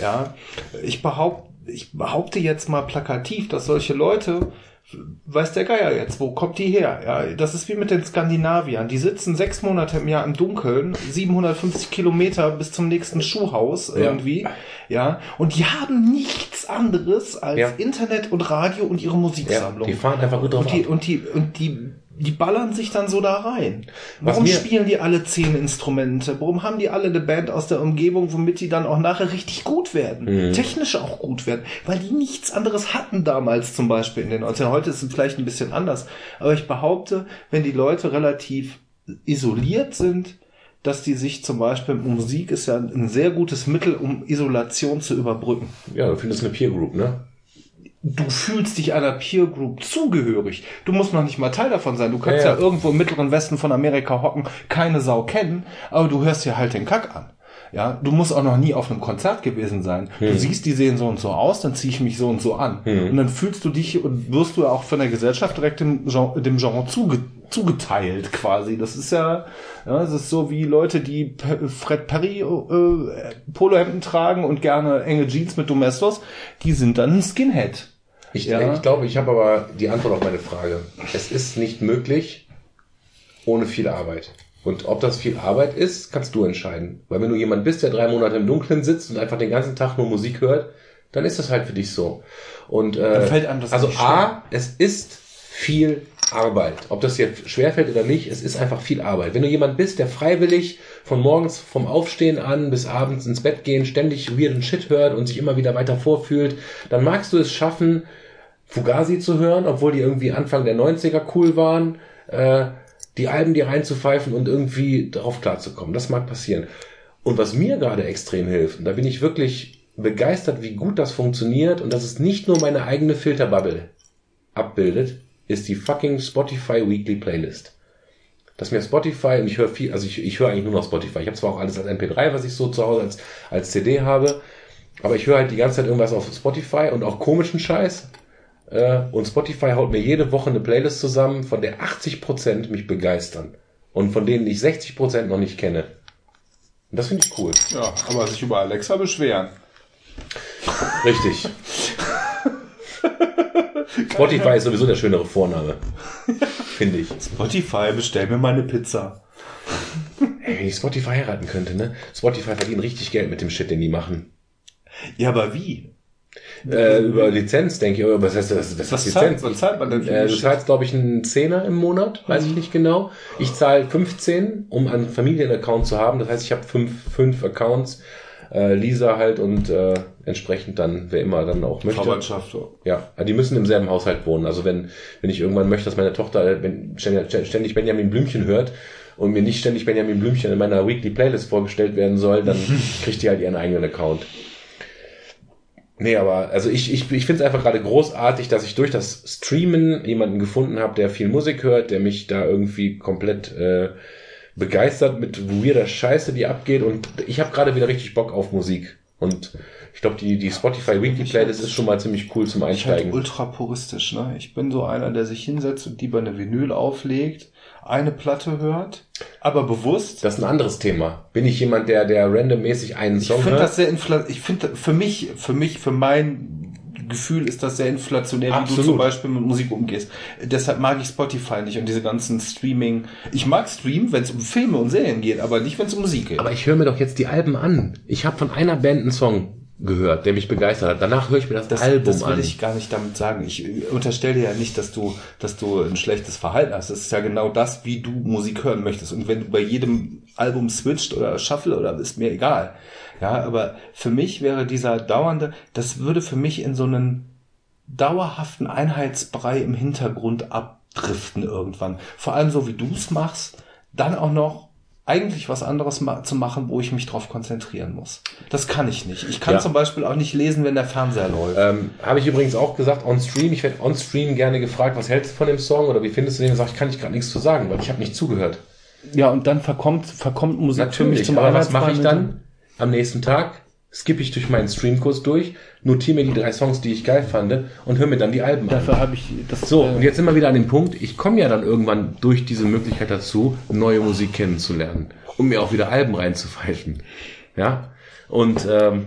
Speaker 2: Ja, ich behaupte, ich behaupte jetzt mal plakativ, dass solche Leute, weiß der Geier jetzt, wo kommt die her? Ja, das ist wie mit den Skandinaviern. Die sitzen sechs Monate im Jahr im Dunkeln, 750 Kilometer bis zum nächsten Schuhhaus irgendwie. Ja, und die haben nichts anderes als
Speaker 1: Ja.
Speaker 2: Internet und Radio und ihre
Speaker 1: Ja,
Speaker 2: Musiksammlung.
Speaker 1: die fahren einfach gut drauf
Speaker 2: Und die, und die, und die, die ballern sich dann so da rein. Warum spielen die alle zehn Instrumente? Warum haben die alle eine Band aus der Umgebung, womit die dann auch nachher richtig gut werden?
Speaker 1: Mhm.
Speaker 2: Technisch auch gut werden. Weil die nichts anderes hatten damals zum Beispiel in den 90ern. Heute ist es vielleicht ein bisschen anders. Aber ich behaupte, wenn die Leute relativ isoliert sind, dass die sich zum Beispiel, Musik ist ja ein sehr gutes Mittel, um Isolation zu überbrücken
Speaker 1: Ja, du findest eine Peer Group, ne?
Speaker 2: Du fühlst dich einer Peer Group zugehörig. Du musst noch nicht mal Teil davon sein. Du kannst ja,
Speaker 1: Ja, ja.
Speaker 2: irgendwo im mittleren Westen von Amerika hocken, keine Sau kennen, aber du hörst dir halt den Kack an. Ja, du musst auch noch nie auf einem Konzert gewesen sein. Du siehst, die sehen so und so aus, dann ziehe ich mich so und so an. Und dann fühlst du dich und wirst du auch von der Gesellschaft direkt dem Genre, dem Genre zuge, zugeteilt quasi. Das ist ja, ja, das ist so wie Leute, die Fred Perry äh, Polohemden tragen und gerne enge Jeans mit Domestos, die sind dann ein Skinhead.
Speaker 1: Ich,
Speaker 2: Ja.
Speaker 1: ich glaube, ich habe aber die Antwort auf meine Frage. Es ist nicht möglich ohne viel Arbeit. Und ob das viel Arbeit ist, kannst du entscheiden. Weil wenn du jemand bist, der drei Monate im Dunkeln sitzt und einfach den ganzen Tag nur Musik hört, dann ist das halt für dich so. Und äh,
Speaker 2: Dann fällt einem das
Speaker 1: also A, es ist viel Arbeit. Ob das dir schwerfällt oder nicht, es ist einfach viel Arbeit. Wenn du jemand bist, der freiwillig von morgens vom Aufstehen an bis abends ins Bett gehen ständig weirden Shit hört und sich immer wieder weiter vorfühlt, dann magst du es schaffen, Fugazi zu hören, obwohl die irgendwie Anfang der 90er cool waren, äh, die Alben dir reinzupfeifen und irgendwie darauf klarzukommen. Das mag passieren. Und was mir gerade extrem hilft, und da bin ich wirklich begeistert, wie gut das funktioniert und dass es nicht nur meine eigene Filterbubble abbildet, ist die fucking Spotify Weekly Playlist. Dass mir Spotify, und ich höre viel, also ich, ich höre eigentlich nur noch Spotify. Ich habe zwar auch alles als MP3, was ich so zu Hause als, als CD habe, aber ich höre halt die ganze Zeit irgendwas auf Spotify und auch komischen Scheiß. Äh, und Spotify haut mir jede Woche eine Playlist zusammen, von der 80% mich begeistern. Und von denen ich 60% noch nicht kenne. Und das finde ich cool.
Speaker 2: Ja, aber sich über Alexa beschweren.
Speaker 1: Richtig. Spotify ist sowieso der schönere Vorname. Finde ich.
Speaker 2: Spotify, bestell mir meine Pizza.
Speaker 1: Ey, wenn ich Spotify heiraten könnte, ne? Spotify verdient richtig Geld mit dem Shit, den die machen.
Speaker 2: Ja, aber wie?
Speaker 1: Äh, über Lizenz, denke ich, was heißt das? das
Speaker 2: Was
Speaker 1: ist
Speaker 2: zahlt,
Speaker 1: Lizenz.
Speaker 2: was zahlt man denn für
Speaker 1: Äh, du zahlst, glaube ich, einen Zehner im Monat, weiß ich nicht genau. Ich zahle 15, um einen Familienaccount zu haben. Das heißt, ich habe fünf, fünf Accounts. Äh, Lisa halt und äh, entsprechend dann, wer immer dann auch möchte.
Speaker 2: Verwandtschaft.
Speaker 1: Ja, die müssen im selben Haushalt wohnen. Also wenn, wenn ich irgendwann möchte, dass meine Tochter äh, wenn ständig Benjamin Blümchen hört und mir nicht ständig Benjamin Blümchen in meiner Weekly Playlist vorgestellt werden soll, dann [laughs] kriegt die halt ihren eigenen Account. Nee, aber also ich, ich, ich finde es einfach gerade großartig, dass ich durch das Streamen jemanden gefunden habe, der viel Musik hört, der mich da irgendwie komplett äh, begeistert mit weirder Scheiße, die abgeht. Und ich habe gerade wieder richtig Bock auf Musik. Und ich glaube, die, die Spotify Weekly Playlist ist schon mal ziemlich cool zum
Speaker 2: Ich halt
Speaker 1: Einsteigen.
Speaker 2: ultra puristisch, ne? Ich bin so einer, der sich hinsetzt und lieber eine Vinyl auflegt, eine Platte hört, aber bewusst.
Speaker 1: Das ist ein anderes Thema. Bin ich jemand, der, der randommäßig einen
Speaker 2: Ich
Speaker 1: Song
Speaker 2: finde
Speaker 1: hört?
Speaker 2: das sehr infla ich finde für mich, für mich, für mein Gefühl ist das sehr inflationär, wie du
Speaker 1: Absolut.
Speaker 2: zum Beispiel mit Musik umgehst. Deshalb mag ich Spotify nicht und diese ganzen Streaming. Ich mag Stream, wenn es um Filme und Serien geht, aber nicht, wenn es um Musik geht.
Speaker 1: Aber ich höre mir doch jetzt die Alben an. Ich habe von einer Band einen Song gehört, der mich begeistert hat. Danach höre ich mir das,
Speaker 2: Das,
Speaker 1: Album
Speaker 2: das will
Speaker 1: an.
Speaker 2: ich gar nicht damit sagen. Ich äh, unterstelle dir ja nicht, dass du, dass du ein schlechtes Verhalten hast. Das ist ja genau das, wie du Musik hören möchtest. Und wenn du bei jedem Album switcht oder shuffle oder ist mir egal. Ja, aber für mich wäre dieser dauernde, das würde für mich in so einen dauerhaften Einheitsbrei im Hintergrund abdriften irgendwann. Vor allem so wie du es machst, dann auch noch eigentlich was anderes ma zu machen, wo ich mich drauf konzentrieren muss. Das kann ich nicht. Ich kann
Speaker 1: Ja.
Speaker 2: zum Beispiel auch nicht lesen, wenn der Fernseher läuft.
Speaker 1: Ähm, Habe ich übrigens auch gesagt, on Stream. Ich werde on Stream gerne gefragt, was hältst du von dem Song oder wie findest du den? Sag ich, kann ich gerade nichts zu sagen, weil ich habe nicht zugehört.
Speaker 2: Ja, und dann verkommt, verkommt Musik für mich
Speaker 1: Natürlich,
Speaker 2: zum
Speaker 1: aber was mache ich dann? Am nächsten Tag skippe ich durch meinen Streamkurs durch, notiere mir die drei Songs, die ich geil fand und höre mir dann die Alben
Speaker 2: mit.
Speaker 1: an.
Speaker 2: Dafür habe ich das.
Speaker 1: So,
Speaker 2: äh,
Speaker 1: und jetzt sind wir wieder an dem Punkt, ich komme ja dann irgendwann durch diese Möglichkeit dazu, neue Musik kennenzulernen, um mir auch wieder Alben reinzupfeifen. Ja? Und ähm,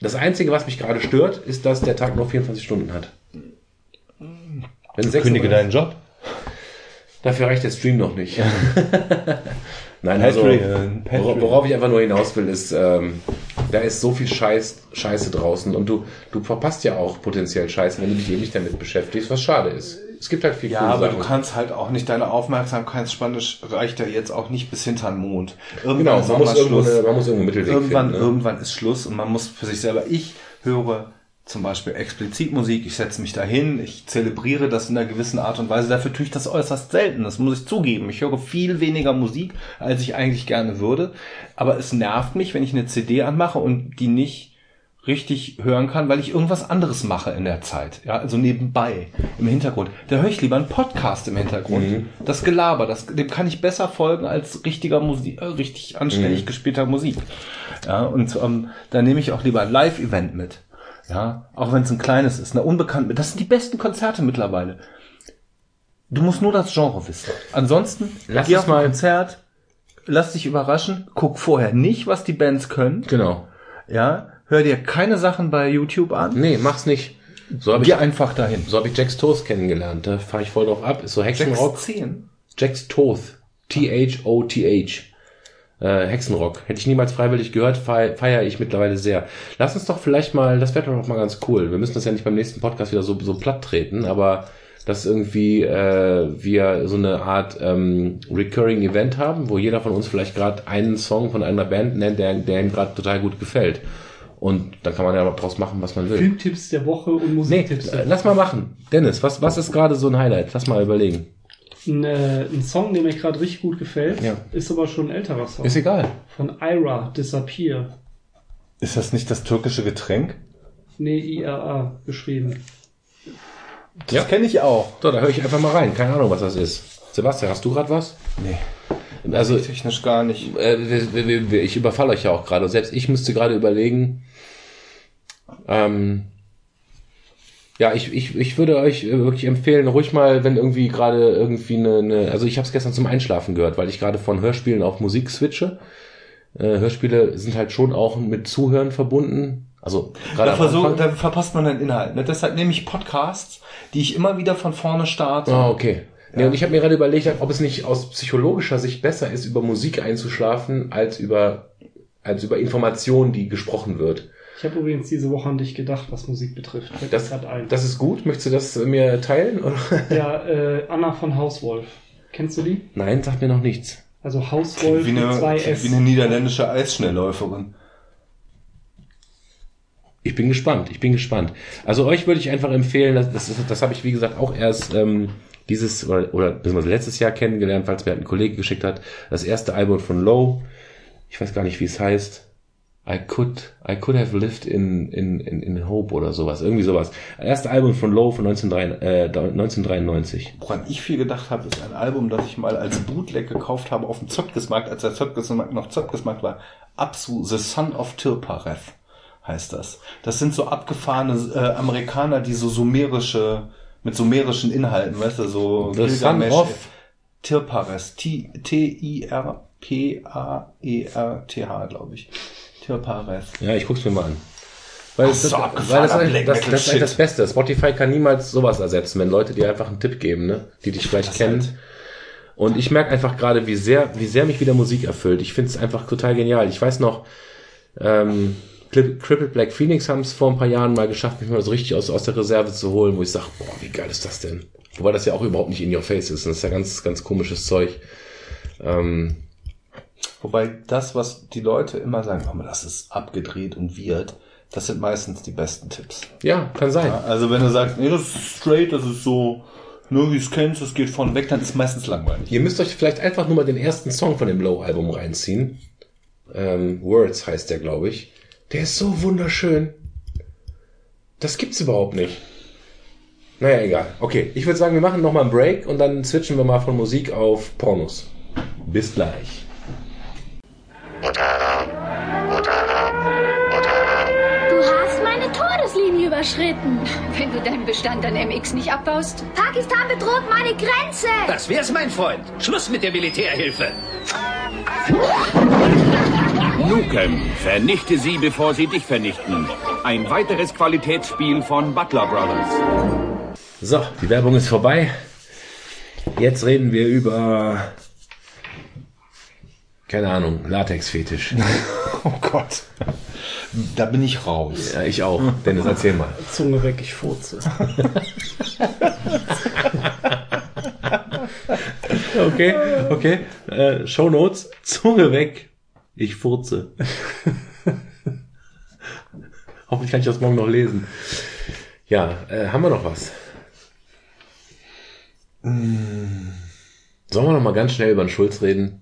Speaker 1: das Einzige, was mich gerade stört, ist, dass der Tag nur 24 Stunden hat. Wenn sechs-
Speaker 12: Kündige deinen Job.
Speaker 1: Dafür reicht der Stream noch nicht. [laughs] Nein, also
Speaker 12: Patreon.
Speaker 1: wora- worauf ich einfach nur hinaus will, ist, ähm, da ist so viel Scheiß, Scheiße draußen und du, du verpasst ja auch potenziell Scheiße, wenn du dich eben nicht damit beschäftigst, was schade ist. Es gibt halt viel
Speaker 2: ja, aber
Speaker 1: Sachen.
Speaker 2: du kannst halt auch nicht, deine Aufmerksamkeitsspanne reicht ja jetzt auch nicht bis hinter den Mond. Irgendwann
Speaker 1: Genau,
Speaker 2: ist
Speaker 1: man muss, irgendwo man muss irgendwo Mittelweg
Speaker 2: irgendwann,
Speaker 1: finden. Ne?
Speaker 2: irgendwann ist Schluss und man muss für sich selber. Ich höre zum Beispiel explizit Musik, ich setze mich dahin, ich zelebriere das in einer gewissen Art und Weise. Dafür tue ich das äußerst selten, das muss ich zugeben. Ich höre viel weniger Musik, als ich eigentlich gerne würde. Aber es nervt mich, wenn ich eine CD anmache und die nicht richtig hören kann, weil ich irgendwas anderes mache in der Zeit. Ja, also nebenbei, im Hintergrund. Da höre ich lieber einen Podcast im Hintergrund. Das Gelaber, das, dem kann ich besser folgen als richtiger Musik, äh, richtig anständig gespielter Musik. Ja, und ähm, da nehme ich auch lieber ein Live-Event mit. Ja, auch wenn es ein kleines ist, eine unbekannt. Das sind die besten Konzerte mittlerweile. Du musst nur das Genre wissen. Ansonsten,
Speaker 1: Lass
Speaker 2: geh auf ein
Speaker 1: mal-
Speaker 2: Konzert, lass dich überraschen, guck vorher nicht, was die Bands können.
Speaker 1: Genau.
Speaker 2: Ja, hör dir keine Sachen bei YouTube an.
Speaker 1: Nee, mach's nicht. So habe
Speaker 2: Geh
Speaker 1: ich,
Speaker 2: einfach dahin.
Speaker 1: so hab ich Jax Toast kennengelernt. Da fahre ich voll drauf ab. Ist so Hexenrock.
Speaker 2: 10.
Speaker 1: Jax Toth. T-H-O-T-H. Äh, Hexenrock. Hätte ich niemals freiwillig gehört, feiere feier ich mittlerweile sehr. Lass uns doch vielleicht mal, das wäre doch mal ganz cool. Wir müssen das ja nicht beim nächsten Podcast wieder so, so platt treten, aber dass irgendwie äh, wir so eine Art ähm, Recurring Event haben, wo jeder von uns vielleicht gerade einen Song von einer Band nennt, der, der ihm gerade total gut gefällt. Und dann kann man ja daraus machen, was man will.
Speaker 3: Filmtipps der Woche und
Speaker 1: Nee,
Speaker 3: Musiktipps.
Speaker 1: äh, lass mal machen. Dennis, was, was ist gerade so ein Highlight? Lass mal überlegen.
Speaker 3: Ein, äh, ein Song, der mir gerade richtig gut gefällt,
Speaker 1: Ja.
Speaker 3: ist aber schon ein älterer Song.
Speaker 1: Ist egal.
Speaker 3: Von Ira, Disappear.
Speaker 12: Ist das nicht das türkische Getränk?
Speaker 3: Nee, IRA geschrieben.
Speaker 12: Das kenne ich auch.
Speaker 1: So, da höre ich einfach mal rein. Keine Ahnung, was das ist. Sebastian, hast du gerade was?
Speaker 2: Nee.
Speaker 1: Also,
Speaker 2: Technisch gar nicht.
Speaker 1: äh, ich überfalle euch ja auch gerade. Selbst ich müsste gerade überlegen. Ähm, ja, ich, ich, ich würde euch äh, wirklich empfehlen, ruhig mal, wenn irgendwie gerade irgendwie eine, eine also ich habe es gestern zum Einschlafen gehört, weil ich gerade von Hörspielen auf Musik switche. Äh, Hörspiele sind halt schon auch mit Zuhören verbunden. Also gerade
Speaker 2: Da, versuch, da verpasst man den Inhalt. Ne? Deshalb nehme ich Podcasts, die ich immer wieder von vorne starte.
Speaker 1: Ah, okay. Nee, und ich habe mir gerade überlegt, ob es nicht aus psychologischer Sicht besser ist, über Musik einzuschlafen, als über, als über Informationen, die gesprochen wird.
Speaker 3: Ich habe übrigens diese Woche an dich gedacht, was Musik betrifft. Fällt
Speaker 1: Das,
Speaker 3: ein.
Speaker 1: das ist gut. Möchtest du das mir teilen? Oder?
Speaker 3: ja, [laughs] äh, Anna von Hauswolf. Kennst du die?
Speaker 1: Nein, sagt mir noch nichts.
Speaker 3: Also Hauswolf
Speaker 2: Wie
Speaker 3: mit
Speaker 2: eine,
Speaker 3: zwei S.
Speaker 2: wie eine niederländische Eisschnellläuferin.
Speaker 1: Ich bin gespannt, ich bin gespannt. Also euch würde ich einfach empfehlen, das, das, das habe ich wie gesagt auch erst ähm, dieses oder, oder beziehungsweise letztes Jahr kennengelernt, falls mir ein Kollege geschickt hat, das erste Album von Low. Ich weiß gar nicht, wie es heißt. I could, I could have lived in, in, in, in Hope oder sowas, irgendwie sowas. Erste Album von Low von 1993, äh, 1993.
Speaker 2: Woran ich viel gedacht habe, ist ein Album, das ich mal als Bootleg gekauft habe auf dem Zöpkesmarkt, als der Zöpkesmarkt noch Zöpkesmarkt war. Absu, The Son of Tirpareth heißt das. Das sind so abgefahrene äh, Amerikaner, die so sumerische, mit sumerischen Inhalten, weißt du, so
Speaker 1: The Son
Speaker 2: Gilgamesch-
Speaker 1: of?
Speaker 2: Tirpareth, T-I-R-P-A-E-R-T-H, glaube ich. Tirpareth.
Speaker 1: Ja, ich guck's mir mal an. Weil,
Speaker 2: Ach,
Speaker 1: das,
Speaker 2: so
Speaker 1: weil das,
Speaker 2: Black
Speaker 1: das, das, ist halt das Beste. Spotify kann niemals sowas ersetzen, wenn Leute dir einfach einen Tipp geben, ne? die dich vielleicht kennen.
Speaker 2: halt.
Speaker 1: Und ich merke einfach gerade, wie sehr, wie sehr mich wieder Musik erfüllt. Ich finde es einfach total genial. Ich weiß noch, ähm, Crippled Black Phoenix haben es vor ein paar Jahren mal geschafft, mich mal so richtig aus, aus der Reserve zu holen, wo ich sage, boah, wie geil ist das denn? Wobei das ja auch überhaupt nicht in your face ist. Das ist ja ganz, ganz komisches Zeug. Ähm,
Speaker 2: Wobei das, was die Leute immer sagen, oh, das ist abgedreht und weird, das sind meistens die besten Tipps.
Speaker 1: ja, kann sein.
Speaker 2: Ja, also wenn du sagst, nee, das ist straight, das ist so, nur wie es kennst, das geht vorne weg, dann ist meistens langweilig.
Speaker 1: Ihr müsst euch vielleicht einfach nur mal den ersten Song von dem Low-Album reinziehen. Ähm, Words heißt der, glaube ich. Der ist so wunderschön. Das gibt's überhaupt nicht. Naja, egal. Okay, ich würde sagen, wir machen nochmal einen Break und dann switchen wir mal von Musik auf Pornos. Bis gleich.
Speaker 13: Du hast meine Todeslinie überschritten.
Speaker 14: Wenn du deinen Bestand an MX nicht abbaust?
Speaker 13: Pakistan bedroht meine Grenze.
Speaker 15: Das wär's, mein Freund. Schluss mit der Militärhilfe.
Speaker 8: Nukem, vernichte sie, bevor sie dich vernichten. Ein weiteres Qualitätsspiel von Butler Brothers.
Speaker 1: So, die Werbung ist vorbei. Jetzt reden wir über keine Ahnung, Latex-Fetisch. [laughs]
Speaker 2: Oh Gott. Da bin ich raus.
Speaker 1: Ja, ich auch. Dennis, erzähl mal.
Speaker 3: Zunge weg, ich furze. [laughs]
Speaker 1: Okay, okay. Äh, Show Notes, Zunge weg. Ich furze. [laughs] Hoffentlich kann ich das morgen noch lesen. Ja, äh, haben wir noch was? Sollen wir noch mal ganz schnell über den Schulz reden?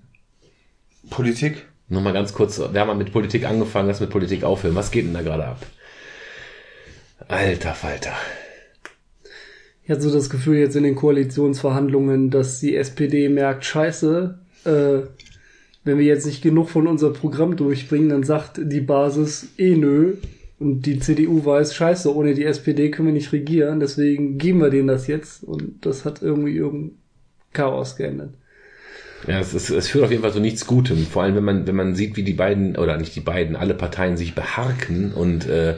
Speaker 2: Politik?
Speaker 1: Nur mal ganz kurz. Wir haben mal mit Politik angefangen, lass mit Politik aufhören. Was geht denn da gerade ab? Alter Falter.
Speaker 3: Ich hatte so das Gefühl jetzt in den Koalitionsverhandlungen, dass die SPD merkt, scheiße, äh, wenn wir jetzt nicht genug von unserem Programm durchbringen, dann sagt die Basis eh nö. Und die CDU weiß, scheiße, ohne die SPD können wir nicht regieren, deswegen geben wir denen das jetzt. Und das hat irgendwie irgendein Chaos geändert.
Speaker 1: Ja, es, ist, es führt auf jeden Fall zu nichts Gutem. Vor allem, wenn man, wenn man sieht, wie die beiden, oder nicht die beiden, alle Parteien sich beharken und äh,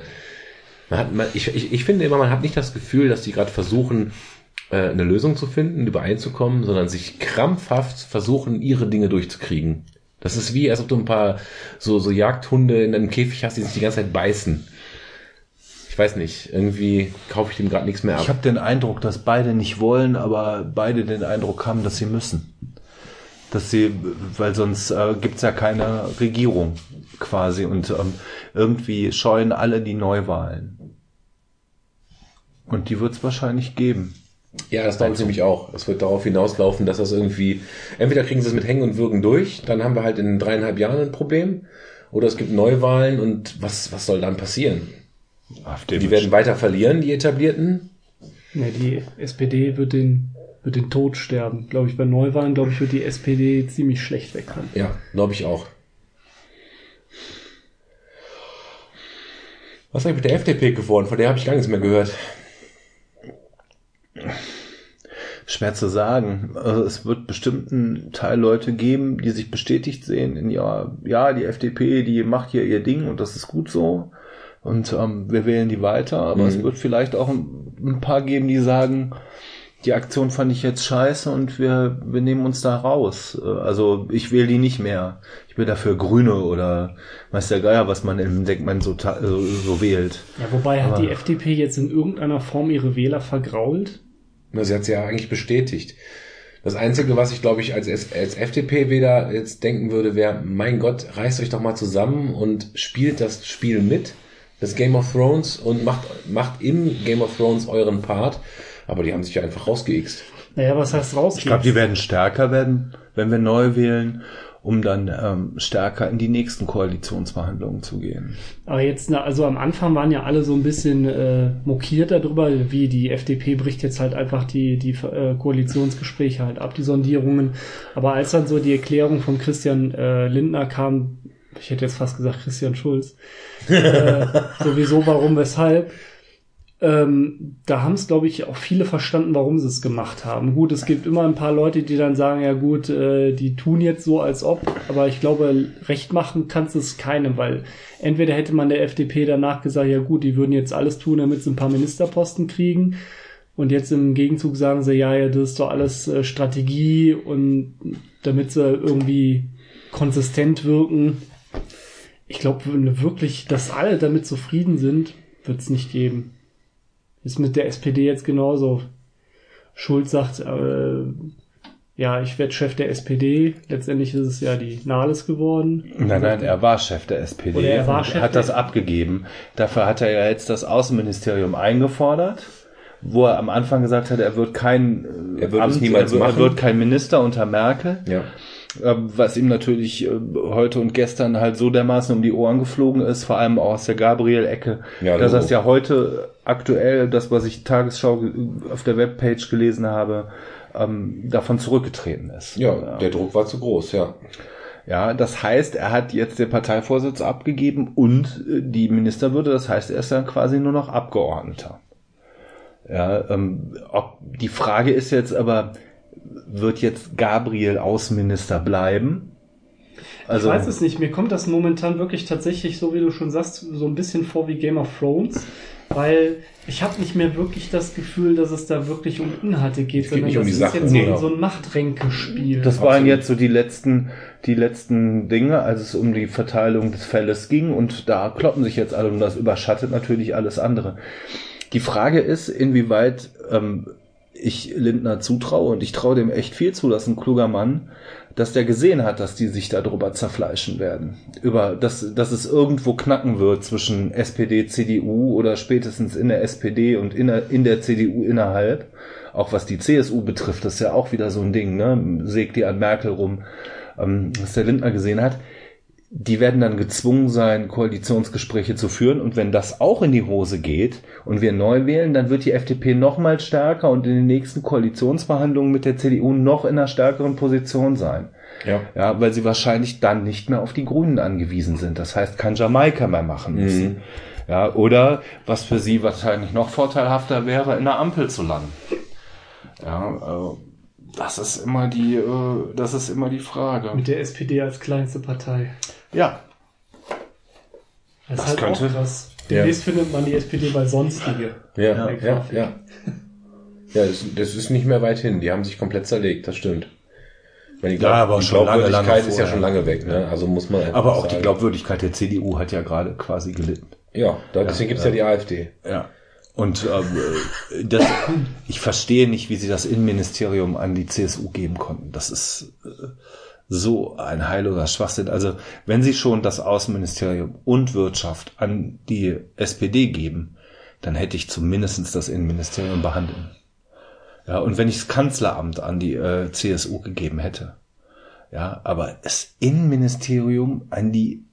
Speaker 1: man hat, man, ich, ich, ich finde immer, man hat nicht das Gefühl, dass die gerade versuchen, äh, eine Lösung zu finden, übereinzukommen, sondern sich krampfhaft versuchen, ihre Dinge durchzukriegen. Das ist wie, als ob du ein paar so, so Jagdhunde in einem Käfig hast, die sich die ganze Zeit beißen. Ich weiß nicht, irgendwie kaufe ich dem gerade nichts mehr ab.
Speaker 16: Ich habe den Eindruck, dass beide nicht wollen, aber beide den Eindruck haben, dass sie müssen. Dass sie, weil sonst äh, gibt's ja keine Regierung quasi und ähm, irgendwie scheuen alle die Neuwahlen. Und die wird's wahrscheinlich geben.
Speaker 1: Ja, das glaube ich nämlich auch. Es wird darauf hinauslaufen, dass das irgendwie, entweder kriegen sie es mit Hängen und Würgen durch, dann haben wir halt in dreieinhalb Jahren ein Problem, oder es gibt Neuwahlen und was, was soll dann passieren?
Speaker 16: AfD
Speaker 1: Die werden weiter verlieren, die etablierten.
Speaker 3: Ja, die SPD wird den wird den Tod sterben. Glaube ich, bei Neuwahlen, glaube ich, wird die SPD ziemlich schlecht wegkommen.
Speaker 1: Ja, glaube ich auch. Was ist eigentlich mit der FDP geworden? Von der habe ich gar nichts mehr gehört.
Speaker 2: Schwer zu sagen. Also es wird bestimmt einen Teil Leute geben, die sich bestätigt sehen in ja, ja, die FDP, die macht hier ihr Ding und das ist gut so. Und ähm, wir wählen die weiter, aber
Speaker 1: Mhm.
Speaker 2: es wird vielleicht auch ein, ein paar geben, die sagen, die Aktion fand ich jetzt scheiße und wir, wir nehmen uns da raus. Äh, Also ich wähle die nicht mehr. Ich will dafür Grüne oder weiß der Geier, was man im Segment so, ta- so, so wählt.
Speaker 3: Ja, wobei hat
Speaker 2: Aber-
Speaker 3: die FDP jetzt in irgendeiner Form ihre Wähler vergrault?
Speaker 1: Na, Sie hat es ja eigentlich bestätigt. Das Einzige, was ich glaube ich als, als FDP-Wähler jetzt denken würde, wäre, mein Gott, reißt euch doch mal zusammen und spielt das Spiel mit, das Game of Thrones und macht, macht in Game of Thrones euren Part. Aber die haben sich ja einfach rausgeixt.
Speaker 3: Naja, was heißt raus?
Speaker 2: Ich glaube, die werden stärker werden, wenn wir neu wählen, um dann ähm, stärker in die nächsten Koalitionsverhandlungen zu gehen.
Speaker 3: Aber jetzt, na, also am Anfang waren ja alle so ein bisschen äh, mokiert darüber, wie die FDP bricht jetzt halt einfach die, die äh, Koalitionsgespräche halt ab, die Sondierungen. Aber als dann so die Erklärung von Christian äh, Lindner kam, ich hätte jetzt fast gesagt Christian Schulz, äh, [laughs] sowieso warum, weshalb, ähm, da haben es, glaube ich, auch viele verstanden, warum sie es gemacht haben. Gut, es gibt immer ein paar Leute, die dann sagen, ja gut, äh, die tun jetzt so, als ob, aber ich glaube, recht machen kannst es keinem, weil entweder hätte man der FDP danach gesagt, ja gut, die würden jetzt alles tun, damit sie ein paar Ministerposten kriegen. Und jetzt im Gegenzug sagen sie, ja, ja, das ist doch alles äh, Strategie und damit sie irgendwie konsistent wirken. Ich glaube, wenn wirklich, dass alle damit zufrieden sind, wird es nicht geben. Ist mit der SPD jetzt genauso. Schulz sagt, äh, ja, ich werde Chef der SPD. Letztendlich ist es ja die Nahles geworden.
Speaker 2: Nein, nein, er war Chef der SPD
Speaker 3: Oder er war Chef
Speaker 2: hat das abgegeben. Dafür hat er ja jetzt das Außenministerium eingefordert, wo er am Anfang gesagt hat, er wird kein
Speaker 1: Er wird es niemals
Speaker 2: er,
Speaker 1: machen.
Speaker 2: er wird kein Minister unter Merkel.
Speaker 1: Ja.
Speaker 2: Ähm, was ihm natürlich äh, heute und gestern halt so dermaßen um die Ohren geflogen ist, vor allem auch aus der Gabriel-Ecke,
Speaker 1: Ja,
Speaker 2: dass das ja heute aktuell, das was ich Tagesschau ge- auf der Webpage gelesen habe, ähm, davon zurückgetreten ist.
Speaker 1: Ja, der Druck war zu groß, ja.
Speaker 2: Ja, das heißt, er hat jetzt den Parteivorsitz abgegeben und äh, die Ministerwürde, das heißt, er ist dann quasi nur noch Abgeordneter. Ja, ähm, ob, die Frage ist jetzt aber, wird jetzt Gabriel Außenminister bleiben? Also,
Speaker 3: ich weiß es nicht. Mir kommt das momentan wirklich tatsächlich, so wie du schon sagst, so ein bisschen vor wie Game of Thrones. Weil ich habe nicht mehr wirklich das Gefühl, dass es da wirklich um Inhalte geht,
Speaker 1: geht
Speaker 3: sondern
Speaker 1: nicht um
Speaker 3: das ist
Speaker 1: Sache,
Speaker 3: jetzt so,
Speaker 1: nee.
Speaker 3: so ein Machtränkespiel.
Speaker 2: Das waren
Speaker 1: Absolut.
Speaker 2: jetzt so die letzten, die letzten Dinge, als es um die Verteilung des Felles ging und da kloppen sich jetzt alle und das überschattet natürlich alles andere. Die Frage ist, inwieweit ähm, ich Lindner zutraue und ich traue dem echt viel zu, das ist ein kluger Mann, dass der gesehen hat, dass die sich darüber zerfleischen werden. Über, dass, dass es irgendwo knacken wird zwischen SPD, CDU oder spätestens in der SPD und in der, in der CDU innerhalb. Auch was die CSU betrifft, das ist ja auch wieder so ein Ding, ne? Sägt die an Merkel rum, ähm, was der Lindner gesehen hat. Die werden dann gezwungen sein, Koalitionsgespräche zu führen. Und wenn das auch in die Hose geht und wir neu wählen, dann wird die FDP noch mal stärker und in den nächsten Koalitionsverhandlungen mit der CDU noch in einer stärkeren Position sein.
Speaker 1: Ja.
Speaker 2: Ja, weil sie wahrscheinlich dann nicht mehr auf die Grünen angewiesen sind. Das heißt, kein Jamaika mehr machen müssen.
Speaker 1: Mhm.
Speaker 2: Ja, oder was für sie wahrscheinlich noch vorteilhafter wäre, in der Ampel zu landen. Ja, äh, das ist immer die, äh, das ist immer die Frage.
Speaker 3: Mit der SPD als kleinste Partei.
Speaker 2: Ja,
Speaker 3: Das,
Speaker 2: Das
Speaker 3: halt
Speaker 2: könnte-
Speaker 3: auch krass.
Speaker 1: Ja.
Speaker 3: Demnächst findet man die SPD bei Sonstige.
Speaker 1: Ja, ja, ja. Ja, das, das ist nicht mehr weit hin. Die haben sich komplett zerlegt, das stimmt. Ich meine, die,
Speaker 2: Ja, aber
Speaker 1: die
Speaker 2: schon lange,
Speaker 1: Glaubwürdigkeit
Speaker 2: lange
Speaker 1: ist ja
Speaker 2: vorher.
Speaker 1: schon lange weg, ne? Also muss man
Speaker 2: aber auch die
Speaker 1: sagen.
Speaker 2: Glaubwürdigkeit der CDU hat ja gerade quasi gelitten.
Speaker 1: Ja, da, deswegen gibt's ja die AfD.
Speaker 2: Ja. Und ähm, das, ich verstehe nicht, wie sie das Innenministerium an die CSU geben konnten. Das ist äh, so ein heilloser Schwachsinn. Also wenn sie schon das Außenministerium und Wirtschaft an die SPD geben, dann hätte ich zumindest das Innenministerium behandeln. Ja, und wenn ich das Kanzleramt an die äh, CSU gegeben hätte. Ja, aber das Innenministerium an die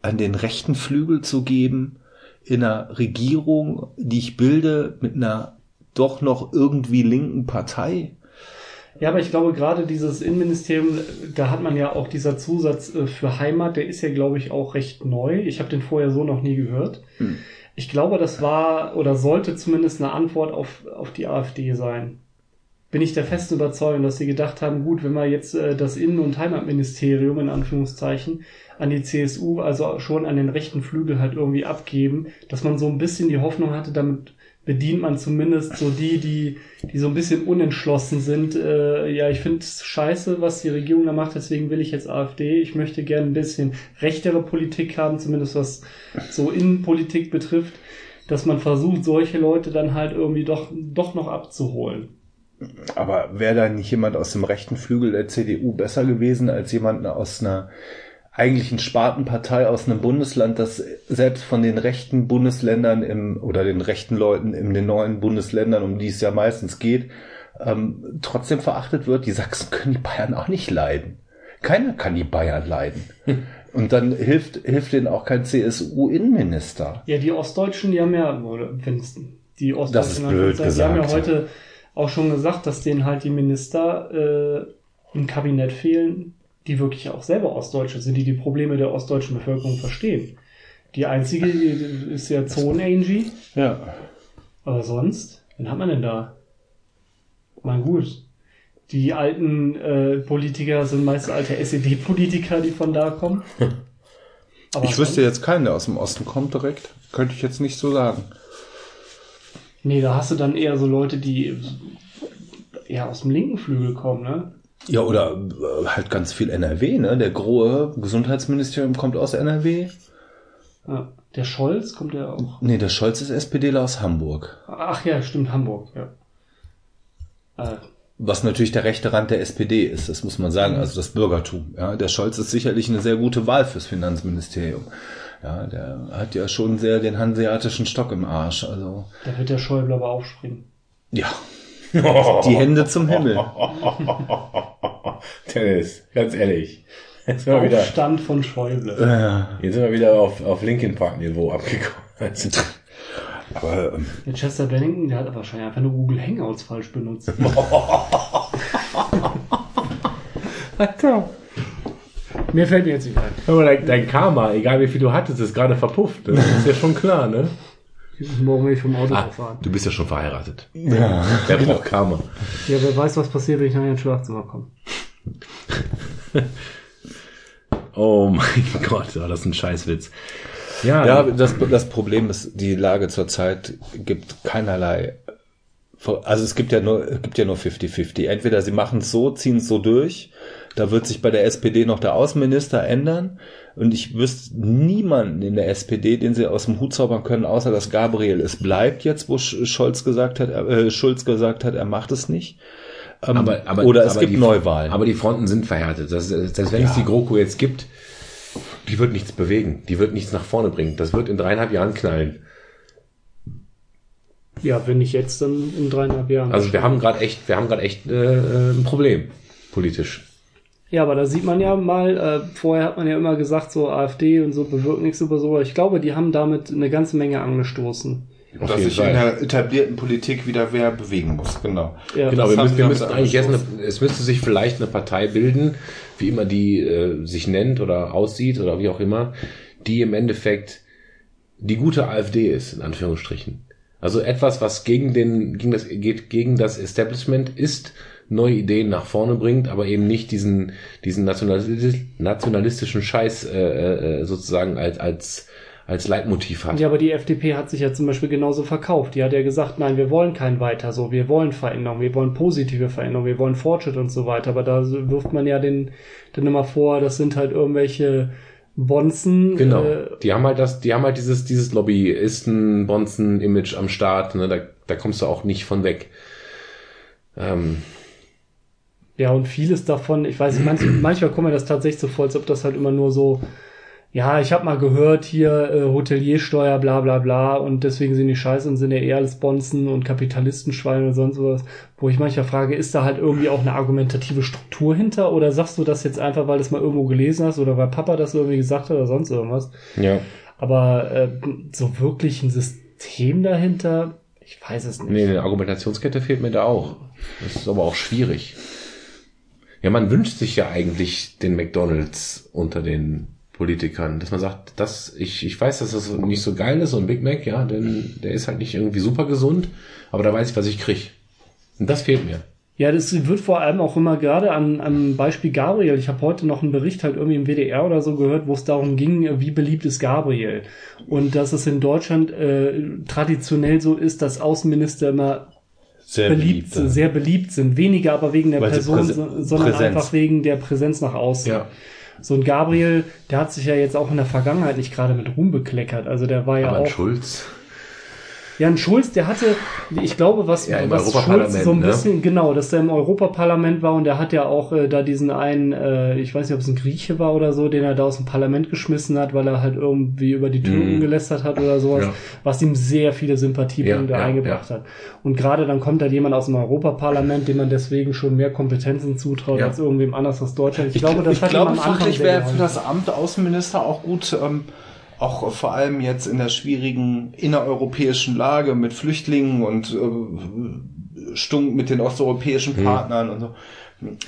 Speaker 2: an den rechten Flügel zu geben, in einer Regierung, die ich bilde, mit einer doch noch irgendwie linken Partei.
Speaker 3: Ja, aber ich glaube, gerade dieses Innenministerium, da hat man ja auch dieser Zusatz äh, für Heimat, der ist ja, glaube ich, auch recht neu. Ich habe den vorher so noch nie gehört.
Speaker 4: Hm.
Speaker 3: Ich glaube, das war oder sollte zumindest eine Antwort auf, auf die AfD sein. Bin ich der festen Überzeugung, dass sie gedacht haben, gut, wenn wir jetzt äh, das Innen- und Heimatministerium in Anführungszeichen an die CSU, also schon an den rechten Flügel halt irgendwie abgeben, dass man so ein bisschen die Hoffnung hatte, damit bedient man zumindest so die, die, die so ein bisschen unentschlossen sind. Äh, ja, ich finde es scheiße, was die Regierung da macht, deswegen will ich jetzt AfD. Ich möchte gerne ein bisschen rechtere Politik haben, zumindest was so Innenpolitik betrifft, dass man versucht, solche Leute dann halt irgendwie doch, doch noch abzuholen.
Speaker 2: Aber wäre da nicht jemand aus dem rechten Flügel der CDU besser gewesen als jemand aus einer eigentlichen Spartenpartei aus einem Bundesland, das selbst von den rechten Bundesländern im oder den rechten Leuten in den neuen Bundesländern, um die es ja meistens geht, ähm, trotzdem verachtet wird. Die Sachsen [laughs] können die Bayern auch nicht leiden. Keiner kann die Bayern leiden. [laughs] Und dann hilft, hilft denen auch kein CSU-Innenminister.
Speaker 3: Ja, die Ostdeutschen, die haben ja, oder wenn's die Ostdeutschen,
Speaker 2: Das ist blöd
Speaker 3: die haben ja
Speaker 2: gesagt.
Speaker 3: heute auch schon gesagt, dass denen halt die Minister äh, im Kabinett fehlen, die wirklich auch selber Ostdeutsche sind, die die Probleme der ostdeutschen Bevölkerung verstehen. Die einzige die ist ja Zone-Angie,
Speaker 2: Ja.
Speaker 3: aber sonst, wen hat man denn da? Mein gut. Die alten äh, Politiker sind meist alte SED-Politiker, die von da kommen. [laughs] Aber
Speaker 2: Ich wüsste jetzt keinen, der aus dem Osten kommt direkt. Könnte ich jetzt nicht so sagen.
Speaker 3: Nee, da hast du dann eher so Leute, die eher aus dem linken Flügel kommen, ne?
Speaker 2: Ja, oder äh, halt ganz viel NRW, ne? Der große Gesundheitsministerium kommt aus NRW.
Speaker 3: Ja. Der Scholz kommt ja auch.
Speaker 2: Nee, der Scholz ist SPDler aus Hamburg.
Speaker 3: Ach ja, stimmt, Hamburg, ja. Äh,
Speaker 2: Was natürlich der rechte Rand der SPD ist, das muss man sagen, also das Bürgertum. Ja, der Scholz ist sicherlich eine sehr gute Wahl fürs Finanzministerium. Ja, der hat ja schon sehr den hanseatischen Stock im Arsch. Also
Speaker 3: da wird der Schäuble aber aufspringen.
Speaker 2: ja, [laughs] die Hände zum Himmel. [laughs]
Speaker 1: Dennis, ganz ehrlich. Jetzt sind wir wieder,
Speaker 3: Aufstand von Schäuble.
Speaker 1: Jetzt sind wir wieder auf, auf Linkin Park Niveau abgekommen. [laughs]
Speaker 2: aber ähm,
Speaker 3: Der Chester Bennington, der hat wahrscheinlich einfach nur Google Hangouts falsch benutzt.
Speaker 1: Alter.
Speaker 3: Mir fällt mir jetzt nicht ein.
Speaker 1: Aber dein, dein Karma, egal wie viel du hattest, ist gerade verpufft. Das ist ja schon klar, ne?
Speaker 3: Morgen will ich vom Auto
Speaker 1: Ah,
Speaker 3: fahren.
Speaker 1: du bist ja schon verheiratet. Ja. Wer braucht Karma?
Speaker 3: Ja, wer weiß, was passiert, wenn ich nachher ins Schlafzimmer komme. [laughs]
Speaker 1: Oh mein Gott, war das ein Scheißwitz. Ja,
Speaker 2: ja, das, das Problem ist, die Lage zurzeit gibt keinerlei. Also es gibt ja nur, es gibt ja nur 50-50. Entweder sie machen es so, ziehen es so durch. Da wird sich bei der SPD noch der Außenminister ändern. Und ich wüsste niemanden in der SPD, den sie aus dem Hut zaubern können, außer dass Gabriel es bleibt jetzt, wo Sch- Scholz gesagt hat, äh, Schulz gesagt hat, er macht es nicht. Ähm,
Speaker 1: aber, aber,
Speaker 2: oder es
Speaker 1: aber
Speaker 2: gibt
Speaker 1: die,
Speaker 2: Neuwahlen.
Speaker 1: Aber die Fronten sind verhärtet. Das, selbst wenn es die GroKo jetzt gibt, die wird nichts bewegen. Die wird nichts nach vorne bringen. Das wird in dreieinhalb Jahren knallen.
Speaker 3: Ja, wenn nicht jetzt, dann in dreieinhalb Jahren.
Speaker 1: Also wir haben gerade echt, wir haben gerade echt äh, äh, ein Problem politisch.
Speaker 3: Ja, aber da sieht man ja mal, äh, vorher hat man ja immer gesagt, so AfD und so bewirkt nichts über so, aber ich glaube, die haben damit eine ganze Menge angestoßen.
Speaker 1: Auf
Speaker 9: dass sich in der etablierten Politik wieder wer bewegen muss, genau.
Speaker 3: Ja,
Speaker 1: Genau, wir müssen, wir müssen eigentlich jetzt eine, es müsste sich vielleicht eine Partei bilden, wie immer die äh, sich nennt oder aussieht oder wie auch immer, die im Endeffekt die gute AfD ist, in Anführungsstrichen. Also etwas, was gegen den, gegen das, geht gegen das Establishment ist, neue Ideen nach vorne bringt, aber eben nicht diesen, diesen nationalis nationalistischen Scheiß äh, äh, sozusagen als, als, als Leitmotiv hat.
Speaker 3: Ja, aber die FDP hat sich ja zum Beispiel genauso verkauft. Die hat ja gesagt, nein, wir wollen kein weiter so, wir wollen Veränderung, wir wollen positive Veränderung, wir wollen Fortschritt und so weiter. Aber da wirft man ja den, den immer vor, das sind halt irgendwelche Bonzen.
Speaker 1: Genau.
Speaker 3: Äh,
Speaker 1: die haben halt das, die haben halt dieses, dieses Lobbyisten, Bonzen-Image am Start, ne, da, da kommst du auch nicht von weg. Ähm,
Speaker 3: Ja, und vieles davon, ich weiß nicht, manch, [clears throat] manchmal kommt mir das tatsächlich so vor, als ob das halt immer nur so, ja, ich habe mal gehört hier äh, Hoteliersteuer, bla bla bla, und deswegen sind die scheiße und sind ja eher alles Bonzen und Kapitalistenschweine und sonst was, wo ich manchmal frage, ist da halt irgendwie auch eine argumentative Struktur hinter oder sagst du das jetzt einfach, weil du es mal irgendwo gelesen hast oder weil Papa das irgendwie gesagt hat oder sonst irgendwas?
Speaker 1: ja.
Speaker 3: Aber äh, so wirklich ein System dahinter, ich weiß es nicht.
Speaker 1: Nee, eine Argumentationskette fehlt mir da auch. Das ist aber auch schwierig. Ja, man wünscht sich ja eigentlich den McDonalds unter den Politikern, dass man sagt, das, ich, ich weiß, dass das nicht so geil ist, so ein Big Mac, ja, denn der ist halt nicht irgendwie super gesund, aber da weiß ich, was ich krieg. Und das fehlt mir.
Speaker 3: Ja, das wird vor allem auch immer gerade an, am Beispiel Gabriel. Ich habe heute noch einen Bericht halt irgendwie im WDR oder so gehört, wo es darum ging, wie beliebt ist Gabriel. Und dass es in Deutschland äh, traditionell so ist, dass Außenminister immer
Speaker 17: Sehr
Speaker 3: beliebt,
Speaker 17: beliebt,
Speaker 3: sehr beliebt sind. Weniger aber wegen der
Speaker 17: Weil
Speaker 3: Person, sondern
Speaker 17: Präsenz.
Speaker 3: einfach wegen der Präsenz nach außen.
Speaker 1: Ja.
Speaker 3: So ein Gabriel, der hat sich ja jetzt auch in der Vergangenheit nicht gerade mit Ruhm bekleckert. Also der war ja
Speaker 1: aber
Speaker 3: auch.
Speaker 1: Schulz.
Speaker 3: Ja, ein Schulz, der hatte, ich glaube, was,
Speaker 1: Ja,
Speaker 3: was Schulz so ein
Speaker 1: ne?
Speaker 3: bisschen, genau, dass der im Europaparlament war und der hat ja auch äh, da diesen einen, äh, ich weiß nicht, ob es ein Grieche war oder so, den er da aus dem Parlament geschmissen hat, weil er halt irgendwie über die Türken
Speaker 1: Mhm.
Speaker 3: gelästert hat oder sowas,
Speaker 1: Ja.
Speaker 3: was ihm sehr viele Sympathiepunkte
Speaker 1: Ja, ja,
Speaker 3: eingebracht hat. Und gerade dann kommt halt jemand aus dem Europaparlament, dem man deswegen schon mehr Kompetenzen zutraut
Speaker 1: Ja.
Speaker 3: als irgendwem anders aus Deutschland. Ich, glaube, das
Speaker 2: ich
Speaker 3: hat
Speaker 2: glaube,
Speaker 3: sehr
Speaker 2: wäre für das Amt Außenminister auch gut, ähm, auch vor allem jetzt in der schwierigen innereuropäischen Lage mit Flüchtlingen und äh, Stunk mit den osteuropäischen Partnern und so.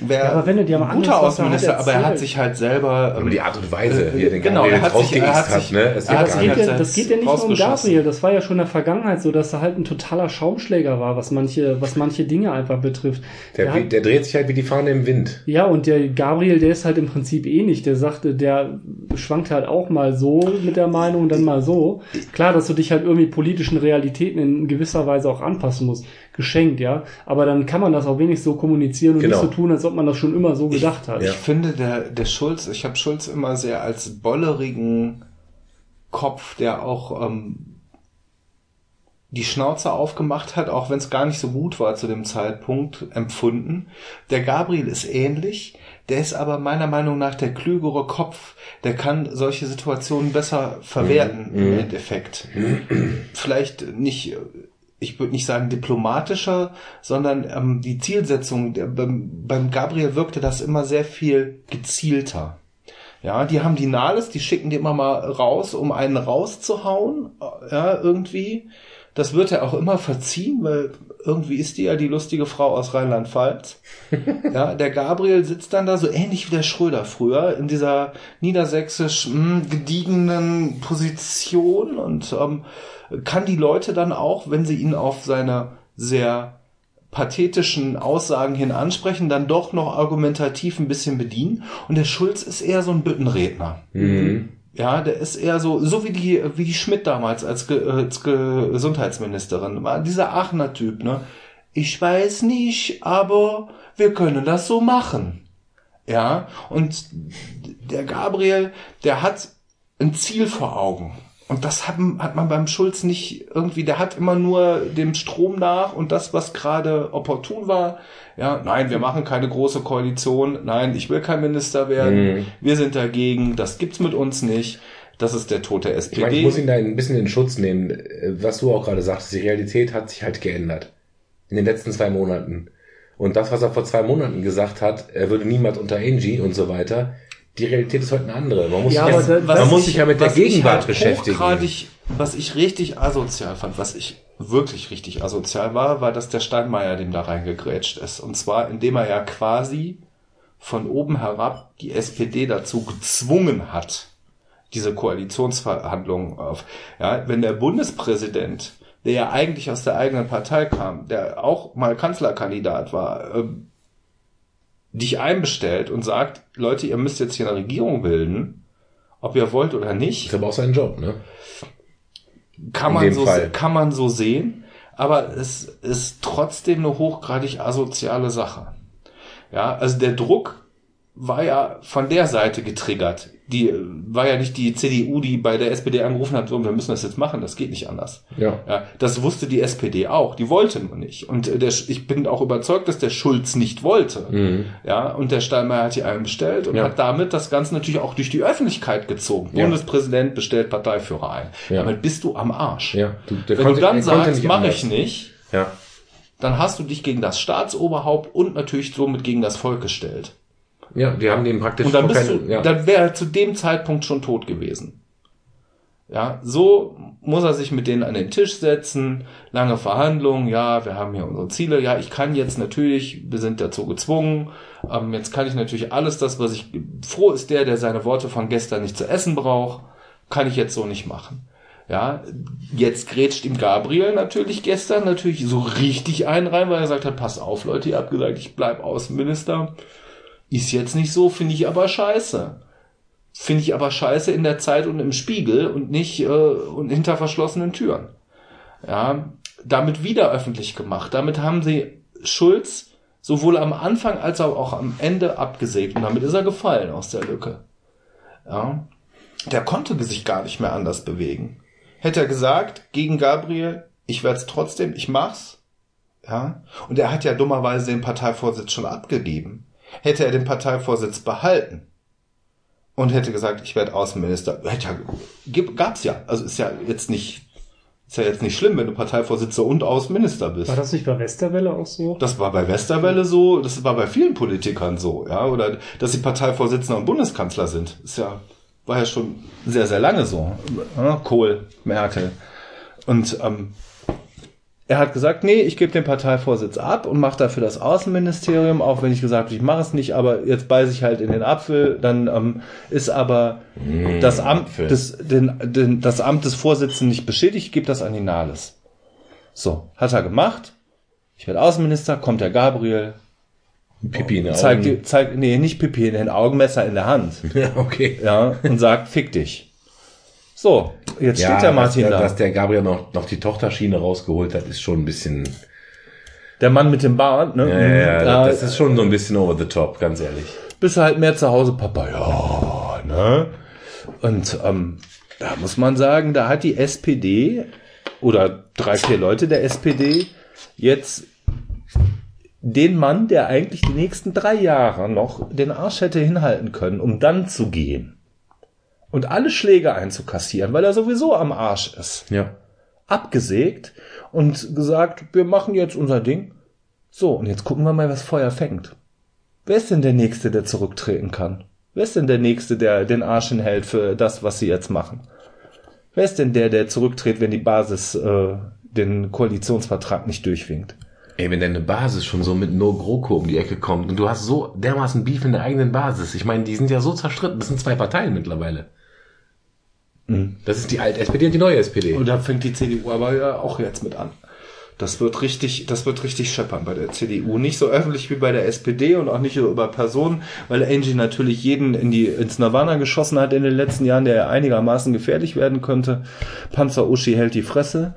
Speaker 2: Wäre
Speaker 3: Ja, aber wenn du dir mal
Speaker 2: ein guter
Speaker 3: er
Speaker 2: Außenminister, aber er hat sich halt selber.
Speaker 1: Aber die Art und Weise, wie er den
Speaker 2: genau,
Speaker 1: Gabriel
Speaker 2: er hat sich, er hat
Speaker 1: rausgeisst
Speaker 2: sich,
Speaker 1: hat, ne? Es geht
Speaker 2: hat
Speaker 3: Das geht, ja, das geht ja nicht nur um. Gabriel, das war ja schon in der Vergangenheit so, dass er halt ein totaler Schaumschläger war, was manche, was manche Dinge einfach betrifft.
Speaker 1: Der,
Speaker 3: Der hat-
Speaker 1: der dreht sich halt wie die Fahne im Wind.
Speaker 3: Ja, und der Gabriel, der ist halt im Prinzip ähnlich. Der sagte, der schwankt halt auch mal so mit der Meinung, dann mal so. Klar, dass du dich halt irgendwie politischen Realitäten in gewisser Weise auch anpassen musst. Geschenkt, ja. Aber dann kann man das auch wenig so kommunizieren und
Speaker 1: Genau.
Speaker 3: nicht so tun, als ob man das schon immer so gedacht hat.
Speaker 2: Ich finde, der, der Schulz, ich habe Schulz immer sehr als bollerigen Kopf, der auch ähm, die Schnauze aufgemacht hat, auch wenn es gar nicht so gut war zu dem Zeitpunkt, empfunden. Der Gabriel ist ähnlich, der ist aber meiner Meinung nach der klügere Kopf, der kann solche Situationen besser verwerten im Endeffekt. Vielleicht nicht, ich würde nicht sagen diplomatischer, sondern ähm, die Zielsetzung, der, beim, beim Gabriel wirkte das immer sehr viel gezielter. Ja, die haben die Nahles, die schicken die immer mal raus, um einen rauszuhauen, äh, ja, irgendwie. Das wird er auch immer verziehen, weil irgendwie ist die ja die lustige Frau aus Rheinland-Pfalz. [laughs] ja, der Gabriel sitzt dann da so ähnlich wie der Schröder früher in dieser niedersächsisch mh, gediegenen Position und ähm, kann die Leute dann auch, wenn sie ihn auf seine sehr pathetischen Aussagen hin ansprechen, dann doch noch argumentativ ein bisschen bedienen. Und der Schulz ist eher so ein Büttenredner. Ja, der ist eher so, so wie die, wie die Schmidt damals als, Ge als Gesundheitsministerin. War dieser Aachener Typ, ne? Ich weiß nicht, aber wir können das so machen. Ja, und der Gabriel, der hat ein Ziel vor Augen. Und das hat, hat man beim Schulz nicht irgendwie, der hat immer nur dem Strom nach und das, was gerade opportun war. Ja, nein, wir machen keine große Koalition. Nein, ich will kein Minister werden.
Speaker 1: Mhm.
Speaker 2: Wir sind dagegen. Das gibt's mit uns nicht. Das ist der Tod der
Speaker 1: Ich meine, ich
Speaker 2: SPD.
Speaker 1: muss ihn da ein bisschen in Schutz nehmen, was du auch gerade sagst. Die Realität hat sich halt geändert. In den letzten zwei Monaten. Und das, was er vor zwei Monaten gesagt hat, er würde niemals unter Angie und so weiter, die Realität ist heute eine andere. Man muss,
Speaker 3: Ja,
Speaker 1: sich, ja, man muss
Speaker 2: ich-
Speaker 1: sich ja mit der Gegenwart
Speaker 2: halt
Speaker 1: beschäftigen.
Speaker 2: Was ich richtig asozial fand, was ich wirklich richtig asozial war, war, dass der Steinmeier dem da reingegrätscht ist. Und zwar, indem er ja quasi von oben herab die SPD dazu gezwungen hat, diese Koalitionsverhandlungen auf. Ja, wenn der Bundespräsident, der ja eigentlich aus der eigenen Partei kam, der auch mal Kanzlerkandidat war, ähm, dich einbestellt und sagt, Leute, ihr müsst jetzt hier eine Regierung bilden, ob ihr wollt oder nicht,
Speaker 1: ist aber auch sein Job, ne?
Speaker 2: kann man so,
Speaker 1: Fall.
Speaker 2: kann man so sehen, aber es ist trotzdem eine hochgradig asoziale Sache. Ja, also der Druck war ja von der Seite getriggert. Die äh, war ja nicht die CDU, die bei der SPD angerufen hat, so, wir müssen das jetzt machen, das geht nicht anders.
Speaker 1: Ja.
Speaker 2: Ja, das wusste die SPD auch, die wollte nur nicht. Und äh, der, ich bin auch überzeugt, dass der Schulz nicht wollte.
Speaker 1: Mhm.
Speaker 2: Ja, und der Steinmeier hat die einbestellt und
Speaker 1: Ja.
Speaker 2: hat damit das Ganze natürlich auch durch die Öffentlichkeit gezogen.
Speaker 1: Ja.
Speaker 2: Bundespräsident bestellt Parteiführer ein.
Speaker 1: Ja.
Speaker 2: Damit bist du am Arsch.
Speaker 1: Ja, du,
Speaker 2: Wenn
Speaker 1: konnte-
Speaker 2: du dann sagst, mache ich nicht,
Speaker 1: Ja.
Speaker 2: dann hast du dich gegen das Staatsoberhaupt und natürlich somit gegen das Volk gestellt.
Speaker 1: Ja, die haben dem praktisch
Speaker 2: Und dann bist
Speaker 1: keine-
Speaker 2: du,
Speaker 1: ja.
Speaker 2: dann wäre er zu dem Zeitpunkt schon tot gewesen. Ja, so muss er sich mit denen an den Tisch setzen, lange Verhandlungen, ja, wir haben hier unsere Ziele, ja, ich kann jetzt natürlich, wir sind dazu gezwungen, ähm, jetzt kann ich natürlich alles das, was ich, froh ist der, der seine Worte von gestern nicht zu essen braucht, kann ich jetzt so nicht machen. Ja, jetzt grätscht ihm Gabriel natürlich gestern natürlich so richtig ein rein, weil er gesagt hat, passt auf Leute, ihr habt gesagt, ich bleib Außenminister. Ist jetzt nicht so, finde ich aber scheiße. Finde ich aber scheiße in der Zeit und im Spiegel und nicht äh, und hinter verschlossenen Türen. Ja, damit wieder öffentlich gemacht. Damit haben sie Schulz sowohl am Anfang als auch am Ende abgesägt und damit ist er gefallen aus der Lücke. Ja, der konnte sich gar nicht mehr anders bewegen. Hätte er gesagt gegen Gabriel, ich werde es trotzdem, ich mach's. Ja, und er hat ja dummerweise den Parteivorsitz schon abgegeben. Hätte er den Parteivorsitz behalten, und hätte gesagt, ich werde Außenminister. Hätte ja, gab's ja. Also ist ja jetzt nicht, ist ja jetzt nicht schlimm, wenn du Parteivorsitzender und Außenminister bist.
Speaker 3: War das nicht bei Westerwelle auch so?
Speaker 2: Das war bei Westerwelle so, das war bei vielen Politikern so, ja, oder dass sie Parteivorsitzender und Bundeskanzler sind. Ist ja, war ja schon sehr, sehr lange so. Ja, Kohl, Merkel. Und ähm, er hat gesagt, nee, ich gebe den Parteivorsitz ab und mache dafür das Außenministerium, auch wenn ich gesagt habe, ich mache es nicht, aber jetzt beiße ich halt in den Apfel, dann ähm, ist aber
Speaker 1: Mm,
Speaker 2: das, Amt des, den, den, das Amt des Vorsitzenden nicht beschädigt, ich gebe das an die Nahles. So, hat er gemacht. Ich werde Außenminister, kommt der Gabriel,
Speaker 1: Pipi in den
Speaker 2: zeigt,
Speaker 1: Augen.
Speaker 2: zeigt, nee, nicht Pipi in den Augen, Messer in der Hand. [laughs]
Speaker 1: Ja, okay.
Speaker 2: Ja, und sagt, fick dich. So, jetzt
Speaker 1: Ja,
Speaker 2: steht der Martin
Speaker 1: dass,
Speaker 2: da.
Speaker 1: dass der Gabriel noch, noch die Tochterschiene rausgeholt hat, ist schon ein bisschen.
Speaker 2: der Mann mit dem Bart, ne?
Speaker 1: Ja, ja, ja,
Speaker 2: Da-
Speaker 1: das ist schon so ein bisschen over the top, ganz ehrlich.
Speaker 2: bist du halt mehr zu Hause, Papa. Ja, ne? Und ähm, da muss man sagen, da hat die SPD oder drei, vier Leute der SPD jetzt den Mann, der eigentlich die nächsten drei Jahre noch den Arsch hätte hinhalten können, um dann zu gehen und alle Schläge einzukassieren, weil er sowieso am Arsch ist,
Speaker 1: Ja.
Speaker 2: abgesägt und gesagt, wir machen jetzt unser Ding. So, und jetzt gucken wir mal, was Feuer fängt. Wer ist denn der Nächste, der zurücktreten kann? Wer ist denn der Nächste, der den Arsch hinhält für das, was sie jetzt machen? Wer ist denn der, der zurücktritt, wenn die Basis äh, den Koalitionsvertrag nicht durchwinkt?
Speaker 1: Ey, wenn deine Basis schon so mit No GroKo um die Ecke kommt und du hast so dermaßen Beef in der eigenen Basis. Ich meine, die sind ja so zerstritten. Das sind zwei Parteien mittlerweile. Das ist die alte SPD und die neue SPD.
Speaker 2: Und da fängt die CDU aber ja auch jetzt mit an. Das wird richtig, das wird richtig scheppern bei der CDU. Nicht so öffentlich wie bei der SPD und auch nicht so über Personen, weil Angie natürlich jeden in die, ins Nirvana geschossen hat in den letzten Jahren, der einigermaßen gefährlich werden könnte. Panzer Uschi hält die Fresse.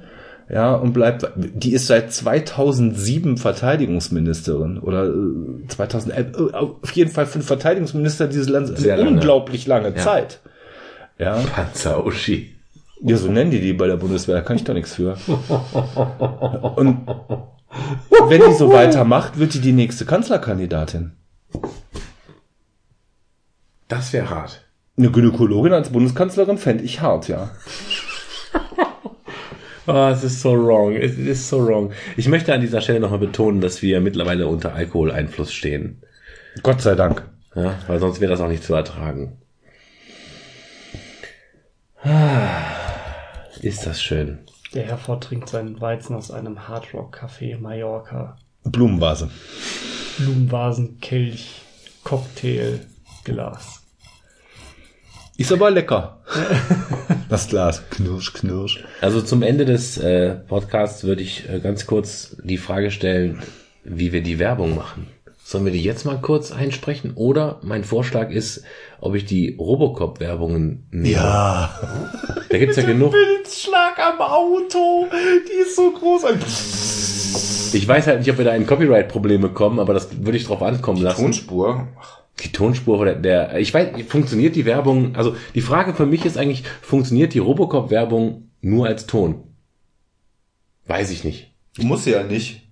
Speaker 2: Ja, und bleibt, die ist seit 2007 Verteidigungsministerin oder äh, 2011, äh, auf jeden Fall für Verteidigungsminister dieses Landes eine unglaublich lange
Speaker 1: Ja.
Speaker 2: Zeit. Ja.
Speaker 1: Panzer Uschi.
Speaker 2: Ja, so nennen die die bei der Bundeswehr, da kann ich da nichts für. Und wenn die so weitermacht, wird die die nächste Kanzlerkandidatin.
Speaker 1: Das wäre hart.
Speaker 2: Eine Gynäkologin als Bundeskanzlerin fände ich hart, ja. [laughs]
Speaker 1: Ah, es ist so wrong. Es ist so wrong. Ich möchte an dieser Stelle nochmal betonen, dass wir mittlerweile unter Alkoholeinfluss stehen.
Speaker 2: Gott sei Dank.
Speaker 1: Ja, weil sonst wäre das auch nicht zu ertragen. Ah, [sighs] Ist das schön.
Speaker 3: Der Herford trinkt seinen Weizen aus einem Hardrock-Café Mallorca.
Speaker 2: Blumenvase.
Speaker 3: Blumenvasen, Kelch, Cocktail, Glas.
Speaker 2: Ist aber lecker. [laughs] Das Glas. Knirsch, knirsch.
Speaker 1: Also zum Ende des äh, Podcasts würde ich äh, ganz kurz die Frage stellen, wie wir die Werbung machen. Sollen wir die jetzt mal kurz einsprechen? Oder mein Vorschlag ist, ob ich die Robocop-Werbungen nehme.
Speaker 2: Ja.
Speaker 1: Da gibt's ja genug.
Speaker 2: Schlag am Auto. Die ist so groß.
Speaker 1: Ich weiß halt nicht, ob wir da in Copyright-Probleme bekommen, aber das würde ich drauf ankommen lassen.
Speaker 2: Tonspur.
Speaker 1: Die Tonspur oder der, ich weiß, funktioniert die Werbung, also die Frage für mich ist eigentlich, funktioniert die Robocop-Werbung nur als Ton? Weiß ich nicht.
Speaker 2: Muss ja nicht.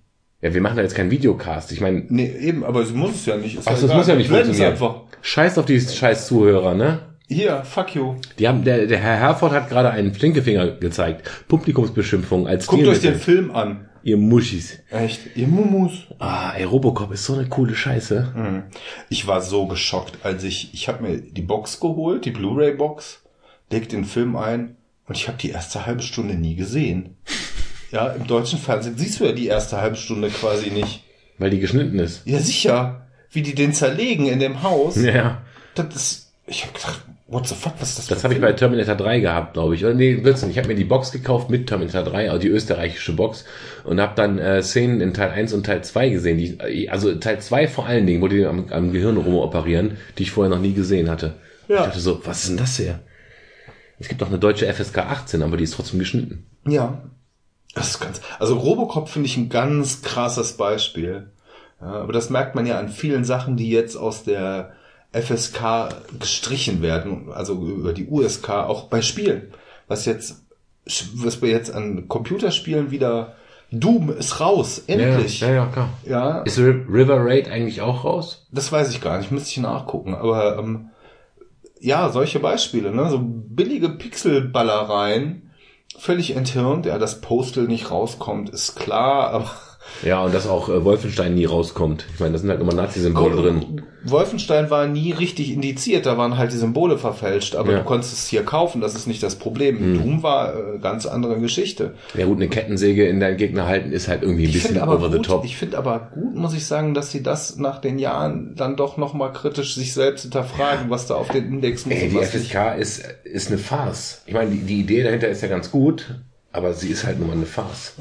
Speaker 1: Ja, wir machen da jetzt keinen Videocast. Ich meine,
Speaker 2: Nee, eben, aber sie muss es ja nicht. Ist
Speaker 1: ach, das muss ja nicht
Speaker 2: blenden es
Speaker 1: funktionieren.
Speaker 2: einfach.
Speaker 1: Scheiß auf die scheiß Zuhörer, ne?
Speaker 2: Hier, fuck you.
Speaker 1: Die haben, der, der Herr Herford hat gerade einen Stinkefinger gezeigt. Publikumsbeschimpfung als
Speaker 2: Guckt euch den. Film an.
Speaker 1: Ihr Muschis.
Speaker 2: Echt, ihr Mumus.
Speaker 1: Ah, ey, Robocop ist so eine coole Scheiße.
Speaker 2: Mhm. Ich war so geschockt, als ich, ich habe mir die Box geholt, die Blu-ray-Box, leg den Film ein, Und ich habe die erste halbe Stunde nie gesehen. Ja, im deutschen Fernsehen siehst du ja die erste halbe Stunde quasi nicht.
Speaker 1: Weil die geschnitten ist.
Speaker 2: Ja, sicher. Wie die den zerlegen in dem Haus.
Speaker 1: Ja.
Speaker 2: Das ist, ich habe gedacht, what the fuck, was ist das
Speaker 1: Das habe ich bei Terminator 3 gehabt, glaube ich. Oder nee, Blödsinn. Ich habe mir die Box gekauft mit Terminator 3, also die österreichische Box, und habe dann äh, Szenen in Teil 1 und Teil 2 gesehen. Die, also Teil 2 vor allen Dingen, wo die am, am Gehirn rumoperieren, die ich vorher noch nie gesehen hatte.
Speaker 2: Ja.
Speaker 1: Ich dachte so, was ist denn das hier? Es gibt doch eine deutsche FSK 18, aber die ist trotzdem geschnitten.
Speaker 2: Ja. Das ist ganz, also Robocop finde ich ein ganz krasses Beispiel. Ja, aber das merkt man ja an vielen Sachen, die jetzt aus der FSK gestrichen werden, also über die USK, auch bei Spielen. Was jetzt, was wir jetzt an Computerspielen wieder, Doom ist raus, endlich.
Speaker 1: Ja, ja, ja klar.
Speaker 2: Ja,
Speaker 1: Ist Ri- River Raid eigentlich auch raus?
Speaker 2: das weiß ich gar nicht, müsste ich nachgucken. Aber ähm, ja, solche Beispiele, ne? So billige Pixelballereien, völlig enthirnt. Ja, dass Postal nicht rauskommt, ist klar, aber
Speaker 1: Ja, und dass auch äh, Wolfenstein nie rauskommt. Ich meine, da sind halt immer Nazi-Symbole drin.
Speaker 2: Wolfenstein war nie richtig indiziert, da waren halt die Symbole verfälscht, aber
Speaker 1: Ja.
Speaker 2: du konntest es hier kaufen, das ist nicht das Problem. Doom war äh, ganz andere Geschichte.
Speaker 1: Ja gut, eine Kettensäge in deinen Gegner halten ist halt irgendwie ein
Speaker 2: Ich
Speaker 1: bisschen over the
Speaker 2: gut,
Speaker 1: top.
Speaker 2: ich finde aber gut, muss ich sagen, dass sie das nach den Jahren dann doch nochmal kritisch sich selbst hinterfragen, was da auf den Index muss
Speaker 1: Ey, die. FSK ist, ist eine Farce. Ich meine, die, die Idee dahinter ist ja ganz gut, aber sie ist halt nur mal eine Farce.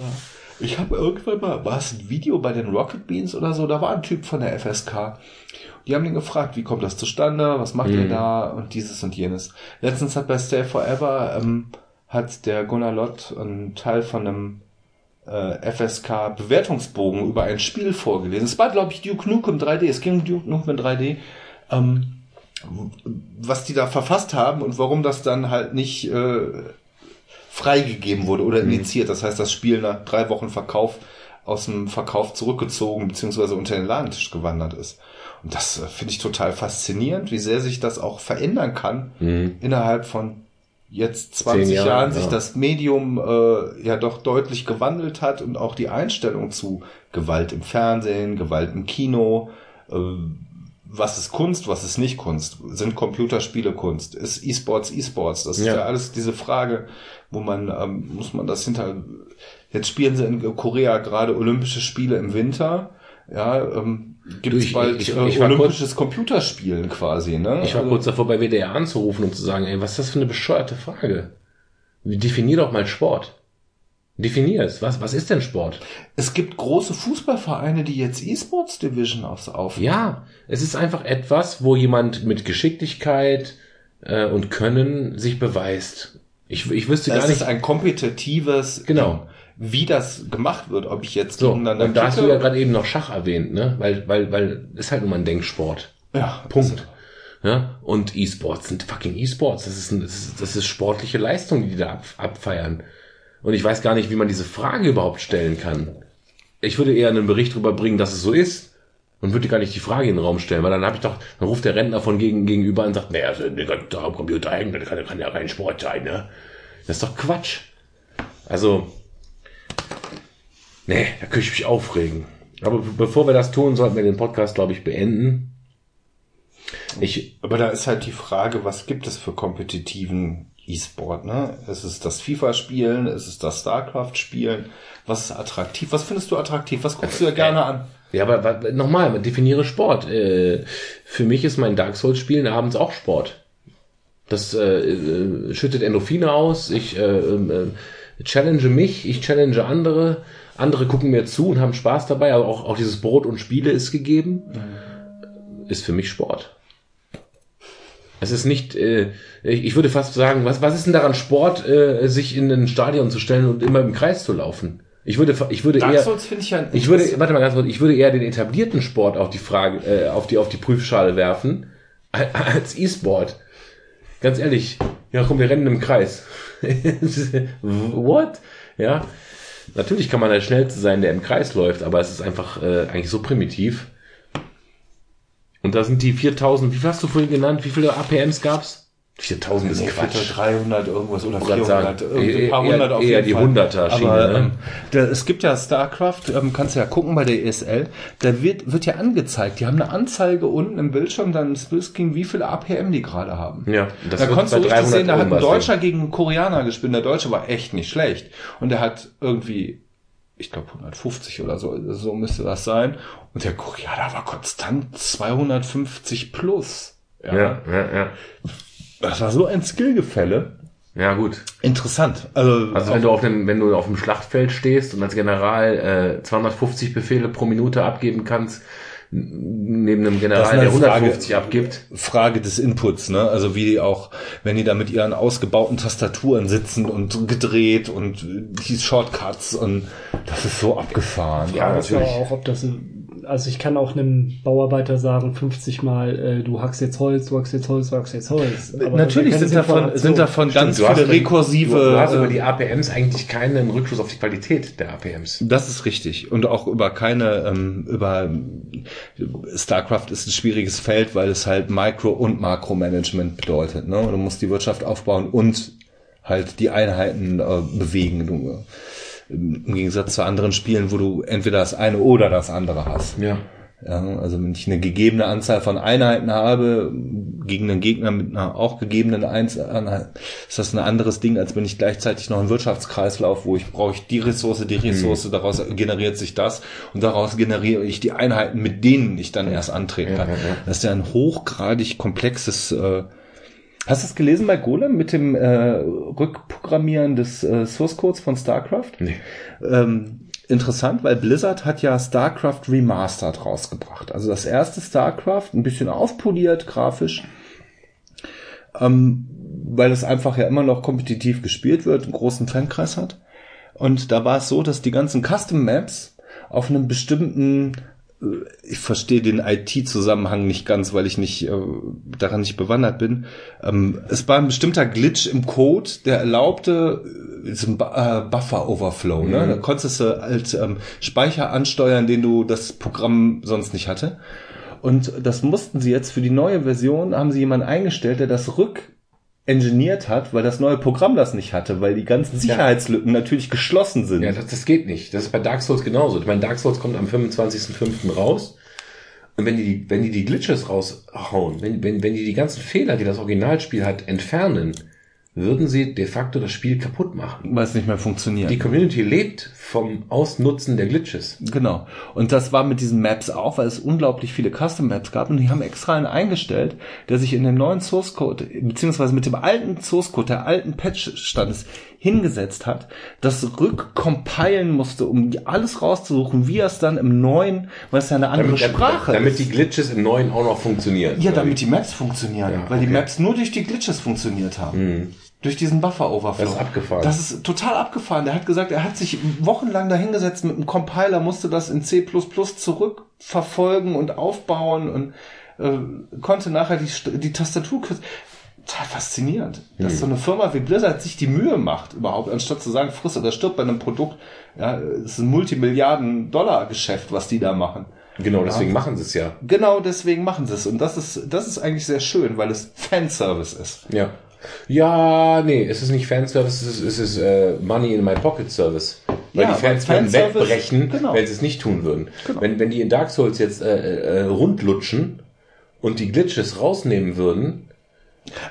Speaker 2: Ich habe irgendwann mal, war es ein Video bei den Rocket Beans oder so, da war ein Typ von der FSK. Die haben den gefragt, wie kommt das zustande, was macht ihr da und dieses und jenes. Letztens hat bei Stay Forever, ähm, hat der Gunnar Lott einen Teil von einem äh, FSK Bewertungsbogen über ein Spiel vorgelesen. Es war, glaube ich, Duke Nukem 3D. Es ging um Duke Nukem 3D. Ähm, was die da verfasst haben und warum das dann halt nicht äh, freigegeben wurde oder initiiert. Das heißt, das Spiel nach drei Wochen Verkauf aus dem Verkauf zurückgezogen beziehungsweise unter den Ladentisch gewandert ist. Und das äh, finde ich total faszinierend, wie sehr sich das auch verändern kann innerhalb von jetzt 20
Speaker 1: Zehn
Speaker 2: Jahren,
Speaker 1: Jahren,
Speaker 2: sich
Speaker 1: ja.
Speaker 2: das Medium äh, ja doch deutlich gewandelt hat und auch die Einstellung zu Gewalt im Fernsehen, Gewalt im Kino, äh, was ist Kunst, was ist nicht Kunst? Sind Computerspiele Kunst? Ist E-Sports E-Sports? Das ist
Speaker 1: Ja.
Speaker 2: ja alles diese Frage, wo man, ähm, muss man das hinter, jetzt spielen sie in Korea gerade Olympische Spiele im Winter, ja, ähm, gibt es
Speaker 1: ich-
Speaker 2: bald
Speaker 1: ich-
Speaker 2: äh,
Speaker 1: ich war
Speaker 2: Olympisches Computerspielen quasi, ne?
Speaker 1: Ich war
Speaker 2: Also-
Speaker 1: kurz davor, bei WDR anzurufen und zu sagen, ey, was ist das für eine bescheuerte Frage? Definier doch mal Sport. Definier es. Was, was ist denn Sport?
Speaker 2: Es gibt große Fußballvereine, die jetzt E-Sports Division aufs auf.
Speaker 1: Ja, es ist einfach etwas, wo jemand mit Geschicklichkeit äh, und Können sich beweist. Ich, ich wüsste
Speaker 2: Das
Speaker 1: gar nicht.
Speaker 2: ist ein kompetitives,
Speaker 1: Genau.
Speaker 2: wie das gemacht wird, ob ich jetzt
Speaker 1: so,
Speaker 2: gegeneinander
Speaker 1: und da hast du ja gerade eben noch Schach erwähnt, ne? Weil, weil, weil ist halt nur mal ein Denksport.
Speaker 2: ja,
Speaker 1: Punkt. Ja? Und E-Sports sind fucking E-Sports. Das ist, ein, das, ist, das ist sportliche Leistung, die die da ab, abfeiern. Und ich weiß gar nicht, wie man diese Frage überhaupt stellen kann. Ich würde eher einen Bericht darüber bringen, dass es so ist. Und würde gar nicht die Frage in den Raum stellen, weil dann habe ich doch, dann ruft der Rentner von gegen, gegenüber und sagt, naja, also, kann da am Computer hängen, das kann, kann ja kein Sport sein, ne? Das ist doch Quatsch. Also, nee, da könnte ich mich aufregen. Aber be- bevor wir das tun, sollten wir den Podcast, glaube ich, beenden. Ich,
Speaker 2: Aber da ist halt die Frage, was gibt es für kompetitiven E-Sport, ne? Ist es das FIFA-Spielen? Ist es das StarCraft-Spielen? Was ist attraktiv? Was findest du attraktiv? Was guckst du dir gerne an?
Speaker 1: Ja, aber nochmal, definiere Sport. Äh, für mich ist mein Dark Souls Spielen abends auch Sport. Das äh, äh, schüttet Endorphine aus. Ich äh, äh, challenge mich, ich challenge andere. Andere gucken mir zu und haben Spaß dabei. Aber auch, auch dieses Brot und Spiele ist gegeben. Ist für mich Sport. Es ist nicht, äh, ich würde fast sagen, was, was ist denn daran Sport, äh, sich in ein Stadion zu stellen und immer im Kreis zu laufen? Ich würde, ich würde
Speaker 2: Dark
Speaker 1: eher,
Speaker 2: Souls ich ja
Speaker 1: ich würde, warte mal ganz kurz, ich würde eher den etablierten Sport auf die Frage, äh, auf die, auf die Prüfschale werfen, als E-Sport. Ganz ehrlich, ja komm, wir rennen im Kreis. [laughs] What? Ja. Natürlich kann man der Schnellste sein, der im Kreis läuft, aber es ist einfach äh, eigentlich so primitiv. Und da sind die 4000, wie viel hast du vorhin genannt? Wie viele APMs gab's? 4000 ist Quatsch.
Speaker 2: 300 irgendwas oder
Speaker 1: Ich wollte
Speaker 2: 400.
Speaker 1: sagen,
Speaker 2: irgendwie ein paar
Speaker 1: eher-
Speaker 2: hundert auf
Speaker 1: eher
Speaker 2: jeden
Speaker 1: die
Speaker 2: Fall.
Speaker 1: 100er-Schiene,
Speaker 2: Aber
Speaker 1: ne?
Speaker 2: ähm, der, es gibt ja StarCraft, ähm, kannst du ja gucken bei der ESL, da wird, wird ja angezeigt, die haben eine Anzeige unten im Bildschirm, dann im Splitscreen, wie viele APM die gerade haben.
Speaker 1: Ja, das
Speaker 2: da konntest du richtig
Speaker 1: 300
Speaker 2: sehen, da hat ein Deutscher gegen einen Koreaner gespielt. Der Deutsche war echt nicht schlecht. Und der hat irgendwie, ich glaube 150 oder so, so müsste das sein. Und der Koreaner war konstant 250 plus.
Speaker 1: Ja, ja, ja.
Speaker 2: Das war so ein Skillgefälle.
Speaker 1: Ja, gut.
Speaker 2: Interessant. Also,
Speaker 1: Also wenn du auf dem, wenn du auf dem Schlachtfeld stehst und als General äh, 250 Befehle pro Minute abgeben kannst, neben einem General, der
Speaker 2: eine
Speaker 1: 150
Speaker 2: Frage-
Speaker 1: abgibt.
Speaker 2: Frage des Inputs, ne? Also wie die auch, wenn die da mit ihren ausgebauten Tastaturen sitzen und gedreht und die Shortcuts und das ist so abgefahren.
Speaker 3: Ja, das aber auch, ob das, also ich kann auch einem Bauarbeiter sagen, 50 Mal, äh, du hackst jetzt Holz, du hackst jetzt Holz, du hackst jetzt Holz. Aber
Speaker 2: Natürlich sind davon, sind davon ganz
Speaker 1: Du hast
Speaker 2: viele rekursive.
Speaker 1: Du, du hast
Speaker 2: äh,
Speaker 1: über die APMs eigentlich keinen Rückschluss auf die Qualität der APMs.
Speaker 2: Das ist richtig. Und auch über keine, ähm, über StarCraft ist ein schwieriges Feld, weil es halt Micro- und Makromanagement bedeutet. Ne? Du musst die Wirtschaft aufbauen und halt die Einheiten äh, bewegen. Du, äh, Im Gegensatz zu anderen Spielen, wo du entweder das eine oder das andere hast.
Speaker 1: Ja.
Speaker 2: Ja, also wenn ich eine gegebene Anzahl von Einheiten habe, gegen einen Gegner mit einer auch gegebenen Einheit, ist das ein anderes Ding, als wenn ich gleichzeitig noch einen Wirtschaftskreislauf, wo ich brauche ich die Ressource, die Ressource, daraus generiert sich das und daraus generiere ich die Einheiten, mit denen ich dann erst antreten kann.
Speaker 1: Ja, ja.
Speaker 2: Das ist ja ein hochgradig komplexes äh, Hast du es gelesen bei Golem mit dem äh, Rückprogrammieren des äh, Source Codes von StarCraft?
Speaker 1: Nee.
Speaker 2: Ähm, interessant, weil Blizzard hat ja StarCraft Remastered rausgebracht. Also das erste StarCraft, ein bisschen aufpoliert grafisch, ähm, weil es einfach ja immer noch kompetitiv gespielt wird, einen großen Fankreis hat. Und da war es so, dass die ganzen Custom Maps auf einem bestimmten ich verstehe den IT-Zusammenhang nicht ganz, weil ich nicht äh, daran nicht bewandert bin. Ähm, es war ein bestimmter Glitch im Code, der erlaubte äh, diesen Bu äh, Buffer-Overflow. Ne? Da konntest du halt ähm, Speicher ansteuern, den du das Programm sonst nicht hatte. Und das mussten sie jetzt für die neue Version, haben sie jemanden eingestellt, der das rück engineert hat, weil das neue Programm das nicht hatte, weil die ganzen Sicherheitslücken natürlich geschlossen sind.
Speaker 1: Ja, das, das geht nicht. Das ist bei Dark Souls genauso. Ich meine, Dark Souls kommt am 25.05. raus. Und wenn die, wenn die die Glitches raushauen, wenn, wenn, wenn die die ganzen Fehler, die das Originalspiel hat, entfernen, würden sie de facto das Spiel kaputt machen.
Speaker 2: weil es nicht mehr funktioniert.
Speaker 1: Die Community lebt vom Ausnutzen der Glitches.
Speaker 2: Genau. Und das war mit diesen Maps auch, weil es unglaublich viele Custom Maps gab und die haben extra einen eingestellt, der sich in dem neuen Source Code, beziehungsweise mit dem alten Source Code, der alten Patch-Standes hingesetzt hat, das rückcompilen musste, um alles rauszusuchen, wie er es dann im neuen, weil es ja eine andere
Speaker 1: Damit,
Speaker 2: Sprache
Speaker 1: damit
Speaker 2: ist.
Speaker 1: die Glitches im neuen auch noch funktionieren.
Speaker 2: ja, damit die Maps funktionieren,
Speaker 1: Ja,
Speaker 2: weil die
Speaker 1: okay.
Speaker 2: Maps nur durch die Glitches funktioniert haben. Durch diesen Buffer-Overflow.
Speaker 1: Das ist abgefahren.
Speaker 2: Das ist total abgefahren. Der hat gesagt, er hat sich wochenlang dahingesetzt mit einem Compiler, musste das in C++ zurückverfolgen und aufbauen und äh, konnte nachher die, die Tastatur kürzen. Total faszinierend, dass so eine Firma wie Blizzard sich die Mühe macht, überhaupt, anstatt zu sagen, friss oder stirb bei einem Produkt. Ja, es ist ein Multimilliarden-Dollar-Geschäft, was die da machen.
Speaker 1: Genau, deswegen machen sie es ja.
Speaker 2: Genau deswegen machen sie es. Und das ist, das ist eigentlich sehr schön, weil es Fanservice ist.
Speaker 1: Ja. Ja, nee, es ist nicht Fanservice, es ist, es ist äh, Money in my Pocket Service. Weil
Speaker 2: Ja,
Speaker 1: die Fans würden wegbrechen,
Speaker 2: genau.
Speaker 1: wenn sie es nicht tun würden.
Speaker 2: Genau.
Speaker 1: Wenn, wenn die in Dark Souls jetzt äh, äh, rundlutschen und die Glitches rausnehmen würden,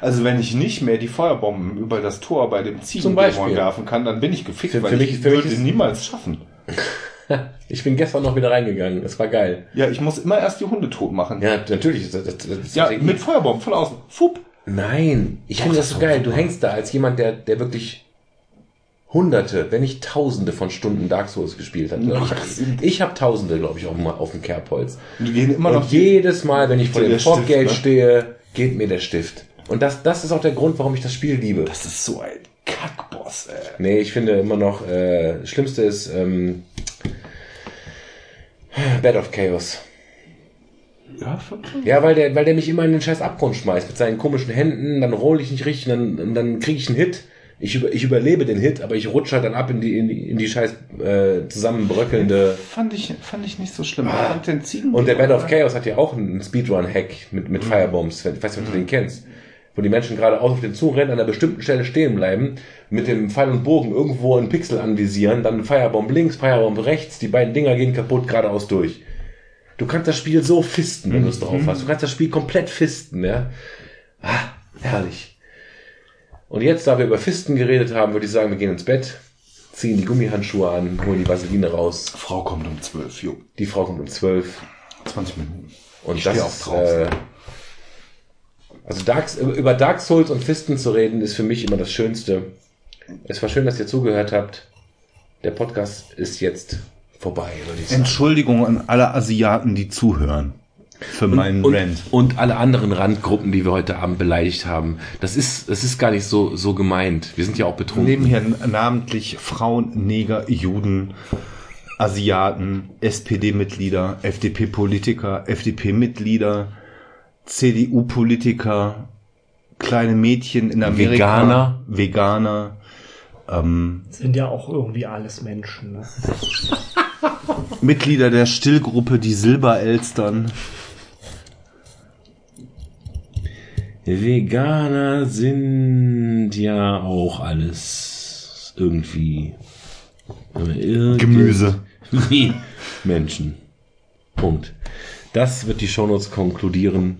Speaker 2: Also wenn ich nicht mehr die Feuerbomben über das Tor bei dem. Ziegendämon werfen kann, dann bin ich gefickt,
Speaker 1: Für-
Speaker 2: weil
Speaker 1: für mich-
Speaker 2: ich
Speaker 1: für mich
Speaker 2: würde es niemals schaffen. [laughs]
Speaker 1: ich bin gestern noch wieder reingegangen, das war geil.
Speaker 2: Ja, ich muss immer erst die Hunde tot machen.
Speaker 1: Ja, natürlich. Das, das, das
Speaker 2: Ja, mit Feuerbomben von außen. Fupp.
Speaker 1: Nein, ich finde das so geil. Du hängst da als jemand, der, der wirklich hunderte, wenn nicht tausende von Stunden Dark Souls gespielt hat. Ich, ich habe tausende, glaube ich, auch mal auf dem Kerbholz.
Speaker 2: Und die gehen immer
Speaker 1: Und
Speaker 2: noch die,
Speaker 1: jedes Mal, wenn ich vor dem
Speaker 2: Stift,
Speaker 1: Fortgate
Speaker 2: ne?
Speaker 1: stehe, geht mir der Stift. Und das, das ist auch der Grund, warum ich das Spiel liebe.
Speaker 2: Das ist so ein Kackboss, ey.
Speaker 1: Nee, ich finde immer noch, äh, das Schlimmste ist ähm, Bed of Chaos.
Speaker 2: Ja, schon.
Speaker 1: Ja, weil der, weil der mich immer in den scheiß Abgrund schmeißt mit seinen komischen Händen, dann roll ich nicht richtig, dann, und dann kriege ich einen Hit. Ich, über, ich überlebe den Hit, aber ich rutsche halt dann ab in die, in die, in die scheiß äh, zusammenbröckelnde.
Speaker 2: Fand ich, fand ich nicht so schlimm. Ich fand den Ziegen
Speaker 1: Und der Bed of Chaos hat ja auch einen Speedrun-Hack mit, mit Firebombs. Ich weiß nicht, ob du den kennst. wo die Menschen geradeaus auf den Zug rennen, an einer bestimmten Stelle stehen bleiben, mit dem Pfeil und Bogen irgendwo einen Pixel anvisieren, dann Firebomb links, Firebomb rechts, die beiden Dinger gehen kaputt geradeaus durch. Du kannst das Spiel so fisten, wenn du es drauf hast. Du kannst das Spiel komplett fisten, ja. Ah, herrlich. Und jetzt, da wir über Fisten geredet haben, würde ich sagen, wir gehen ins Bett, ziehen die Gummihandschuhe an, holen die Vaseline raus.
Speaker 9: Frau kommt um 12, jo.
Speaker 1: Die Frau kommt um 12.
Speaker 9: 20 Minuten.
Speaker 1: Und
Speaker 9: Ich
Speaker 1: das ist, äh, also Dark, über Dark Souls und Fisten zu reden, ist für mich immer das Schönste. Es war schön, dass ihr zugehört habt. Der Podcast ist jetzt vorbei.
Speaker 2: Entschuldigung an alle Asiaten, die zuhören. Für meinen
Speaker 1: und,
Speaker 2: Rant.
Speaker 1: und alle anderen Randgruppen, die wir heute Abend beleidigt haben. Das ist, das ist gar nicht so, so gemeint. Wir sind ja auch betrunken.
Speaker 2: Nebenher namentlich Frauen, Neger, Juden, Asiaten, SPD-Mitglieder, FDP-Politiker, FDP-Mitglieder, CDU-Politiker, kleine Mädchen in Amerika,
Speaker 1: Veganer.
Speaker 2: Veganer, ähm,
Speaker 3: Sind ja auch irgendwie alles Menschen. Ne? [laughs]
Speaker 2: Mitglieder der Stillgruppe, die Silberelstern.
Speaker 1: Veganer sind ja auch alles irgendwie Irgend-
Speaker 2: Gemüse. [laughs]
Speaker 1: Menschen. Punkt. Das wird die Shownotes konkludieren.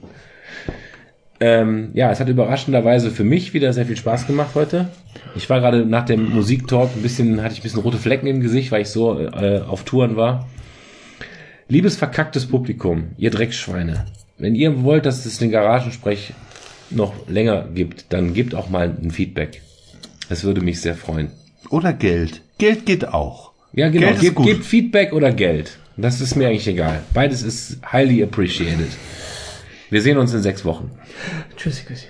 Speaker 1: Ähm, ja, es hat überraschenderweise für mich wieder sehr viel Spaß gemacht heute. Ich war gerade nach dem Musiktalk ein bisschen, hatte ich ein bisschen rote Flecken im Gesicht, weil ich so äh, auf Touren war. Liebes verkacktes Publikum, ihr Dreckschweine, wenn ihr wollt, dass es den Garagensprech noch länger gibt, dann gebt auch mal ein Feedback. Das würde mich sehr freuen.
Speaker 2: Oder Geld. Geld geht auch.
Speaker 1: Ja, genau.
Speaker 2: Geld ist
Speaker 1: Gebt,
Speaker 2: gut.
Speaker 1: gebt Feedback oder Geld. Das ist mir eigentlich egal. Beides ist highly appreciated. Wir sehen uns in sechs Wochen.
Speaker 3: Tschüssi, Küssi.